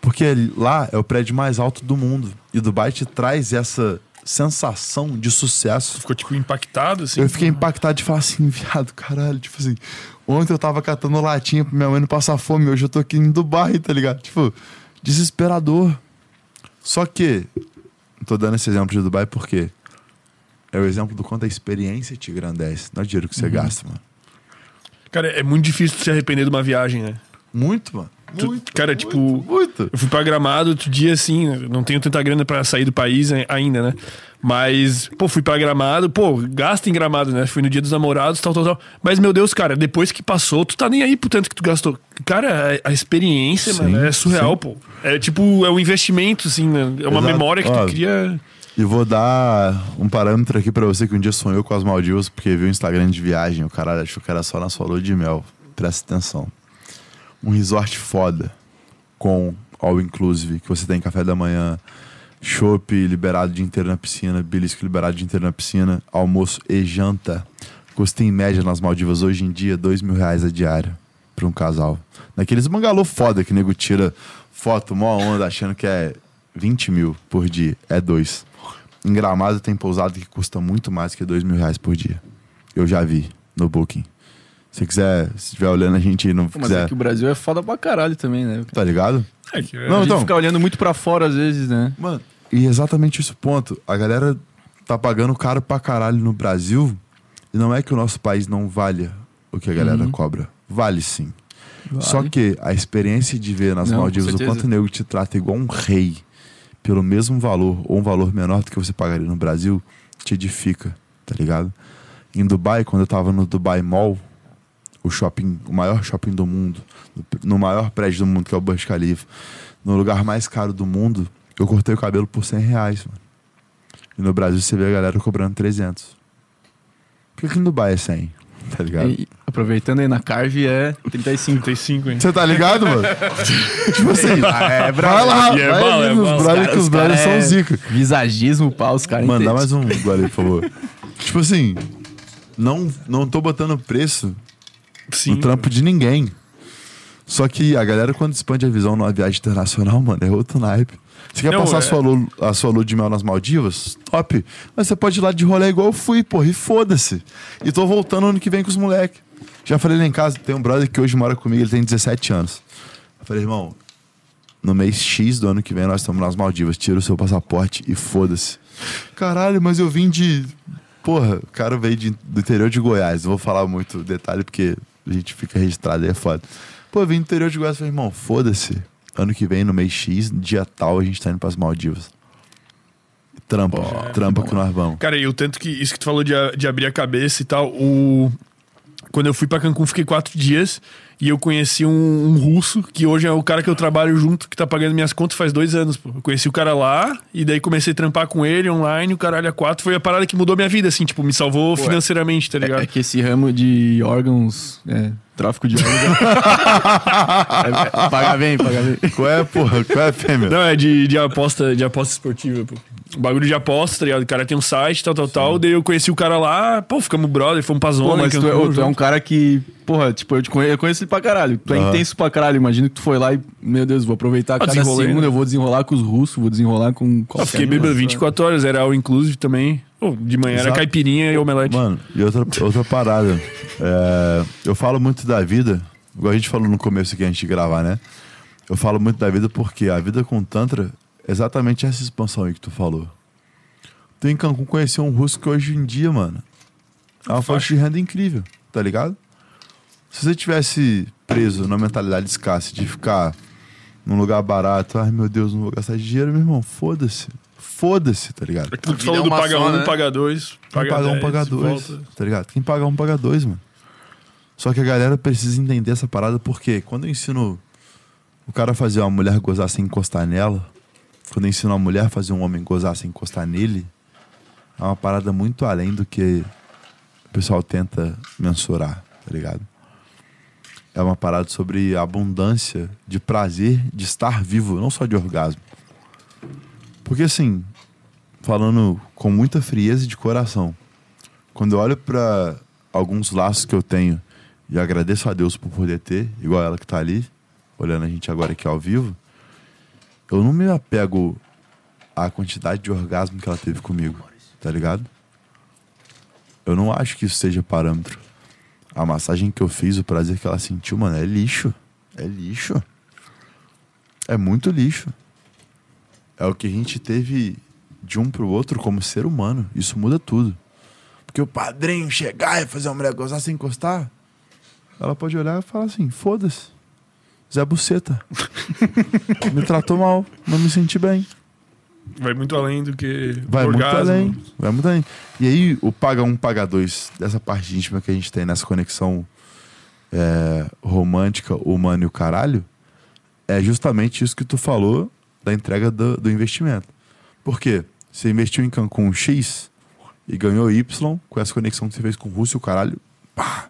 Porque lá é o prédio mais alto do mundo. E Dubai te traz essa sensação de sucesso. Ficou, tipo, impactado, assim. Eu fiquei impactado de falar assim, viado, caralho. Tipo assim, ontem eu tava catando latinha pra minha mãe não passar fome, hoje eu tô aqui em Dubai, tá ligado? Tipo, desesperador. Só que, tô dando esse exemplo de Dubai porque é o exemplo do quanto a experiência te engrandece. Não é o dinheiro que você gasta, mano. Cara, é muito difícil se arrepender de uma viagem, né? Muito, mano. Tu- Muito, cara, muito, tipo, Muito. Eu fui pra Gramado outro dia, assim, não tenho tanta grana pra sair do país ai- ainda, né? Mas, pô, fui pra Gramado, pô, gasta em Gramado, né? Fui no dia dos namorados, tal, tal, tal. Mas, meu Deus, cara, depois que passou, tu tá nem aí pro tanto que tu gastou. Cara, a, a experiência, Sim, mano, é surreal, sim. pô. É tipo, é um investimento, assim, né? É uma Exato. memória que tu Ó, cria. E vou dar um parâmetro aqui pra você que um dia sonhou com as Maldivas porque viu o Instagram de viagem. O cara achou que era só na sua lua de mel. Presta atenção. Um resort foda com all inclusive, que você tem café da manhã, chopp liberado o dia inteiro na piscina, belisco liberado o dia inteiro na piscina, almoço e janta. Custa em média nas Maldivas hoje em dia dois mil reais a diária pra um casal. Naqueles mangalô foda que nego tira foto, mó onda, achando que é 20 mil por dia. É dois. Em Gramado tem pousada que custa muito mais que dois mil reais por dia. Eu já vi no Booking. Se você quiser, se estiver olhando a gente e não mas quiser. é que o Brasil é foda pra caralho também, né? Tá ligado? É que, Não, a gente então. fica olhando muito pra fora às vezes, né? Mano, e exatamente esse o ponto. A galera tá pagando caro pra caralho no Brasil. E não é que o nosso país não valha o que a galera Uhum. cobra. Vale sim. Vale. Só que a experiência de ver nas Não, com Maldivas o certeza. quanto o nego te trata igual um rei pelo mesmo valor ou um valor menor do que você pagaria no Brasil, te edifica, tá ligado? Em Dubai, quando eu tava no Dubai Mall, o shopping, o maior shopping do mundo, no maior prédio do mundo, que é o Burj Khalifa, no lugar mais caro do mundo, eu cortei o cabelo por 100 reais, mano. E no Brasil você vê a galera cobrando 300. Por que, que em Dubai é 100? Tá ligado? E, aproveitando aí na Carve é 35. 35, hein? Você tá ligado, mano? tipo assim, é vai lá, E é vai bala, ali é nos bala. brothers Os que os brothers é são zica. Visagismo, pá, os caras Mano, dá mais um gole por favor. tipo assim, não, não tô botando preço Sim. no trampo de ninguém. Só que a galera, quando expande a visão numa viagem internacional, mano, é outro naipe. Você quer Não, passar é- a, sua lu- a sua lua de mel nas Maldivas? Top. Mas você pode ir lá de rolê igual eu fui, porra, e foda-se. E tô voltando ano que vem com os moleques. Já falei lá em casa, tem um brother que hoje mora comigo, ele tem 17 anos. Eu falei, irmão, no mês X do ano que vem nós estamos nas Maldivas, tira o seu passaporte e foda-se. Caralho, mas eu vim de. Porra, o cara veio de- do interior de Goiás. Não vou falar muito detalhe porque a gente fica registrado aí, é foda. Pô, eu vim do interior de Goiás e falei, irmão, foda-se. Ano que vem, no mês X, dia tal, a gente tá indo pras Maldivas. Trampa, trampa que nós vamos. Cara, e o tanto que isso que tu falou de, de abrir a cabeça e tal, o. Quando eu fui pra Cancún, fiquei quatro dias e eu conheci um, um russo, que hoje é o cara que eu trabalho junto, que tá pagando minhas contas faz dois anos, pô. Eu conheci o cara lá e daí comecei a trampar com ele online, o caralho a quatro. Foi a parada que mudou minha vida, assim, tipo, me salvou Pô, é- financeiramente, tá ligado? É que esse ramo de órgãos, é, tráfico de órgãos. é, paga bem, paga bem. Qual é, porra? Qual é, fêmea? Não, é de, de aposta, de aposta esportiva, pô. O bagulho de aposta, tá ligado? O cara tem um site, tal, tal, tal. Daí eu conheci o cara lá, pô, ficamos brother, fomos pra zona. Pô, mas tu é, tu é um cara que, porra, tipo, eu, te conheço, eu conheço ele pra caralho. Tu é Aham. intenso pra caralho. Imagina que tu foi lá e, meu Deus, vou aproveitar cada desenrolei, segundo, né? eu vou desenrolar com os russos, vou desenrolar com Eu qualquer fiquei bêbado mano. 24 horas, era all inclusive também. De manhã era Exato. caipirinha e omelete. Mano, e outra, outra parada. É, eu falo muito da vida, igual a gente falou no começo aqui antes de gravar, né? Eu falo muito da vida porque a vida com Tantra é exatamente essa expansão aí que tu falou. Tu em Cancún conheceu um russo que hoje em dia, mano, é uma fonte de renda incrível, tá ligado? Se você tivesse preso na mentalidade escassa de ficar num lugar barato, ai meu Deus, não vou gastar dinheiro, meu irmão, foda-se. Foda-se, tá ligado? Aquilo que tu vida falou é do paga um, né? paga dois, Quem paga paga um, paga dois. volta. Tá ligado? Quem paga um, paga dois, mano. Só que a galera precisa entender essa parada porque quando eu ensino o cara a fazer uma mulher gozar sem encostar nela, quando eu ensino uma mulher a fazer um homem gozar sem encostar nele, é uma parada muito além do que o pessoal tenta mensurar, tá ligado? É uma parada sobre a abundância de prazer de estar vivo, não só de orgasmo. Porque assim, falando com muita frieza de coração, quando eu olho pra alguns laços que eu tenho e agradeço a Deus por poder ter, igual ela que tá ali, olhando a gente agora aqui ao vivo, eu não me apego à quantidade de orgasmo que ela teve comigo, tá ligado? Eu não acho que isso seja parâmetro. A massagem que eu fiz, o prazer que ela sentiu, mano, é lixo. É lixo. É muito lixo. É o que a gente teve de um pro outro como ser humano. Isso muda tudo. Porque o padrinho chegar e fazer uma mulher gozar sem encostar, ela pode olhar e falar assim: foda-se. Zé Buceta. me tratou mal, não me senti bem. Vai muito além do que Vai orgasmo. muito além. Vai muito além. E aí, o paga um, paga dois, dessa parte íntima que a gente tem nessa conexão é, romântica, humana e o caralho, é justamente isso que tu falou da entrega do, do investimento. Por quê? Você investiu em Cancún X e ganhou Y com essa conexão que você fez com o Rússia o caralho. Pá!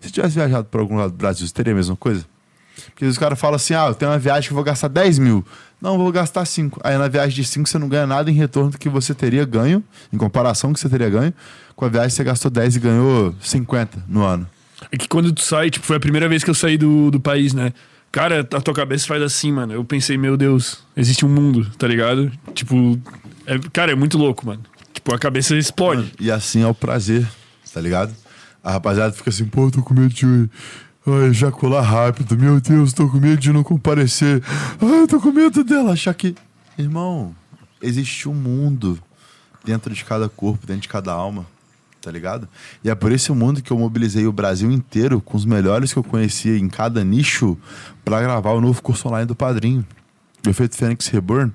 Se tivesse viajado para algum lado do Brasil, você teria a mesma coisa? Porque os caras falam assim: ah, eu tenho uma viagem que vou gastar 10 mil. Não, vou gastar 5. Aí na viagem de 5 você não ganha nada em retorno do que você teria ganho, em comparação com que você teria ganho, com a viagem que você gastou 10 e ganhou 50 no ano. É que quando tu sai, tipo, foi a primeira vez que eu saí do, do país, né? Cara, a tua cabeça faz assim, mano. Eu pensei, meu Deus, existe um mundo, tá ligado? Tipo, é- cara, é muito louco, mano. Tipo, a cabeça explode. E assim é o prazer, tá ligado? A rapaziada fica assim, pô, tô com medo de ai, ejacular rápido. Meu Deus, tô com medo de não comparecer. Ai, tô com medo dela achar que. Irmão, existe um mundo dentro de cada corpo, dentro de cada alma. Tá ligado? E é por esse mundo que eu mobilizei o Brasil inteiro com os melhores que eu conhecia em cada nicho pra gravar o novo curso online do Padrinho. O efeito Fênix Reborn,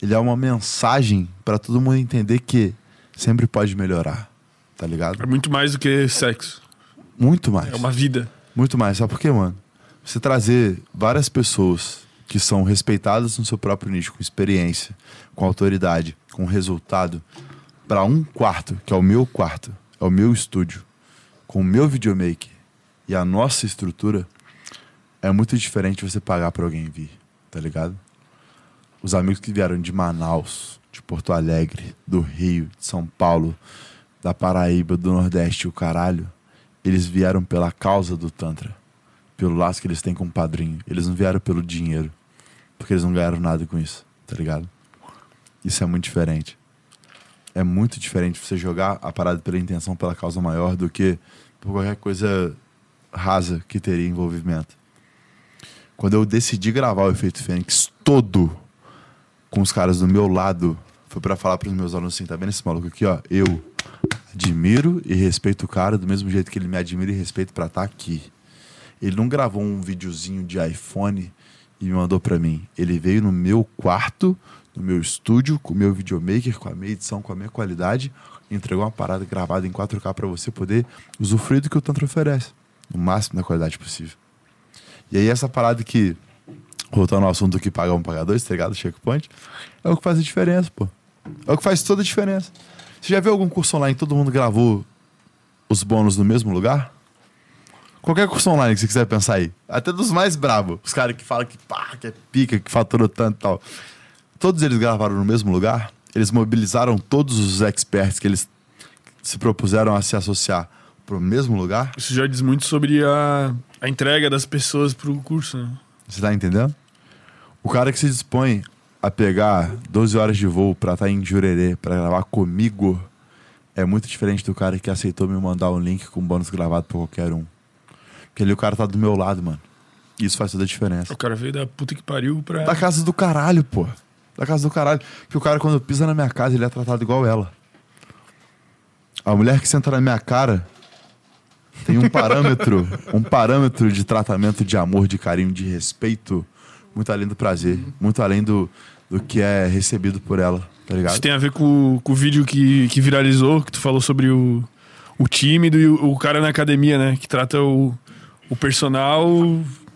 ele é uma mensagem pra todo mundo entender que sempre pode melhorar. Tá ligado? É muito mais do que sexo. Muito mais. É uma vida. Muito mais. Sabe por quê, mano? Você trazer várias pessoas que são respeitadas no seu próprio nicho, com experiência, com autoridade, com resultado, para um quarto, que é o meu quarto, é o meu estúdio, com o meu videomaker e a nossa estrutura, é muito diferente você pagar para alguém vir, tá ligado? Os amigos que vieram de Manaus, de Porto Alegre, do Rio, de São Paulo, da Paraíba, do Nordeste, o caralho, eles vieram pela causa do Tantra, pelo laço que eles têm com o padrinho. Eles não vieram pelo dinheiro, porque eles não ganharam nada com isso, tá ligado? Isso é muito diferente. É muito diferente você jogar a parada pela intenção, pela causa maior, do que por qualquer coisa rasa que teria envolvimento. Quando eu decidi gravar o Efeito Fênix todo com os caras do meu lado, foi para falar pros meus alunos assim, tá vendo esse maluco aqui, ó? Eu admiro e respeito o cara do mesmo jeito que ele me admira e respeita pra estar aqui. Ele não gravou um videozinho de iPhone e me mandou pra mim. Ele veio no meu quarto, no meu estúdio, com o meu videomaker, com a minha edição, com a minha qualidade, e entregou uma parada gravada em 4K pra você poder usufruir do que o Tantra oferece, no máximo da qualidade possível. E aí essa parada que, voltando ao assunto que pagar um, pagar dois, tá? Checkpoint, é o que faz a diferença, pô. É o que faz toda a diferença. Você já viu algum curso online que todo mundo gravou os bônus no mesmo lugar? Qualquer curso online que você quiser pensar aí. Até dos mais bravos. Os caras que falam que pá, que é pica, que faturou tanto e tal. Todos eles gravaram no mesmo lugar. Eles mobilizaram todos os experts que eles se propuseram a se associar pro mesmo lugar. Isso já diz muito sobre a, a entrega das pessoas pro curso, né? Você tá entendendo? O cara que se dispõe a pegar 12 horas de voo pra estar em Jurerê pra gravar comigo é muito diferente do cara que aceitou me mandar um link com bônus gravado pra qualquer um. Porque ali o cara tá do meu lado, mano. Isso faz toda a diferença. O cara veio da puta que pariu pra. Da casa do caralho, pô. Da casa do caralho. Porque o cara, quando pisa na minha casa, ele é tratado igual ela. A mulher que senta na minha cara tem um parâmetro, um parâmetro de tratamento de amor, de carinho, de respeito, muito além do prazer, muito além do, do que é recebido por ela, tá ligado? Isso tem a ver com, com o vídeo que, que viralizou, que tu falou sobre o, o tímido e o, o cara na academia, né? Que trata o, o personal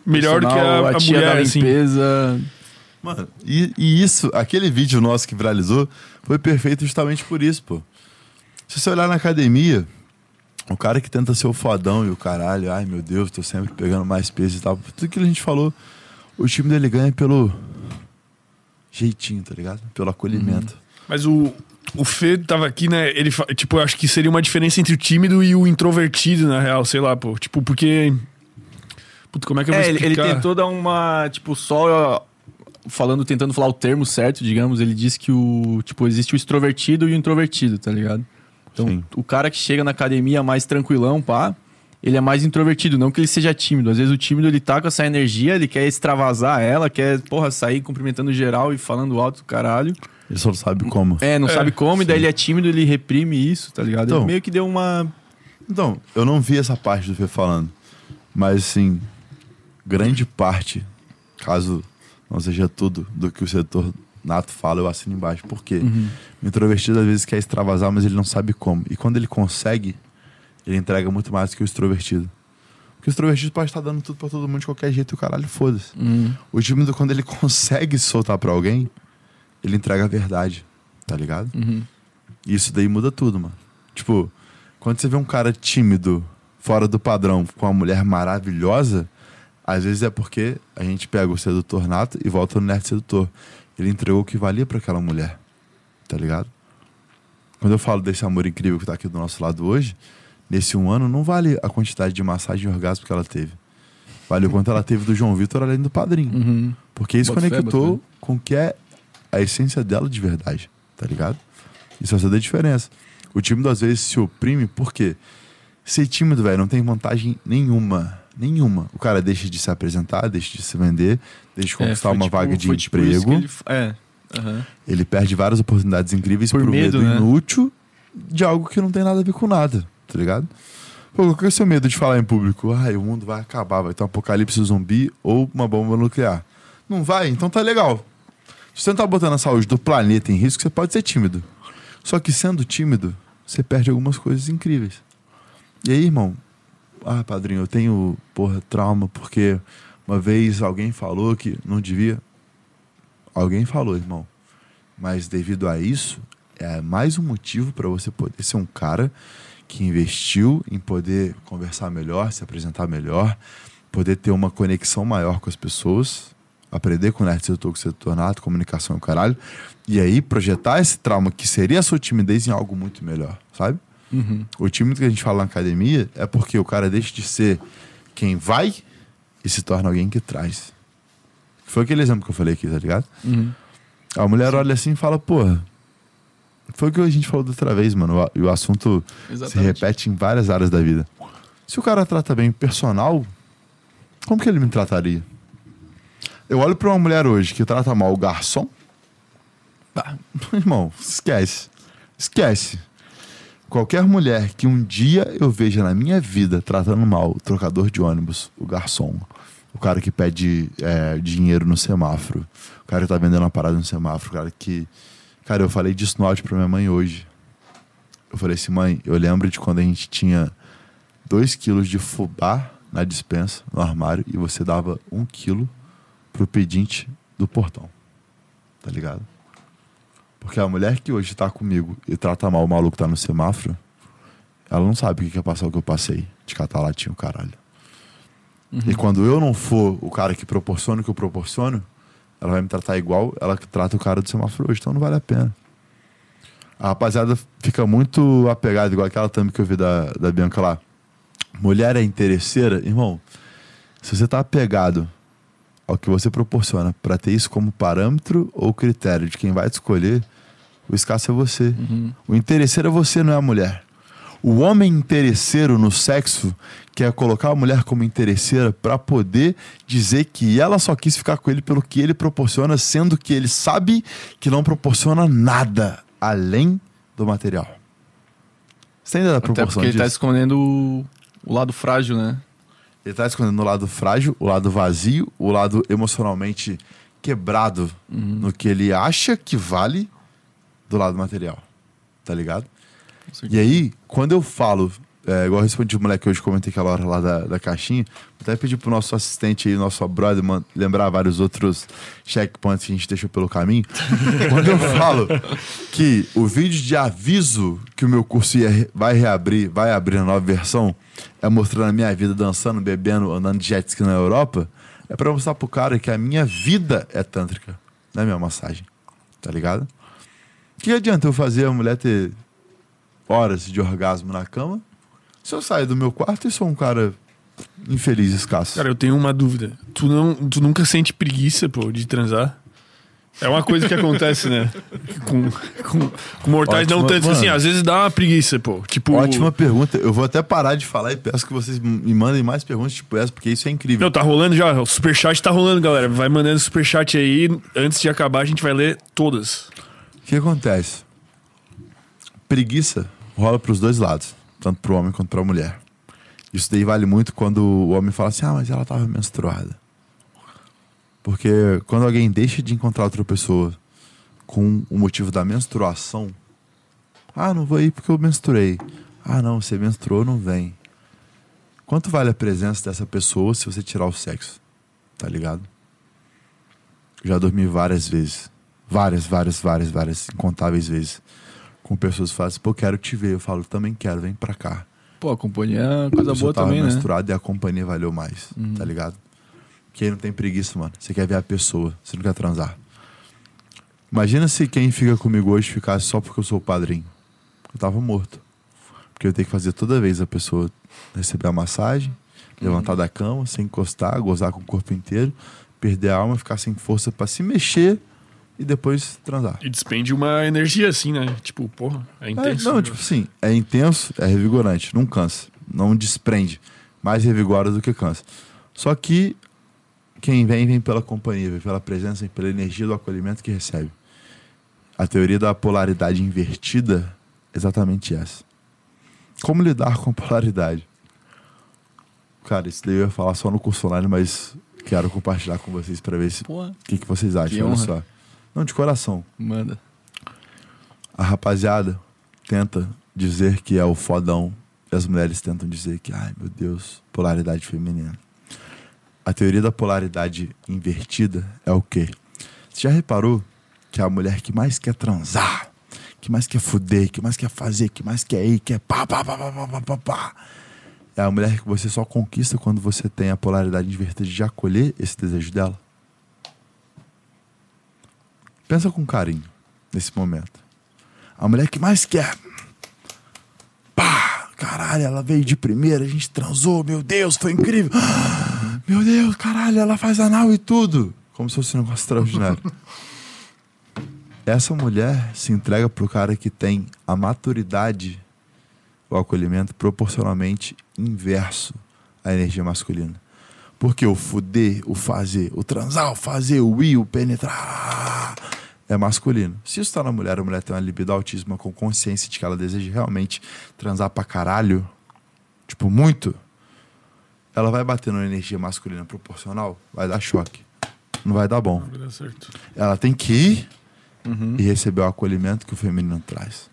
melhor do que Personal, a, a tia mulher, da assim. Mano, e, e isso, aquele vídeo nosso que viralizou, foi perfeito justamente por isso, pô. Se você olhar na academia, o cara que tenta ser o fodão e o caralho, ai meu Deus, tô sempre pegando mais peso e tal, tudo que a gente falou, o time dele ganha pelo jeitinho, tá ligado? Pelo acolhimento. Mas o, o Fê tava aqui, né? Ele, tipo, eu acho que seria uma diferença entre o tímido e o introvertido, na real, sei lá, pô. Tipo, porque. Puta, como é que eu vou É, ele, ele explicar? tentou dar uma, tipo, só ó, falando, tentando falar o termo certo, digamos, ele disse que o, tipo, existe o extrovertido e o introvertido, tá ligado? Então, Sim. o cara que chega na academia mais tranquilão, pá, ele é mais introvertido, não que ele seja tímido. Às vezes o tímido ele tá com essa energia, ele quer extravasar ela, quer, porra, sair cumprimentando geral e falando alto do caralho. Ele só não sabe como. É, não É, sabe como, e daí ele é tímido, ele reprime isso, tá ligado? Então- ele meio que deu uma. Então, eu não vi essa parte do Fê falando. Mas, assim, grande parte, caso não seja tudo do que o setor nato fala, eu assino embaixo. Por quê? O introvertido às vezes quer extravasar, mas ele não sabe como. E quando ele consegue, ele entrega muito mais do que o extrovertido. Porque o extrovertido pode estar dando tudo pra todo mundo de qualquer jeito e o caralho, foda-se. O tímido, quando ele consegue soltar pra alguém, ele entrega a verdade, tá ligado? E isso daí muda tudo, mano. Tipo, quando você vê um cara tímido, fora do padrão, com uma mulher maravilhosa, às vezes é porque a gente pega o sedutor nato e volta no nerd sedutor. Ele entregou o que valia pra aquela mulher, tá ligado? Quando eu falo desse amor incrível que tá aqui do nosso lado hoje, nesse um ano não vale a quantidade de massagem e orgasmo que ela teve. Vale o quanto ela teve do João Vitor além do padrinho. Uhum. Porque isso Boto fé, conectou boto com o que é a essência dela de verdade, tá ligado? Isso faz toda a diferença. O time às vezes se oprime porque Ser tímido, velho, não tem vantagem nenhuma. Nenhuma. O cara deixa de se apresentar, deixa de se vender, deixa de conquistar É, uma tipo- vaga de tipo emprego. ele é. aham. Ele perde várias oportunidades incríveis Por por, medo, medo, né? inútil de algo que não tem nada a ver com nada, tá ligado? Pô, qual que é o seu medo de falar em público? Ai, o mundo vai acabar, vai ter um apocalipse zumbi ou uma bomba nuclear. Não vai? Então tá legal. Se você não tá botando a saúde do planeta em risco, você pode ser tímido. Só que sendo tímido, você perde algumas coisas incríveis. E aí, irmão? Ah, padrinho, eu tenho, porra, trauma porque uma vez alguém falou que não devia. Alguém falou, irmão. Mas devido a isso, é mais um motivo para você poder ser um cara que investiu em poder conversar melhor, se apresentar melhor, poder ter uma conexão maior com as pessoas, aprender com o Nerd Setor, com o Setor Nato, comunicação e o caralho, e aí projetar esse trauma que seria a sua timidez em algo muito melhor, sabe? Uhum. O tímido que a gente fala na academia é porque o cara deixa de ser quem vai e se torna alguém que traz. Foi aquele exemplo que eu falei aqui, tá ligado? Uhum. A mulher olha assim e fala, porra. Foi o que a gente falou da outra vez, mano. E o assunto se Exatamente. repete em várias áreas da vida. Se o cara trata bem o personal, como que ele me trataria? Eu olho pra uma mulher hoje que trata mal o garçom. Tá. Irmão, esquece. Esquece. Qualquer mulher que um dia eu veja na minha vida tratando mal o trocador de ônibus, o garçom, o cara que pede é, dinheiro no semáforo, o cara que tá vendendo uma parada no semáforo, o cara que. Cara, eu falei disso no áudio pra minha mãe hoje. Eu falei assim, mãe, eu lembro de quando a gente tinha 2 quilos de fubá na dispensa, no armário, e você dava um quilo pro pedinte do portão. Tá ligado? Porque a mulher que hoje tá comigo e trata mal o maluco que tá no semáforo, ela não sabe o que é passar o que eu passei de catar latinha, o caralho. E quando eu não for o cara que proporciona o que eu proporciono, ela vai me tratar igual ela que trata o cara do semáforo hoje, então não vale a pena. A rapaziada fica muito apegada, igual aquela thumb que eu vi da, da Bianca lá. Mulher é interesseira, irmão. Se você tá apegado ao que você proporciona pra ter isso como parâmetro ou critério de quem vai te escolher, o escasso é você. O interesseiro é você, não é a mulher. O homem interesseiro no sexo quer colocar a mulher como interesseira pra poder dizer que ela só quis ficar com ele pelo que ele proporciona, sendo que ele sabe que não proporciona nada além do material. Você ainda dá Até proporção porque ele disso? tá escondendo o, o lado frágil, né? Ele tá escondendo o lado frágil, o lado vazio, o lado emocionalmente quebrado no que ele acha que vale do lado material. Tá ligado? E aí, quando eu falo, é, igual eu respondi o moleque hoje, comentei aquela hora lá da, da caixinha, vou até pedir pro nosso assistente aí, nosso brother, man, lembrar vários outros checkpoints que a gente deixou pelo caminho. quando eu falo que o vídeo de aviso que o meu curso ia, vai reabrir, vai abrir a nova versão, é mostrando a minha vida dançando, bebendo, andando de jet ski na Europa, é pra mostrar pro cara que a minha vida é tântrica, não é minha massagem. Tá ligado? Que adianta eu fazer a mulher ter horas de orgasmo na cama se eu sair do meu quarto e sou um cara infeliz, escasso? Cara, eu tenho uma dúvida. Tu, não, tu nunca sente preguiça, pô, de transar? É uma coisa que acontece, né? Com, com, com mortais não Ótima- tanto. mano. Assim, às vezes dá uma preguiça, pô. Tipo. Ótima pergunta. Eu vou até parar de falar e peço que vocês me mandem mais perguntas tipo essa, porque isso é incrível. Não, tá rolando já. O superchat tá rolando, galera. Vai mandando superchat aí. Antes de acabar, a gente vai ler todas. O que acontece? Preguiça rola pros dois lados, tanto pro homem quanto pra mulher. Isso daí vale muito quando o homem fala assim: ah, mas ela tava menstruada. Porque quando alguém deixa de encontrar outra pessoa com o motivo da menstruação, ah, não vou ir porque eu menstruei. Ah, não, você menstruou, não vem. Quanto vale a presença dessa pessoa se você tirar o sexo? Tá ligado? Já dormi várias vezes. Várias, várias, várias, várias, incontáveis vezes. Com pessoas que falam assim, pô, quero te ver. Eu falo, também quero, vem pra cá. Pô, a companhia é uma coisa boa tava também, né? menstruada e a companhia valeu mais, tá ligado? Porque aí não tem preguiça, mano. Você quer ver a pessoa, você não quer transar. Imagina se quem fica comigo hoje ficasse só porque eu sou o padrinho. Eu tava morto. Porque eu tenho que fazer toda vez a pessoa receber a massagem, levantar da cama, sem encostar, gozar com o corpo inteiro, perder a alma, ficar sem força pra se mexer e depois transar. E despende uma energia assim, né? Tipo, porra, é É, intenso. não, tipo assim, é intenso, é revigorante, não cansa. não desprende. Mais revigora do que cansa. Só que quem vem, vem pela companhia, vem pela presença, vem pela energia do acolhimento que recebe. A teoria da polaridade invertida é exatamente essa. Como lidar com a polaridade? Cara, isso daí eu ia falar só no curso online, mas quero compartilhar com vocês para ver o que, que vocês acham. Que Olha só. Não, de coração. Manda. A rapaziada tenta dizer que é o fodão. E as mulheres tentam dizer que, ai meu Deus, polaridade feminina. A teoria da polaridade invertida é o quê? Você já reparou que a mulher que mais quer transar, que mais quer fuder, que mais quer fazer, que mais quer ir, que é pá, pá, pá, pá, pá, pá, pá, pá. É a mulher que você só conquista quando você tem a polaridade invertida de acolher esse desejo dela. Pensa com carinho nesse momento. A mulher que mais quer. Pá! Caralho, ela veio de primeira, a gente transou, meu Deus, foi incrível. Meu Deus, caralho, ela faz anal e tudo. Como se fosse um negócio extraordinário. Essa mulher se entrega pro cara que tem a maturidade, o acolhimento proporcionalmente inverso à energia masculina. Porque o fuder, o fazer, o transar, o fazer, o ir, o penetrar é masculino. Se isso tá na mulher, a mulher tem uma libido autismo com consciência de que ela deseja realmente transar pra caralho, tipo, muito, ela vai bater numa energia masculina proporcional, vai dar choque. Não vai dar bom. Vai dar certo. Ela tem que ir e receber o acolhimento que o feminino traz.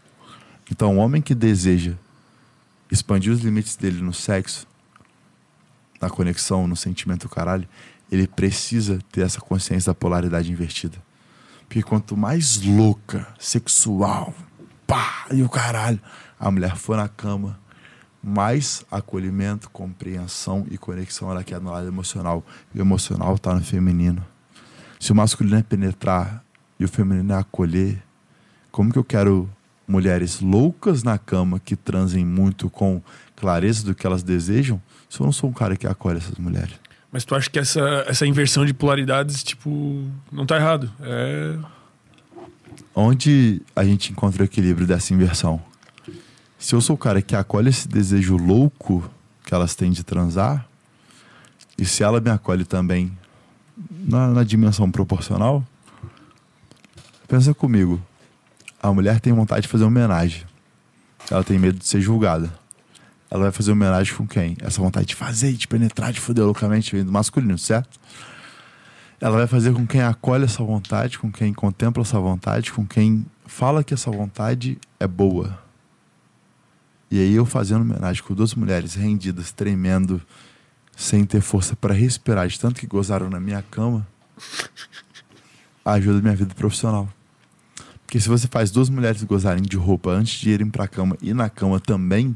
Então, o homem que deseja expandir os limites dele no sexo, na conexão, no sentimento caralho, ele precisa ter essa consciência da polaridade invertida. Porque quanto mais louca, sexual, pá, e o caralho, a mulher for na cama, mais acolhimento, compreensão e conexão ela quer no lado emocional. E o emocional tá no feminino. Se o masculino é penetrar e o feminino é acolher, como que eu quero mulheres loucas na cama que transem muito com clareza do que elas desejam, se eu não sou um cara que acolhe essas mulheres? Mas tu acha que essa, essa inversão de polaridades, tipo, não tá errado? É. Onde a gente encontra o equilíbrio dessa inversão? Se eu sou o cara que acolhe esse desejo louco que elas têm de transar, e se ela me acolhe também na, na dimensão proporcional, pensa comigo. A mulher tem vontade de fazer homenagem. Ela tem medo de ser julgada. Ela vai fazer homenagem com quem? Essa vontade de fazer, de penetrar, de foder loucamente, vem do masculino, certo? Ela vai fazer com quem acolhe essa vontade, com quem contempla essa vontade, com quem fala que essa vontade é boa. E aí eu fazendo homenagem com duas mulheres rendidas, tremendo, sem ter força para respirar, de tanto que gozaram na minha cama, ajuda a minha vida profissional. Porque se você faz duas mulheres gozarem de roupa antes de irem pra cama e na cama também,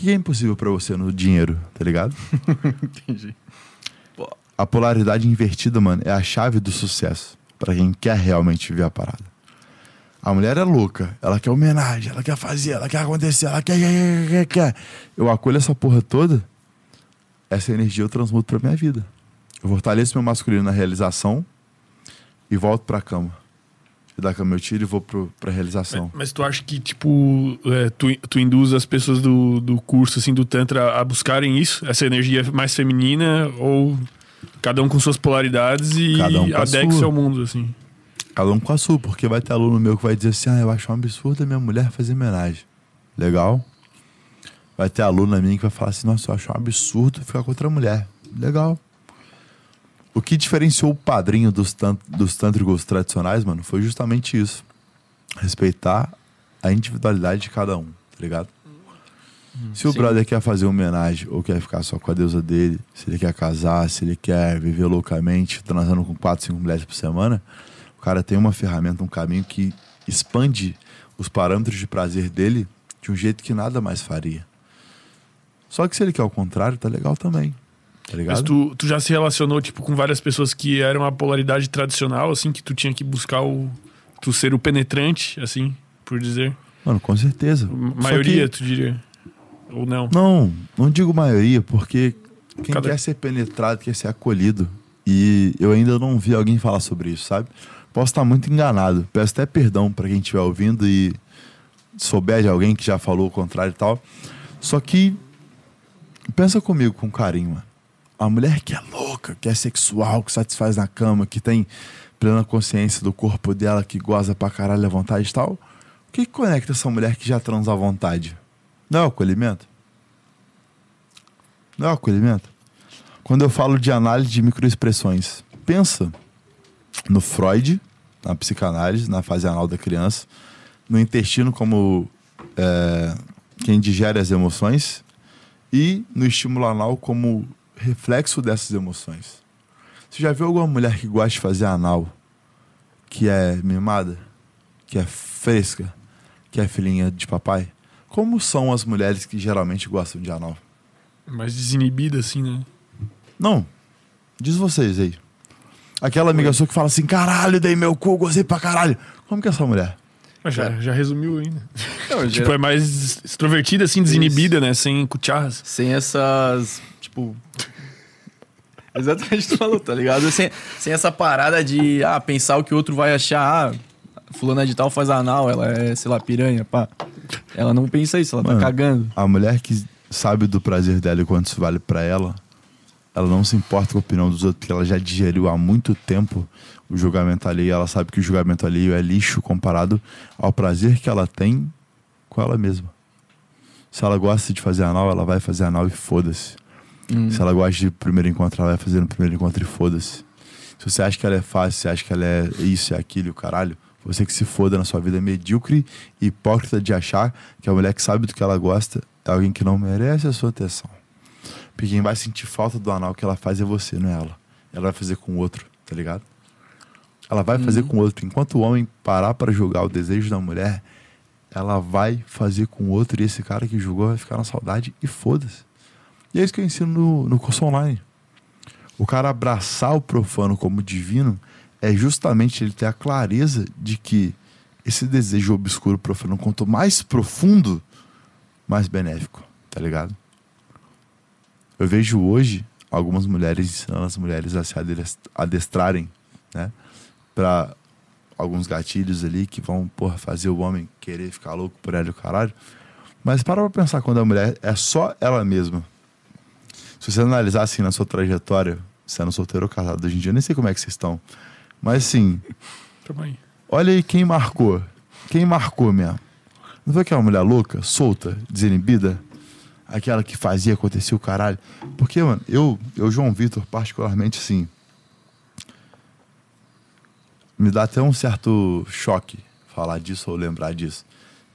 que é impossível para você no dinheiro, tá ligado? Entendi. A polaridade invertida, mano, é a chave do sucesso para quem quer realmente viver a parada. A mulher é louca, ela quer homenagem, ela quer fazer, ela quer acontecer, ela quer, quer, quer, quer, quer. Eu acolho essa porra toda, essa energia eu transmuto pra minha vida. Eu fortaleço meu masculino na realização e volto pra cama. E da cama eu tiro e vou pro, pra realização. Mas tu acha que, tipo, é, tu, tu induz as pessoas do, do curso, assim, do Tantra a buscarem isso? Essa energia mais feminina? Ou cada um com suas polaridades e Cada um com a adeque ao mundo, assim? Cada um com a sua, porque vai ter aluno meu que vai dizer assim: ah, eu acho um absurdo a minha mulher fazer homenagem. Legal. Vai ter aluno minha que vai falar assim: nossa, eu acho um absurdo ficar com outra mulher. Legal. O que diferenciou o padrinho dos, tant dos tântricos tradicionais, mano, foi justamente isso. Respeitar a individualidade de cada um, tá ligado? Se o sim. brother quer fazer homenagem ou quer ficar só com a deusa dele, se ele quer casar, se ele quer viver loucamente, transando com quatro, cinco mulheres por semana, o cara tem uma ferramenta, um caminho que expande os parâmetros de prazer dele de um jeito que nada mais faria. Só que se ele quer o contrário, tá legal também. Tá ligado? Mas tu, tu já se relacionou, tipo, com várias pessoas que eram a polaridade tradicional, assim, que tu tinha que buscar o... Tu ser o penetrante, assim, por dizer. Mano, com certeza. Só Maioria, que- tu diria. Ou não? Não, não digo maioria, porque quem Cada- quer ser penetrado quer ser acolhido. E eu ainda não vi alguém falar sobre isso, sabe? Posso estar muito enganado. Peço até perdão pra quem estiver ouvindo e souber de alguém que já falou o contrário e tal. Só que Pensa comigo com carinho, mano. A mulher que é louca, que é sexual, que satisfaz na cama, que tem plena consciência do corpo dela, que goza pra caralho à vontade e tal. O que, conecta essa mulher que já transa à vontade? Não é o acolhimento? Não é o acolhimento? Quando eu falo de análise de microexpressões, pensa no Freud, na psicanálise, na fase anal da criança, no intestino como é, quem digere as emoções e no estímulo anal como reflexo dessas emoções. Você já viu alguma mulher que gosta de fazer anal que é mimada, que é fresca, que é filhinha de papai? Como são as mulheres que geralmente gostam de anal? Mais desinibida, assim, né? Não. Diz vocês aí. Aquela amiga sua que fala assim: caralho, dei meu cu, gozei pra caralho. Como que é essa mulher? Mas já, já resumiu ainda. Não, Tipo, geral- é mais extrovertida, assim, desinibida, né? Sem cucharras. Sem essas. Tipo. Exatamente o que tu falou, tá ligado? Sem, sem essa parada de ah, pensar o que o outro vai achar. Ah, fulana de tal faz anal, ela é, sei lá, piranha, pá. Ela não pensa isso, ela Mano. tá cagando. A mulher que sabe do prazer dela e quanto isso vale pra ela, ela não se importa com a opinião dos outros, porque ela já digeriu há muito tempo o julgamento alheio. Ela sabe que o julgamento alheio é lixo comparado ao prazer que ela tem com ela mesma. Se ela gosta de fazer anal, ela vai fazer anal e foda-se. Se ela gosta de primeiro encontro, ela vai fazer no primeiro encontro e foda-se. Se você acha que ela é fácil, você acha que ela é isso, é aquilo, e o caralho, você que se foda na sua vida medíocre e hipócrita de achar que a mulher que sabe do que ela gosta é alguém que não merece a sua atenção. Porque quem vai sentir falta do anal que ela faz é você, não é ela. Ela vai fazer com o outro, tá ligado? Ela vai fazer com o outro. Enquanto o homem parar para julgar o desejo da mulher, ela vai fazer com o outro e esse cara que julgou vai ficar na saudade e foda-se. E é isso que eu ensino no, no curso online. O cara abraçar o profano como divino é justamente ele ter a clareza de que esse desejo obscuro profano, quanto mais profundo, mais benéfico, tá ligado? Eu vejo hoje algumas mulheres ensinando as mulheres a se ades- adestrarem, né? Pra alguns gatilhos ali que vão, porra, fazer o homem querer ficar louco por ela e o caralho. Mas para pra pensar quando a mulher é só ela mesma. Se você analisar assim na sua trajetória, sendo solteiro ou casado hoje em dia, eu nem sei como é que vocês estão. Mas assim, olha aí quem marcou. Quem marcou mesmo. Não foi aquela mulher louca, solta, desinibida? Aquela que fazia acontecer o caralho. Porque, mano, eu, eu João Vitor, particularmente, assim. Me dá até um certo choque falar disso ou lembrar disso.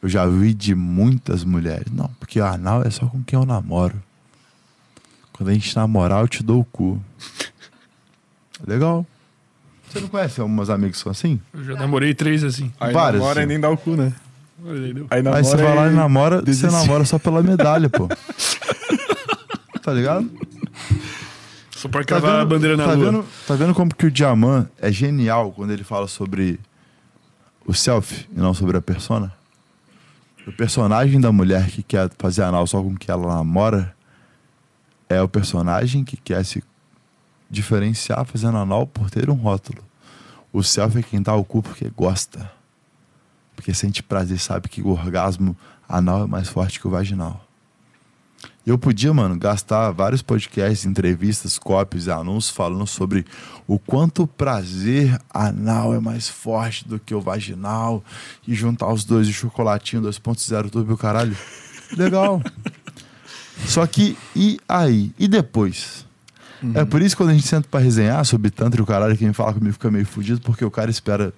Eu já vi de muitas mulheres. Não, porque o anal é só com quem eu namoro. Quando a gente namorar, eu te dou o cu. Legal. Você não conhece algumas amigas que são assim? Eu já namorei três assim. Aí Várias, namora e assim. nem dá o cu, né? Aí, namora Aí você vai lá e namora, você desiste. namora só pela medalha, pô. tá ligado? Só pra cravar a bandeira na tá lua. Vendo, tá vendo como que o Diamant é genial quando ele fala sobre o self e não sobre a persona? O personagem da mulher que quer fazer anal só com que ela namora é o personagem que quer se diferenciar fazendo anal por ter um rótulo. O self é quem dá o cu porque gosta. Porque sente prazer, sabe que o orgasmo anal é mais forte que o vaginal. E Eu podia, mano, gastar vários podcasts, entrevistas, cópias e anúncios falando sobre o quanto o prazer anal é mais forte do que o vaginal e juntar os dois de chocolatinho 2.0 turbo e caralho. Legal. Só que, e aí? E depois? É por isso que quando a gente senta pra resenhar sobre tanto e o caralho, quem fala comigo fica meio fudido, porque o cara espera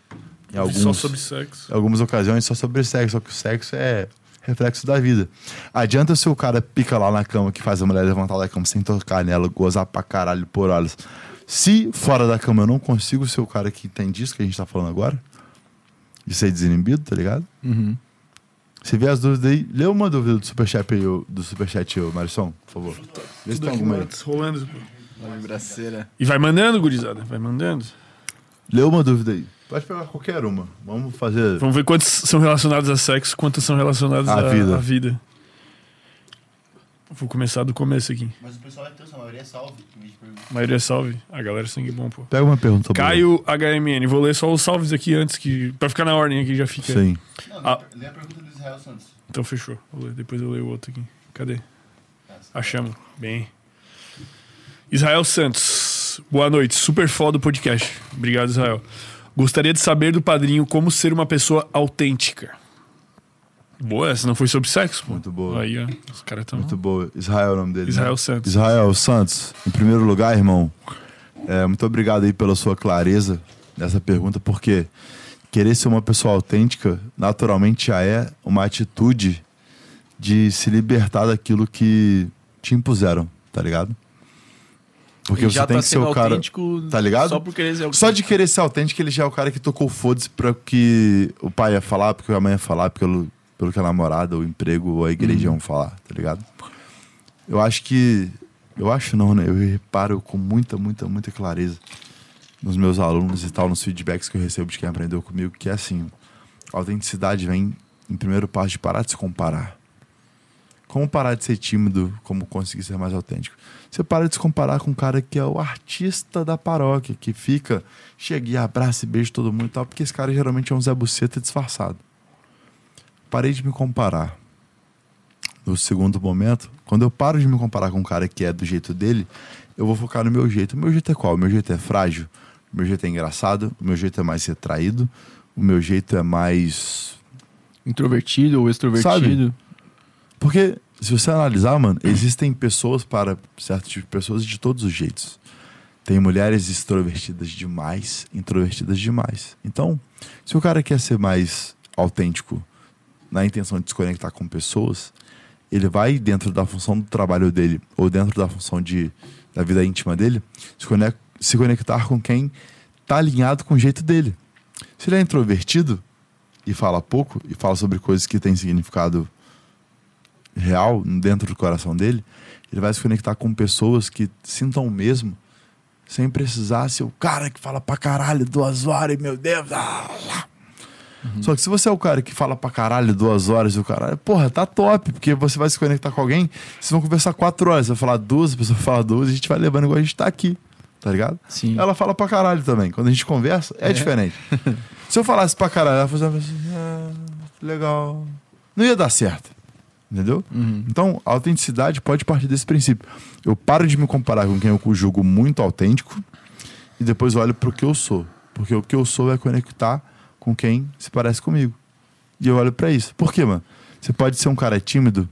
em alguns Só sobre sexo. em algumas ocasiões só sobre sexo, só que o sexo é reflexo da vida. Adianta se o cara pica lá na cama que faz a mulher levantar da cama sem tocar nela, gozar pra caralho por horas. Se fora da cama eu não consigo ser o cara que entende isso que a gente tá falando agora, de ser desinibido, tá ligado? Uhum. Se vê as dúvidas aí, lê uma dúvida do Superchat aí, ô- do Superchat, ô, Marisson, por favor. Vê se Tudo tem aqui alguma aí. antes, rolando. Uma vibraceira. E vai mandando, gurizada. Vai mandando. Lê uma dúvida aí. Pode pegar qualquer uma. Vamos fazer. Vamos ver quantas são relacionadas a sexo, quantas são relacionadas À à vida. à vida. Vou começar do começo aqui. Mas o pessoal é teu, a maioria é salve. A maioria é salve. A galera é sangue bom, pô. Pega uma pergunta boa. Caio HMN. Vou ler só os salves aqui antes, que pra ficar na ordem aqui já fica. Sim. Não, Ah. lê a pergunta do Israel Santos. Então fechou. Vou ler, depois eu leio o outro aqui. Cadê? Tá, Achamos. Bem. Israel Santos. Boa noite. Super foda o podcast. Obrigado, Israel. Gostaria de saber do padrinho como ser uma pessoa autêntica. Boa, essa não foi sobre sexo, pô. Muito boa. Aí, ó. Os caras estão. Muito boa. Israel é o nome dele. né? Israel Santos. Israel Santos, em primeiro lugar, irmão, é, muito obrigado aí pela sua clareza nessa pergunta, porque querer ser uma pessoa autêntica naturalmente já é uma atitude de se libertar daquilo que te impuseram, tá ligado? Porque Ele você tem tá que ser o cara. tá ligado? Só por querer ser Só de querer ser autêntico, ele já é o cara que tocou foda-se pra que o pai ia falar, porque a mãe ia falar, pelo, pelo que a namorada, o emprego ou a igreja iam falar, tá ligado? Eu acho que. Eu acho não, né? Eu reparo com muita, muita, muita clareza nos meus alunos e tal, nos feedbacks que eu recebo de quem aprendeu comigo, que é assim: a autenticidade vem em primeiro passo de parar de se comparar. Como parar de ser tímido, como conseguir ser mais autêntico? Você para de se comparar com um cara que é o artista da paróquia, que fica, chega e abraça e beija todo mundo e tal, porque esse cara geralmente é um Zé Buceta disfarçado. Parei de me comparar. No segundo momento, quando eu paro de me comparar com um cara que é do jeito dele, eu vou focar no meu jeito. O meu jeito é qual? O meu jeito é frágil? O meu jeito é engraçado? O meu jeito é mais retraído? O meu jeito é mais Introvertido ou extrovertido. Porque, se você analisar, mano, existem pessoas para certo tipo de pessoas de todos os jeitos. Tem mulheres extrovertidas demais, introvertidas demais. Então, se o cara quer ser mais autêntico na intenção de se conectar com pessoas, ele vai dentro da função do trabalho dele ou dentro da função de, da vida íntima dele, se, conec- se conectar com quem tá alinhado com o jeito dele. Se ele é introvertido e fala pouco e fala sobre coisas que têm significado real dentro do coração dele, ele vai se conectar com pessoas que sintam o mesmo, sem precisar ser o cara que fala pra caralho duas horas e meu Deus. ah, lá. Só que se você é o cara que fala pra caralho duas horas e o caralho, porra, tá top, porque você vai se conectar com alguém, vocês vão conversar quatro horas, você vai falar duas, a pessoa vai falar duas, e a gente vai levando igual a gente tá aqui, tá ligado? Sim. Ela fala pra caralho também. Quando a gente conversa, é, diferente. Se eu falasse pra caralho, ela fazia assim, ah, legal. Não ia dar certo. Entendeu? Então, a autenticidade pode partir desse princípio. Eu paro de me comparar com quem eu julgo muito autêntico e depois olho pro que eu sou. Porque o que eu sou é conectar com quem se parece comigo. E eu olho pra isso. Por quê, mano? Você pode ser um cara tímido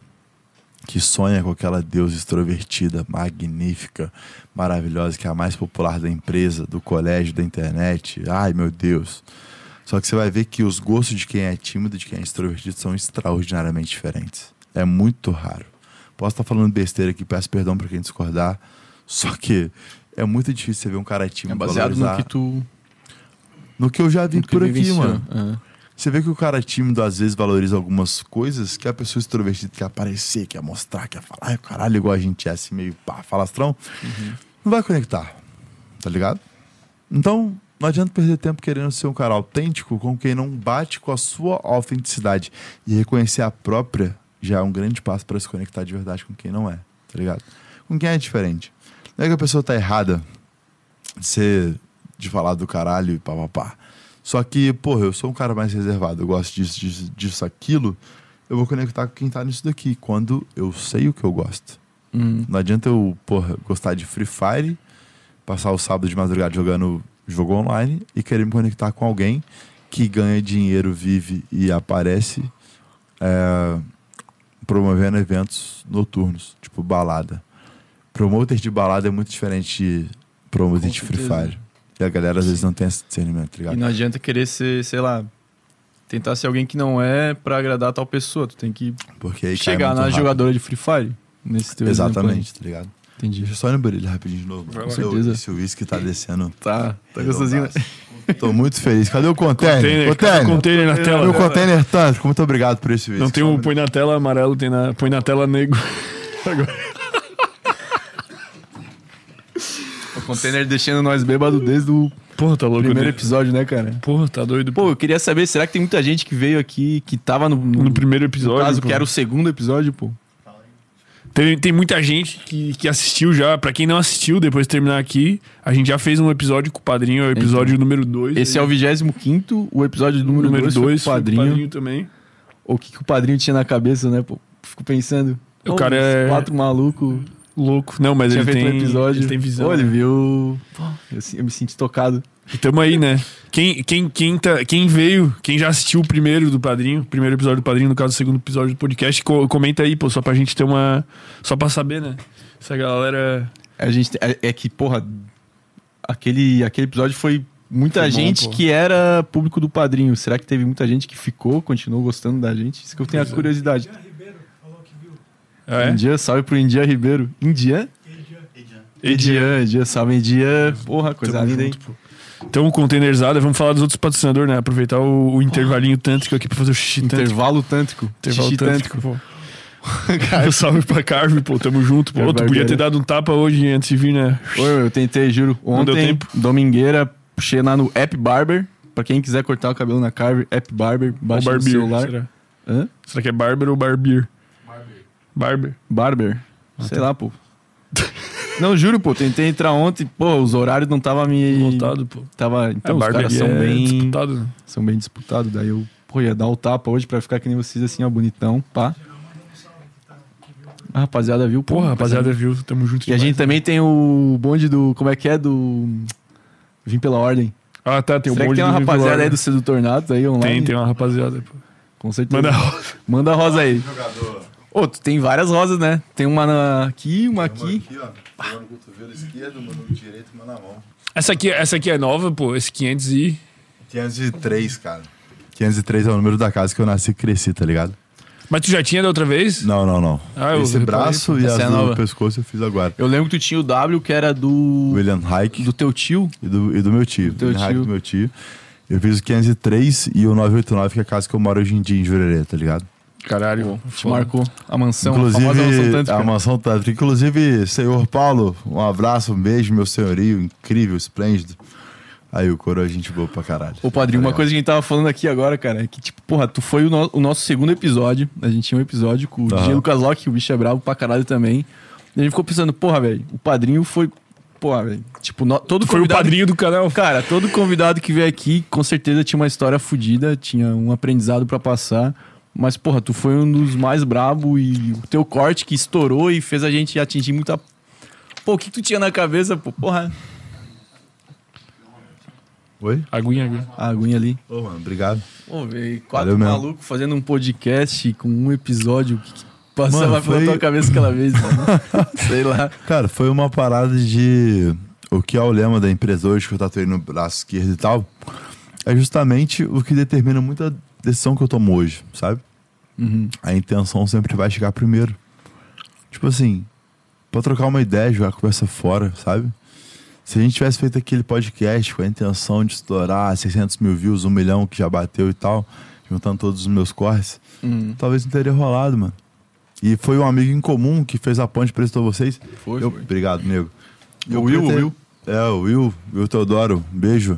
que sonha com aquela deusa extrovertida, magnífica, maravilhosa, que é a mais popular da empresa, do colégio, da internet. Ai, meu Deus. Só que você vai ver que os gostos de quem é tímido e de quem é extrovertido são extraordinariamente diferentes. É muito raro. Posso estar falando besteira aqui, peço perdão pra quem discordar. Só que é muito difícil você ver um cara É tímido baseado no valorizar- que tu. no que eu já vi no por aqui, mano. É. Você vê que o cara tímido às vezes valoriza algumas coisas que a pessoa extrovertida quer aparecer, quer mostrar, quer falar, ai, caralho, igual a gente é assim, meio pá, falastrão. Não vai conectar, tá ligado? Então, não adianta perder tempo querendo ser um cara autêntico com quem não bate com a sua autenticidade. E reconhecer a própria já é um grande passo para se conectar de verdade com quem não é, tá ligado? Com quem é diferente. Não é que a pessoa tá errada de ser, de falar do caralho e pá, pá, pá. Só que, porra, eu sou um cara mais reservado, eu gosto disso, disso, disso, aquilo. Eu vou conectar com quem tá nisso daqui, quando eu sei o que eu gosto. Hum. Não adianta eu, porra, gostar de Free Fire, passar o sábado de madrugada jogando jogo online e querer me conectar com alguém que ganha dinheiro, vive e aparece é, promovendo eventos noturnos, tipo balada. Promoter de balada é muito diferente de promoter Com de Free. Fire. E a galera às vezes não tem esse discernimento, tá E ligado? não adianta querer ser, sei lá, tentar ser alguém que não é pra agradar tal pessoa. Tu tem que chegar na rápido. jogadora de Free Fire. Nesse teu Exatamente, tá ligado? Entendi. Deixa eu só ir no banheiro rapidinho de novo. Com certeza. Esse uísque tá descendo. Tá, tá gostosinho. Tô muito feliz. Cadê o container? Container, Container. container na tela. Meu container tanto. Muito obrigado por esse vídeo. Não tem um põe na tela amarelo, tem na, põe na tela negro. Agora. O container deixando nós bêbados desde o Porra, tá louco. primeiro né? episódio, né, cara? Porra, tá doido. Pô, eu queria saber, será que tem muita gente que veio aqui que tava no, no, no primeiro no episódio. caso, pô. que era o segundo episódio, pô? Tem, tem muita gente que, que assistiu já. Pra quem não assistiu, depois de terminar aqui, a gente já fez um episódio com o padrinho, é o episódio número 2. Esse é o 25 o episódio número 2 número foi 2, com o padrinho. também. O que, que o padrinho tinha na cabeça, né, pô? Fico pensando. O cara é Quatro malucos. Louco. Não, mas Tinha ele tem, um episódio. ele tem visão. Né? viu. Pô, eu, eu me senti tocado. E tamo aí, né? Quem, quem, quem, tá, quem veio, quem já assistiu o primeiro do Padrinho, primeiro episódio do Padrinho, no caso, o segundo episódio do podcast, co- comenta aí, pô, só pra gente ter uma. Só pra saber, né? Se a galera. A gente, é, é que, porra, aquele, aquele episódio foi muita Foi bom, gente pô. que era público do padrinho. Será que teve muita gente que ficou, continuou gostando da gente? Isso que eu tenho a curiosidade. É? India, salve pro India Ribeiro. India? Edian, Edian, salve India. Porra, coisa Tamo linda, hein? junto, pô. Então, containerzada, vamos falar dos outros patrocinadores, né? Aproveitar o, o intervalinho tântrico aqui pra fazer o xixi tântrico. Intervalo tântrico. Intervalo Xixi tântrico, pô. Salve pra Carve, pô, tamo junto, pô. Carve Tu podia ter dado um tapa hoje antes de vir, né? Ô, eu tentei, juro. Não deu Ontem, tempo? domingueira, puxei lá no App Barber. Pra quem quiser cortar o cabelo na Carver, App Barber, baixa Barbier, celular. será? Hã? Será que é Barber ou Barbier? Barber. Barber. Ah, Sei tá. lá, pô. Não, juro, pô. Tentei entrar ontem, pô, os horários não tava me... Lotado, pô. Tava... Então, é, os caras são é bem... disputado, né? São bem disputados. Daí eu, pô, ia dar o tapa hoje pra ficar que nem vocês, assim, ó, bonitão, pá. A rapaziada viu, pô, Porra, rapaziada, viu? Tamo junto E a demais. gente também tem o bonde do... Como é que é? Do... Vim pela ordem. Ah, tá, tem um Será que monte tem uma rapaziada aí do Sedutor Tornados aí online? Tem, tem uma rapaziada, pô. Com certeza. Manda Manda, rosa. a rosa aí. Jogador. Ô, tu tem várias rosas, né? Tem uma na- aqui, uma aqui. aqui, ó. Uma no cotovelo esquerdo, uma no direito, uma na mão. Essa aqui, essa aqui é nova, pô. Esse 500 e... 503, cara. 503 é o número da casa que eu nasci e cresci, tá ligado? Mas tu já tinha da outra vez? Não, não, não. Ah, eu Esse reparei, braço e Essa as é do pescoço eu fiz agora. Eu lembro que tu tinha o W, que era do... William Hike Do teu tio. e, do, e do meu tio. teu William Hike tio. do meu tio. Eu fiz o 503 e o 989, que é a casa que eu moro hoje em dia, em Jurerê, tá ligado? Caralho. Te foda. marcou a mansão, a Inclusive, famosa mansão tântrica. a mansão tântrica. Inclusive, senhor Paulo, um abraço, um beijo, meu senhorio, incrível, esplêndido. Aí o coro é gente boa pra caralho. Ô, padrinho, uma coisa que a gente tava falando aqui agora, cara, é que, tipo, porra, tu foi o, no- o nosso segundo episódio. A gente tinha um episódio com o. DJ Lucas Locke, o bicho é bravo pra caralho também. E a gente ficou pensando, porra, velho, o padrinho foi. Porra, velho. Tipo, no- todo Foi o padrinho do canal. Cara, todo convidado que veio aqui, com certeza tinha uma história fodida, tinha um aprendizado pra passar. Mas, porra, tu foi um dos mais brabo e o teu corte que estourou e fez a gente atingir muita. Pô, o que tu tinha na cabeça, pô? Porra, Oi? Aguinha, aguinha. a aguinha ali. Ô, mano, obrigado. Pô, velho, quatro Valeu mesmo. malucos fazendo um podcast com um episódio. Que que passava Mano, pela foi- tua cabeça aquela vez, mano? Sei lá. Cara, foi uma parada de. O que é o lema da empresa hoje, que eu tatuei no braço esquerdo e tal, é justamente o que determina muita decisão que eu tomo hoje, sabe? Uhum. A intenção sempre vai chegar primeiro. Tipo assim, pra trocar uma ideia, jogar a conversa fora, sabe? Se a gente tivesse feito aquele podcast com a intenção de estourar 600 mil views, um milhão que já bateu e tal, juntando todos os meus corres, Uhum. talvez não teria rolado, mano. E foi um amigo em comum que fez a ponte, prestou vocês. Foi, Eu- foi. Obrigado, nego. O Will, por o ter- Will. É, o Will, Will Teodoro, beijo.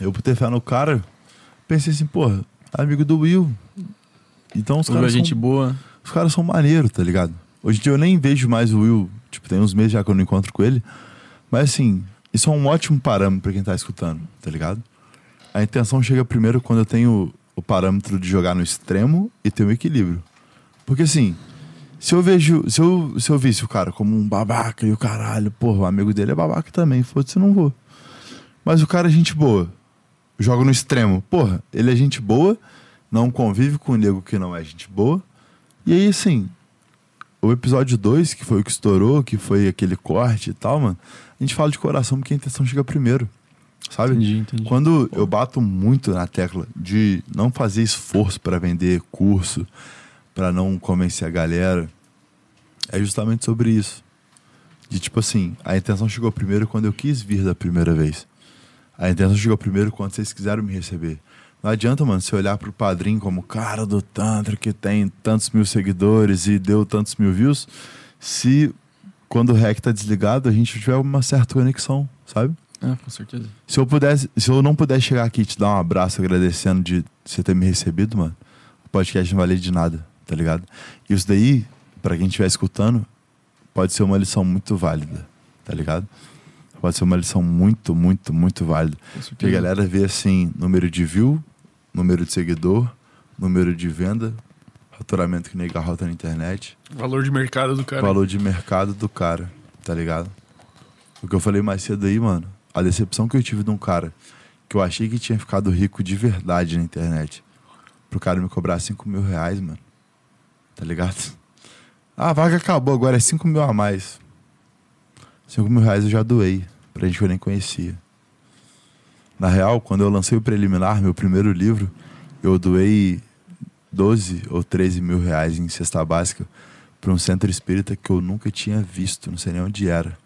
Eu por ter fé no cara, pensei assim, porra, amigo do Will. Então os Will é caras, gente são, boa. os caras são maneiros, tá ligado? Hoje em dia eu nem vejo mais o Will, tipo, tem uns meses já que eu não encontro com ele. Mas assim, isso é um ótimo parâmetro pra quem tá escutando, tá ligado? A intenção chega primeiro quando eu tenho o parâmetro de jogar no extremo e ter um equilíbrio. Porque assim, se eu vejo, se eu, se eu visse o cara como um babaca e o caralho, porra, o amigo dele é babaca também, foda-se, não vou. Mas o cara é gente boa, joga no extremo, porra, ele é gente boa, não convive com o nego que não é gente boa. E aí, assim, o episódio 2, que foi o que estourou, que foi aquele corte e tal, mano, a gente fala de coração porque a intenção chega primeiro, sabe? Entendi, entendi. Quando eu bato muito na tecla de não fazer esforço para vender curso, para não convencer a galera, é justamente sobre isso. De tipo assim, a intenção chegou primeiro quando eu quis vir da primeira vez. A intenção chegou primeiro quando vocês quiseram me receber. Não adianta, mano, você olhar pro padrinho como cara do Tantra que tem tantos mil seguidores e deu tantos mil views, se quando o REC tá desligado, a gente tiver uma certa conexão, sabe? Ah, com certeza. Se eu pudesse, se eu não pudesse chegar aqui e te dar um abraço agradecendo de você ter me recebido, mano, o podcast não valia de nada, tá ligado? E isso daí, pra quem estiver escutando, pode ser uma lição muito válida, tá ligado? Pode ser uma lição muito, muito, muito válida. Porque a galera vê assim, número de view, número de seguidor, número de venda, faturamento que nega rota na internet, Valor de mercado do cara. valor de mercado do cara, tá ligado? O que eu falei mais cedo aí, mano, a decepção que eu tive de um cara que eu achei que tinha ficado rico de verdade na internet, pro cara me cobrar 5 mil reais, mano, tá ligado? Ah, a vaga acabou, agora é 5 mil a mais. 5 mil reais eu já doei pra gente que eu nem conhecia. Na real, quando eu lancei o preliminar, meu primeiro livro, eu doei 12 ou 13 mil reais em cesta básica para um centro espírita que eu nunca tinha visto, não sei nem onde era.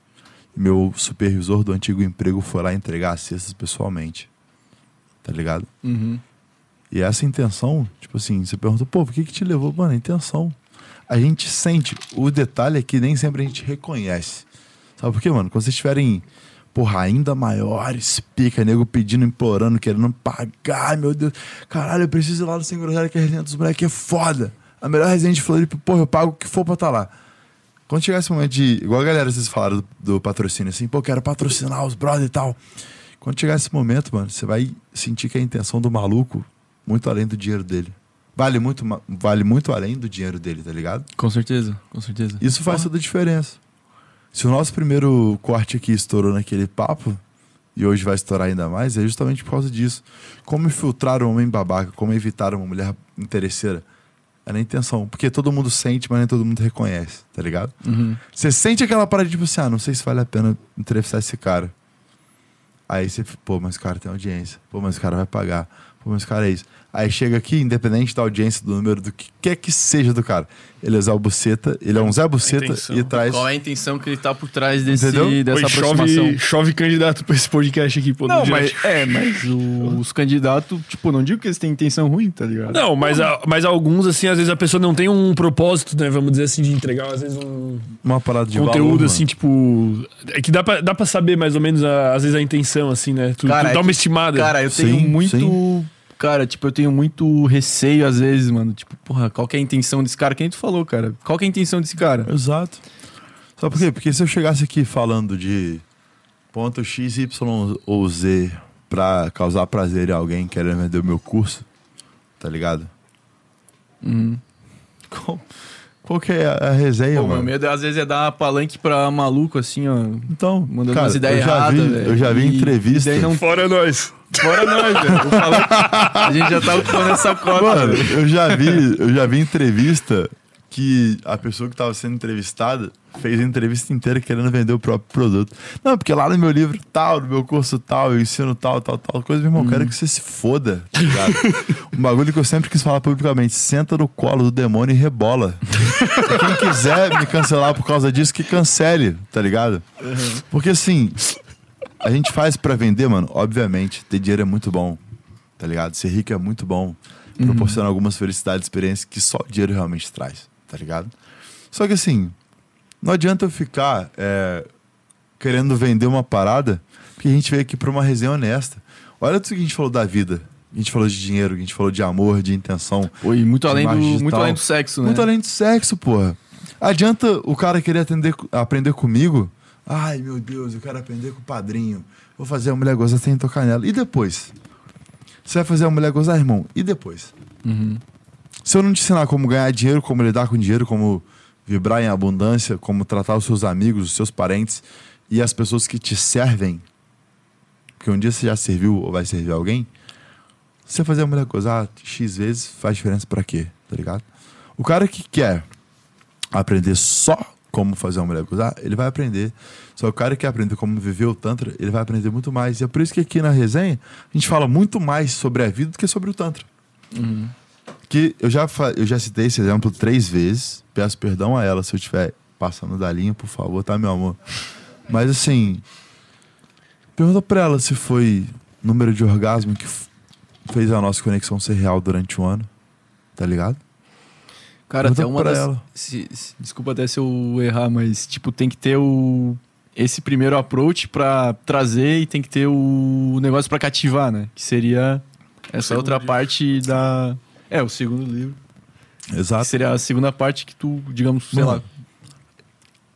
Meu supervisor do antigo emprego foi lá entregar as cestas pessoalmente. Tá ligado? Uhum. E essa intenção, tipo assim, você pergunta, pô, por que que te levou? Mano, a intenção. A gente sente. O detalhe é que nem sempre a gente reconhece. Sabe por quê, mano? Quando vocês estiverem, porra, ainda maiores, pica, nego pedindo, implorando, querendo pagar, meu Deus. Caralho, eu preciso ir lá no Sem Groselha que a resenha dos moleques é foda. A melhor resenha de Floripa, porra, eu pago o que for pra estar lá. Quando chegar esse momento de. Igual a galera, vocês falaram do, do patrocínio, assim, pô, quero patrocinar os brothers e tal. Quando chegar esse momento, mano, você vai sentir que a intenção do maluco muito além do dinheiro dele. Vale muito, vale muito além do dinheiro dele, tá ligado? Com certeza, com certeza. Isso faz toda a diferença. Se o nosso primeiro corte aqui estourou naquele papo, e hoje vai estourar ainda mais, é justamente por causa disso. Como infiltrar um homem babaca, como evitar uma mulher interesseira. É na intenção. Porque todo mundo sente, mas nem todo mundo reconhece, tá ligado? Uhum. Você sente aquela parada tipo assim, ah, não sei se vale a pena entrevistar esse cara. Aí você, pô, mas o cara tem audiência. Pô, mas o cara vai pagar. Pô, mas o cara é isso. Aí chega aqui, independente da audiência, do número, do que quer que seja do cara. Ele é Zé Buceta, ele é um Zé Buceta Intenção. e traz. Qual é a intenção que ele tá por trás desse, Entendeu? dessa e aproximação? chove, chove candidato pra esse podcast aqui, pô. no Não, mas é, mas o- os candidatos, tipo, não digo que eles têm intenção ruim, tá ligado? Não, mas, a- mas alguns, assim, às vezes a pessoa não tem um propósito, né? Vamos dizer assim, de entregar, às vezes, um Uma parada de conteúdo, valor, assim, tipo. É que dá pra, dá pra saber mais ou menos, a- às vezes, a intenção, assim, né? Tu, Cara, tu é dá uma estimada. Cara, eu Sim, tenho muito. sim. Cara, tipo, eu tenho muito receio às vezes, mano. Tipo, porra, qual que é a intenção desse cara? Quem tu falou, cara? Qual que é a intenção desse cara? Exato. Sabe por quê? Porque se eu chegasse aqui falando de ponto X, Y ou Z pra causar prazer em alguém querendo vender o meu curso, tá ligado? Uhum. Qual, qual que é a, a resenha, Pô, mano? meu medo às vezes é dar palanque pra maluco, assim, ó. Então, Mandando cara, umas ideias erradas. Eu já vi E- entrevista. e não- Fora nós. Fora nós, velho. A gente já tá ocupando essa cota, Mano, velho. eu já vi, eu já vi entrevista que a pessoa que tava sendo entrevistada fez a entrevista inteira querendo vender o próprio produto. Não, porque lá no meu livro tal, no meu curso tal, eu ensino tal, tal, tal coisa, meu irmão, eu quero que você se foda, tá ligado? um bagulho que eu sempre quis falar publicamente, senta no colo do demônio e rebola. Quem quiser me cancelar por causa disso, que cancele, tá ligado? Porque assim, a gente faz pra vender, mano, obviamente, ter dinheiro é muito bom, tá ligado? Ser rico é muito bom. Proporciona algumas felicidades, experiências que só o dinheiro realmente traz, tá ligado? Só que assim, não adianta eu ficar é, querendo vender uma parada, porque a gente veio aqui pra uma resenha honesta. Olha tudo que a gente falou da vida. A gente falou de dinheiro, a gente falou de amor, de intenção. Oi, muito além, do, muito além do sexo, né? Muito além de sexo, porra. Adianta o cara querer atender, aprender comigo? Ai, meu Deus, eu quero aprender com o padrinho. Vou fazer a mulher gozar sem tocar nela. E depois? Você vai fazer a mulher gozar, irmão? E depois? Uhum. Se eu não te ensinar como ganhar dinheiro, como lidar com dinheiro, como vibrar em abundância, como tratar os seus amigos, os seus parentes e as pessoas que te servem, porque um dia você já serviu ou vai servir alguém, você fazer a mulher gozar X vezes faz diferença pra quê? Tá ligado? O cara que quer aprender só como fazer uma mulher gozar, ele vai aprender. Só o cara que quer aprender como viver o Tantra, ele vai aprender muito mais. E é por isso que aqui na resenha a gente fala muito mais sobre a vida do que sobre o Tantra. Que eu já, eu já citei esse exemplo três vezes. Peço perdão a ela se eu estiver passando da linha, por favor, tá, meu amor? Mas assim, pergunta pra ela se foi número de orgasmo que fez a nossa conexão ser real durante o ano. Tá ligado? Cara, Pergunta até uma pra das... ela. se- se- desculpa até se eu errar, mas, tipo, tem que ter o... Esse primeiro approach pra trazer e tem que ter o negócio pra cativar, né? Que seria essa outra parte da... É, o segundo livro. Exato. seria a segunda parte que tu, digamos, sei Mano,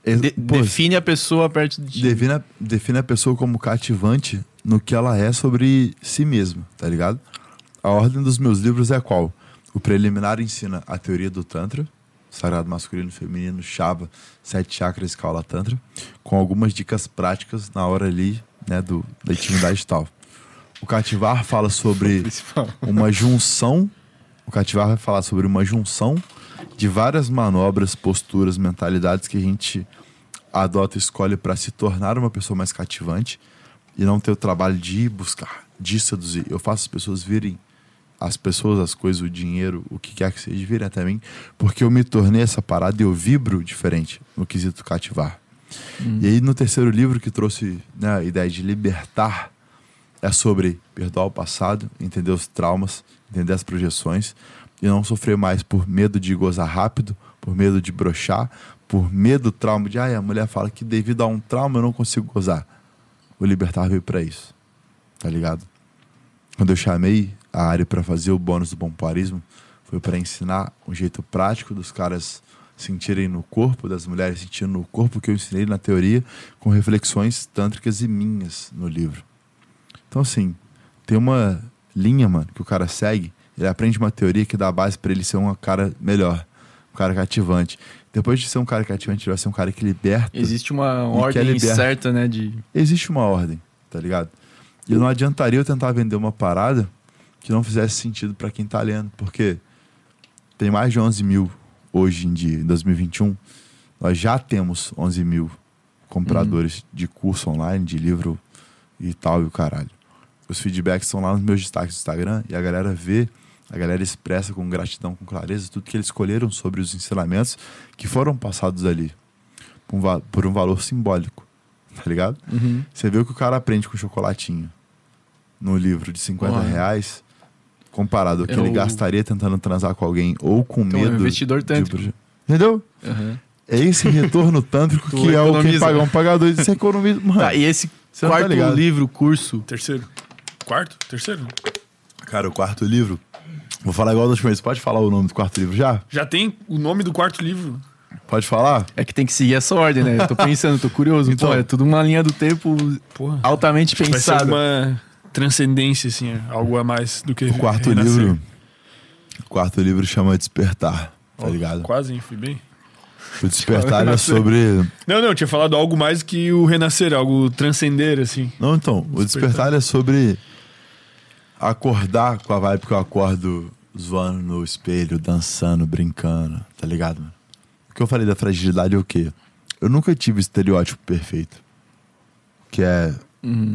lá, de- pô, define a pessoa perto de ti. define, a, define a pessoa como cativante no que ela é sobre si mesma, tá ligado? A ordem dos meus livros é qual? O preliminar ensina a teoria do Tantra, sagrado masculino, feminino, Shava, sete chakras, Kaula Tantra, com algumas dicas práticas na hora ali, né, do, da intimidade e tal. O Cativar fala sobre uma junção. O Cativar vai falar sobre uma junção de várias manobras, posturas, mentalidades que a gente adota e escolhe para se tornar uma pessoa mais cativante e não ter o trabalho de ir buscar, de seduzir. Eu faço as pessoas virem, as pessoas, as coisas, o dinheiro, o que quer que seja, virem até mim, porque eu me tornei essa parada e eu vibro diferente no quesito cativar. E aí, no terceiro livro que trouxe né, a ideia de libertar, é sobre perdoar o passado, entender os traumas, entender as projeções e não sofrer mais por medo de gozar rápido, por medo de brochar, por medo do trauma de, ai, a mulher fala que devido a um trauma eu não consigo gozar. O libertar veio pra isso, tá ligado? Quando eu chamei a área para fazer o bônus do pompoarismo, foi para ensinar um jeito prático dos caras sentirem no corpo, das mulheres sentindo no corpo que eu ensinei na teoria, com reflexões tântricas e minhas no livro. Então, assim, tem uma linha, mano, que o cara segue. Ele aprende uma teoria que dá base para ele ser um cara melhor, um cara cativante. Depois de ser um cara cativante, ele vai ser um cara que liberta. Existe uma quer ordem certa, né? De. Existe uma ordem, tá ligado? E não adiantaria eu tentar vender uma parada que não fizesse sentido para quem tá lendo, porque tem mais de 11 mil hoje em dia, em 2021. Nós já temos 11 mil compradores de curso online, de livro e tal, e o caralho. Os feedbacks estão lá nos meus destaques do Instagram e a galera vê, a galera expressa com gratidão, com clareza, tudo que eles escolheram sobre os ensinamentos que foram passados ali por um, va- por um valor simbólico, tá ligado? Uhum. Você vê o que o cara aprende com chocolatinho no livro de 50 Porra. reais, comparado ao que É ele gastaria tentando transar com alguém ou com Então, é um medo. investidor de tântrico. proje- Entendeu? Uhum. É esse retorno tântrico que é o que pagar um pagador. Isso é economia. Mano, Tá, e esse tá quarto ligado. livro, curso. Terceiro. Quarto? Terceiro? cara, o quarto livro. Vou falar igual das vezes. Pode falar o nome do quarto livro já? Já tem o nome do quarto livro. Pode falar? É que tem que seguir essa ordem, né? Eu tô pensando, tô curioso. Então- Pô, é tudo uma linha do tempo Porra. altamente pensada. uma transcendência, assim, algo a mais do que O quarto renascer. livro. O quarto livro chama Despertar. Tá Ó, ligado? Quase, hein? Fui bem. O Despertar é sobre. Não, não, eu tinha falado algo mais que o renascer, algo transcender, assim. Não, então, o despertar é sobre acordar com a vibe que eu acordo zoando no espelho, dançando, brincando, tá ligado? Mano? O que eu falei da fragilidade é o quê? Eu nunca tive estereótipo perfeito. Que é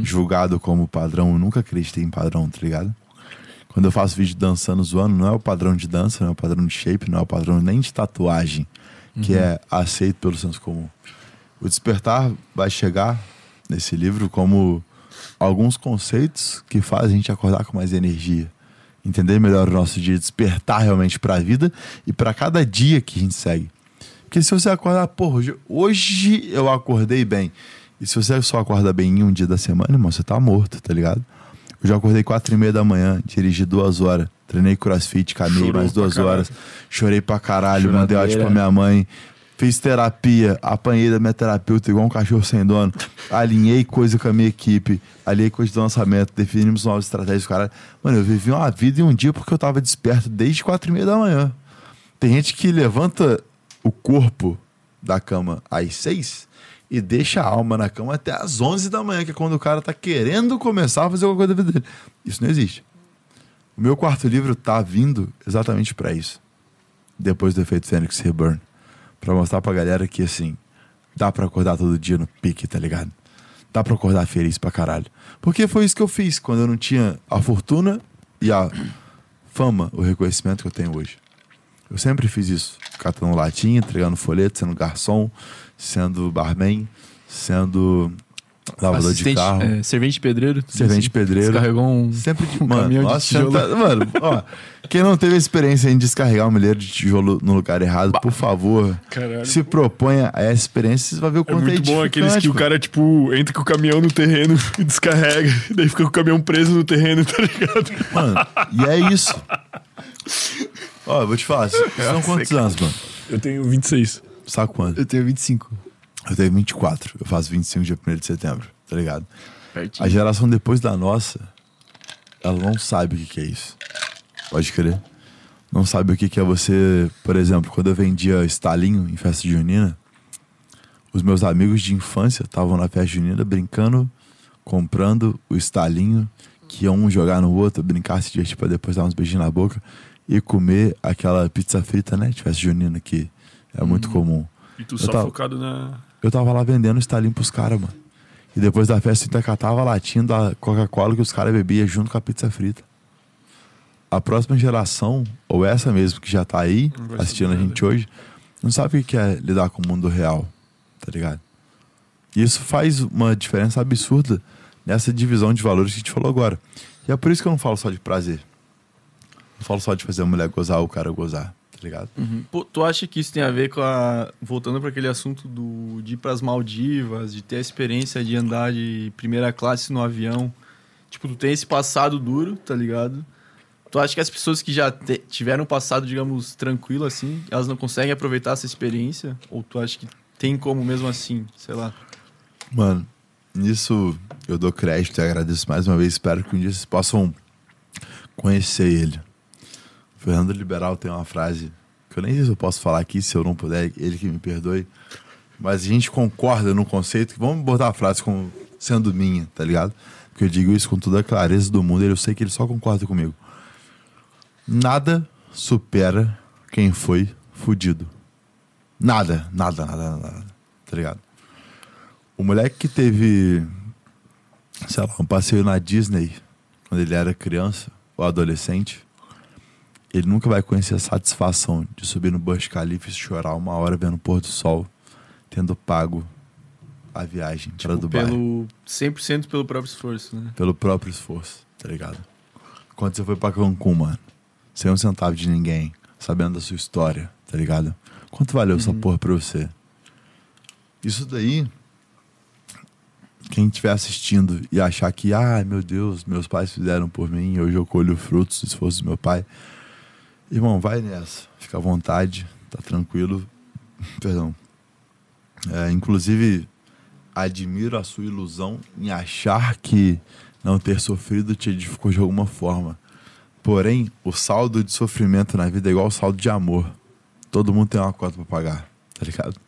julgado como padrão. Eu nunca acreditei em padrão, tá ligado? Quando eu faço vídeo dançando, zoando, não é o padrão de dança, não é o padrão de shape, não é o padrão nem de tatuagem, que é aceito pelo senso comum. O despertar vai chegar nesse livro como alguns conceitos que fazem a gente acordar com mais energia, entender melhor o nosso dia, despertar realmente para a vida e para cada dia que a gente segue. Porque se você acordar, porra, hoje, hoje eu acordei bem. E se você só acorda bem em um dia da semana, irmão, você tá morto, tá ligado? Eu já acordei quatro e meia da manhã, dirigi duas horas, treinei crossfit, caminhei mais duas horas, chorei pra caralho, mandei áudio Choradeira. pra minha mãe, fiz terapia, apanhei da minha terapeuta igual um cachorro sem dono, alinhei coisa com a minha equipe, alinhei coisa do lançamento, definimos novas estratégias, caralho. Mano, eu vivi uma vida em um dia porque eu tava desperto desde quatro e meia da manhã. Tem gente que levanta o corpo da cama às seis e deixa a alma na cama até às 11 da manhã, que é quando o cara tá querendo começar a fazer alguma coisa da vida dele. Isso não existe. O meu quarto livro tá vindo exatamente pra isso. Depois do efeito Fênix Reburn. Pra mostrar pra galera que, assim, dá pra acordar todo dia no pique, tá ligado? Dá pra acordar feliz pra caralho. Porque foi isso que eu fiz quando eu não tinha a fortuna e a fama, o reconhecimento que eu tenho hoje. Eu sempre fiz isso. Catando latinha, entregando folheto, sendo garçom, sendo barman, sendo lavador de carro, é, servente pedreiro. servente pedreiro. Descarregou um. Sempre de. um mano, caminhão de nossa, tijolo. senta- mano, ó, quem não teve a experiência em descarregar um milheiro de tijolo no lugar errado, por favor, Caralho. se proponha a essa experiência, você vai ver o É quanto muito bom aqueles que o cara, tipo, entra com o caminhão no terreno e descarrega, daí fica com o caminhão preso no terreno, tá ligado? Mano, e é isso. Ó, eu vou te falar, vocês são quantos anos, mano? Eu tenho 26. Sabe quanto? Eu tenho 25. Eu tenho 24, eu faço 25 dia 1 de setembro, tá ligado? Pertinho. A geração depois da nossa, ela não sabe o que, que é isso. Pode crer. não sabe o que, que é você, por exemplo, quando eu vendia estalinho em festa junina, os meus amigos de infância estavam na festa junina brincando, comprando o estalinho, que iam um jogar no outro, brincar, se divertir pra depois dar uns beijinhos na boca e comer aquela pizza frita, né, de festa junina, que é muito comum. E tu Eu só tava- focado na. Eu tava lá vendendo estalinho pros caras, mano. E depois da festa, eu ainda catava a latinha da Coca-Cola que os caras bebiam junto com a pizza frita. A próxima geração, ou essa mesmo que já tá aí, assistindo a gente hoje, não sabe o que que é lidar com o mundo real, tá ligado? E isso faz uma diferença absurda nessa divisão de valores que a gente falou agora. E é por isso que eu não falo só de prazer. Não falo só de fazer a mulher gozar ou o cara gozar, tá ligado? Pô, tu acha que isso tem a ver com a. Voltando para aquele assunto do, de ir pras Maldivas, de ter a experiência de andar de primeira classe no avião? Tipo, tu tem esse passado duro, tá ligado? Tu acha que as pessoas que já te- tiveram um passado, digamos, tranquilo assim, elas não conseguem aproveitar essa experiência? Ou tu acha que tem como mesmo assim, sei lá? Mano, nisso eu dou crédito e agradeço mais uma vez. Espero que um dia vocês possam conhecer ele. Fernando Liberal tem uma frase que eu nem sei se eu posso falar aqui, se eu não puder, ele que me perdoe. Mas a gente concorda no conceito que vamos botar a frase como sendo minha, tá ligado? Porque eu digo isso com toda a clareza do mundo eu sei que ele só concorda comigo. Nada supera quem foi fudido. Nada, nada, nada, nada. Tá ligado? O moleque que teve, sei lá, um passeio na Disney quando ele era criança ou adolescente, ele nunca vai conhecer a satisfação de subir no Burj Khalifa e chorar uma hora vendo o pôr do sol, tendo pago a viagem para Dubai Pelo 100% pelo próprio esforço, né? pelo próprio esforço, tá ligado? Quando você foi pra Cancún, mano, sem um centavo de ninguém, sabendo da sua história, tá ligado? Quanto valeu essa porra pra você? Isso daí, quem estiver assistindo e achar que, ah, meu Deus, meus pais fizeram por mim, hoje eu colho frutos do esforço do meu pai. Irmão, vai nessa, fica à vontade, tá tranquilo. Perdão. É, inclusive, admiro a sua ilusão em achar que não ter sofrido te edificou de alguma forma. Porém, o saldo de sofrimento na vida é igual ao saldo de amor. Todo mundo tem uma cota pra pagar, tá ligado?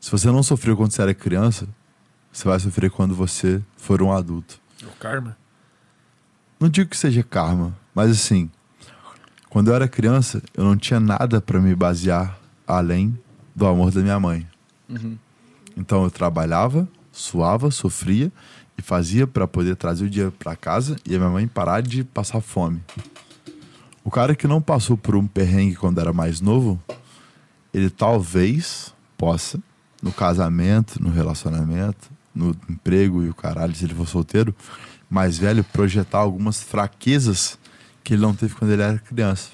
Se você não sofreu quando você era criança, você vai sofrer quando você for um adulto. É o karma? Não digo que seja karma, mas assim, quando eu era criança, eu não tinha nada pra me basear além do amor da minha mãe. Então eu trabalhava, suava, sofria e fazia pra poder trazer o dinheiro pra casa e a minha mãe parar de passar fome. O cara que não passou por um perrengue quando era mais novo, ele talvez possa, no casamento, no relacionamento, no emprego e o caralho, se ele for solteiro, mais velho, projetar algumas fraquezas que ele não teve quando ele era criança.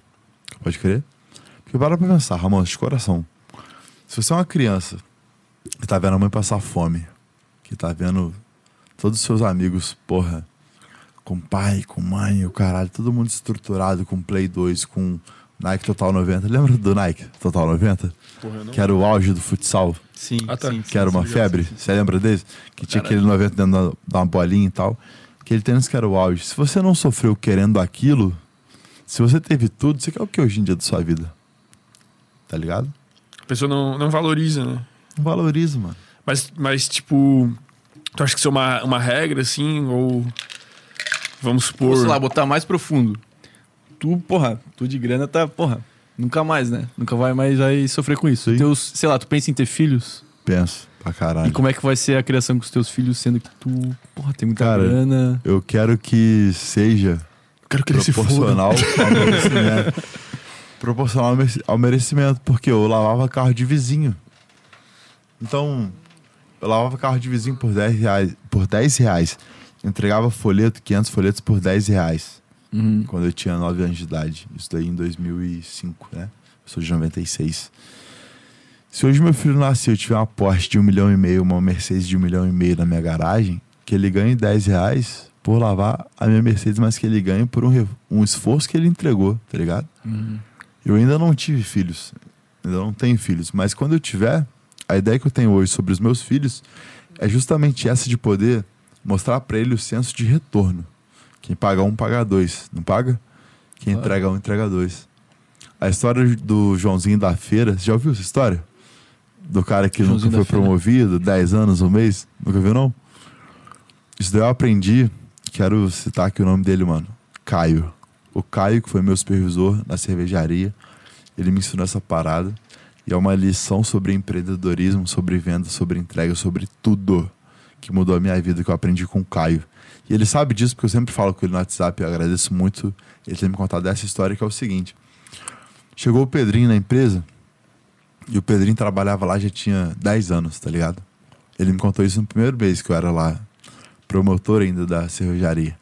Pode crer? Porque para pra pensar, Ramon, de coração. Se você é uma criança que tá vendo a mãe passar fome, que tá vendo todos os seus amigos, porra, com pai, com mãe, o caralho, todo mundo estruturado com Play 2, com Nike Total 90. Lembra do Nike Total 90? Porra, não. Que era o auge do futsal, Sim, Ah, tá. sim. que era uma sim, febre. sim, sim. Você lembra desse? Que tinha aquele 90 dentro da, da uma bolinha e tal. Aquele tênis que era o auge. Se você não sofreu querendo aquilo, se você teve tudo, você quer o que hoje em dia da sua vida? Tá ligado? A pessoa não, não valoriza, né? Não valoriza, mano. Mas, mas, tipo, tu acha que isso é uma, uma regra, assim? Ou. Vamos supor. Sei lá, botar mais profundo. Tu, porra, tu de grana tá, porra, nunca mais, né? Nunca vai mais vai sofrer com isso. Sim. Teus, sei lá, tu pensa em ter filhos? Penso pra caralho. E como é que vai ser a criação com os teus filhos, sendo que tu, porra, tem muita Cara, grana? Eu quero que seja Quero que ele se foda. proporcional ao merecimento. proporcional ao merecimento, porque eu lavava carro de vizinho. Então, eu lavava carro de vizinho por 10 reais. Por 10 reais. Entregava folheto, 500 folhetos por 10 reais. Uhum. Quando eu tinha 9 anos de idade. Isso daí em 2005, né? Eu sou de 96. Se hoje meu filho nascer e eu tiver uma Porsche de um milhão e meio, uma Mercedes de um milhão e meio na minha garagem, que ele ganhe 10 reais por lavar a minha Mercedes, mas que ele ganhe por um, um esforço que ele entregou, tá ligado? Eu ainda não tive filhos, ainda não tenho filhos, mas quando eu tiver, a ideia que eu tenho hoje sobre os meus filhos é justamente essa de poder mostrar pra ele o senso de retorno. Quem paga um, paga dois, não paga? Quem entrega um, entrega dois. A história do Joãozinho da feira, você já ouviu essa história? Do cara que Joãozinho nunca foi feira. promovido, 10 anos, um mês? Nunca viu, não? Isso daí eu aprendi, quero citar aqui o nome dele, mano. Caio. O Caio, que foi meu supervisor na cervejaria, ele me ensinou essa parada. E é uma lição sobre empreendedorismo, sobre venda, sobre entrega, sobre tudo que mudou a minha vida, que eu aprendi com o Caio. E ele sabe disso porque eu sempre falo com ele no WhatsApp. Eu agradeço muito ele ter me contado essa história, que é o seguinte: chegou o Pedrinho na empresa e o Pedrinho trabalhava lá já tinha 10 anos, tá ligado? Ele me contou isso no primeiro mês que eu era lá, promotor ainda da cervejaria.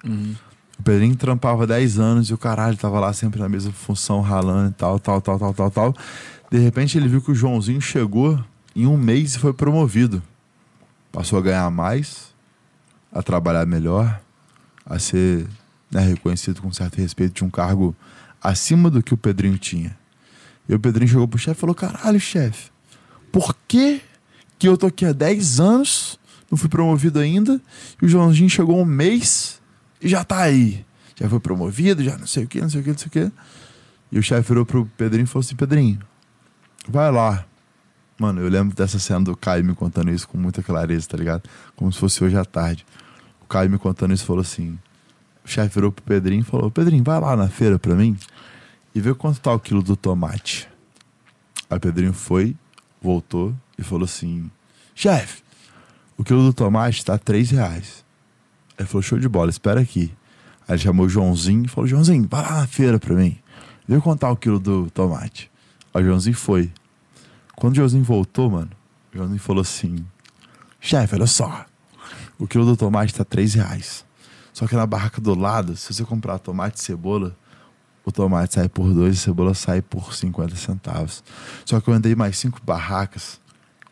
O Pedrinho trampava 10 anos e o caralho tava lá sempre na mesma função, ralando e tal, tal, tal, tal, tal, tal. De repente ele viu que o Joãozinho chegou em um mês e foi promovido. Passou a ganhar mais, a trabalhar melhor, a ser né, reconhecido com certo respeito de um cargo acima do que o Pedrinho tinha. E o Pedrinho chegou pro chefe e falou: Caralho, chefe, por que, que eu tô aqui há 10 anos, não fui promovido ainda, e o Joãozinho chegou um mês e já tá aí? Já foi promovido, já não sei o que, não sei o que, não sei o que. E o chefe virou pro Pedrinho e falou assim: Pedrinho, vai lá. Mano, eu lembro dessa cena do Caio me contando isso com muita clareza, tá ligado? Como se fosse hoje à tarde. O Caio me contando isso falou assim: o chefe virou pro Pedrinho e falou: Pedrinho, vai lá na feira pra mim e vê quanto tá o quilo do tomate. Aí Pedrinho foi, voltou e falou assim: chefe, o quilo do tomate tá 3 reais. Aí falou: show de bola, espera aqui. Aí ele chamou o Joãozinho e falou: Joãozinho, vai lá na feira pra mim. Vê quanto tá o quilo do tomate. Aí o Joãozinho foi. Quando o Joãozinho voltou, mano, o Joãozinho falou assim: chefe, olha só. O quilo do tomate tá 3 reais. Só que na barraca do lado, se você comprar tomate e cebola, o tomate sai por 2 e a cebola sai por 50 centavos. Só que eu andei mais cinco barracas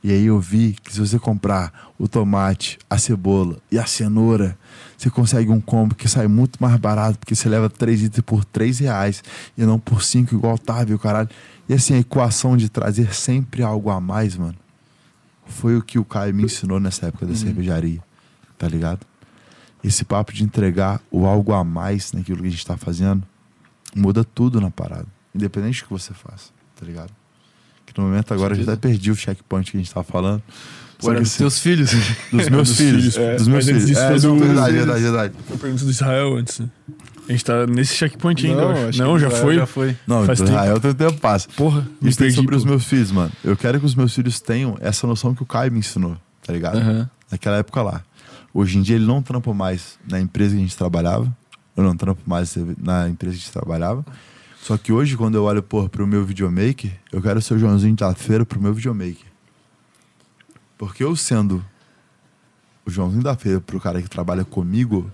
e aí eu vi que se você comprar o tomate, a cebola e a cenoura, você consegue um combo que sai muito mais barato, porque você leva 3 itens por 3 reais e não por 5 igual tá, viu, caralho? E assim, a equação de trazer sempre algo a mais, mano, foi o que o Caio me ensinou nessa época da cervejaria, tá ligado? Esse papo de entregar o algo a mais naquilo que a gente tá fazendo muda tudo na parada, independente do que você faça, tá ligado? Que no momento agora eu já até perdi o checkpoint que a gente tava falando. Pô, era dos assim, teus filhos. dos meus dos filhos, filhos, é. dos meus filhos. É, não, do- verdade, verdade, verdade. Eu pergunto do Israel antes. A gente tá nesse checkpoint ainda. eu acho. acho não que já foi? Já foi. Não, Faz tempo. Israel tem tempo passa. Porra, me Isso tem sobre os meus filhos, mano. Eu quero que os meus filhos tenham essa noção que o Caio me ensinou, tá ligado? Aham. Naquela época lá. Hoje em dia ele não trampa mais na empresa que a gente trabalhava. Eu não trampo mais na empresa que a gente trabalhava. Só que hoje, quando eu olho, pô, pro meu videomaker, eu quero ser o Joãozinho da feira pro meu videomaker. Porque eu sendo o Joãozinho da feira pro cara que trabalha comigo,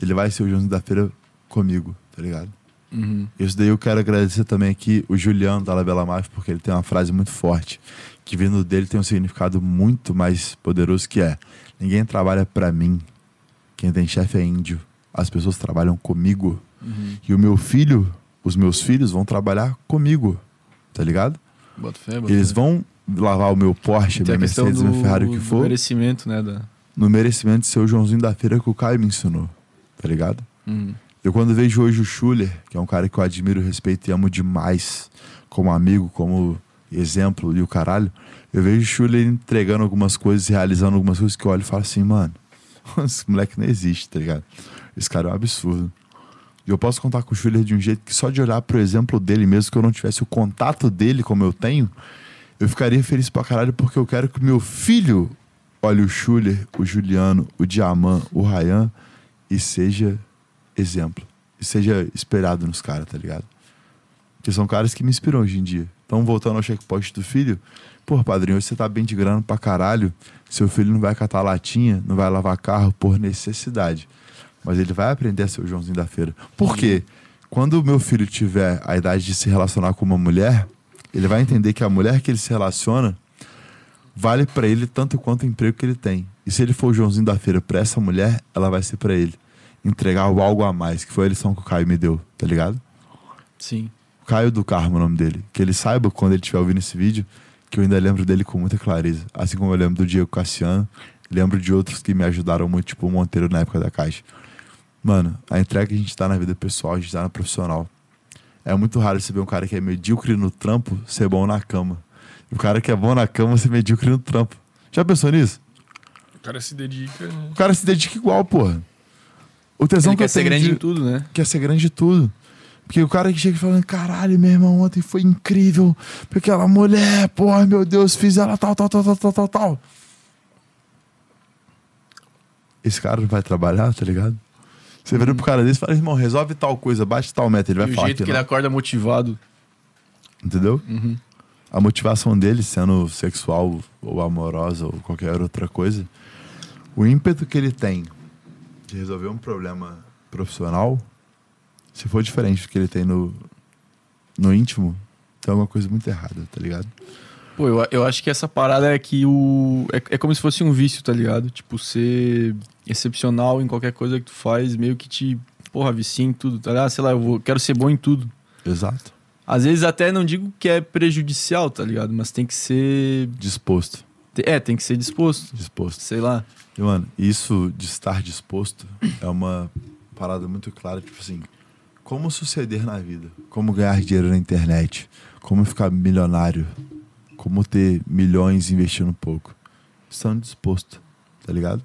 ele vai ser o Joãozinho da feira comigo, tá ligado? Uhum. Isso daí eu quero agradecer também aqui o Juliano da Labela Mafia, porque ele tem uma frase muito forte, que vindo dele tem um significado muito mais poderoso que é: ninguém trabalha pra mim. Quem tem chefe é índio. As pessoas trabalham comigo. Uhum. E o meu filho, os meus filhos vão trabalhar comigo. Tá ligado? Bota fé, bota Eles fé. vão lavar o meu Porsche, minha Mercedes, do, meu Ferrari, o que for, merecimento, né? Da... no merecimento de ser o Joãozinho da feira que o Caio me ensinou. Tá ligado? Uhum. Eu quando vejo hoje o Schuller, que é um cara que eu admiro, respeito e amo demais, como amigo, como exemplo e o caralho, eu vejo o Schuller entregando algumas coisas, realizando algumas coisas que eu olho e falo assim, mano, esse moleque não existe, tá ligado? Esse cara é um absurdo. E eu posso contar com o Schuller de um jeito que só de olhar pro exemplo dele, mesmo que eu não tivesse o contato dele como eu tenho, eu ficaria feliz pra caralho porque eu quero que meu filho olhe o Schuller, o Juliano, o Diamant, o Ryan e seja exemplo. E seja espelhado nos caras, tá ligado? Que são caras que me inspiram hoje em dia. Então, voltando ao checkpoint do filho, pô, padrinho, hoje você tá bem de grana pra caralho. Seu filho não vai catar latinha, não vai lavar carro por necessidade. Mas ele vai aprender a ser o Joãozinho da feira. Por quê? Quando o meu filho tiver a idade de se relacionar com uma mulher, ele vai entender que a mulher que ele se relaciona vale pra ele tanto quanto o emprego que ele tem. E se ele for o Joãozinho da feira pra essa mulher, ela vai ser pra ele. Entregar o algo a mais, que foi a lição que o Caio me deu, tá ligado? Sim. Caio do Carmo, o nome dele. Que ele saiba, quando ele estiver ouvindo esse vídeo, que eu ainda lembro dele com muita clareza. Assim como eu lembro do Diego Cassiano, lembro de outros que me ajudaram muito, tipo o Monteiro na época da Caixa. Mano, a entrega que a gente tá na vida pessoal, a gente tá na profissional. É muito raro você ver um cara que é medíocre no trampo ser bom na cama. E o cara que é bom na cama ser medíocre no trampo. Já pensou nisso? O cara se dedica. né? O cara se dedica igual, porra. O tesão Ele que quer ser grande de- em tudo, né? quer ser grande de tudo. Porque o cara que chega falando, caralho, meu irmão, ontem foi incrível. Porque aquela mulher, porra, meu Deus, fiz ela tal, tal, tal, tal, tal, tal, tal. Esse cara não vai trabalhar, tá ligado? Você vira pro cara desse e fala, irmão, resolve tal coisa, bate tal meta. Ele vai E o falar jeito que que ele não. acorda motivado. Entendeu? Uhum. A motivação dele, sendo sexual ou amorosa ou qualquer outra coisa, o ímpeto que ele tem de resolver um problema profissional, se for diferente do que ele tem no, no íntimo, tem alguma coisa muito errada, tá ligado? Pô, eu, eu acho que essa parada é que o. É, é como se fosse um vício, tá ligado? Tipo, ser excepcional em qualquer coisa que tu faz, meio que te. Porra, vicia em tudo, tá ligado? Sei lá, eu vou, quero ser bom em tudo. Exato. Às vezes até não digo que é prejudicial, tá ligado? Mas tem que ser. Disposto. É, tem que ser disposto. Disposto. Sei lá. E, mano, isso de estar disposto é uma parada muito clara, tipo assim, como suceder na vida, como ganhar dinheiro na internet, como ficar milionário, como ter milhões investindo pouco. Estando disposto, tá ligado?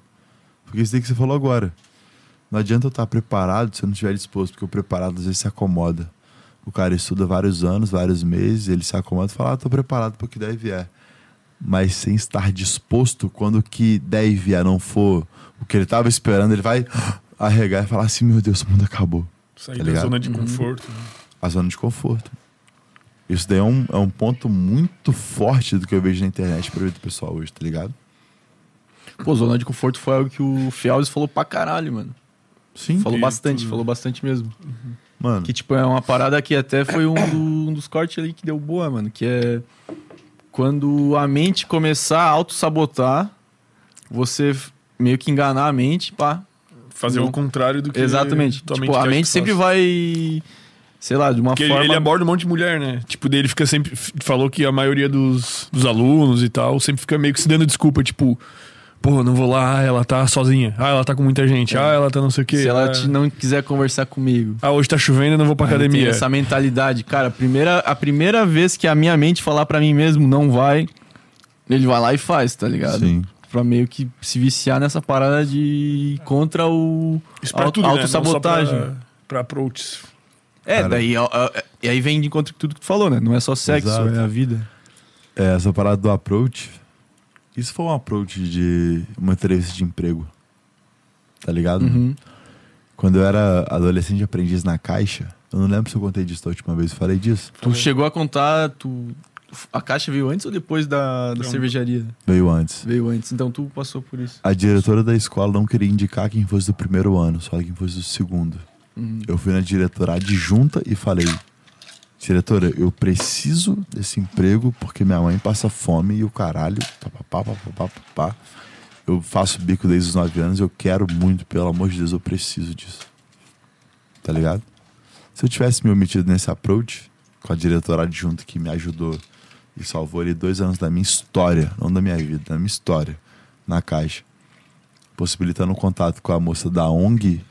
Porque isso daí que você falou agora. Não adianta eu estar preparado se eu não estiver disposto, porque o preparado às vezes se acomoda. O cara estuda vários anos, vários meses, ele se acomoda e fala, ah, tô preparado para o que der e vier mas sem estar disposto quando o que der e vier não for o que ele tava esperando, ele vai arregar e falar assim, meu Deus, o mundo acabou. Sair Tá da ligado? zona de conforto. né? A zona de conforto. Isso daí é um, é um ponto muito forte do que eu vejo na internet pra ver do pessoal hoje, tá ligado? Pô, zona de conforto foi algo que o Fialves falou pra caralho, mano. Sim. Falou bastante, tudo. falou bastante mesmo. Mano, Que, tipo, é uma parada que até foi um, do- um dos cortes ali que deu boa, mano. Que é quando a mente começar a auto-sabotar, você meio que enganar a mente, pá. Fazer Não. o contrário do que Exatamente. tua Tipo, quer a mente sempre faça. vai, sei lá, de uma Porque ele, forma... ele aborda um monte de mulher, né? Tipo, dele fica sempre. Falou que a maioria dos, dos alunos e tal sempre fica meio que se dando desculpa, tipo, pô, não vou lá, ah, ela tá sozinha. Ah, ela tá com muita gente. Ah, ela tá não sei o quê. Se ela ah, te não quiser conversar comigo. ah, hoje tá chovendo, eu não vou pra tem academia. essa mentalidade. Cara, a primeira, a primeira vez que a minha mente falar pra mim mesmo não vai, ele vai lá e faz, tá ligado? sim. Pra meio que se viciar nessa parada de contra o Isso pra auto, tudo, né? Pra, pra approaches. É, Cara. daí e aí vem de encontro com tudo que tu falou, né? Não é só sexo, Exato. é a vida. É, essa parada do approach, isso foi um approach de uma entrevista de emprego. Tá ligado? Uhum. Quando eu era adolescente aprendiz na caixa, eu não lembro se eu contei disso da última vez, eu falei disso. Tu chegou a contar, tu a caixa veio antes ou depois da, da cervejaria? Veio antes. Veio antes, então tu passou por isso. A diretora da escola não queria indicar quem fosse do primeiro ano, só quem fosse do segundo. Uhum. Eu fui na diretora adjunta e falei: Diretora, eu preciso desse emprego porque minha mãe passa fome e o caralho. Papapá, papapá, papapá. Eu faço bico desde os 9 anos, eu quero muito, pelo amor de Deus, eu preciso disso. Tá ligado? Se eu tivesse me omitido nesse approach, com a diretora adjunta que me ajudou e salvou ali dois anos da minha história, não da minha vida, da minha história, na caixa, possibilitando um contato com a moça da ONG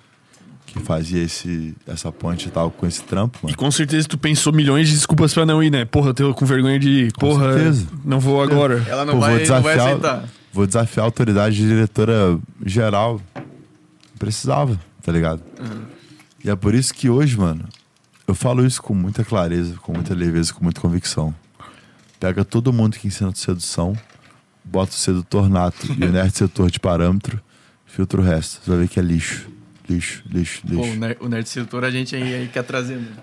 que fazia esse, essa ponte e tal com esse trampo, E mano. com certeza tu pensou milhões de desculpas pra não ir, né? Porra, eu tô com vergonha de ir. Com Porra, certeza. não vou agora. Ela não, Pô, vou vai, não vai desafiar- aceitar. Vou desafiar a autoridade diretora geral. Precisava, tá ligado? E é por isso que hoje, mano, eu falo isso com muita clareza, com muita leveza, com muita convicção. Pega todo mundo que ensina de sedução, bota o sedutor nato e o nerd sedutor de parâmetro, filtra o resto. Você vai ver que é lixo. Lixo, lixo, Pô, lixo. o Nerd, o nerd sedutor a gente aí, aí quer trazer, mano.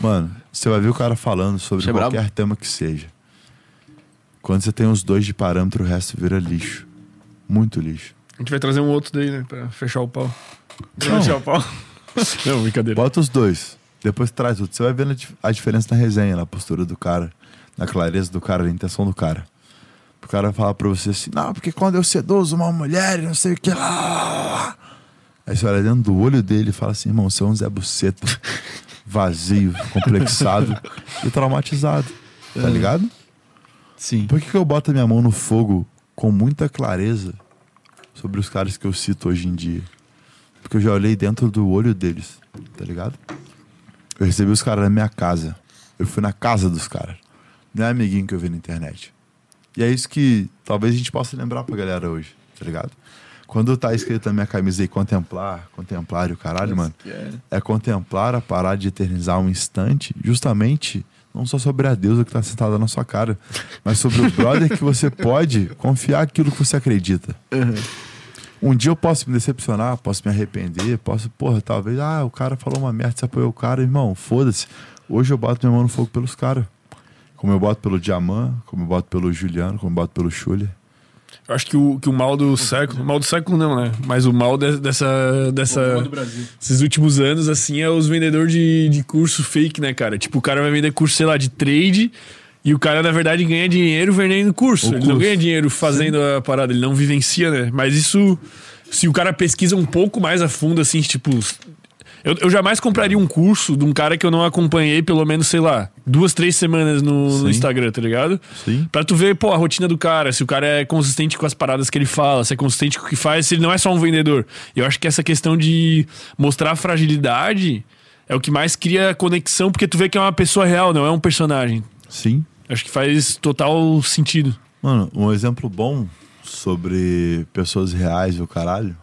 Mano, você vai ver o cara falando sobre é qualquer tema que seja. Quando você tem os dois de parâmetro, o resto vira lixo. Muito lixo. A gente vai trazer um outro daí, né? Pra fechar o pau. Não. Tchau, pau. Não, brincadeira. Bota os dois. Depois traz outro. Você vai vendo a dif- a diferença na resenha, na postura do cara, na clareza do cara, na intenção do cara. O cara vai falar pra você assim, não, porque quando eu seduzo uma mulher, não sei o que lá. Aí você olha dentro do olho dele e fala assim, irmão, você é um Zé Buceta vazio, complexado e traumatizado. Tá ligado? Sim. Por que, que eu boto a minha mão no fogo com muita clareza sobre os caras que eu cito hoje em dia? Porque eu já olhei dentro do olho deles, tá ligado? Eu recebi os caras na minha casa. Eu fui na casa dos caras. Não é amiguinho que eu vi na internet. E é isso que talvez a gente possa lembrar pra galera hoje, tá ligado? Quando tá escrito na minha camisa aí, contemplar, contemplar e o caralho, mano, é contemplar a parar de eternizar um instante, justamente não só sobre a deusa que tá sentada na sua cara, mas sobre o brother que você pode confiar aquilo que você acredita. Um dia eu posso me decepcionar, posso me arrepender, posso, porra, talvez, ah, o cara falou uma merda, você apoiou o cara, irmão, foda-se. Hoje eu boto minha mão no fogo pelos caras. Como eu boto pelo Diamant, como eu boto pelo Juliano, como eu boto pelo Schuller. Eu acho que o, que o mal do século. Mal do século não, né? Mas o mal de- dessa. dessa esses últimos anos, assim, é os vendedores de, de curso fake, né, cara? Tipo, o cara vai vender curso, sei lá, de trade. E o cara, na verdade, ganha dinheiro vendendo curso. O ele não curso. ganha dinheiro fazendo a parada, ele não vivencia, né? Mas isso, se o cara pesquisa um pouco mais a fundo, assim, tipo. Eu, eu jamais compraria um curso de um cara que eu não acompanhei pelo menos, sei lá, duas, três semanas no, no. Instagram, tá ligado? Sim. Pra tu ver, pô, a rotina do cara, se o cara é consistente com as paradas que ele fala, se é consistente com o que faz, se ele não é só um vendedor. Eu acho que essa questão de mostrar fragilidade é o que mais cria conexão, porque tu vê que é uma pessoa real, não é um personagem. Sim. Acho que faz total sentido. Mano, um exemplo bom sobre pessoas reais e o caralho.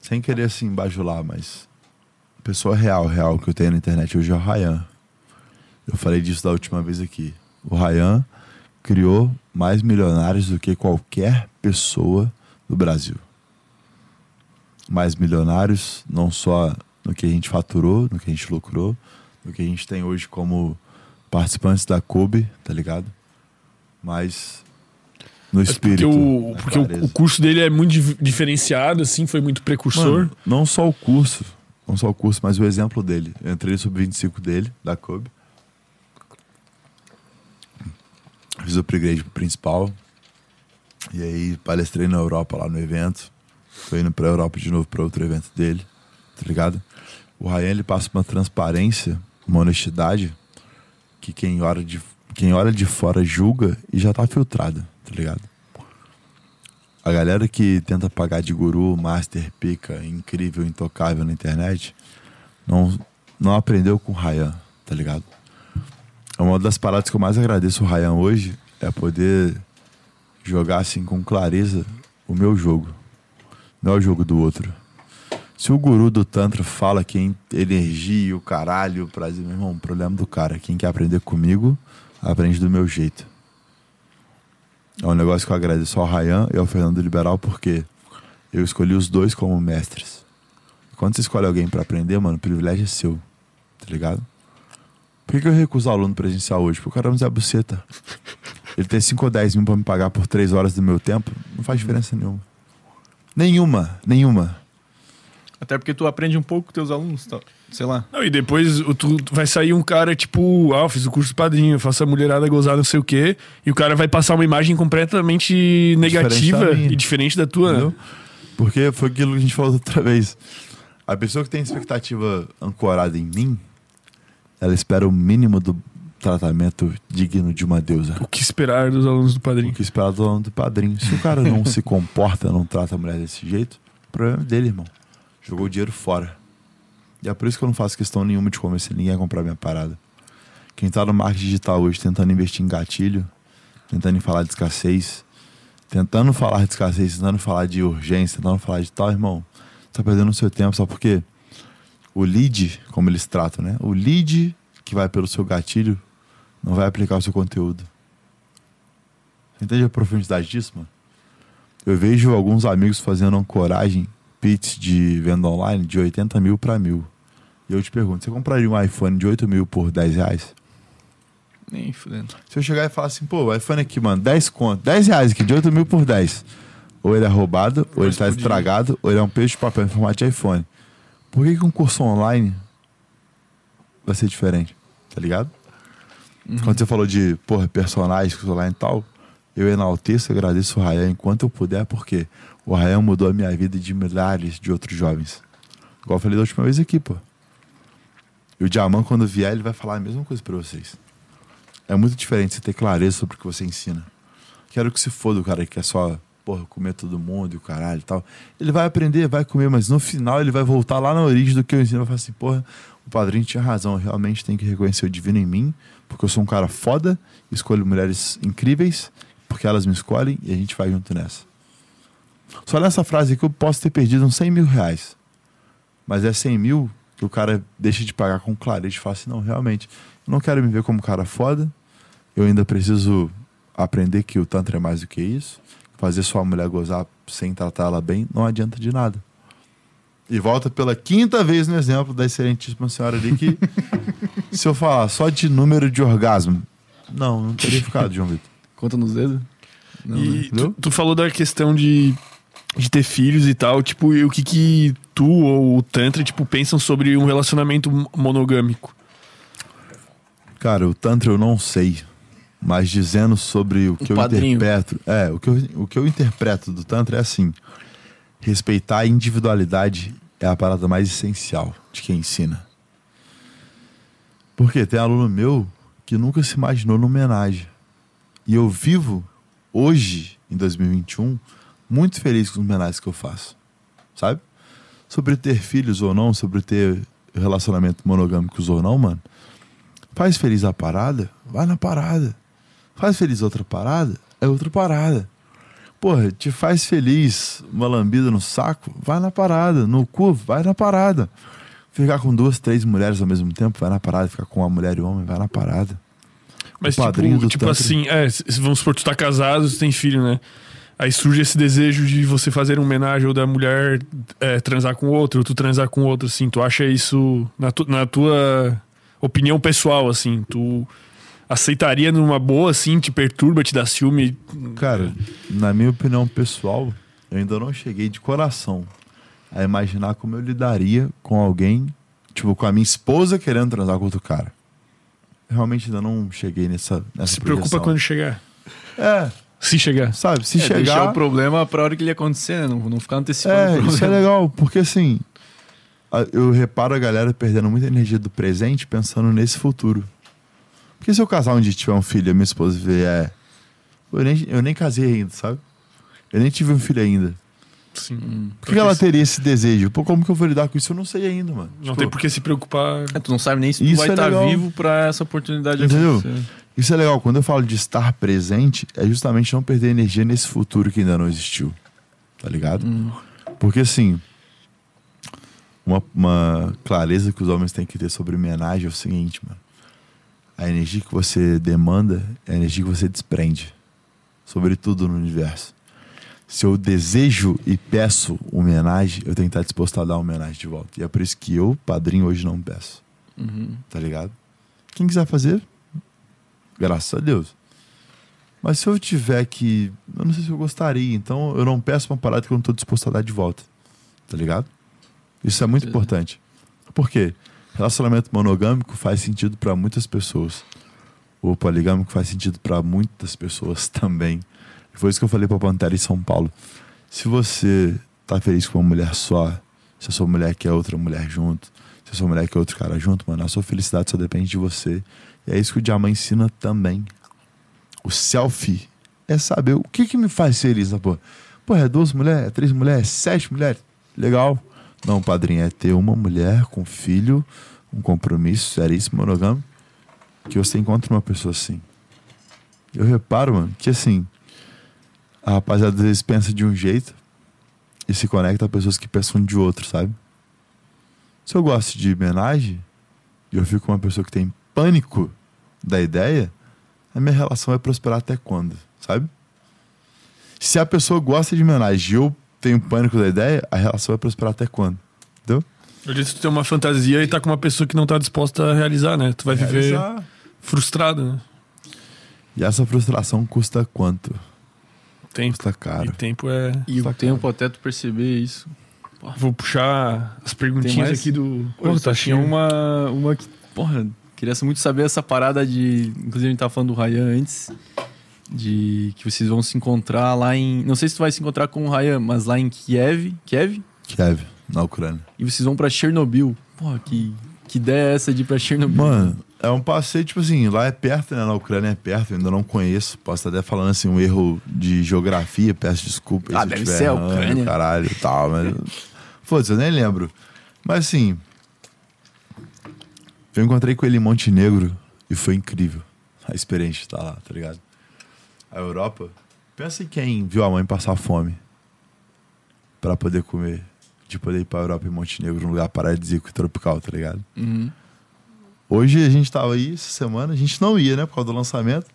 Sem querer assim bajular, mas. Pessoa real, real que eu tenho na internet hoje é o Ryan. Eu falei disso da última vez aqui. O Ryan criou mais milionários do que qualquer pessoa do Brasil. Mais milionários, não só no que a gente faturou, no que a gente lucrou, no que a gente tem hoje como participantes da Kobe, tá ligado? Mas no Mas porque espírito. o, porque o, o curso dele é muito dif- diferenciado, assim, foi muito precursor. Mano, não só o curso, não só o curso, mas o exemplo dele. Eu entrei no sub-25 dele, da Kobe. Fiz o upgrade principal. E aí palestrei na Europa lá no evento. Tô indo pra Europa de novo pra outro evento dele, tá ligado? O Ryan ele passa uma transparência, uma honestidade que quem olha de, quem olha de fora julga e já tá filtrada, tá ligado? A galera que tenta pagar de guru, master, pica, incrível, intocável na internet, não, não aprendeu com o Ryan, tá ligado? É uma das paradas que eu mais agradeço o Ryan hoje é poder jogar assim com clareza o meu jogo. Não é o jogo do outro. Se o guru do Tantra fala que é energia, o caralho, o prazer, meu irmão, o problema do cara. Quem quer aprender comigo, aprende do meu jeito. É um negócio que eu agradeço ao Ryan e ao Fernando Liberal, porque eu escolhi os dois como mestres. Quando você escolhe alguém pra aprender, mano, o privilégio é seu. Tá ligado? Por que, que eu recuso aluno presencial hoje? Porque o cara não Zé Buceta. Ele tem 5 ou 10 mil pra me pagar por 3 horas do meu tempo, não faz diferença nenhuma. Nenhuma, nenhuma. Até porque tu aprende um pouco com teus alunos, tá? Sei lá. Não, e depois o- tu, vai sair um cara tipo, ah, eu fiz o curso do padrinho, faço a mulherada gozar não sei o quê, e o cara vai passar uma imagem completamente negativa minha. e diferente da tua, né? Entendeu? Porque foi aquilo que a gente falou outra vez. A pessoa que tem expectativa ancorada em mim, ela espera o mínimo do tratamento digno de uma deusa. O que esperar dos alunos do O padrinho? que esperar do aluno do padrinho. Se o cara não se comporta, não trata a mulher desse jeito, o problema é dele, irmão. Jogou o dinheiro fora. E é por isso que eu não faço questão nenhuma de convencer ninguém a comprar minha parada. Quem tá no marketing digital hoje tentando investir em gatilho, tentando falar de escassez, tentando falar de escassez, tentando falar de urgência, tentando falar de tal, irmão, tá perdendo o seu tempo, só porque o lead, como eles tratam, né? O lead que vai pelo seu gatilho não vai aplicar o seu conteúdo. Você entende a profundidade disso, mano? Eu vejo alguns amigos fazendo ancoragem, pits de venda online de 80 mil pra mil. Eu te pergunto, você compraria um iPhone de 8 mil por 10 reais? Nem fudendo. Se eu chegar e falar assim, pô, o iPhone aqui, mano, 10 conto, 10 reais aqui, de 8 mil por 10. Ou ele é roubado, ou ele tá estragado, ou ele é um peixe de papel em formato de iPhone. Por que, que um curso online vai ser diferente? Tá ligado? Quando você falou de, porra, personagens, curso online e tal, eu enalteço e agradeço o Rayan enquanto eu puder, porque o Rayan mudou a minha vida de milhares de outros jovens. Igual eu falei da última vez aqui, pô. E o Diamant, quando vier, ele vai falar a mesma coisa pra vocês. É muito diferente você ter clareza sobre o que você ensina. Quero que se foda o cara que quer só porra, comer todo mundo e o caralho e tal. Ele vai aprender, vai comer, mas no final ele vai voltar lá na origem do que eu ensino. Vai falar assim, porra, o padrinho tinha razão, eu realmente tenho que reconhecer o divino em mim, porque eu sou um cara foda, escolho mulheres incríveis, porque elas me escolhem e a gente vai junto nessa. Só nessa frase aqui eu posso ter perdido uns 100 mil reais. Mas é 100 mil que o cara deixa de pagar com clareza e fala assim, não, realmente, eu não quero me ver como um cara foda, eu ainda preciso aprender que o Tantra é mais do que isso. Fazer sua mulher gozar sem tratar ela bem não adianta de nada. E volta pela quinta vez no exemplo da excelentíssima senhora ali que se eu falar só de número de orgasmo, não, não teria ficado, João Vitor. Conta nos dedos? Não, né? E tu, Entendeu? tu falou da questão de, de ter filhos e tal, tipo, e o que que tu ou o Tantra, tipo, pensam sobre um relacionamento mo- monogâmico? Cara, o Tantra eu não sei. Mas dizendo sobre o que eu padrinho. interpreto. É, o que eu, o que eu interpreto do Tantra é assim: respeitar a individualidade é a parada mais essencial de quem ensina. Porque tem aluno meu que nunca se imaginou numa homenagem. E eu vivo hoje, em 2021, muito feliz com os homenagens que eu faço. Sabe? Sobre ter filhos ou não, sobre ter relacionamento monogâmicos ou não, mano. Faz feliz a parada, vai na parada. Faz feliz outra parada, é outra parada. Porra, te faz feliz uma lambida no saco, vai na parada. No cu, vai na parada. Ficar com duas, três mulheres ao mesmo tempo, vai na parada. Ficar com uma mulher e um homem, vai na parada. Mas, O tipo, tipo assim, é, vamos supor, tu tá casado, tu tem filho, né? Aí surge esse desejo de você fazer uma homenagem ou da mulher é, transar com outro, ou tu transar com outro, assim. Tu acha isso, na, tu- na tua opinião pessoal, assim, tu aceitaria numa boa, assim, te perturba, te dá ciúme? Cara, na minha opinião pessoal, eu ainda não cheguei de coração a imaginar como eu lidaria com alguém, tipo, com a minha esposa querendo transar com outro cara. Realmente ainda não cheguei nessa, nessa Se preocupa quando chegar. É, Se chegar. sabe, se É, deixar chegar... o problema pra hora que ele acontecer, né? Não, não ficar antecipando o É, problema. isso é legal, porque assim, eu reparo a galera perdendo muita energia do presente pensando nesse futuro. Porque se eu casar um dia e tiver um filho e a minha esposa vier. Eu nem, eu nem casei ainda, sabe? Eu nem tive um filho ainda. Sim. Hum. Por que ela teria esse desejo? Pô, como que eu vou lidar com isso? Eu não sei ainda, mano. Não Tipo, tem por que se preocupar. É, tu não sabe nem se tu Isso vai é estar legal. vivo pra essa oportunidade Entendeu? acontecer. Isso é legal. Quando eu falo de estar presente, é justamente não perder energia nesse futuro que ainda não existiu. Tá ligado? Hum. Porque assim, uma, uma clareza que os homens têm que ter sobre homenagem é o seguinte, mano. A energia que você demanda é a energia que você desprende. Sobretudo no universo. Se eu desejo e peço homenagem, eu tenho que estar disposto a dar homenagem de volta. E é por isso que eu, padrinho, hoje não peço. Uhum. Tá ligado? Quem quiser fazer, graças a Deus. Mas se eu tiver que. Eu não sei se eu gostaria, então eu não peço uma parada que eu não tô disposto a dar de volta. Tá ligado? Isso é muito importante. Por quê? Relacionamento monogâmico faz sentido pra muitas pessoas. O poligâmico faz sentido pra muitas pessoas também. Foi isso que eu falei pra Pantera em São Paulo. Se você tá feliz com uma mulher só, se a sua mulher quer outra mulher junto, se a sua mulher quer outro cara junto, mano, a sua felicidade só depende de você. É isso que o Diamant ensina também. O selfie é saber o que que me faz feliz na porra. Pô, é duas mulheres, é três mulheres, é sete mulheres. Legal. Não, padrinho, é ter uma mulher com filho, um compromisso seríssimo, monogâmico, que você encontra uma pessoa assim. Eu reparo, mano, que assim, a rapaziada às vezes pensa de um jeito e se conecta a pessoas que pensam de outro, sabe? Se eu gosto de homenagem eu fico com uma pessoa que tem pânico da ideia, a minha relação vai prosperar até quando, sabe? Se a pessoa gosta de homenagem e eu tenho pânico da ideia, a relação vai prosperar até quando? Entendeu? Eu disse que tu tem uma fantasia e tá com uma pessoa que não tá disposta a realizar, né? Tu vai viver Realizar. frustrado, né? E essa frustração custa quanto? Tempo. Custa E caro. tempo é. E o Sacana. tempo até tu perceber isso. Vou puxar as perguntinhas mais? aqui do. Pô, tá tinha uma, uma que. Porra, queria muito saber essa parada de. Inclusive, a gente tava falando do Ryan antes. De que vocês vão se encontrar lá em. Não sei se tu vai se encontrar com o Ryan, mas lá em Kiev. Kiev? Kiev, na Ucrânia. E vocês vão pra Chernobyl. Porra, que, que ideia é essa de ir pra Chernobyl? Mano, É um passeio, tipo assim, lá é perto, né? Na Ucrânia é perto, eu ainda não conheço. Posso estar até falando assim, um erro de geografia, peço desculpa. Ah, se deve tiver ser a Ucrânia. Caralho e tal, mas. Foda-se, eu nem lembro. Mas assim. Eu encontrei com ele em Montenegro e foi incrível. A experiência de estar lá, tá ligado? A Europa. Pensa em quem viu a mãe passar fome pra poder comer. De poder ir pra Europa e Montenegro, num lugar paradisíaco e tropical, tá ligado? Uhum. Hoje a gente tava aí essa semana, a gente não ia, né, por causa do lançamento.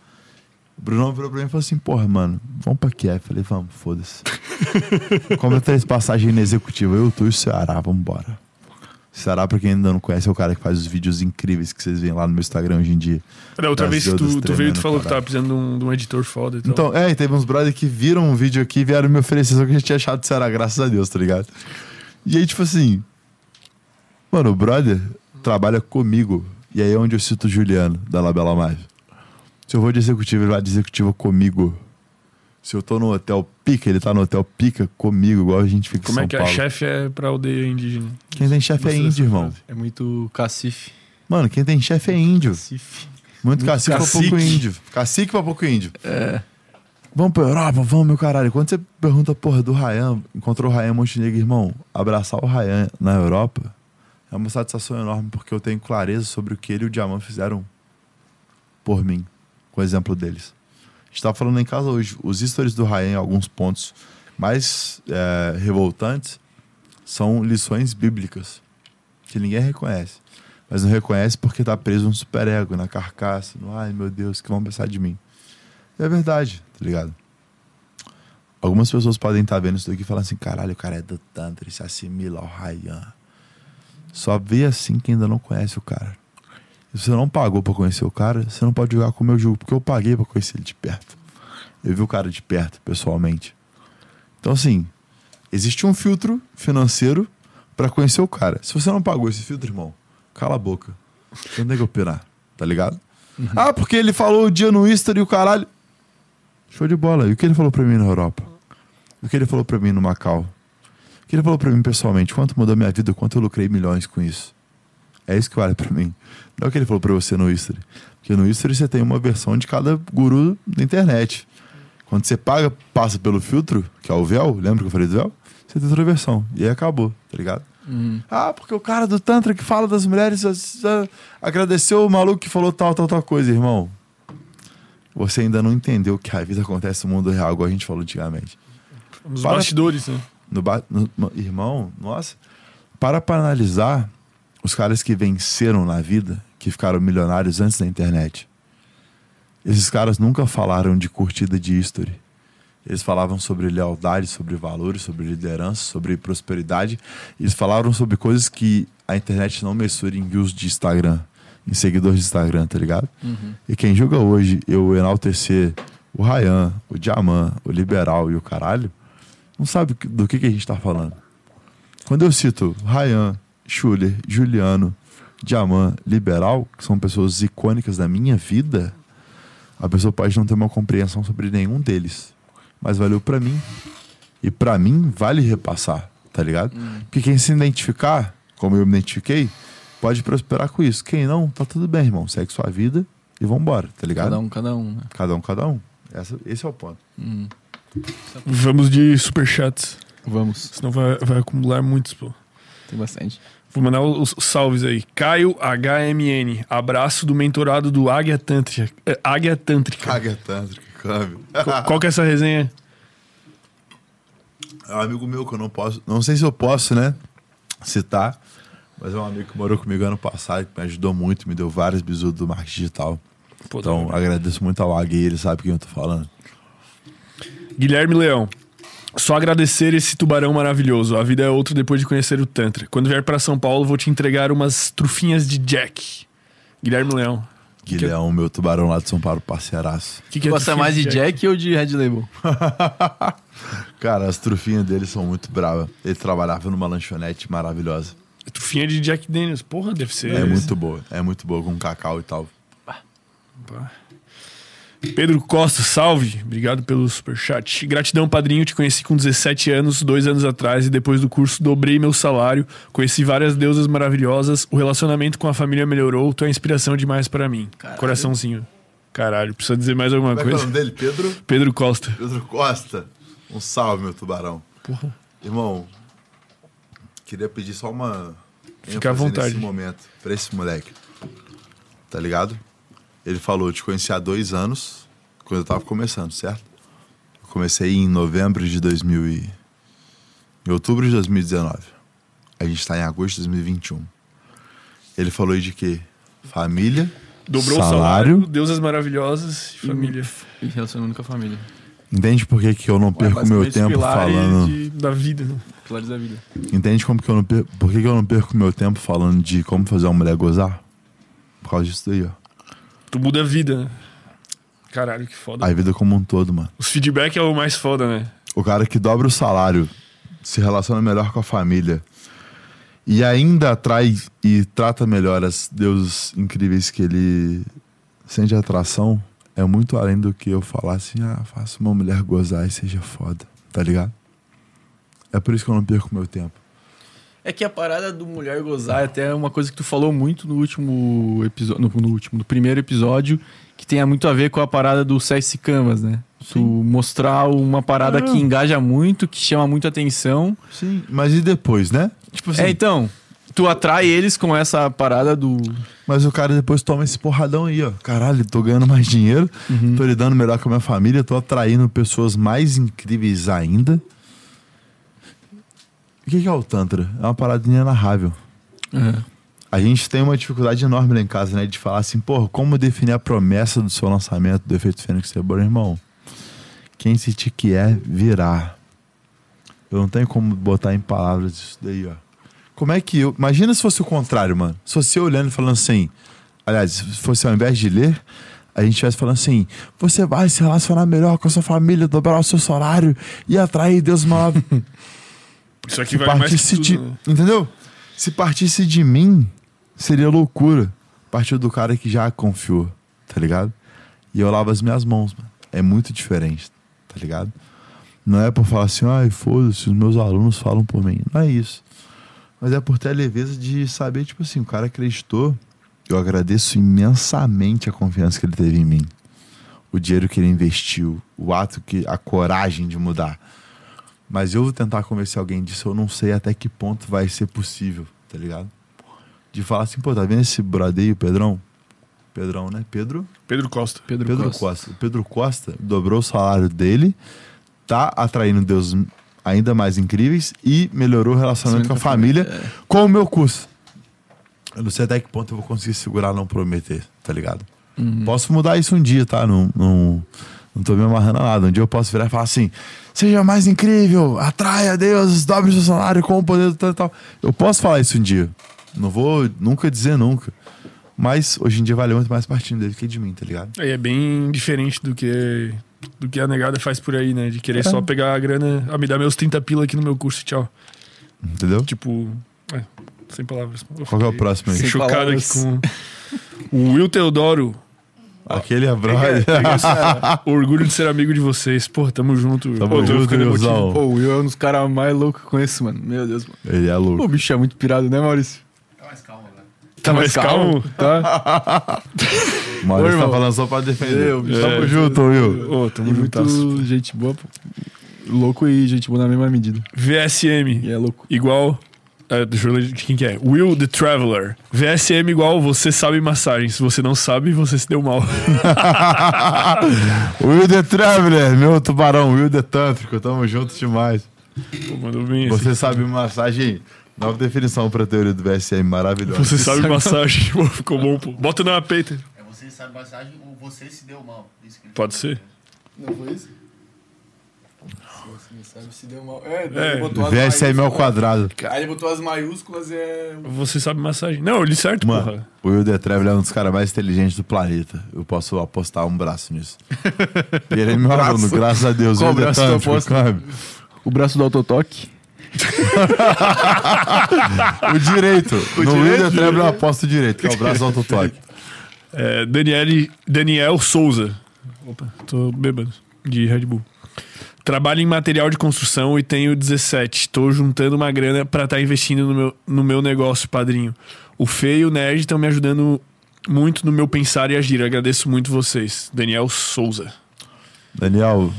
O Brunão virou pra mim e falou assim: Porra, mano, vamos pra Kiev. Eu falei: Vamos, foda-se. Compra três passagens na executiva, eu, tu e o Ceará, vambora. Ceará, pra quem ainda não conhece, é o cara que faz os vídeos incríveis que vocês veem lá no meu Instagram hoje em dia. Da outra vez que tu, tu veio, tu tremendo, falou que caralho. tava precisando de um, de um editor foda e tal. Então, é, e teve uns brothers que viram um vídeo aqui e vieram me oferecer, só que a gente tinha achado que Ceará, graças a Deus, tá ligado? E aí, tipo assim, mano, o brother trabalha comigo. E aí é onde eu cito o Juliano, da Labela Mais. Se eu vou de executivo, ele vai de executivo comigo. Se eu tô no hotel Pica, ele tá no hotel Pica comigo, igual a gente fica Como em São é que é? Paulo. Chefe é pra aldeia indígena. Quem tem chefe é Gostei índio, dessa irmão. frase. É muito cacife. Mano, quem tem chefe é índio. Cacife. Muito, Muito cacique, pra cacique. pouco índio. Cacique pra pouco índio. É. Vamos pra Europa, vamos, meu caralho. Quando você pergunta, porra, do Ryan, encontrou o Ryan Montenegro, irmão, abraçar o Ryan na Europa é uma satisfação enorme, porque eu tenho clareza sobre o que ele e o Diamant fizeram por mim, com o exemplo deles. A gente tava falando em casa hoje, os stories do Ryan, em alguns pontos mais é, revoltantes, são lições bíblicas, que ninguém reconhece. Mas não reconhece porque tá preso no superego, na carcaça, no ai meu Deus, que vão pensar de mim. E é verdade, tá ligado? Algumas pessoas podem estar vendo isso daqui e falar assim: caralho, o cara é do Tantra, ele se assimila ao Ryan. Só vê assim quem ainda não conhece o cara. Se você não pagou pra conhecer o cara, você não pode jogar como eu jogo, porque eu paguei pra conhecer ele de perto. Eu vi o cara de perto, pessoalmente. Então, assim, existe um filtro financeiro pra conhecer o cara. Se você não pagou esse filtro, irmão, cala a boca. Você não tem que opinar, tá ligado? Ah, porque ele falou o dia no Easter e o caralho. Show de bola. E o que ele falou pra mim na Europa? O que ele falou pra mim no Macau? O que ele falou pra mim pessoalmente? Quanto mudou minha vida? Quanto eu lucrei milhões com isso? É isso que vale pra mim. Não é o que ele falou pra você no Easter. Porque no Easter você tem uma versão de cada guru da internet. Quando você paga, passa pelo filtro, que é o véu, lembra que eu falei do véu? Você tem outra versão. E aí acabou, tá ligado? Uhum. Ah, porque o cara do Tantra que fala das mulheres ah, agradeceu o maluco que falou tal, tal, tal coisa, irmão. Você ainda não entendeu que a vida acontece no mundo real, igual a gente falou antigamente. Nos Para- bastidores, né? No ba- no- irmão, nossa, para para analisar os caras que venceram na vida, que ficaram milionários antes da internet. Esses caras nunca falaram de curtida de history. Eles falavam sobre lealdade, sobre valores, sobre liderança, sobre prosperidade. Eles falaram sobre coisas que a internet não mensura em views de Instagram, em seguidores de Instagram, tá ligado? E quem julga hoje eu enaltecer o Ryan, o Diamant, o Liberal e o caralho, não sabe do que, que a gente tá falando. Quando eu cito Ryan, Schuller, Juliano, Diamant, Liberal, que são pessoas icônicas da minha vida, a pessoa pode não ter uma compreensão sobre nenhum deles. Mas valeu pra mim. E pra mim, vale repassar, tá ligado? Porque quem se identificar, como eu me identifiquei, pode prosperar com isso. Quem não, tá tudo bem, irmão. Segue sua vida e vambora, tá ligado? Cada um, cada um, né? cada um. cada um. Essa- esse é o ponto. Uhum. Vamos de superchats. Vamos. Senão vai, vai acumular muitos, pô. Tem bastante. Vou mandar os, salves aí. Caio HMN. Abraço do mentorado do Águia Tântrica. É, Águia Tântrica. Caga tântrica, câmbio. Qual, qual que é essa resenha? É um amigo meu que eu não posso. Não sei se eu posso, né? Citar. Mas é um amigo que morou comigo ano passado, que me ajudou muito, me deu vários bisus do marketing digital. Pô, Então, agradeço muito ao Águia ele sabe quem eu tô falando. Guilherme Leão. Só agradecer esse tubarão maravilhoso. A vida é outra depois de conhecer o Tantra. Quando vier para São Paulo, vou te entregar umas trufinhas de Jack. Guilherme Leão. Guilherme, meu tubarão lá de São Paulo, parceiraço. O que, que é Gosta mais de Jack ou de Red Label? Cara, as trufinhas dele são muito bravas. Ele trabalhava numa lanchonete maravilhosa. Trufinha de Jack Daniels. Porra, deve ser. É muito boa, é muito boa, com cacau e tal. Pá. Pedro Costa, salve. Obrigado pelo superchat. Gratidão, padrinho. Te conheci com 17 anos, dois anos atrás, e depois do curso dobrei meu salário. Conheci várias deusas maravilhosas. O relacionamento com a família melhorou. Tu é inspiração demais para mim. Coraçãozinho. Caralho, precisa dizer mais alguma Como é que é o coisa? nome dele? Pedro? Pedro Costa. Pedro Costa. Um salve, meu tubarão. Porra. Irmão, queria pedir só uma. Fica à vontade. Nesse momento, pra esse moleque. Tá ligado? Ele falou, eu te conheci há dois anos, quando eu tava começando, certo? Eu comecei em novembro de 2000 e... Em outubro de 2019. A gente tá em agosto de 2021. Ele falou aí de quê? Família, Dobrou o salário, deusas maravilhosas e família. E relacionando com a família. Entende por que, que eu não perco meu basicamente os tempo falando... de- da vida. né? Pilares da vida. Entende como que eu não per... por que, que eu não perco meu tempo falando de como fazer uma mulher gozar? Por causa disso daí, ó. Tu muda a vida, né? Caralho, que foda. A vida como um todo, mano. Os feedback é o mais foda, né? O cara que dobra o salário, se relaciona melhor com a família e ainda atrai e trata melhor as deuses incríveis que ele sente atração, é muito além do que eu falar assim, ah, faça uma mulher gozar e seja foda, tá ligado? É por isso que eu não perco meu tempo. É que a parada do mulher gozar é até uma coisa que tu falou muito no último episódio. No, no último, no primeiro episódio, que tem muito a ver com a parada do sexy camas, né? Tu mostrar uma parada Ah. que engaja muito, que chama muito atenção. Sim, mas e depois, né? Tipo assim, É, então, tu atrai eles com essa parada do. Mas o cara depois toma esse porradão aí, ó. Caralho, tô ganhando mais dinheiro, tô lidando melhor com a minha família, tô atraindo pessoas mais incríveis ainda. O que é o Tantra? É uma parada inenarrável. A gente tem uma dificuldade enorme lá em casa, né? De falar assim, porra, como definir a promessa do seu lançamento do efeito Fênix Reborn, irmão? Quem se te quer virar. Eu não tenho como botar em palavras isso daí, ó. Como é que eu. Imagina se fosse o contrário, mano. Se eu olhando e falando assim. Aliás, se fosse ao invés de ler, a gente estivesse falando assim: você vai se relacionar melhor com a sua família, dobrar o seu salário e atrair Deus maravilhoso. Isso aqui Se vale mais que partisse tudo, de. né? Entendeu? Se partisse de mim, seria loucura. Partiu do cara que já confiou, tá ligado? E eu lavo as minhas mãos, mano. É muito diferente, tá ligado? Não é por falar assim, ai, foda-se, os meus alunos falam por mim. Não é isso. Mas é por ter a leveza de saber, tipo assim, o cara acreditou. Eu agradeço imensamente a confiança que ele teve em mim. O dinheiro que ele investiu, o ato que. a coragem de mudar. Mas eu vou tentar convencer alguém disso, eu não sei até que ponto vai ser possível, tá ligado? De falar assim, pô, tá vendo esse brother aí, o Pedrão? Pedrão, né? Pedro? Pedro Costa. Pedro, Pedro Costa. Costa. Pedro Costa dobrou o salário dele, tá atraindo Deus ainda mais incríveis e melhorou o relacionamento com a família com o meu curso. Eu não sei até que ponto eu vou conseguir segurar não prometer, tá ligado? Posso mudar isso um dia, tá? Não, não, não tô me amarrando a nada. Um dia eu posso virar e falar assim: seja mais incrível, atraia Deus, dobre seu salário com o poder do tal e tal. Eu posso falar isso um dia. Não vou nunca dizer nunca. Mas hoje em dia vale muito mais partindo dele que de mim, tá ligado? Aí é bem diferente do que do que a negada faz por aí, né? De querer só pegar a grana, ah, me dá meus 30 pila aqui no meu curso, tchau. Entendeu? Tipo, é, sem palavras. Qual que é o próximo aí? Sem Chocado palavras. aqui com o Will Teodoro. Aquele é essa- Orgulho de ser amigo de vocês. Pô, tamo junto. Tamo Pô, junto. Wilson. Pô, o Will é um dos caras mais loucos que eu conheço, mano. Meu Deus, mano. Ele é Pô, louco. o bicho é muito pirado, né, Maurício? Tá mais calmo agora. Tá mais calmo? Tá? O Maurício Ô, tá falando só pra defender. Meu, bicho. Tamo É. junto, Will. Ô, tamo muito juntasso. gente boa, pô. Louco e gente boa na mesma medida. VSM. E é louco. igual. É, deixa eu ler de quem que é. Will the Traveler. VSM igual você sabe massagem. Se você não sabe, você se deu mal. Will the Traveler, meu tubarão, Will the Tântrico, tamo junto demais. Pô, mandou bem esse. Você sabe massagem, nova definição pra teoria do VSM, maravilhosa. Você sabe massagem. Pô, ficou bom, pô. Bota na peita. É você sabe massagem ou você se deu mal. Isso que ele Pode ser. Não foi isso? Sabe se deu mal. É, É. ele botou as VSM ao quadrado. Aí ele botou as maiúsculas e é. Você sabe massagem. Não, eu li certo, Mano, porra. o Will the Traveler é um dos caras mais inteligentes do planeta. Eu posso apostar um braço nisso. E ele é meu Braço? aluno, graças a Deus. Qual the braço tu Tântrico, aposta? O braço do autotoque. O direito. no direito? Will the Traveler eu aposto o direito, que é o braço do autotoque. É, Daniele, Daniel Souza. Opa, tô bêbado de Red Bull. Trabalho em material de construção e tenho 17. Tô juntando uma grana pra estar investindo no meu, no meu negócio, padrinho. O Fê e o Nerd estão me ajudando muito no meu pensar e agir. Agradeço muito vocês. Daniel Souza. Daniel,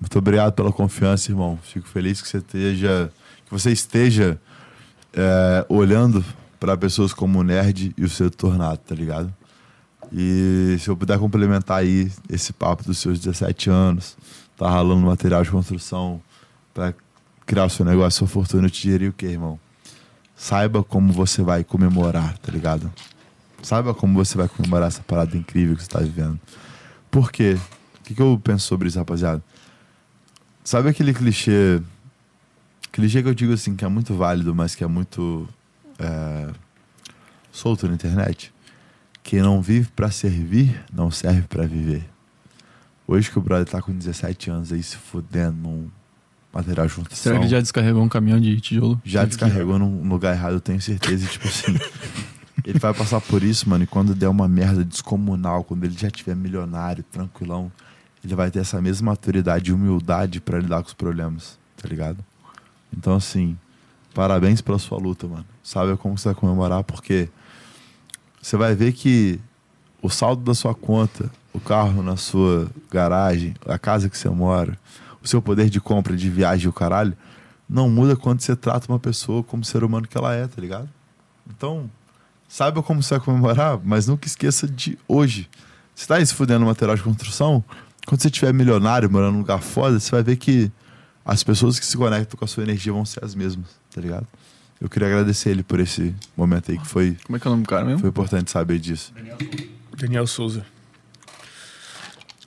muito obrigado pela confiança, irmão. Fico feliz que você esteja, que você esteja é, olhando para pessoas como o Nerd e o seu tornado, tá ligado? E se eu puder complementar aí esse papo dos seus 17 anos, tá ralando material de construção para criar o seu negócio, sua fortuna, eu te diria o quê, irmão? Saiba como você vai comemorar, tá ligado? Saiba como você vai comemorar essa parada incrível que você tá vivendo. Por quê? O que, que eu penso sobre isso, rapaziada? Sabe aquele clichê. Clichê que eu digo assim, que é muito válido, mas que é muito. é, solto na internet? Quem não vive pra servir, não serve pra viver. Hoje que o brother tá com 17 anos aí se fudendo num material de construção. Será que ele já descarregou um caminhão de tijolo? Já descarregou num lugar errado, eu tenho certeza. E, tipo assim, ele vai passar por isso, mano. E quando der uma merda descomunal, quando ele já tiver milionário, tranquilão, ele vai ter essa mesma maturidade e humildade pra lidar com os problemas, tá ligado? Então, assim, parabéns pela sua luta, mano. Sabe como você vai comemorar, porque você vai ver que o saldo da sua conta, o carro na sua garagem, a casa que você mora, o seu poder de compra, de viagem, o caralho, não muda quando você trata uma pessoa como ser humano que ela é, tá ligado? Então, saiba como você vai comemorar, mas nunca esqueça de hoje. Você tá aí se fudendo no material de construção, quando você tiver milionário, morando num lugar foda, você vai ver que as pessoas que se conectam com a sua energia vão ser as mesmas, tá ligado? Eu queria agradecer ele por esse momento aí que foi, Como é que é o nome do cara mesmo? foi importante saber disso. Daniel Souza.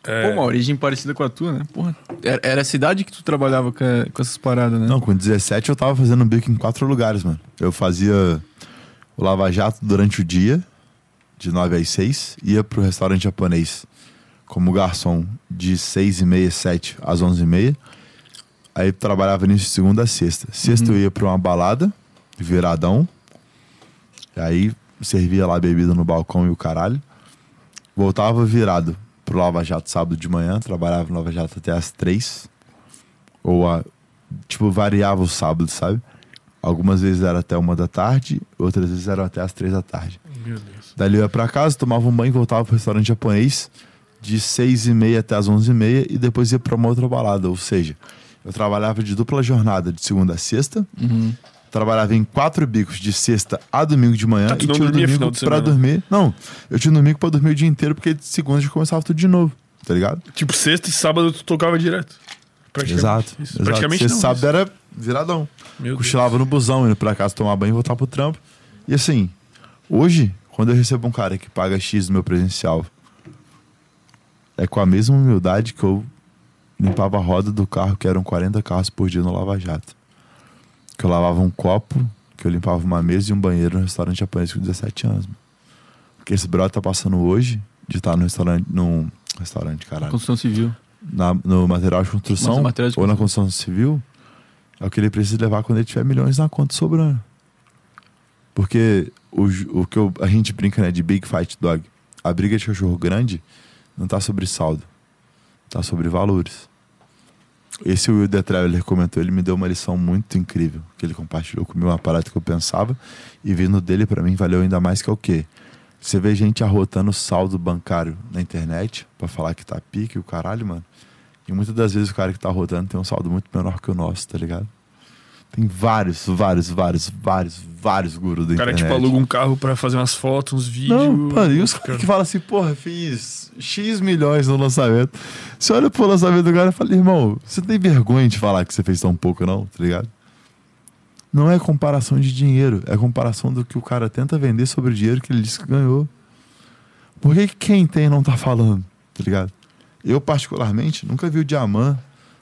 Pô, uma origem parecida com a tua, né? Porra, era, a cidade que tu trabalhava com, com essas paradas, né? Não, com 17 eu tava fazendo bico em quatro lugares, mano. Eu fazia o Lava Jato durante o dia, de 9 às 6, ia pro restaurante japonês como garçom de 6 e meia, 7 às 11 e meia. Aí trabalhava nisso de segunda a sexta. Sexta eu ia pra uma balada, viradão. E aí servia lá bebida no balcão e o caralho. Voltava virado pro Lava Jato sábado de manhã, trabalhava no Lava Jato até às 3. Ou a, tipo, variava o sábado, sabe? Algumas vezes era até uma da tarde, outras vezes eram até às três da tarde. Meu Deus. Dali eu ia pra casa, tomava um banho e voltava pro restaurante japonês de seis e meia até as onze e meia e depois ia pra uma outra balada. Ou seja, eu trabalhava de dupla jornada de segunda a sexta, Uhum. Trabalhava em quatro bicos de sexta a domingo de manhã tu e tinha o domingo pra dormir. Não, eu tinha o domingo pra dormir o dia inteiro porque de segunda já começava tudo de novo, tá ligado? Tipo, sexta e sábado tu tocava direto. Praticamente. Exato. Isso. exato. Praticamente Sexta e não. sábado isso. era viradão. Meu Deus. Cochilava no busão, indo pra casa tomar banho e voltar pro trampo. E assim, hoje, quando eu recebo um cara que paga X no meu presencial, é com a mesma humildade que eu limpava a roda do carro, que eram 40 carros por dia no Lava Jato. Que eu lavava um copo, que eu limpava uma mesa e um banheiro no restaurante japonês com 17 anos. Mano. Porque esse brother tá passando hoje de estar no restaurante, num restaurante, caralho Construção civil. na- no material de construção material de ou na construção civil é o que ele precisa levar quando ele tiver milhões na conta sobrando. Porque o, o que eu- a gente brinca né, de Big Fight Dog, a briga de cachorro grande não tá sobre saldo, tá sobre valores. Esse Will The Traveler comentou, ele me deu uma lição muito incrível, que ele compartilhou comigo uma parada que eu pensava e vindo dele pra mim valeu ainda mais que é o quê? Você vê gente arrotando saldo bancário na internet pra falar que tá pique o caralho, mano. E muitas das vezes o cara que tá arrotando tem um saldo muito menor que o nosso, tá ligado? Tem vários, vários, vários, vários, vários gurus da O cara, internet. tipo, aluga um carro pra fazer umas fotos, uns vídeos. Não, mano, e os caras que falam assim, porra, fiz X milhões no lançamento. Você olha pro lançamento do cara e fala, irmão, você tem vergonha de falar que você fez tão pouco, não, tá ligado? Não é comparação de dinheiro, é comparação do que o cara tenta vender sobre o dinheiro que ele disse que ganhou. Por que que quem tem não tá falando, tá ligado? Eu, particularmente, nunca vi o Diamant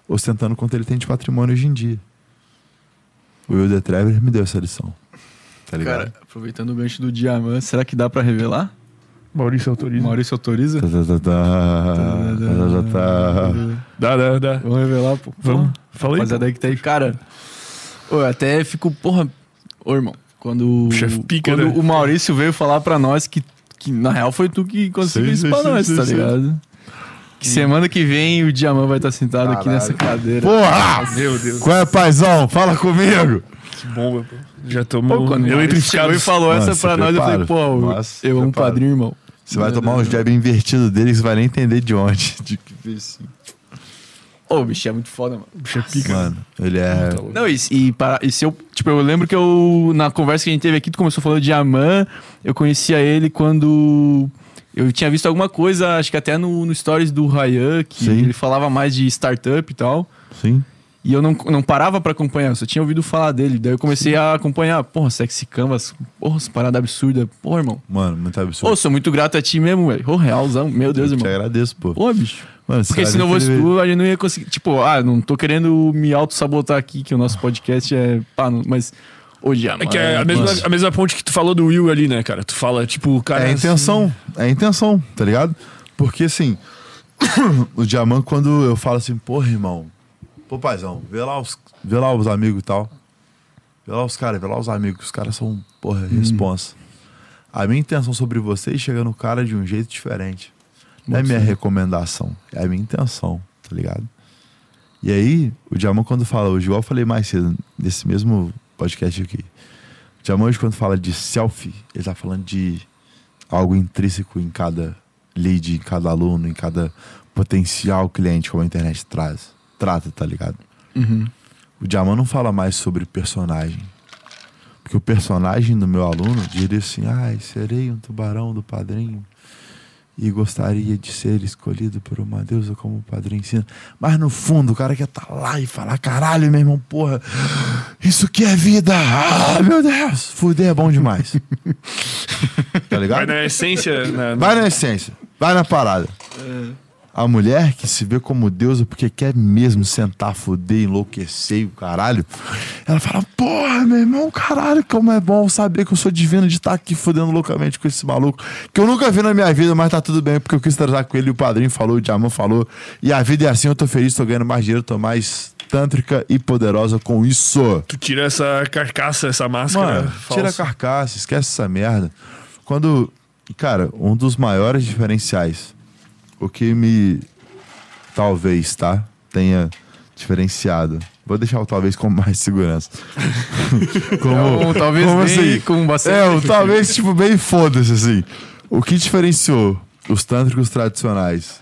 ostentando quanto ele tem de patrimônio hoje em dia. O Will The Trevor me deu essa lição. Tá ligado? Cara, aproveitando o gancho do Diamant, será que dá pra revelar? Maurício autoriza. Maurício autoriza? Tá, tá, tá, tá, tá, tá, tá. Dá, dá, dá. Vamos revelar, pô. Vamos. Porra, Fala aí. Rapaziada aí que tá aí. Cara, eu até fico, porra. Ô, irmão, quando, Chefe pica, quando né? o Maurício veio falar pra nós que, que na real foi tu que conseguiu Sim, isso sim, pra sim, nós, sim, tá sim. ligado? Que semana que vem o Diamant vai estar sentado aqui Caralho. nessa cadeira. Porra! Meu Deus. Qual é, paizão? Fala comigo! Que bomba, pô. Já Pô, tomou quando eu ele eletrificado. chegou e falou Nossa, essa pra nós, eu falei, pô, Nossa, eu amo um padrinho, irmão. Você vai tomar uns jab invertido dele que você vai nem entender de onde. De que vez sim. Ô, o bicho é muito foda, mano. Bicho é pica. Mano, ele é. Não, e, e, para, e se eu. Tipo, eu lembro que eu. Na conversa que a gente teve aqui, tu começou falando de Aman. Eu conhecia ele quando. Eu tinha visto alguma coisa, acho que até no, no stories do Ryan, que Sim. ele falava mais de startup e tal. Sim. E eu não, não parava pra acompanhar, eu só tinha ouvido falar dele. Daí eu comecei a acompanhar, porra, Sexy Canvas, porra, essa parada absurda. Porra, irmão. Mano, muito absurdo. Ô, sou muito grato a ti mesmo, velho. Ô, realzão, meu Deus, eu te irmão. agradeço, pô. Pô, bicho. Mano, Porque se não fosse tu, a gente não ia conseguir. Tipo, ah, não tô querendo me auto-sabotar aqui, que o nosso podcast é. Pá, não- mas. Ô, Diamant. É que é a mesma, a mesma ponte que tu falou do Will ali, né, cara? Tu fala, tipo, o cara. É a intenção, é a intenção, tá ligado? Porque assim, o Diamant, quando eu falo assim, porra, irmão, pô, paizão, vê lá os, vê lá os amigos e tal. Vê lá os caras, vê lá os amigos, os caras são, porra, responsa. A minha intenção sobre vocês chega no cara de um jeito diferente. Não é minha recomendação, é a minha intenção, tá ligado? E aí, o Diamant, quando fala hoje, igual eu falei mais cedo, nesse mesmo podcast aqui, o Diamant, hoje, quando fala de selfie, ele tá falando de algo intrínseco em cada lead, em cada aluno, em cada potencial cliente como a internet traz, trata, tá ligado? Uhum. O Diamant não fala mais sobre personagem. Porque o personagem do meu aluno diria assim: ai, serei um tubarão do padrinho e gostaria de ser escolhido por uma deusa como o padrinho ensina. Mas no fundo, o cara quer estar lá e falar: caralho, meu irmão, porra, isso que é vida! Ah, meu Deus! Fuder é bom demais. tá ligado? Vai na essência. Na, na- Vai na essência, vai na parada. A mulher que se vê como deusa porque quer mesmo sentar, fuder, enlouquecer o caralho, ela fala: Porra, meu irmão, caralho, como é bom saber que eu sou divino de estar aqui fudendo loucamente com esse maluco, que eu nunca vi na minha vida, mas tá tudo bem, porque eu quis tratar com ele e o padrinho falou, o Diamant falou, e a vida é assim, eu tô feliz, tô ganhando mais dinheiro, tô mais tântrica e poderosa com isso. Tu tira essa carcaça, essa máscara. Mano, tira a carcaça, esquece essa merda. Quando. Cara, um dos maiores diferenciais, o que me. Talvez, tá? Tenha diferenciado. Vou deixar o talvez com mais segurança. como, Então, talvez como assim? com bastante. É, o talvez, tipo, bem foda-se, assim. O que diferenciou os tântricos tradicionais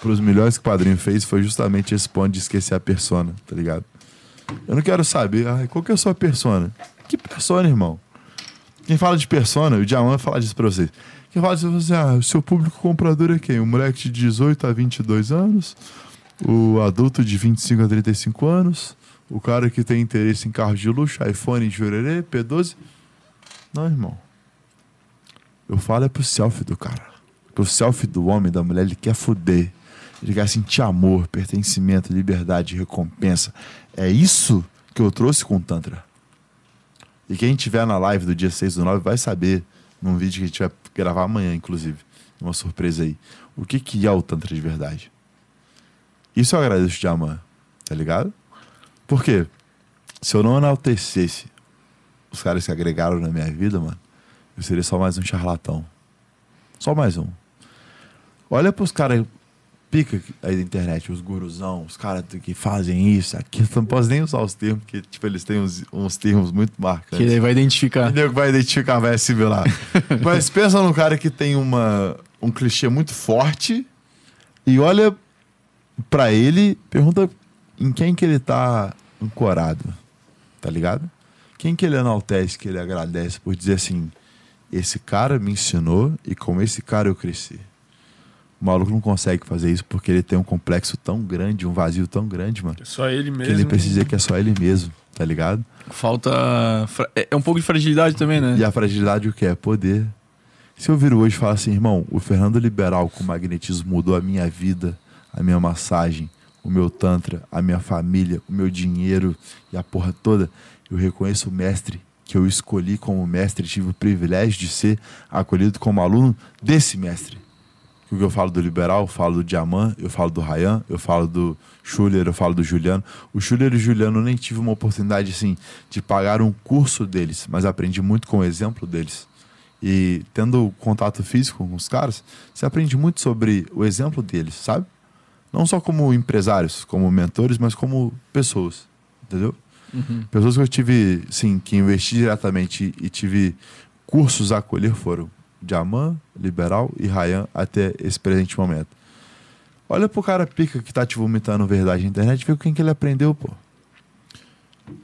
pros melhores que o padrinho fez foi justamente esse ponto de esquecer a persona, tá ligado? Eu não quero saber, ai, qual que é a sua persona? Que persona, irmão? Quem fala de persona, o Diamant vai falar disso pra vocês. Quem fala você, ah, o seu público comprador é quem? O moleque de 18 a 22 anos, o adulto de 25 a 35 anos, o cara que tem interesse em carros de luxo, iPhone, jurerê, P12. Não, irmão. Eu falo é pro selfie do cara. Pro selfie do homem, da mulher, ele quer fuder. Ele quer sentir amor, pertencimento, liberdade, recompensa. É isso que eu trouxe com o Tantra. E quem tiver na live do dia 6 do 9 vai saber, num vídeo que vai gravar amanhã, inclusive, uma surpresa aí, o que, que é o Tantra de verdade. Isso eu agradeço de Diamant, tá ligado? Por quê? Se eu não enaltecesse os caras que agregaram na minha vida, mano, eu seria só mais um charlatão. Só mais um. Olha pros caras pica aí da internet, os guruzão, os caras que fazem isso, aquilo. Não posso nem usar os termos, porque tipo, eles têm uns, uns termos muito marcantes. Que ele vai identificar. Nego vai identificar, vai assimilar. Mas pensa num cara que tem uma, um clichê muito forte e olha pra ele, pergunta em quem que ele tá ancorado, tá ligado? Quem que ele enaltece, que ele agradece por dizer assim, esse cara me ensinou e com esse cara eu cresci. O maluco não consegue fazer isso porque ele tem um complexo tão grande, um vazio tão grande, mano, É só ele que mesmo. ele precisa dizer que é só ele mesmo, tá ligado? Falta. É é um pouco de fragilidade também, né? E a fragilidade o que é? Poder. Se eu viro hoje e falar assim, irmão, o Fernando Liberal com magnetismo mudou a minha vida, a minha massagem, o meu tantra, a minha família, o meu dinheiro e a porra toda, eu reconheço o mestre que eu escolhi como mestre e tive o privilégio de ser acolhido como aluno desse mestre. Que eu falo do Liberal, eu falo do Diamant, eu falo do Ryan, eu falo do Schuller, eu falo do Juliano. O Schuller e o Juliano eu nem tive uma oportunidade assim de pagar um curso deles, mas aprendi muito com o exemplo deles. E tendo contato físico com os caras, você aprende muito sobre o exemplo deles, sabe? Não só como empresários, como mentores, mas como pessoas. Entendeu? Pessoas que eu tive, sim, que investi diretamente e tive cursos a acolher foram Diamant, Liberal e Ryan até esse presente momento. Olha pro cara pica que tá te vomitando verdade na internet, vê com quem que ele aprendeu, pô.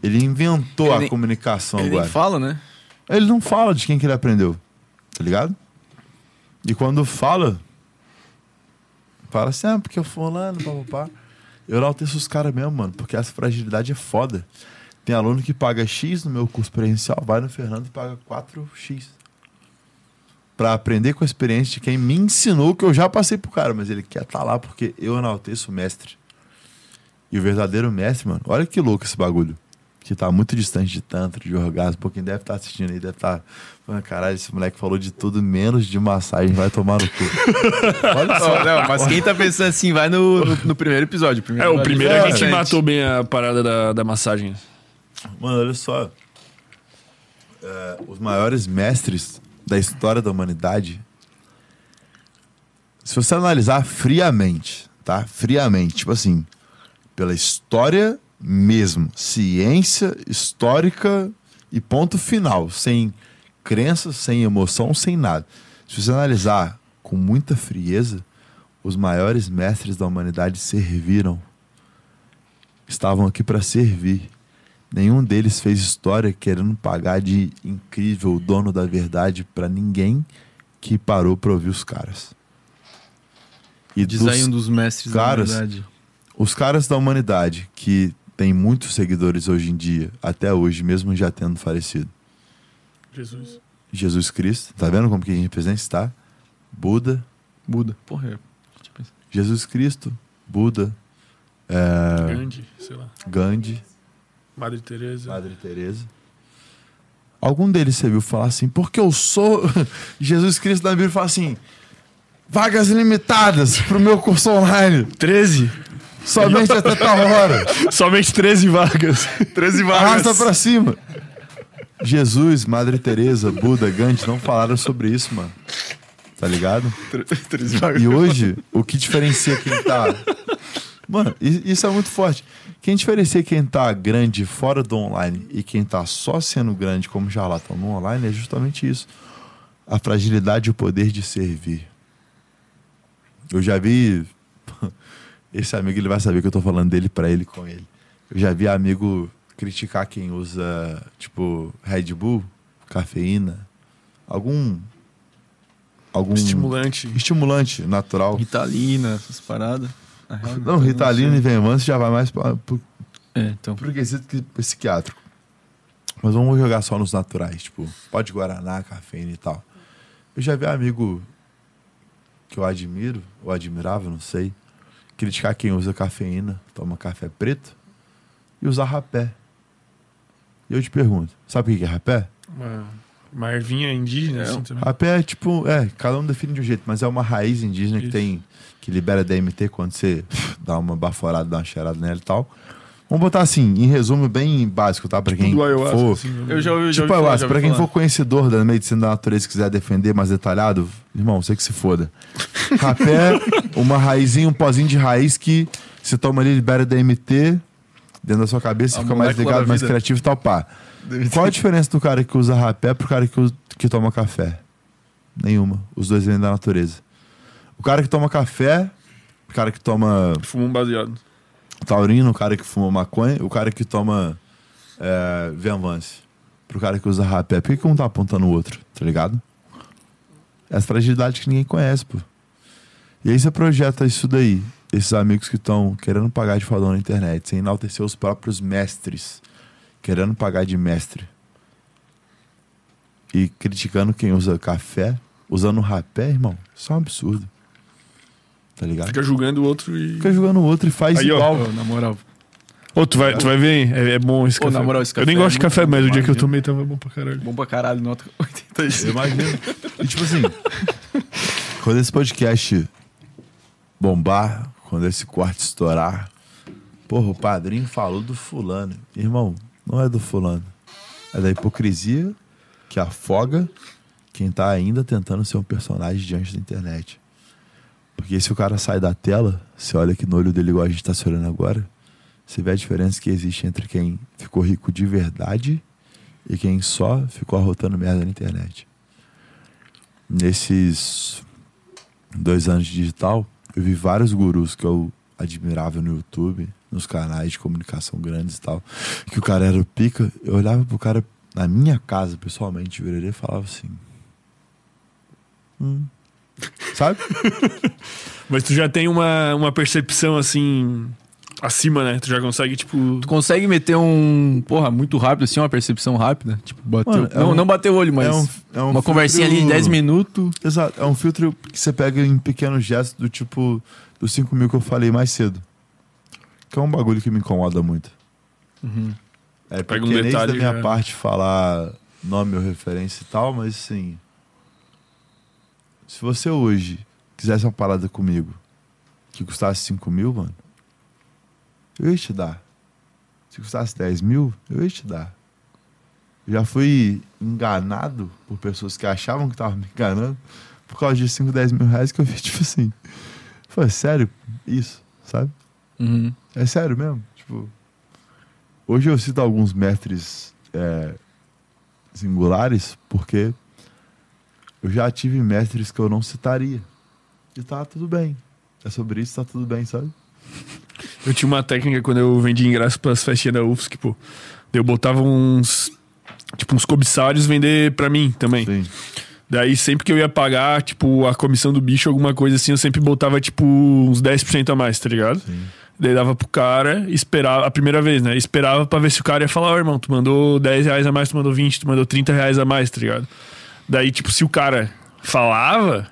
Ele inventou Ele a nem- comunicação Ele agora. nem fala, né? Ele não fala de quem que ele aprendeu, tá ligado? E quando fala, fala assim, ah, porque eu fulano, papapá. Eu enalteço os caras mesmo, mano, porque essa fragilidade é foda. Tem aluno que paga X no meu curso presencial, vai no Fernando e paga 4X. Pra aprender com a experiência de quem me ensinou que eu já passei pro cara, mas ele quer estar lá porque eu enalteço o mestre. E o verdadeiro mestre, mano, olha que louco esse bagulho. Que tá muito distante de tantra, de orgasmo. Pô, quem deve estar assistindo aí deve estar. Tá... Caralho, esse moleque falou de tudo menos de massagem, vai tomar no cu. olha só. Ó, não, mas quem tá pensando assim, vai no, no, no primeiro episódio. É, o primeiro É, a gente gente. matou bem a parada da, da massagem. Mano, olha só. É, os maiores mestres da história da humanidade. Se você analisar friamente, tá? Friamente, tipo assim, pela história mesmo, ciência histórica e ponto final, sem crença, sem emoção, sem nada. Se você analisar com muita frieza, os maiores mestres da humanidade serviram. Estavam aqui para servir. Nenhum deles fez história querendo pagar de incrível dono da verdade para ninguém que parou pra ouvir os caras. E Diz dos aí um dos mestres caras- da verdade. os caras da humanidade que tem muitos seguidores hoje em dia, até hoje, mesmo já tendo falecido. Jesus. Jesus Cristo, tá vendo como que a gente representa está? Buda, Buda. Porra, é. Jesus Cristo, Buda, é, Gandhi, sei lá. Gandhi, Madre Teresa. Madre Teresa. Algum deles você viu falar assim, porque eu sou Jesus Cristo na Bíblia fala assim, vagas limitadas pro meu curso online, 13? somente até tal hora. Somente 13 vagas. 13 Arrasta pra cima. Jesus, Madre Teresa, Buda, Gandhi não falaram sobre isso, mano. Tá ligado? 13 vagas. E hoje, o que diferencia quem tá. Mano, isso é muito forte. Quem diferencia quem tá grande fora do online e quem tá só sendo grande como charlatão no online é justamente isso. A fragilidade e o poder de servir. Eu já vi. Esse amigo ele vai saber que eu tô falando dele pra ele com ele. Eu já vi amigo criticar quem usa, tipo, Red Bull, cafeína, algum. Algum Estimulante. estimulante natural. Ritalina, essas paradas. Não, Ritalina e Venvance já vai mais pra, pro, É, então. pro quesito que psiquiátrico. Mas vamos jogar só nos naturais, tipo, pode Guaraná, cafeína e tal. Eu já vi amigo que eu admiro, ou admirava, não sei, criticar quem usa cafeína, toma café preto e usa rapé. E eu te pergunto, sabe o que é rapé? Uma, uma ervinha indígena, É, assim também. Rapé é tipo, é, cada um define de um jeito, mas é uma raiz indígena que Isso. tem, que libera DMT quando você dá uma baforada, dá uma cheirada nela e tal. Vamos botar assim, em resumo bem básico, tá? Pra quem Tudo ayahuasca, for. assim, né? Eu já ouvi, já Tipo ouvi falar, ayahuasca, já pra ouvi quem falar. for conhecedor da medicina da natureza e quiser defender mais detalhado, irmão, você que se foda. Rapé, uma raizinha, um pozinho de raiz que você toma ali, libera DMT dentro da sua cabeça, A fica mais ligado, mais criativo e tal, pá. Qual a diferença do cara que usa rapé pro cara que, usa- que toma café? Nenhuma. Os dois vêm da natureza. O cara que toma café, o cara que toma Fuma um baseado. taurino, o cara que fuma maconha, o cara que toma é, Venvance. Pro cara que usa rapé. Por que, que um tá apontando o outro? Tá ligado? É as fragilidades que ninguém conhece, pô. E aí você projeta isso daí. Esses amigos que estão querendo pagar de fadão na internet, sem enaltecer os próprios mestres. Querendo pagar de mestre. E criticando quem usa café, usando rapé, irmão. Isso é um absurdo. Tá ligado? Fica julgando o outro e. Fica jogando o outro e faz Aí, ó. igual. Ô, na moral. Ô, tu vai, tu vai ver, hein? É, é bom esse Ô, café. na moral, esse eu nem café gosto é de café, muito mas bom o dia que eu tomei tava bom pra caralho. Bom pra caralho, nota 85. Eu imagino. E tipo assim, quando esse podcast bombar, quando esse corte estourar, porra, o padrinho falou do fulano. Irmão, não é do fulano. É da hipocrisia que afoga quem tá ainda tentando ser um personagem diante da internet. Porque se o cara sai da tela, você olha aqui no olho dele igual a gente tá se olhando agora, você vê a diferença que existe entre quem ficou rico de verdade e quem só ficou arrotando merda na internet. Nesses dois anos de digital, eu vi vários gurus que eu admirava no YouTube, nos canais de comunicação grandes e tal, que o cara era o pica. Eu olhava pro cara na minha casa, pessoalmente, e falava assim. Hum. Sabe? Mas tu já tem uma, uma percepção assim. acima, né? Tu já consegue, tipo. Tu consegue meter um. Porra, muito rápido, assim, uma percepção rápida. Tipo, bateu. Mano, é não, um- não bateu o olho, mas. é um- é um uma conversinha ali de filtro- 10 minutos. Exato. É um filtro que você pega em pequenos gestos do tipo dos 5 mil que eu falei mais cedo. Que é um bagulho que me incomoda muito. É Pega um detalhe da minha já- parte falar nome ou referência e tal, mas assim. Se você hoje quisesse uma parada comigo que custasse 5 mil, mano, eu ia te dar. Se custasse 10 mil, eu ia te dar. Eu já fui enganado por pessoas que achavam que estavam me enganando por causa de 5, 10 mil reais que eu vi, tipo assim. Foi sério isso, sabe? Uhum. É sério mesmo. Tipo, hoje eu cito alguns mestres é, singulares porque eu já tive mestres que eu não citaria. E tá tudo bem. É sobre isso, tá tudo bem, sabe? Eu tinha uma técnica quando eu vendia ingresso pras festinhas da UFSC, pô. Eu botava uns. Tipo, uns comissários vender pra mim também. Sim. Daí sempre que eu ia pagar, tipo, a comissão do bicho, alguma coisa assim, eu sempre botava, tipo, uns 10% a mais, tá ligado? Sim. Daí dava pro cara, esperava, a primeira vez, né? Esperava pra ver se o cara ia falar, ó, irmão, tu mandou 10 reais a mais, tu mandou 20, tu mandou 30 reais a mais, tá ligado? Daí, tipo, se o cara falava,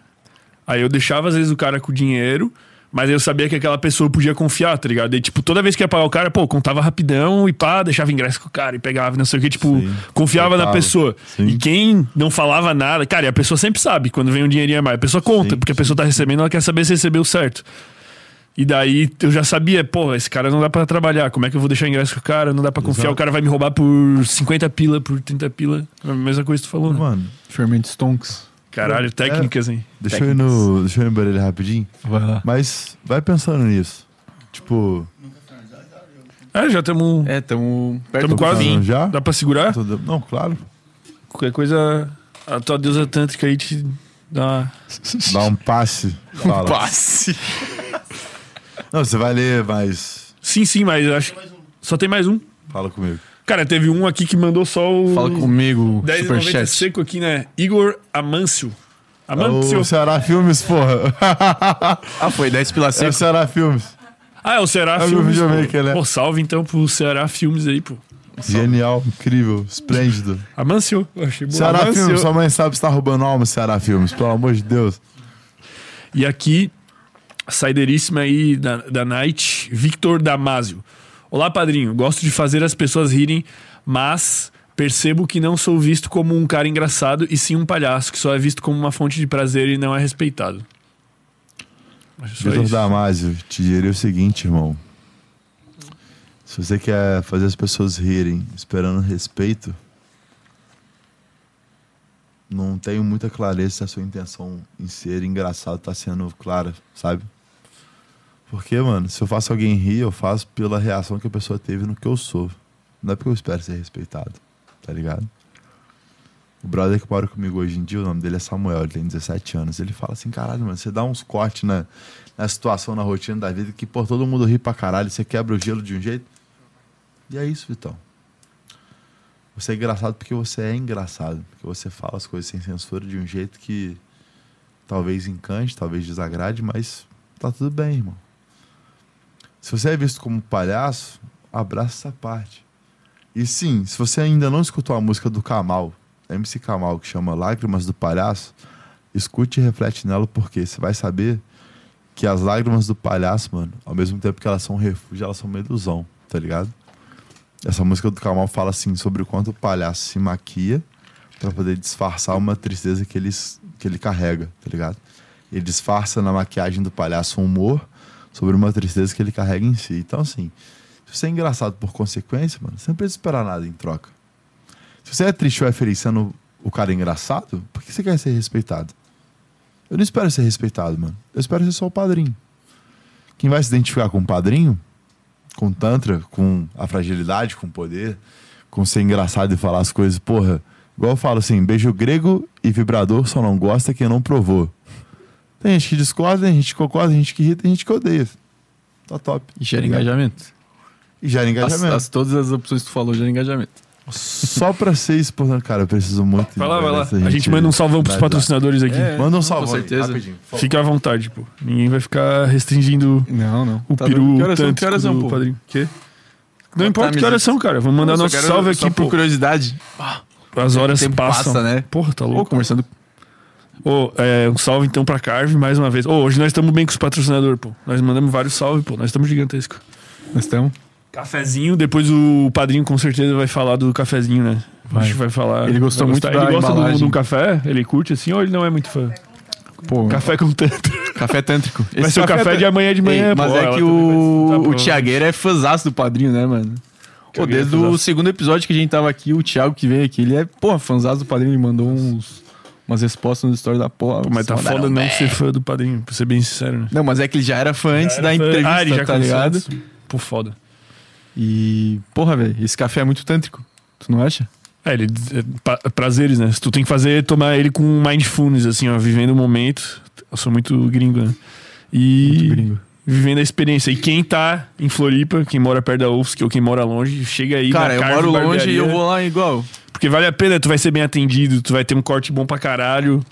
aí eu deixava às vezes o cara com o dinheiro, mas eu sabia que aquela pessoa podia confiar, tá ligado? Daí, tipo, toda vez que ia pagar o cara, pô, contava rapidão e pá, deixava ingresso com o cara e pegava, não sei o que, tipo, Sim. confiava na pessoa. Sim. E quem não falava nada, cara, e a pessoa sempre sabe quando vem um dinheirinho a mais. A pessoa conta, Sim, porque a pessoa tá recebendo, ela quer saber se recebeu certo. E daí eu já sabia, pô, esse cara não dá pra trabalhar. Como é que eu vou deixar ingresso com o cara? Não dá pra confiar. Exato. O cara vai me roubar por 50 pila, por 30 pila. A mesma coisa que tu falou, né? Mano, Fermento Stonks. Caralho, técnicas, hein? deixa eu ir no. Deixa eu ir no banheiro rapidinho. Vai lá. Mas vai pensando nisso. Tipo, É, já estamos. É, Tamo do quase. fim. já? Dá pra segurar? Não, claro. Qualquer coisa. A tua deusa tântrica aí te dá. Dá um passe. Fala. Passe. Não, você vai ler, mas. Sim, sim, mas eu acho. Só tem mais um. Fala comigo. Cara, teve um aqui que mandou só o. Fala comigo, 10,90 superchat. seco aqui, né? Igor Amâncio. Amâncio. O Ceará Filmes, porra. Ah, foi 10 pila É o seco. Ceará Filmes. Ah, é o Ceará É o Filmes. videomaker, pô. né? Pô, salve então pro Ceará Filmes aí, pô. Genial, incrível, esplêndido. Amâncio. Eu achei bom. Ceará Amâncio. Filmes, sua mãe sabe se tá roubando alma, Ceará Filmes, pelo amor de Deus. E aqui, a saideiríssima aí da, da Night, Victor Damasio. Olá, padrinho. Gosto de fazer as pessoas rirem, mas percebo que não sou visto como um cara engraçado e sim um palhaço, que só é visto como uma fonte de prazer e não é respeitado. Vitor isso. Damasio, te diria o seguinte, irmão. Se você quer fazer as pessoas rirem esperando respeito, não tenho muita clareza se a sua intenção em ser engraçado tá sendo clara, sabe? Porque, mano, se eu faço alguém rir, eu faço pela reação que a pessoa teve no que eu sou. Não é porque eu espero ser respeitado, tá ligado? O brother que mora comigo hoje em dia, o nome dele é Samuel, ele tem 17 anos. Ele fala assim: caralho, mano, você dá uns cortes na, na situação, na rotina da vida, que, pô, todo mundo ri pra caralho, você quebra o gelo de um jeito. E é isso, Vitão. Você é engraçado porque você é engraçado. Porque você fala as coisas sem censura de um jeito que talvez encante, talvez desagrade, mas tá tudo bem, irmão. Se você é visto como palhaço, abraça essa parte. E sim, se você ainda não escutou a música do Kamal, MC Kamal, que chama Lágrimas do Palhaço, escute e reflete nela, porque você vai saber que as lágrimas do palhaço, mano, ao mesmo tempo que elas são refúgio, elas são uma ilusão, tá ligado? Essa música do Kamal fala assim sobre o quanto o palhaço se maquia pra poder disfarçar uma tristeza que ele, que ele carrega, tá ligado? Ele disfarça na maquiagem do palhaço um humor sobre uma tristeza que ele carrega em si. Então, assim, se você é engraçado por consequência, mano, você não precisa esperar nada em troca. Se você é triste ou é feliz sendo o cara engraçado, por que você quer ser respeitado? Eu não espero ser respeitado, mano. Eu espero ser só o padrinho. Quem vai se identificar com o padrinho, com o Tantra, com a fragilidade, com o poder, com ser engraçado e falar as coisas, porra. Igual eu falo assim, beijo grego e vibrador só não gosta quem não provou. Tem gente que discorda, tem gente que concorda, tem gente que irrita, tem gente que odeia. Tá top. E gera engajamento. E gera As, engajamento. as- todas as opções que tu falou geram engajamento. Só pra ser exportando, cara, eu preciso muito. Vai lá, vai lá. A gente manda um salvão pros patrocinadores aqui. É. Manda um Com salve. certeza. Fica à vontade, pô. Ninguém vai ficar restringindo Não, não. o Tá peru que horas são? Que horas são, pô? padrinho. Quê? Não importa que horas são, cara. Vamos mandar nosso salve aqui, por pô. curiosidade. As horas tempo passam. passa, né? Porra, tá Pô, louco. conversando. Ô, é, um salve então pra Carve mais uma vez. Ô, hoje nós estamos bem com os patrocinadores, pô. Nós mandamos vários salve, pô. Nós estamos gigantescos. Nós estamos. Cafezinho, depois o padrinho com certeza vai falar do cafezinho, né? A Vai. gente vai falar. Ele gostou vai muito gostar. da Ele gosta do, embalagem. do café? Ele curte assim ou ele não é muito fã? Pô, Café com tanto. café tântrico. Vai ser o café de amanhã de manhã, Ei, Mas pô. é que o, escutar, o pô. Thiagueira é fãzaço do padrinho, né, mano? Pô, é desde o fãzaço. segundo episódio que a gente tava aqui, o Thiago que veio aqui, ele é, pô, fãzaço do padrinho, ele mandou uns, umas respostas nos stories da porra. Mas tá foda não ser fã do padrinho, pra ser bem sincero, né? Não, mas é que ele já era fã antes da entrevista, ah, ele já tá ligado? Pô, foda. E, porra, velho, esse café é muito tântrico. Tu não acha? É, ele é, pa- prazeres, né? Tu tem que fazer, tomar ele com mindfulness, assim, ó, vivendo o momento. Eu sou muito gringo, né? E gringo. vivendo a experiência. E quem tá em Floripa, quem mora perto da UFSC ou quem mora longe, chega aí. Cara, eu Carve moro longe Barbearia, e eu vou lá igual. Porque vale a pena, tu vai ser bem atendido, tu vai ter um corte bom pra caralho.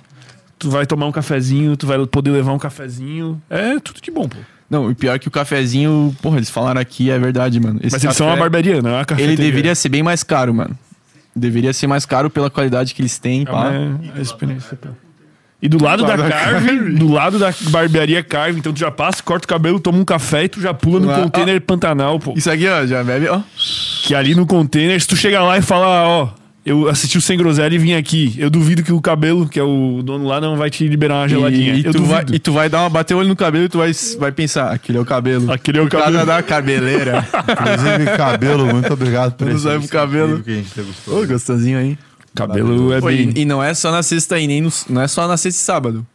Tu vai tomar um cafezinho, tu vai poder levar um cafezinho. É tudo de bom, pô. Não, e pior que o cafezinho, porra, eles falaram aqui, é verdade, mano. Esse Mas eles são uma barbearia, não é uma Ele cafeteria. deveria ser bem mais caro, mano. Deveria ser mais caro pela qualidade que eles têm, É pá. uma é experiência, pô. E do lado da lado da Carve, do lado da barbearia Carve, então tu já passa, corta o cabelo, toma um café e tu já pula no Ah, container Pantanal, pô. Isso aqui, ó, já bebe, ó. Que ali no container, se tu chegar lá e falar, ó, eu assisti o Sem Groselha e vim aqui, eu duvido que o cabelo, que é o dono lá, não vai te liberar uma geladinha. E, e eu tu vai, e tu vai dar uma bater o olho no cabelo e tu vai, vai pensar, aquele é o cabelo. Aquele é o Por causa cabelo. da cabeleira. Inclusive, cabelo, muito obrigado por Não esse sabe o cabelo. que a gente degustou. Ô, gostosinho aí. Cabelo é bem... e, e não é só na sexta e nem no, não é só na sexta e sábado.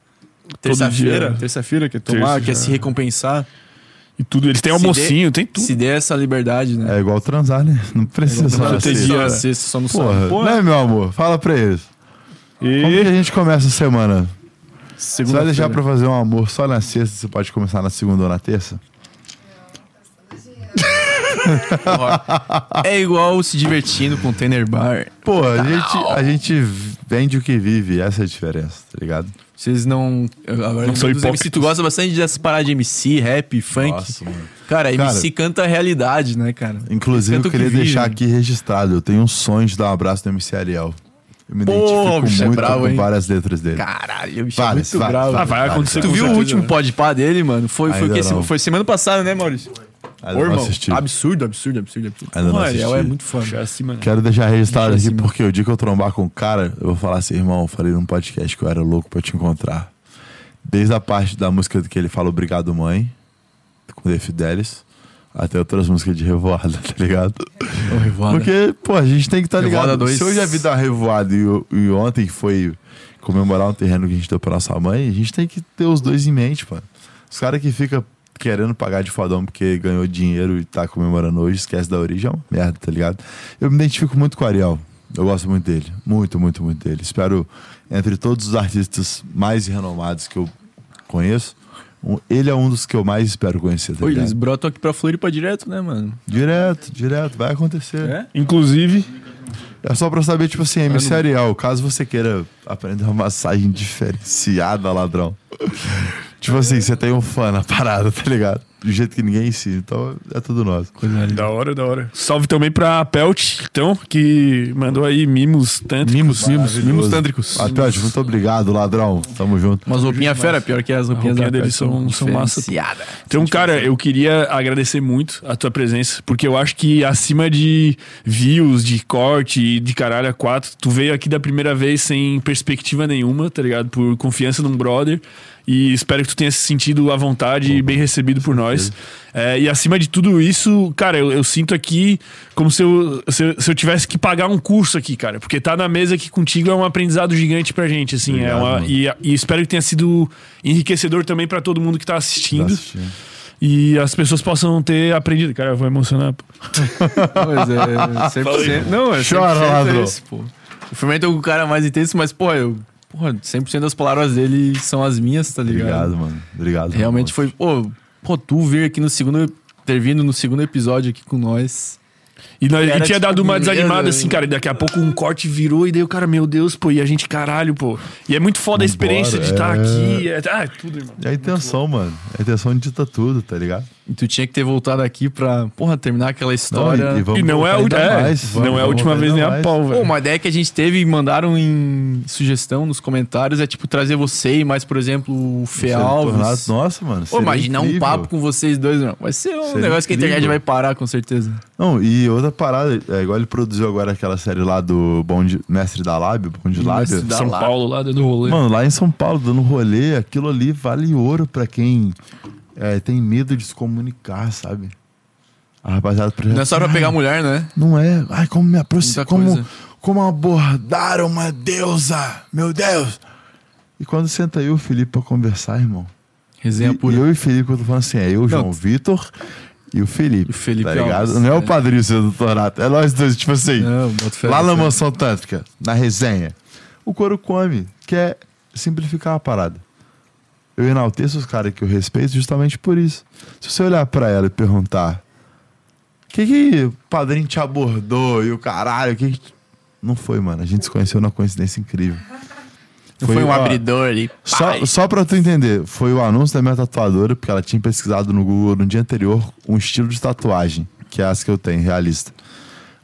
Terça-feira, terça-feira, quer tomar, Terça quer já. se recompensar. E tudo. Eles têm Se almocinho, tem tudo. Se der essa liberdade, né? É igual transar, né? Não precisa só tem sexta. dia sexta, só no sábado. Porra, né, meu amor? Fala pra eles. Como que a E... gente começa a semana? Você vai deixar pra fazer um amor só na sexta, você pode começar na segunda ou na terça? É igual se divertindo com o Tenner Bar. Pô, a gente, a gente vende o que vive, essa é a diferença, tá ligado? Vocês não. Agora Não são MC, tu gosta bastante dessas paradas de MC, rap, funk. Nossa, mano. Cara, Cara, MC canta a realidade, né, cara? Inclusive, eu que queria vive, deixar né? aqui registrado. Eu tenho um sonho de dar um abraço no MC Ariel. Eu me Pô, identifico bicho é muito bravo, com hein? várias letras dele. Caralho, bicho Várias, é muito várias, bravo. Ah, vai várias, acontecer várias. Tu viu o último né? pod pá dele, mano? Foi, foi, não. foi semana passada, né, Maurício? Ainda Ô, irmão, assisti. absurdo, absurdo, absurdo, absurdo. Ainda não Ariel é muito. Puxa acima, né? Quero deixar registrado aqui porque o dia que eu trombar com o cara, eu vou falar assim, irmão, eu falei num podcast que eu era louco pra te encontrar. Desde a parte da música que ele fala Obrigado Mãe, com The Fidelis, até outras músicas de revoada, tá ligado? Ô, Revoada. Porque, pô, a gente tem que estar tá Revoada ligado. dois. Se eu já vi dar revoada e, o- e ontem foi comemorar um terreno que a gente deu pra nossa mãe, a gente tem que ter os dois em mente, mano. Os caras que ficam querendo pagar de fodão porque ganhou dinheiro e tá comemorando hoje, esquece da origem, é uma merda, tá ligado? Eu me identifico muito com o Ariel. Eu gosto muito dele. Muito, muito, muito dele. Espero, entre todos os artistas mais renomados que eu conheço, ele é um dos que eu mais espero conhecer, tá Pô, eles brotam aqui pra Floripa direto, né, mano? Direto, direto, vai acontecer. É? Inclusive, É só pra saber, tipo assim, MC Ariel, caso você queira aprender uma massagem diferenciada, ladrão. Tipo assim, você tem um fã na parada, tá ligado? Do jeito que ninguém ensina. Então é tudo nosso. da hora, da hora. Salve também pra Pelt, então, que mandou aí mimos tanto. Mimos, mimos, mimos tântricos. Atlético, muito obrigado, ladrão. Tamo junto. Umas roupinhas fera, pior que as roupinhas roupinha da deles são- são massa. Então, cara, eu queria agradecer muito a tua presença, porque eu acho que acima de views, de corte, de caralho a quatro, tu veio aqui da primeira vez sem perspectiva nenhuma, tá ligado? Por confiança num brother. E espero que tu tenha se sentido à vontade e bem recebido por nós. É, e acima de tudo isso, cara, eu, eu sinto aqui como se eu, se, eu, se eu tivesse que pagar um curso aqui, cara. Porque tá na mesa aqui contigo é um aprendizado gigante pra gente, assim. é Obrigado, uma, mano. e, e espero que tenha sido enriquecedor também pra todo mundo que tá assistindo. Tá assistindo. E as pessoas possam ter aprendido. Cara, eu vou emocionar. pô. Mas é 100%. Não, é 100% Chora, pô. O Fermento é o cara mais intenso, mas, pô, eu. Porra, 100% das palavras dele são as minhas, tá ligado? Obrigado, mano. Obrigado. Realmente mano. foi. Pô, pô, tu vir aqui no segundo. Ter vindo no segundo episódio aqui com nós. E nós, e tinha tipo dado uma desanimada né? assim, cara. E daqui a pouco um corte virou e daí o cara, meu Deus, pô, e a gente, caralho, pô. E é muito foda a experiência de estar é. aqui. É, ah, é tudo, irmão. É a intenção, mano. A intenção dita tudo, tá ligado? E tu tinha que ter voltado aqui pra, porra, terminar aquela história. e, e vamos E não é, a, ainda é, mais. não é a última vez nem ainda a mais. pau, Pô, velho. uma ideia que a gente teve e mandaram em sugestão nos comentários é tipo trazer você e mais, por exemplo, o Fê Seria Alves. tornado- Nossa, mano. Pô, imaginar um incrível. papo com vocês dois, não. Vai ser um Seria negócio que a internet incrível. vai parar, com certeza. Não, e outra parada, é igual ele produziu agora aquela série lá do Bonde, Mestre da Lábio, Bonde Mestre Lábio. da- São lá. Paulo, lá dando rolê. Mano, lá em São Paulo, dando rolê, aquilo ali vale ouro pra quem é, tem medo de se comunicar, sabe? A rapaziada Não é só pra pegar mulher, né? Não é. Ai, como me aproximar. Como, como abordar uma deusa. Meu Deus. E quando senta eu e o Felipe pra conversar, irmão. Resenha E, pura. e eu e o Felipe, eu tô falando assim, é eu, João Vitor e o Felipe. O Felipe tá ligado? Alves, Não é, é. o padrinho seu doutorado. É nós dois, tipo assim. Não, lá na mansão tântrica, na resenha. O couro come, que é simplificar a parada. Eu enalteço os caras que eu respeito justamente por isso. Se você olhar pra ela e perguntar o que, que o padrinho te abordou e o caralho, o que, que... Não foi, mano. A gente se conheceu numa coincidência incrível. Não foi um ó, abridor ali. Só, só pra tu entender, foi o anúncio da minha tatuadora, porque ela tinha pesquisado no Google no dia anterior um estilo de tatuagem, que é as que eu tenho, realista.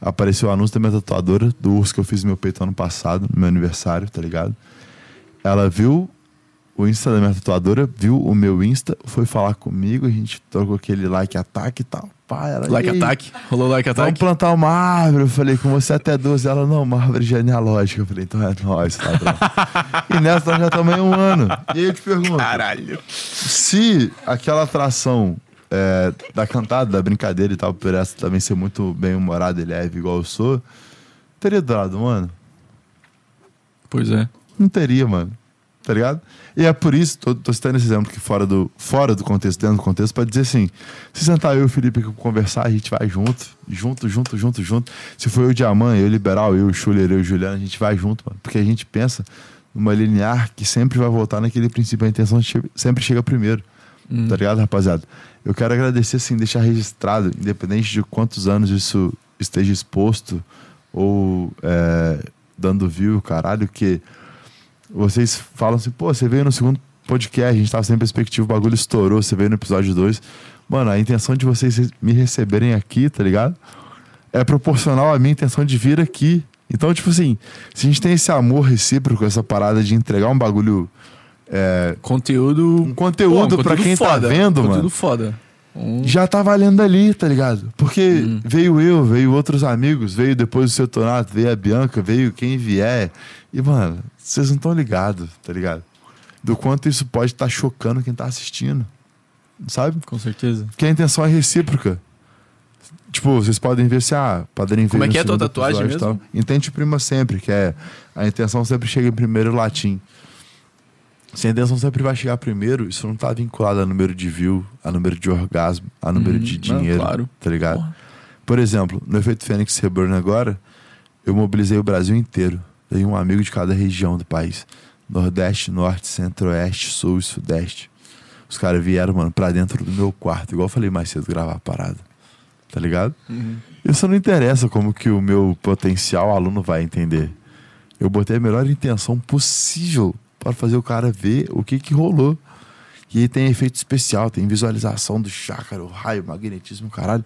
Apareceu o anúncio da minha tatuadora, do urso que eu fiz no meu peito ano passado, no meu aniversário, tá ligado? Ela viu o Insta da minha tatuadora, viu o meu Insta, foi falar comigo, a gente trocou aquele like ataque e tal. Pá, ela, Like "E aí, attack. Rolou like Vamos attack. plantar uma árvore. Eu falei, com você até 12. Ela, não, uma árvore genealógica. Eu falei, então é nóis, ladrão. e nessa nós já estamos um ano. E aí eu te pergunto: Caralho. se aquela atração é, da cantada, da brincadeira e tal, por essa também ser muito bem humorado e leve, igual eu sou, teria durado um ano? Pois é. Não teria, mano. Tá ligado? E é por isso, tô, tô citando esse exemplo que fora do, fora do contexto, dentro do contexto, pra dizer assim: se sentar eu e o Felipe aqui conversar, a gente vai junto, junto, junto, junto, junto. Se for eu o Diamant, eu o Liberal, eu o Schuller, eu o Juliano, a gente vai junto, mano. Porque a gente pensa numa linear que sempre vai voltar naquele princípio. A intenção sempre chega primeiro. Tá ligado, rapaziada? Eu quero agradecer, assim, deixar registrado, independente de quantos anos isso esteja exposto ou é, dando view, caralho, que vocês falam assim, pô, você veio no segundo podcast, a gente tava sem perspectiva, o bagulho estourou, você veio no episódio 2. Mano, a intenção de vocês me receberem aqui, tá ligado? É proporcional à minha intenção de vir aqui. Então, tipo assim, se a gente tem esse amor recíproco, essa parada de entregar um bagulho. É, Conteúdo. um conteúdo Pô, pra quem tá vendo, conteúdo mano. foda. Um- Já tá valendo ali, tá ligado? Porque veio eu, veio outros amigos, veio depois o seu Tonato, veio a Bianca, veio quem vier. E, mano, vocês não estão ligados, tá ligado? Do quanto isso pode estar chocando quem tá assistindo. Sabe? Com certeza. Porque a intenção é recíproca. Tipo, vocês podem ver se, ah, padrinho Como é que é a tua tatuagem mesmo? tal. Intente prima sempre, que é a intenção sempre chega em primeiro latim. Se a intenção sempre vai chegar primeiro, isso não tá vinculado a número de view, a número de orgasmo, a número Hum, de não, dinheiro, claro. tá ligado? Porra. Por exemplo, no Efeito Fênix Reborn agora, eu mobilizei o Brasil inteiro. Dei um amigo de cada região do país. Nordeste, Norte, Centro-Oeste, Sul e Sudeste. Os caras vieram, mano, pra dentro do meu quarto, igual eu falei mais cedo, gravar a parada. Tá ligado? Isso não interessa como que o meu potencial aluno vai entender. Eu botei a melhor intenção possível para fazer o cara ver o que que rolou. E aí tem efeito especial, tem visualização do chácara, o raio, magnetismo, caralho.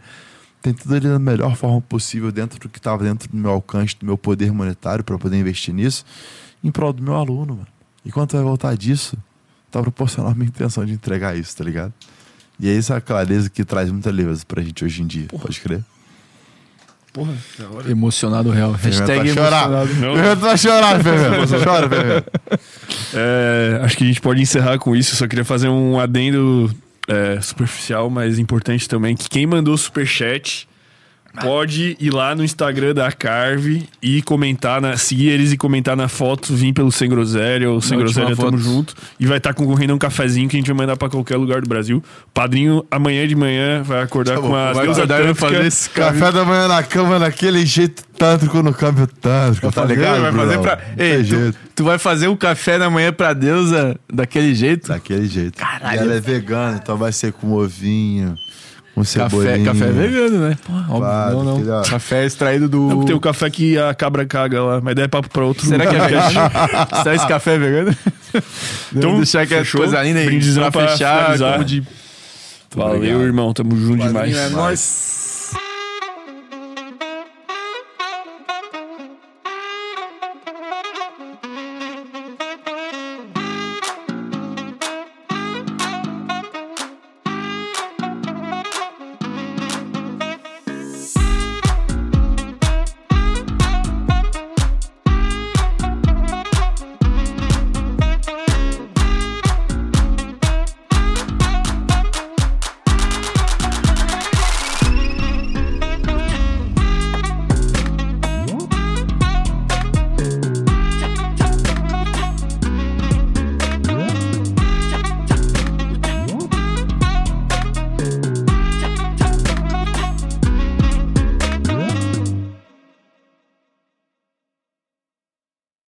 Tem tudo ali da melhor forma possível dentro do que estava dentro do meu alcance, do meu poder monetário para poder investir nisso, em prol do meu aluno, mano. E quanto vai voltar disso, tá proporcional a minha intenção de entregar isso, tá ligado? E é essa clareza que traz muita leveza pra gente hoje em dia, pode crer? Porra, da hora. Emocionado real. Hashtag vai chorar. emocionado. Fermento vai chorar, Fermento. Você chora, Fermento. É, acho que a gente pode encerrar com isso. Eu só queria fazer um adendo é, superficial, mas importante também, que quem mandou superchat pode ir lá no Instagram da Carve e comentar, na, seguir eles e comentar na foto, vir pelo Sem Groselha ou Sem Groselha, tamo foto. junto. E vai estar concorrendo a um cafezinho que a gente vai mandar pra qualquer lugar do Brasil. O padrinho, amanhã de manhã, vai acordar com a Vai deusa e tântrica. fazer esse. Café da manhã na cama, daquele jeito tântrico no câmbio tântrico, tá ligado? Vai fazer pra. Ei, tu, tu vai fazer o café da manhã pra deusa daquele jeito? Daquele jeito. Caralho. E ela é vegana, então vai ser com ovinho, com Café, café vegano, né? Pô, óbvio, não, não. Café extraído do. Não, tem o café que a cabra caga lá, mas daí é papo pra outro. Será que é vegano? Será esse café é vegano? Então, Vamos deixar que é coisa linda e Brindizão pra pra fechar, finalizar. como de Valeu, Obrigado. irmão. Tamo junto demais. É nóis.